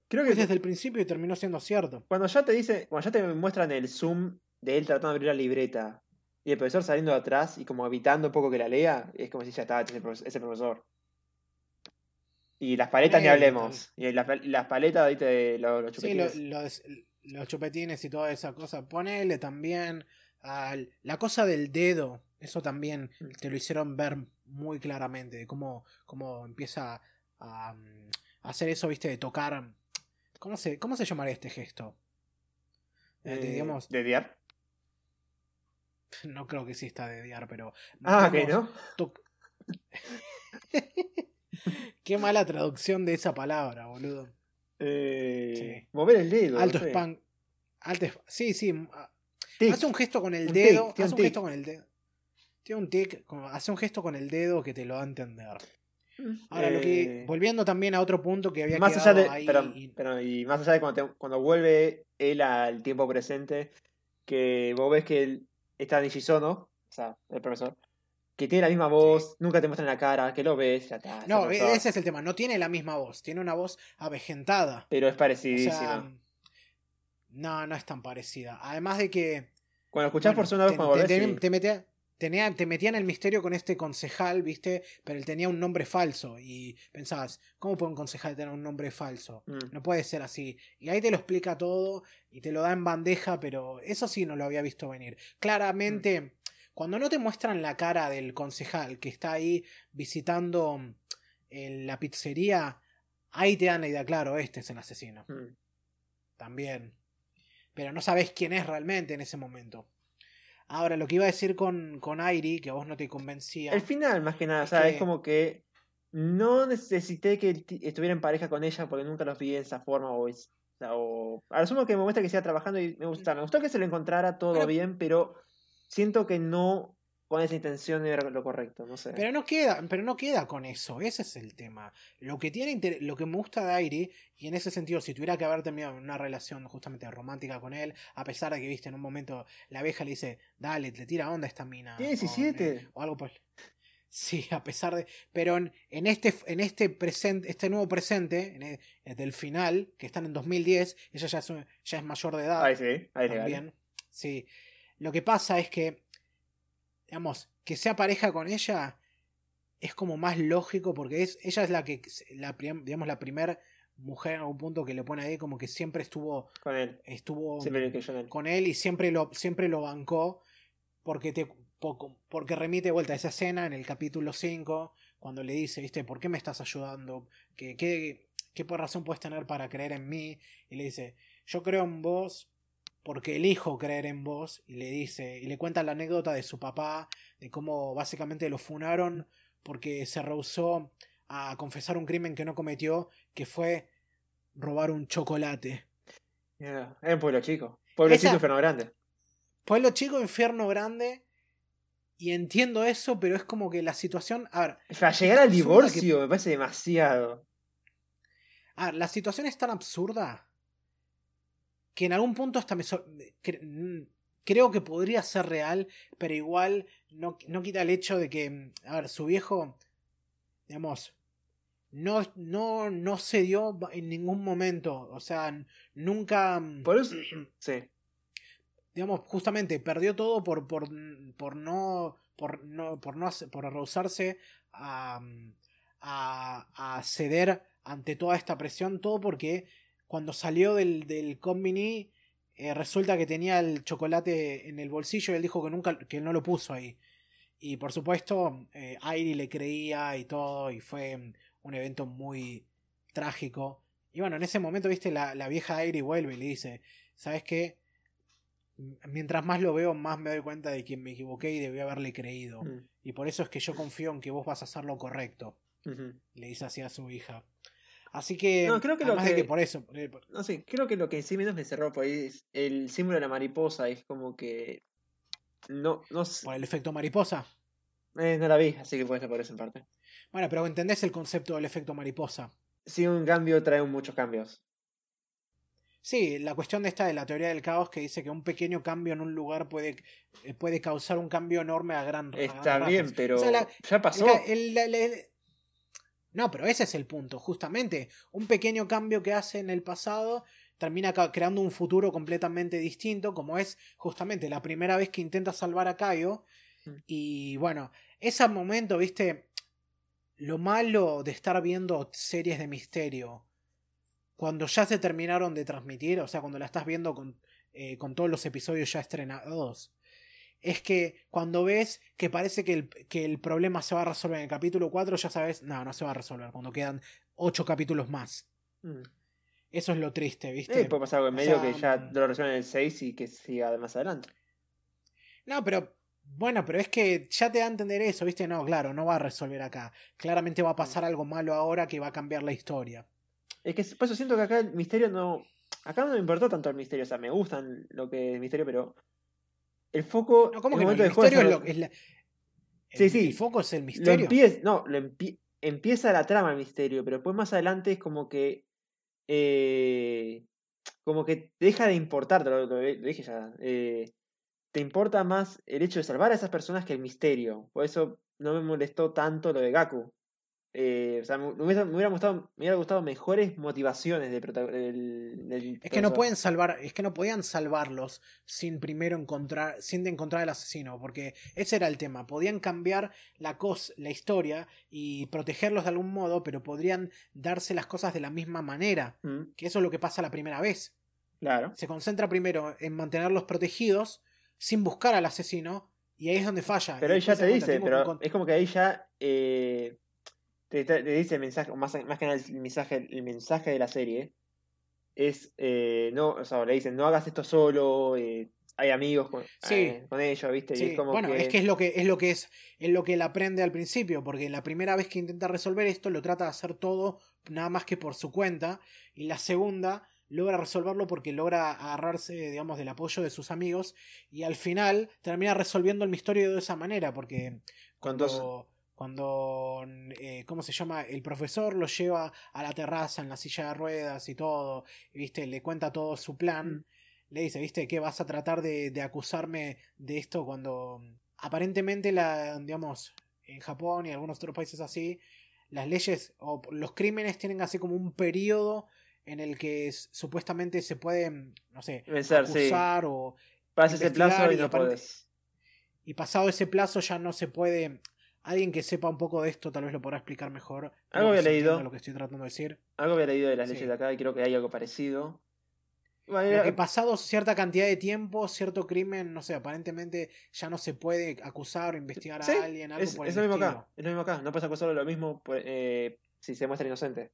creo que desde el principio y terminó siendo cierto. cuando ya te dice, cuando ya te muestran el zoom de él tratando de abrir la libreta y el profesor saliendo de atrás y como evitando un poco que la lea, es como si ya estaba, ese profesor. Y las paletas ni hablemos. Y las, las paletas, ¿viste? Los, los Sí, lo- chupetines. los, los chupetines y toda esa cosa. Ponele también al- la cosa del dedo. Eso también Mm. te lo hicieron ver muy claramente. De cómo, cómo empieza a, mm, hacer eso, viste, de tocar. ¿Cómo se, cómo se llamaría este gesto? Eh, de, Eh, digamos, ¿De Diar? no creo que exista de diar, pero. Ah, digamos, ¿no? Qué mala traducción de esa palabra, boludo. Eh, Sí. Mover el dedo. Alto no sé. spam. Alto Sí, sí. ah, Tic. Hace un gesto con el Un dedo. tic, hace un gesto con el dedo. Tiene un tic. Hace un gesto con el dedo que te lo da a entender. Ahora, lo que. Eh, Volviendo también a otro punto que había más allá de. ahí. perdón, y- más allá de cuando, te- cuando vuelve él al tiempo presente, que vos ves que él está Nishizono, o sea, el profesor, que tiene la misma voz, nunca te muestran la cara, que lo ves, ya está. No, pasó. ese es el tema. No tiene la misma voz. Tiene una voz avejentada. Pero es O parecidísima. sea, no, no es tan parecida. Además de que. cuando escuchás por bueno, segunda vez te, cuando volvés, te- sí. te metía, tenía, te metían el misterio con este concejal, ¿viste? Pero él tenía un nombre falso. Y pensabas, ¿cómo puede un concejal tener un nombre falso? Mm. No puede ser así. Y ahí te lo explica todo y te lo da en bandeja, pero eso sí no lo había visto venir. Claramente, Mm. cuando no te muestran la cara del concejal que está ahí visitando eh, la pizzería, ahí te dan la idea, claro, este es el asesino. Mm. También. Pero no sabes quién es realmente en ese momento. Ahora, lo que iba a decir con, con Airi, que a vos no te convencía. El final, más que nada, Es o sea, que- es como que no necesité que estuviera en pareja con ella porque nunca los vi de esa forma o, es- o, sea, o- a lo sumo que me muestra que siga trabajando y me gusta, me gustó que se lo encontrara todo Pero- bien, pero siento que no con esa intención de lo correcto, no sé. Pero no queda, pero no queda con eso, ese es el tema. Lo que tiene inter- lo que me gusta de Airi, y en ese sentido, si tuviera que haber terminado una relación justamente romántica con él, a pesar de que viste en un momento la abeja le dice, dale, le tira onda a esta mina. Tiene o, 17. O, algo por Sí, a pesar de. Pero en, en este, en este presente, este nuevo presente, en e- del final, que están en 2010, ella ya es, ya es mayor de edad Ahí sí, ahí legal. también. Sí. Lo que pasa es que, digamos, que sea pareja con ella es como más lógico porque es ella es la que, la, digamos, la primera mujer en algún punto que le pone ahí como que siempre estuvo, Con él. estuvo Siempre con él y siempre lo, siempre lo bancó porque te porque remite de vuelta a esa escena en el capítulo 5 cuando le dice, viste, ¿por qué me estás ayudando? ¿Qué, qué, qué por razón puedes tener para creer en mí? Y le dice, yo creo en vos porque elijo creer en vos y le dice y le cuenta la anécdota de su papá de cómo básicamente lo funaron porque se rehusó a confesar un crimen que no cometió que fue robar un chocolate Yeah. Es un pueblo chico. Pueblo Esa- chico, infierno grande. pueblo chico infierno grande y entiendo eso pero es como que la situación a ver Para llegar al divorcio me parece demasiado. a ver, la situación es tan absurda que en algún punto hasta me cre- mm, creo que podría ser real, pero igual no, no quita el hecho de que, mm, a ver, su viejo, digamos, no, no, no se dio en ningún momento, o sea, nunca, mm, Por eso. Sí. digamos, justamente perdió todo por, por, por no, por no, por no, por rehusarse a, a, a ceder ante toda esta presión, todo porque cuando salió del, del combini eh, resulta que tenía el chocolate en el bolsillo y él dijo que nunca, que no lo puso ahí. Y por supuesto, eh, Airi le creía y todo, y fue un evento muy trágico. Y bueno, en ese momento, viste, la, la vieja Airi vuelve y le dice, ¿sabes qué? Mientras más lo veo, más me doy cuenta de que me equivoqué y debí haberle creído. Mm. Y por eso es que yo confío en que vos vas a hacer lo correcto. Le dice así a su hija. Así que, No, creo que lo además de que- que por eso, por- por- No sé, creo que lo que sí menos me cerró por ahí es el símbolo de la mariposa. Es como que. No, no sé. por el efecto mariposa. Eh, no la vi, así que puede ser por eso en parte. Bueno, pero entendés el concepto del efecto mariposa. Sí, un cambio trae muchos cambios. Sí, la cuestión de esta de la teoría del caos que dice que un pequeño cambio en un lugar puede, eh, puede causar un cambio enorme a gran a Está bien, pero O sea, la- ya el pasó. el- la- la- No, pero ese es el punto, justamente. Un pequeño cambio que hace en el pasado termina creando un futuro completamente distinto, como es justamente la primera vez que intenta salvar a Caio. Mm. Y bueno, ese momento, viste, lo malo de estar viendo series de misterio, cuando ya se terminaron de transmitir, o sea, cuando la estás viendo con, eh, con todos los episodios ya estrenados, es que cuando ves que parece que el, que el problema se va a resolver en el capítulo 4, ya sabes, no, no se va a resolver, cuando quedan 8 capítulos más. Mm. Eso es lo triste, ¿viste? Eh, puede pasar algo en O medio sea, que ya mm. lo resuelven en el 6 y que siga de más adelante. No, pero bueno, pero es que ya te da a entender eso, ¿viste? No, claro, no va a resolver acá. Claramente va a pasar algo malo ahora que va a cambiar la historia. Es que por eso siento que acá el misterio no. Acá no me importó tanto el misterio. O sea, me gustan lo que es el misterio, pero. El foco. No, ¿cómo en que El juego misterio es lo es la- Sí, el- sí. El foco es el Lo misterio. empieza, no, lo empie- empieza la trama el misterio, pero después más adelante es como que. eh, como que deja de importar, lo dije ya. eh, te importa más el hecho de salvar a esas personas que el misterio. Por eso no me molestó tanto lo de Gaku. Eh, o sea, me, hubiera, me, hubiera gustado, me hubiera gustado mejores motivaciones del, del, del Es que no pueden salvar, es que no podían salvarlos sin primero encontrar, sin encontrar el asesino, porque ese era el tema. Podían cambiar la cos, la historia y protegerlos de algún modo, pero podrían darse las cosas de la misma manera. Mm, Que eso es lo que pasa la primera vez. claro. Se concentra primero en mantenerlos protegidos sin buscar al asesino y ahí es donde falla. Pero ahí ya te dice, pero es como que ahí ya eh, te, dice el mensaje, más, más que nada el mensaje, el mensaje de la serie es, eh, no, o sea, le dicen, no hagas esto solo, eh, hay amigos con, Sí. eh, con ellos, ¿viste? Y Sí, es como bueno, que, es que es lo que es lo que es, es lo que él aprende al principio, porque la primera vez que intenta resolver esto lo trata de hacer todo nada más que por su cuenta, y la segunda logra resolverlo porque logra agarrarse, digamos, del apoyo de sus amigos, y al final termina resolviendo el misterio de esa manera, porque Cuando- cuando, cuando eh, ¿cómo se llama? El profesor lo lleva a la terraza en la silla de ruedas y todo, y, viste, le cuenta todo su plan Mm. le dice, ¿viste? que vas a tratar de, de acusarme de esto cuando aparentemente la, digamos, en Japón y algunos otros países así, las leyes o los crímenes tienen así como un periodo en el que supuestamente se pueden, no sé, sí. acusar o Pasa ese plazo y y no aparte- y pasado ese plazo ya no se puede alguien que sepa un poco de esto tal vez lo podrá explicar mejor. Algo había leído. lo que estoy tratando de decir. Algo había leído de las Sí. leyes de acá y creo que hay algo parecido. Que pasado cierta cantidad de tiempo, cierto crimen, no sé, aparentemente ya no se puede acusar o investigar Sí, a alguien, algo es, por es el lo mismo acá, es lo mismo acá. No puedes acusarlo de lo mismo por- eh, si se muestra inocente.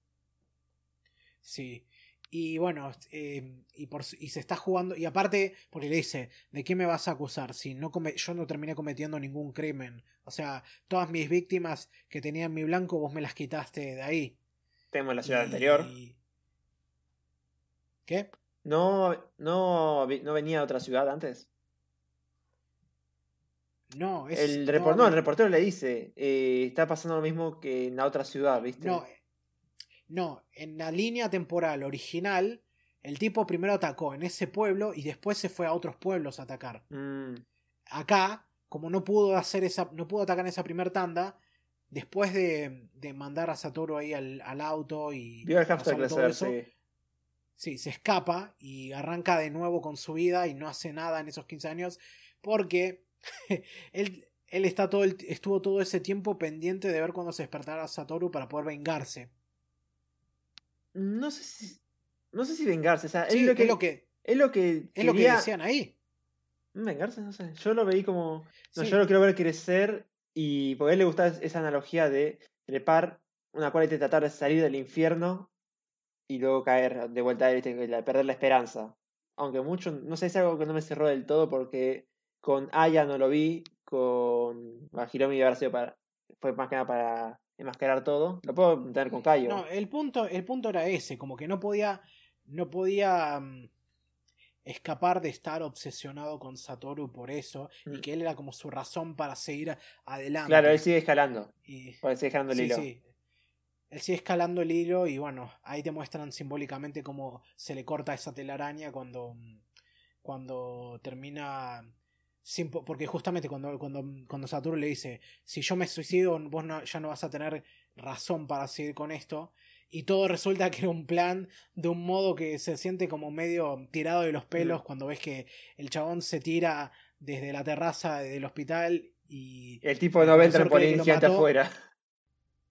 Sí. Y bueno, eh, y, por, y se está jugando. Y aparte, porque le dice, ¿de qué me vas a acusar? Si no come- yo no terminé cometiendo ningún crimen. O sea, todas mis víctimas que tenía en mi blanco, vos me las quitaste de ahí. Tenemos la ciudad Y- anterior. ¿Qué? No, no, no venía a otra ciudad antes. No, es. El, no, repor- no, no, el reportero le dice, eh, está pasando lo mismo que en la otra ciudad, ¿viste? No, no, en la línea temporal original, el tipo primero atacó en ese pueblo y después se fue a otros pueblos a atacar. Mm, Acá, como no pudo hacer esa, no pudo atacar en esa primer tanda, después de, de mandar a Satoru ahí al, al auto y vio todo eso, sí. sí, se escapa y arranca de nuevo con su vida y no hace nada en esos 15 años porque él, él está todo el- estuvo todo ese tiempo pendiente de ver cuándo se despertara Satoru para poder vengarse. No sé si, no sé si vengarse, o sea, Sí, es lo que, es lo que, es lo que es lo que decían ahí. Vengarse, no sé. Yo lo veí como. No, Sí. yo lo quiero ver crecer y porque a él le gusta esa analogía de trepar una cual de tratar de salir del infierno y luego caer de vuelta a él, perder la esperanza. Aunque mucho, no sé, es algo que no me cerró del todo porque con Aya no lo vi, con a Hiromi haber sido para, fue más que nada para enmascarar todo. Lo puedo tener con Kaio. No, el punto, el punto era ese, como que no podía, no podía mm, escapar de estar obsesionado con Satoru por eso, y Mm. que él era como su razón para seguir adelante. claro, él sigue escalando. Y- sigue escalando el sí, hilo. sí. Él sigue escalando el hilo y bueno, ahí te muestran simbólicamente cómo se le corta esa telaraña cuando, mm, cuando termina... sin porque justamente cuando, cuando, cuando Satoru le dice, si yo me suicido, vos no- ya no vas a tener razón para seguir con esto. Y todo resulta que era un plan de un modo que se siente como medio tirado de los pelos Mm. cuando ves que el chabón se tira desde la terraza del hospital y El tipo no ve el trampolín afuera.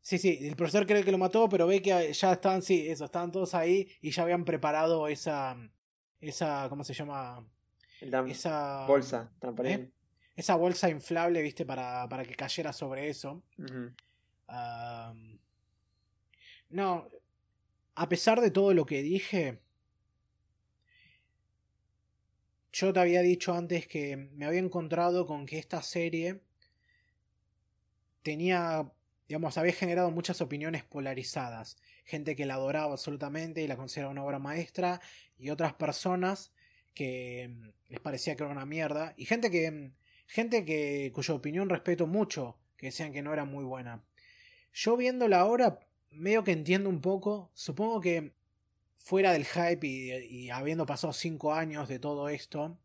Sí, sí, el profesor cree que lo mató, pero ve que ya estaban, sí, eso, estaban todos ahí y ya habían preparado esa, esa, ¿cómo se llama? Esa bolsa. ¿eh? Esa bolsa inflable, viste, para, para que cayera sobre eso. No, a pesar de todo lo que dije, yo te había dicho antes que me había encontrado con que esta serie tenía, digamos, había generado muchas opiniones polarizadas. Gente que la adoraba absolutamente y la consideraba una obra maestra, y otras personas que mm, les parecía que era una mierda, y gente que, mm, gente que cuya opinión respeto mucho, que decían que no era muy buena. Yo viéndola ahora, medio que entiendo un poco, supongo que fuera del hype y, habiendo pasado cinco años de todo esto,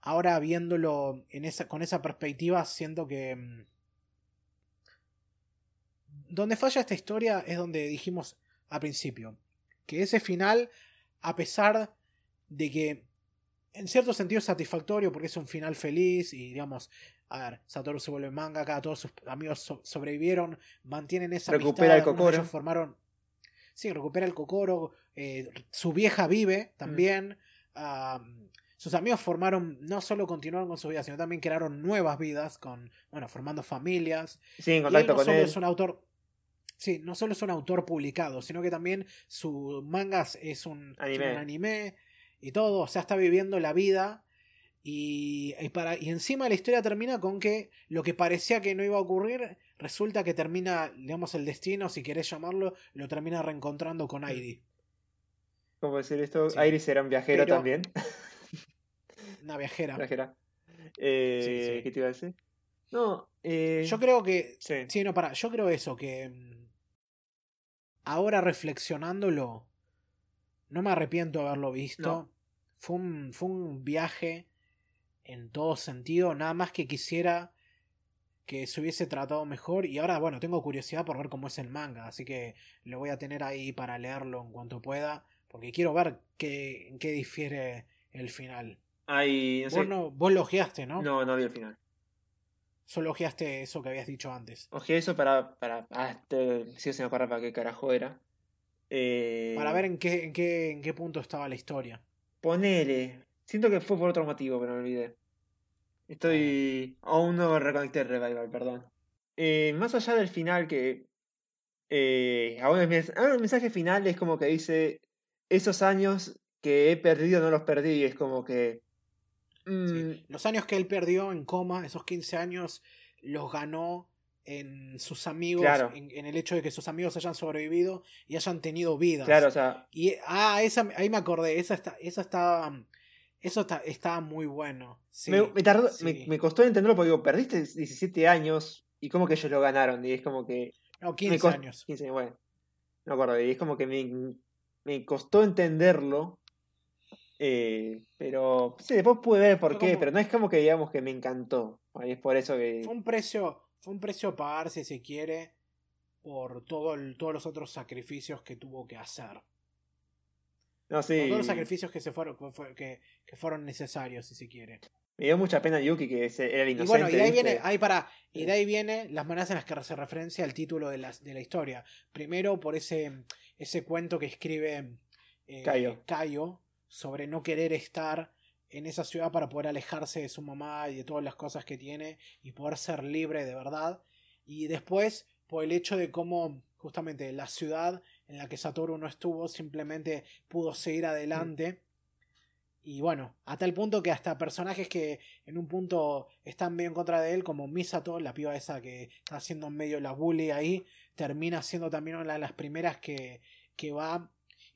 ahora viéndolo en esa, con esa perspectiva, siento que, mm, donde falla esta historia es donde dijimos al principio. Que ese final, a pesar de que en cierto sentido es satisfactorio porque es un final feliz y digamos, a ver, Satoru se vuelve manga, acá todos sus amigos sobrevivieron, mantienen esa recupera el Kokoro. formaron Sí, recupera el Kokoro, eh, su vieja vive también. sus amigos formaron, no solo continuaron con su vida, sino también crearon nuevas vidas, con, bueno, formando familias. Sí, en contacto no con él. Es un autor, Sí, no solo es un autor publicado, sino que también su mangas es un anime, un anime y todo, o sea, está viviendo la vida y, para, y encima la historia termina con que lo que parecía que no iba a ocurrir, resulta que termina, digamos, el destino, si querés llamarlo, lo termina reencontrando con Airi. ¿Cómo decir esto? Airi será un viajero también. Una viajera. viajera. Eh, ¿Qué te iba a decir? No, eh... yo creo que. Sí. no, para. Yo creo eso, que. Mm, ahora reflexionándolo, no me arrepiento de haberlo visto. Fue, un, fue un viaje en todo sentido, nada más que quisiera que se hubiese tratado mejor y ahora bueno, tengo curiosidad por ver cómo es el manga, así que lo voy a tener ahí para leerlo en cuanto pueda, porque quiero ver qué, en qué difiere el final. Ay, vos, no, vos lo ojeaste, ¿no? No, no vi el final. Solo ojeaste eso que habías dicho antes. Ojeé eso para... para ah, este, si se me acuerda para qué carajo era. Eh... Para ver en qué, en, qué, en qué punto estaba la historia. Ponele. Siento que fue por otro motivo, pero me olvidé. Estoy. Aún no reconecté Revival, perdón. Eh, más allá del final que. Eh, ahora el, el mensaje final es como que dice. Esos años que he perdido no los perdí. Es como que. Mm, los años que él perdió en coma, esos 15 años, los ganó en sus amigos, en, el hecho de que sus amigos hayan sobrevivido y hayan tenido vida. Claro, o sea. Y, ah, esa, ahí me acordé, esa, está, esa estaba eso está, muy bueno. me, costó entenderlo porque digo, perdiste 17 años y como que ellos lo ganaron. Y es como que. No, 15 años. 15 años, bueno. No acuerdo. Y es como que me, costó entenderlo. Eh, pero sí, después pude ver por qué, pero no es como que digamos que me encantó. Y es por eso que. Fue un precio, fue un precio a pagar, si se quiere, por todo todos los otros sacrificios que tuvo que hacer. No, sí. todos los sacrificios que, se fueron, que, que, fueron necesarios, si se quiere. Me dio mucha pena Yuki, que era el inocente. Y bueno, y de ahí viene, ahí para, y de ahí viene las maneras en las que se referencia al título de la, de la historia. Primero por ese, ese cuento que escribe eh, Cayo. Cayo sobre no querer estar en esa ciudad para poder alejarse de su mamá y de todas las cosas que tiene y poder ser libre de verdad. Y después por el hecho de cómo justamente la ciudad en la que Satoru no estuvo, simplemente pudo seguir adelante. Y bueno, a tal punto que hasta personajes que en un punto están medio en contra de él, como Misato, la piba esa que está haciendo medio la bully ahí, termina siendo también una de las primeras que, que va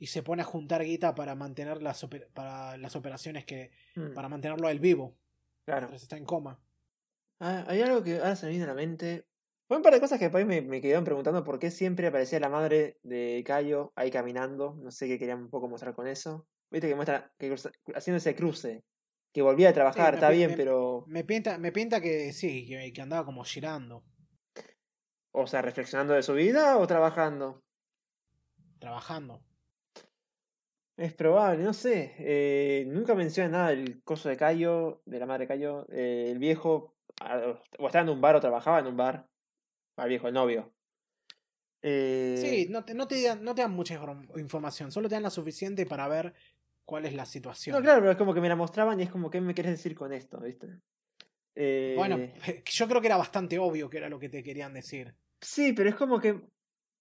y se pone a juntar guita para mantener las, para las operaciones que. Hmm. para mantenerlo él vivo. Claro. está en coma. Ah, hay algo que ahora se me viene a la mente. Fue un par de cosas que después me, me quedaron preguntando por qué siempre aparecía la madre de Cayo ahí caminando. No sé qué querían un poco mostrar con eso. Viste que muestra que haciendo ese cruce. Que volvía a trabajar, está bien, pero. Me pinta, me pinta que sí, que, andaba como girando. O sea, reflexionando de su vida o trabajando. Trabajando. Es probable, no sé. Eh, nunca menciona nada del coso de Cayo, de la madre de Cayo. Eh, el viejo, o estaba en un bar o trabajaba en un bar al viejo, el novio. Eh... Sí, no te, no, te dan, no te dan mucha información, solo te dan la suficiente para ver cuál es la situación. No, claro, pero es como que me la mostraban y es como, ¿qué me quieres decir con esto? ¿Viste? Eh... Bueno, yo creo que era bastante obvio que era lo que te querían decir. Sí, pero es como que.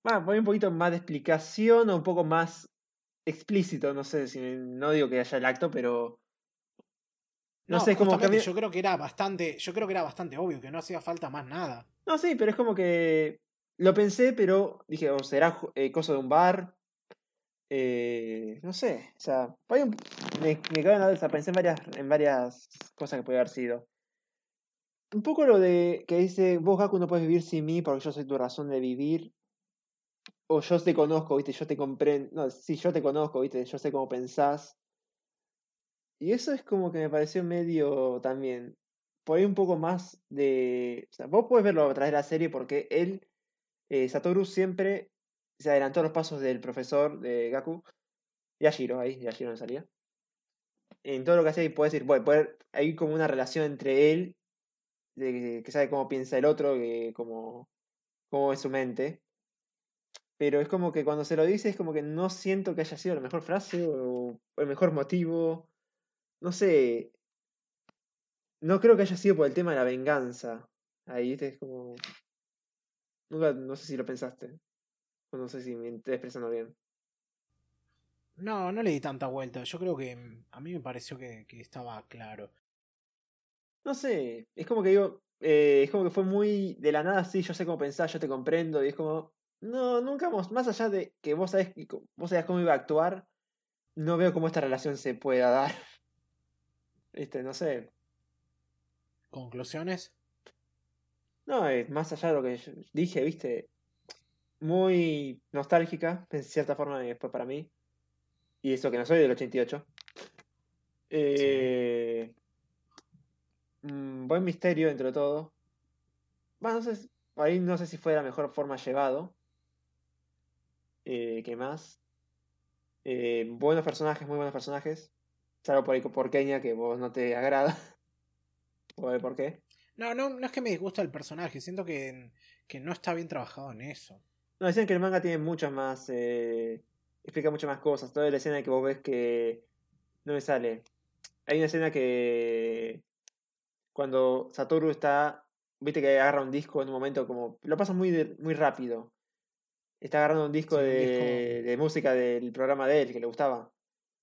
Bueno, voy un poquito más de explicación o un poco más explícito, no sé si no digo que haya el acto, pero no, sé, es como que yo creo que era bastante, yo creo que era bastante obvio que no hacía falta más nada. No, sí, pero es como que lo pensé, pero dije, o será eh, cosa de un bar. Eh, no sé, o sea, me, me cabe en la pensé en varias, en varias cosas que puede haber sido. Un poco lo de que dice, vos Gaku no puedes vivir sin mí porque yo soy tu razón de vivir. O yo te conozco, viste, yo te comprendo. No, sí, yo te conozco, viste, yo sé cómo pensás. Y eso es como que me pareció medio también. Por ahí un poco más de. Vos podés verlo a través de la serie porque él eh, Satoru siempre se adelantó a los pasos del profesor de Gaku. Yashiro, ahí, Yashiro no salía. En todo lo que hacía y puede decir, bueno, hay como una relación entre él, que sabe cómo piensa el otro, que, cómo, cómo es su mente. Pero es como que cuando se lo dice es como que no siento que haya sido la mejor frase o el mejor motivo. No sé. No creo que haya sido por el tema de la venganza. Ahí. Es como. Nunca, no sé si lo pensaste. O no sé si me estoy expresando bien. No, no le di tanta vuelta. Yo creo que mm, a mí me pareció que, que estaba claro. No sé, es como que digo, eh, es como que fue muy de la nada, sí, yo sé cómo pensar, yo te comprendo, y es como, no, nunca hemos, más allá de que vos sabés, vos sabés cómo iba a actuar, no veo cómo esta relación se pueda dar. Viste, no sé. ¿Conclusiones? No, es más allá de lo que yo dije, viste, muy nostálgica, en cierta forma, después para mí. Y eso que no soy del 88. Eh, mm, buen misterio entre todo. Bueno, no sé, ahí no sé si fue la mejor forma llevado. Eh, ¿Qué más? Eh, buenos personajes, muy buenos personajes. Salvo por por Kenia, que vos no te agrada. ¿O ver por qué? No, no, no es que me disgusta el personaje, siento que, que no está bien trabajado en eso. No, decían que el manga tiene muchas más. Eh, explica muchas más cosas. Toda la escena que vos ves que. No me sale. Hay una escena que. Cuando Satoru está. Viste que agarra un disco en un momento como. Lo pasa muy, muy rápido. Está agarrando un disco, Sí, de, disco- de música del programa de él que le gustaba.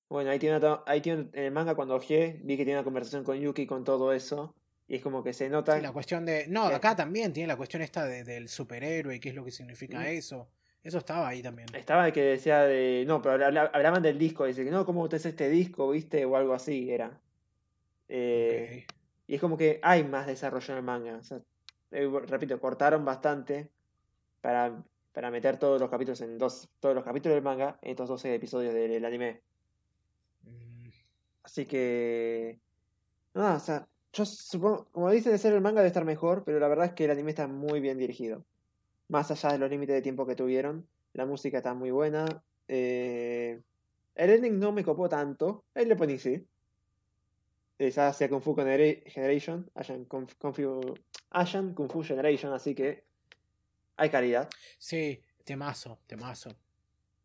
Bueno, ahí tiene, ahí tiene en el manga cuando ojeé, vi que tiene una conversación con Yuki con todo eso. Y es como que se nota. Sí, la cuestión de. No, que- acá también tiene la cuestión esta de- del superhéroe y qué es lo que significa Mm. eso. Eso estaba ahí también. Estaba el que decía de. No, pero habla- hablaban del disco. Dice que no, ¿cómo te hace este disco? ¿Viste? O algo así era. Eh. Y es como que hay más desarrollo en el manga. O sea, eh, repito, cortaron bastante para, para meter todos los capítulos en dos. Todos los capítulos del manga en estos 12 episodios del, anime. Mm, Así que. No, o sea, yo supongo. Como dice de ser el manga debe estar mejor, pero la verdad es que el anime está muy bien dirigido. Más allá de los límites de tiempo que tuvieron. La música está muy buena. eh, el ending no me copó tanto. El le poní sí. Es hacia Kung Fu Genera- Generation. Asian Kung, Kung Fu, Asian Kung Fu Generation, así que. Hay calidad. Sí, temazo, temazo.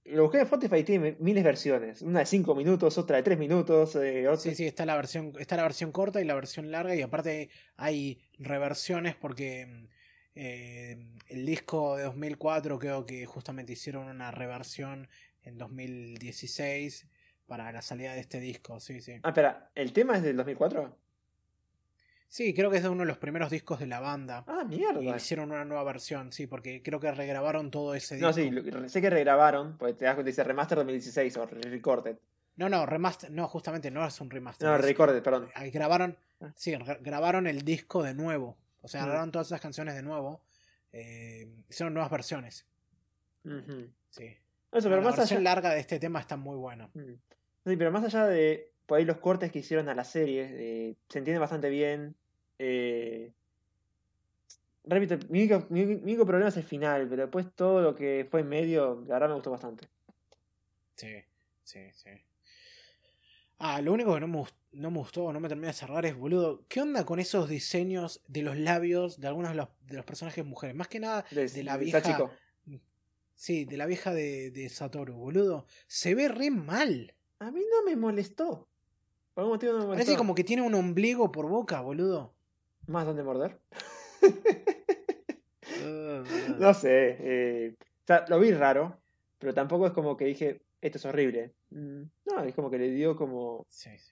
Lo busqué en Spotify y tiene miles de versiones. Una de 5 minutos, otra de 3 minutos. eh, otra- Sí, sí, está la versión, está la versión corta y la versión larga, y aparte hay reversiones porque mm, eh, el disco de 2004 creo que justamente hicieron una reversión en 2016 para la salida de este disco, sí, sí. Ah, espera, ¿el tema es del 2004? Sí, creo que es de uno de los primeros discos de la banda. Ah, Y mierda. hicieron una nueva versión, sí, porque creo que regrabaron todo ese No, disco. sí, lo- sé que regrabaron, porque te das cuenta, dice Remaster 2016 o Recorded. No, no, remaster, no, justamente no es un remaster. No, Recorded, perdón. ahí grabaron, Ah. sí, gra- grabaron el disco de nuevo. O sea, grabaron todas esas canciones de nuevo. eh, hicieron nuevas versiones. Sí. Eso, pero la más versión allá. larga de este tema está muy buena. Mm. Sí, pero más allá de por ahí los cortes que hicieron a la serie, eh, se entiende bastante bien. eh, Repito, mi único, mi mi único problema es el final, pero después todo lo que fue en medio, la verdad me gustó bastante. Sí, sí, sí. Ah, lo único que no me, no me gustó, no me termina de cerrar es, boludo, ¿qué onda con esos diseños de los labios de algunos de los, de los personajes mujeres? Más que nada De, de la vieja. Sí, de la vieja de, de Satoru, boludo. Se ve re mal. A mí no me molestó. Por algún motivo no me molestó. Parece como que tiene un ombligo por boca, boludo. ¿Más donde morder? Uh, No sé. eh, o sea, lo vi raro, pero tampoco es como que dije, esto es horrible. Mm, No, es como que le dio como. Sí, sí.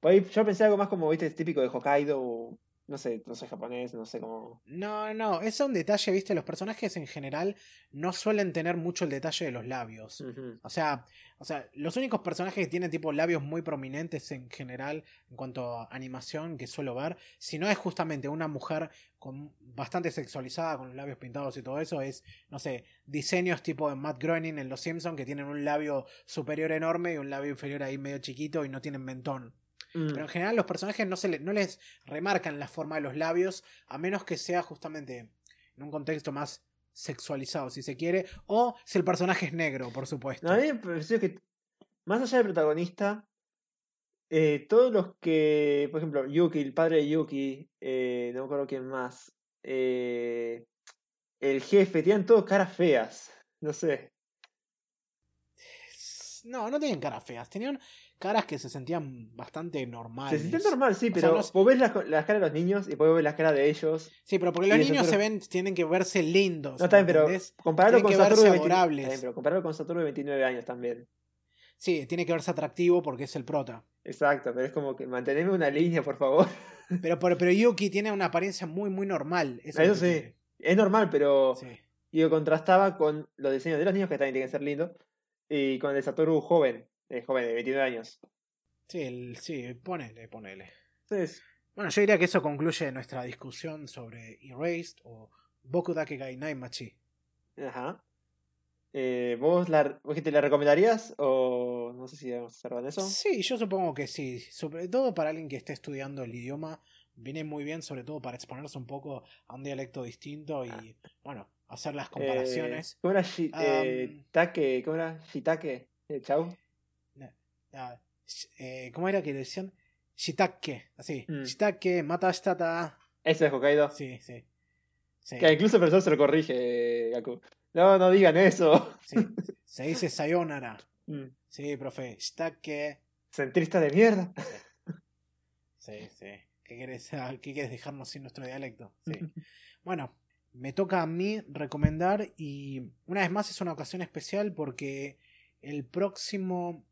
Por ahí yo pensé algo más como, viste, típico de Hokkaido, o no sé, no soy japonés, no sé cómo. No, no, es un detalle, viste, los personajes en general no suelen tener mucho el detalle de los labios. O sea, o sea, los únicos personajes que tienen tipo labios muy prominentes en general en cuanto a animación que suelo ver, si no es justamente una mujer con bastante sexualizada, con los labios pintados y todo eso, es, no sé, diseños tipo de Matt Groening en Los Simpsons que tienen un labio superior enorme y un labio inferior ahí medio chiquito y no tienen mentón. Mm, Pero en general los personajes no, se le- no les remarcan la forma de los labios, a menos que sea justamente en un contexto más sexualizado, si se quiere, o si el personaje es negro, por supuesto. A mí me pareció que, más allá del protagonista, eh, todos los que, por ejemplo, Yuki, el padre de Yuki, eh, no me acuerdo quién más, eh, el jefe, tenían todos caras feas. No sé. No, no tenían caras feas, tenían caras que se sentían bastante normales. Se sienten normal, sí, O sea, pero no es- vos ves las, las caras de los niños y después ves las caras de ellos. Sí, pero porque los niños se ven, tienen que verse lindos. No, bien, pero compararlo con Satoru de verse 29 adorables. está bien, pero compararlo con Satoru de 29 años también. Sí, tiene que verse atractivo porque es el prota. Exacto, pero es como que manteneme una línea, por favor. Pero, pero, pero Yuki tiene una apariencia muy, muy normal. Eso, sí. tiene. Es normal, pero Sí. digo, contrastaba con los diseños de los niños, que también tienen que ser lindos, y con el Satoru joven, eh, joven de 29 años. Sí, el- sí, ponele, ponele. Bueno, yo diría que eso concluye nuestra discusión sobre Erased o Boku Dake Gai Naimachi. ajá. Eh, ¿vos, la, ¿Vos que te la recomendarías? O no sé si vamos a con eso. Sí, yo supongo que sí. Sobre todo para alguien que esté estudiando el idioma, viene muy bien, sobre todo para exponerse un poco a un dialecto distinto y, bueno, hacer las comparaciones. Eh, ¿Cómo era Shi- eh. Take? ¿Cómo era? Shitake. Eh, Chau. Ah, eh, ¿Cómo era que decían? Shitake, así. Mm. Shitake, matashitata. Ese es Hokkaido. Sí, sí. Sí, Que incluso el profesor se lo corrige, Gaku. No, no digan eso. sí. Se dice sayonara. Mm. Sí, profe. Shitake. Centrista de mierda. Sí, sí. ¿Qué quieres, ¿Qué dejarnos sin nuestro dialecto? Sí. Bueno, me toca a mí recomendar y una vez más es una ocasión especial porque el próximo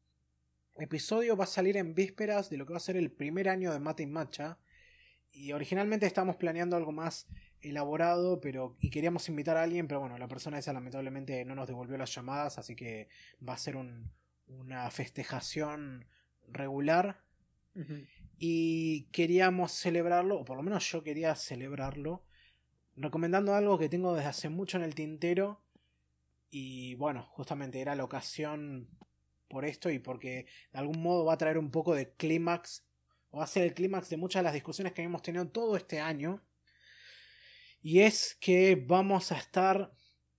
episodio va a salir en vísperas de lo que va a ser el primer año de Mate y Matcha. Y originalmente estábamos planeando algo más elaborado pero y queríamos invitar a alguien pero bueno la persona esa lamentablemente no nos devolvió las llamadas así que va a ser un- una festejación regular. Y queríamos celebrarlo, o por lo menos yo quería celebrarlo, recomendando algo que tengo desde hace mucho en el tintero. Y bueno, justamente era la ocasión por esto y porque de algún modo va a traer un poco de clímax, o va a ser el clímax de muchas de las discusiones que hemos tenido todo este año. Y es que vamos a estar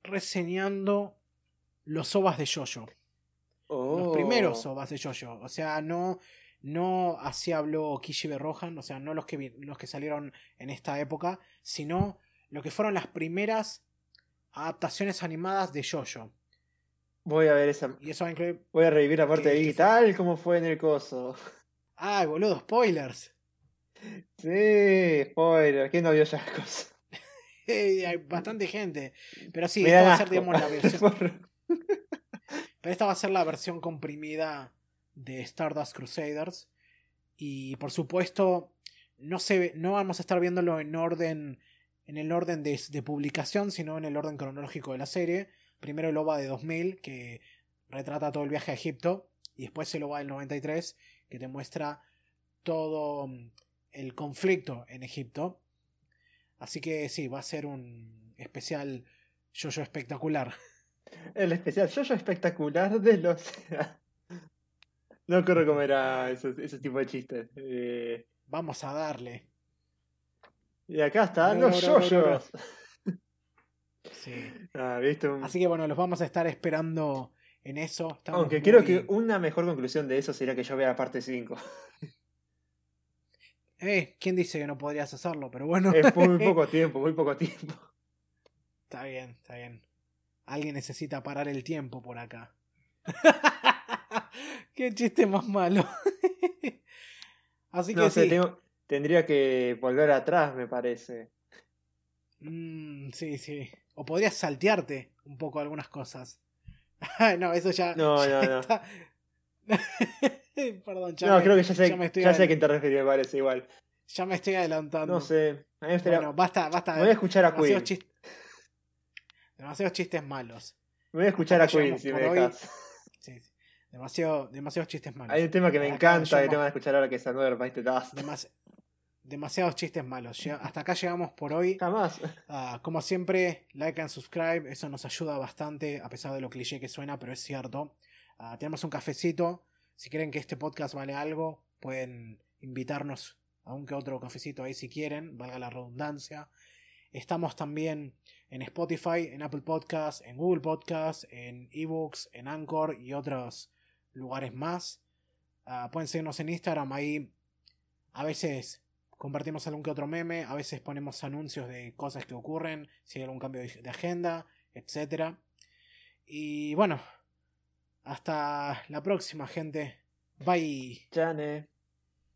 reseñando los ovas de Jojo los Oh. primeros ovas de Jojo. O sea, no, no así habló Kishibe Rohan, o sea, no los que, los que salieron en esta época, sino lo que fueron las primeras adaptaciones animadas de Jojo. Voy a ver esa. Y eso va a incluir. Voy a revivir la parte ¿Qué- de Iggy, tal como fue en el coso. ¡Ay, boludo! ¡Spoilers! Sí, spoiler. ¿Quién no vio coso? Eh, hay bastante gente. Pero sí, Me esta va a ser, digamos, la versión. Pero esta va a ser la versión comprimida de Stardust Crusaders. Y por supuesto, no, se, ve- no vamos a estar viéndolo en orden. En el orden de, de publicación, sino en el orden cronológico de la serie. Primero el OVA de 2000, que retrata todo el viaje a Egipto. Y después el OVA del 93, que te muestra todo mm, el conflicto en Egipto. Así que sí, va a ser un especial yo-yo espectacular. El especial yo espectacular de los. No cómo era ese, ese tipo de chistes. Eh, Vamos a darle. y acá está, No, los yoyos. Sí. Ah, ¿viste? Un- Así que bueno, los vamos a estar esperando en eso. Estamos Aunque muy- creo que una mejor conclusión de eso sería que yo vea la parte 5. Eh, ¿quién dice que no podrías hacerlo? Pero bueno. Es muy poco tiempo, muy poco tiempo. está bien, está bien. Alguien necesita parar el tiempo por acá. Qué chiste más malo. Así que No sé, sí. tengo- tendría que volver atrás, me parece. Mm, sí, sí. O podrías saltearte un poco algunas cosas. No, eso ya. No, ya no, no. está- Perdón, ya, no, me, creo que ya sé, ya me estoy ya sé a quién te referís, me parece igual. ya me estoy adelantando. No sé, a mí Bueno, basta, basta. me voy a escuchar a Queen. demasiados chistes malos. Me voy a escuchar a Hasta Queen si me hoy. dejas. Sí, sí. Demasiado, demasiados chistes malos. Hay un tema que me Acá encanta que llegamos- te van a escuchar ahora que es Another Bite the Dust. Demas- demasiados chistes malos. Hasta acá llegamos por hoy. Jamás. Ah, como siempre, like and subscribe. Eso nos ayuda bastante, a pesar de lo cliché que suena, pero es cierto. Ah, tenemos un cafecito. Si quieren que este podcast vale algo, pueden invitarnos a un que otro cafecito ahí si quieren, valga la redundancia. Estamos también en Spotify, en Apple Podcasts, en Google Podcasts, en eBooks, en Anchor y otros lugares más. Ah, pueden seguirnos en Instagram, ahí a veces compartimos algún que otro meme, a veces ponemos anuncios de cosas que ocurren, si hay algún cambio de agenda, etc. Y bueno, hasta la próxima, gente. Bye. Jane.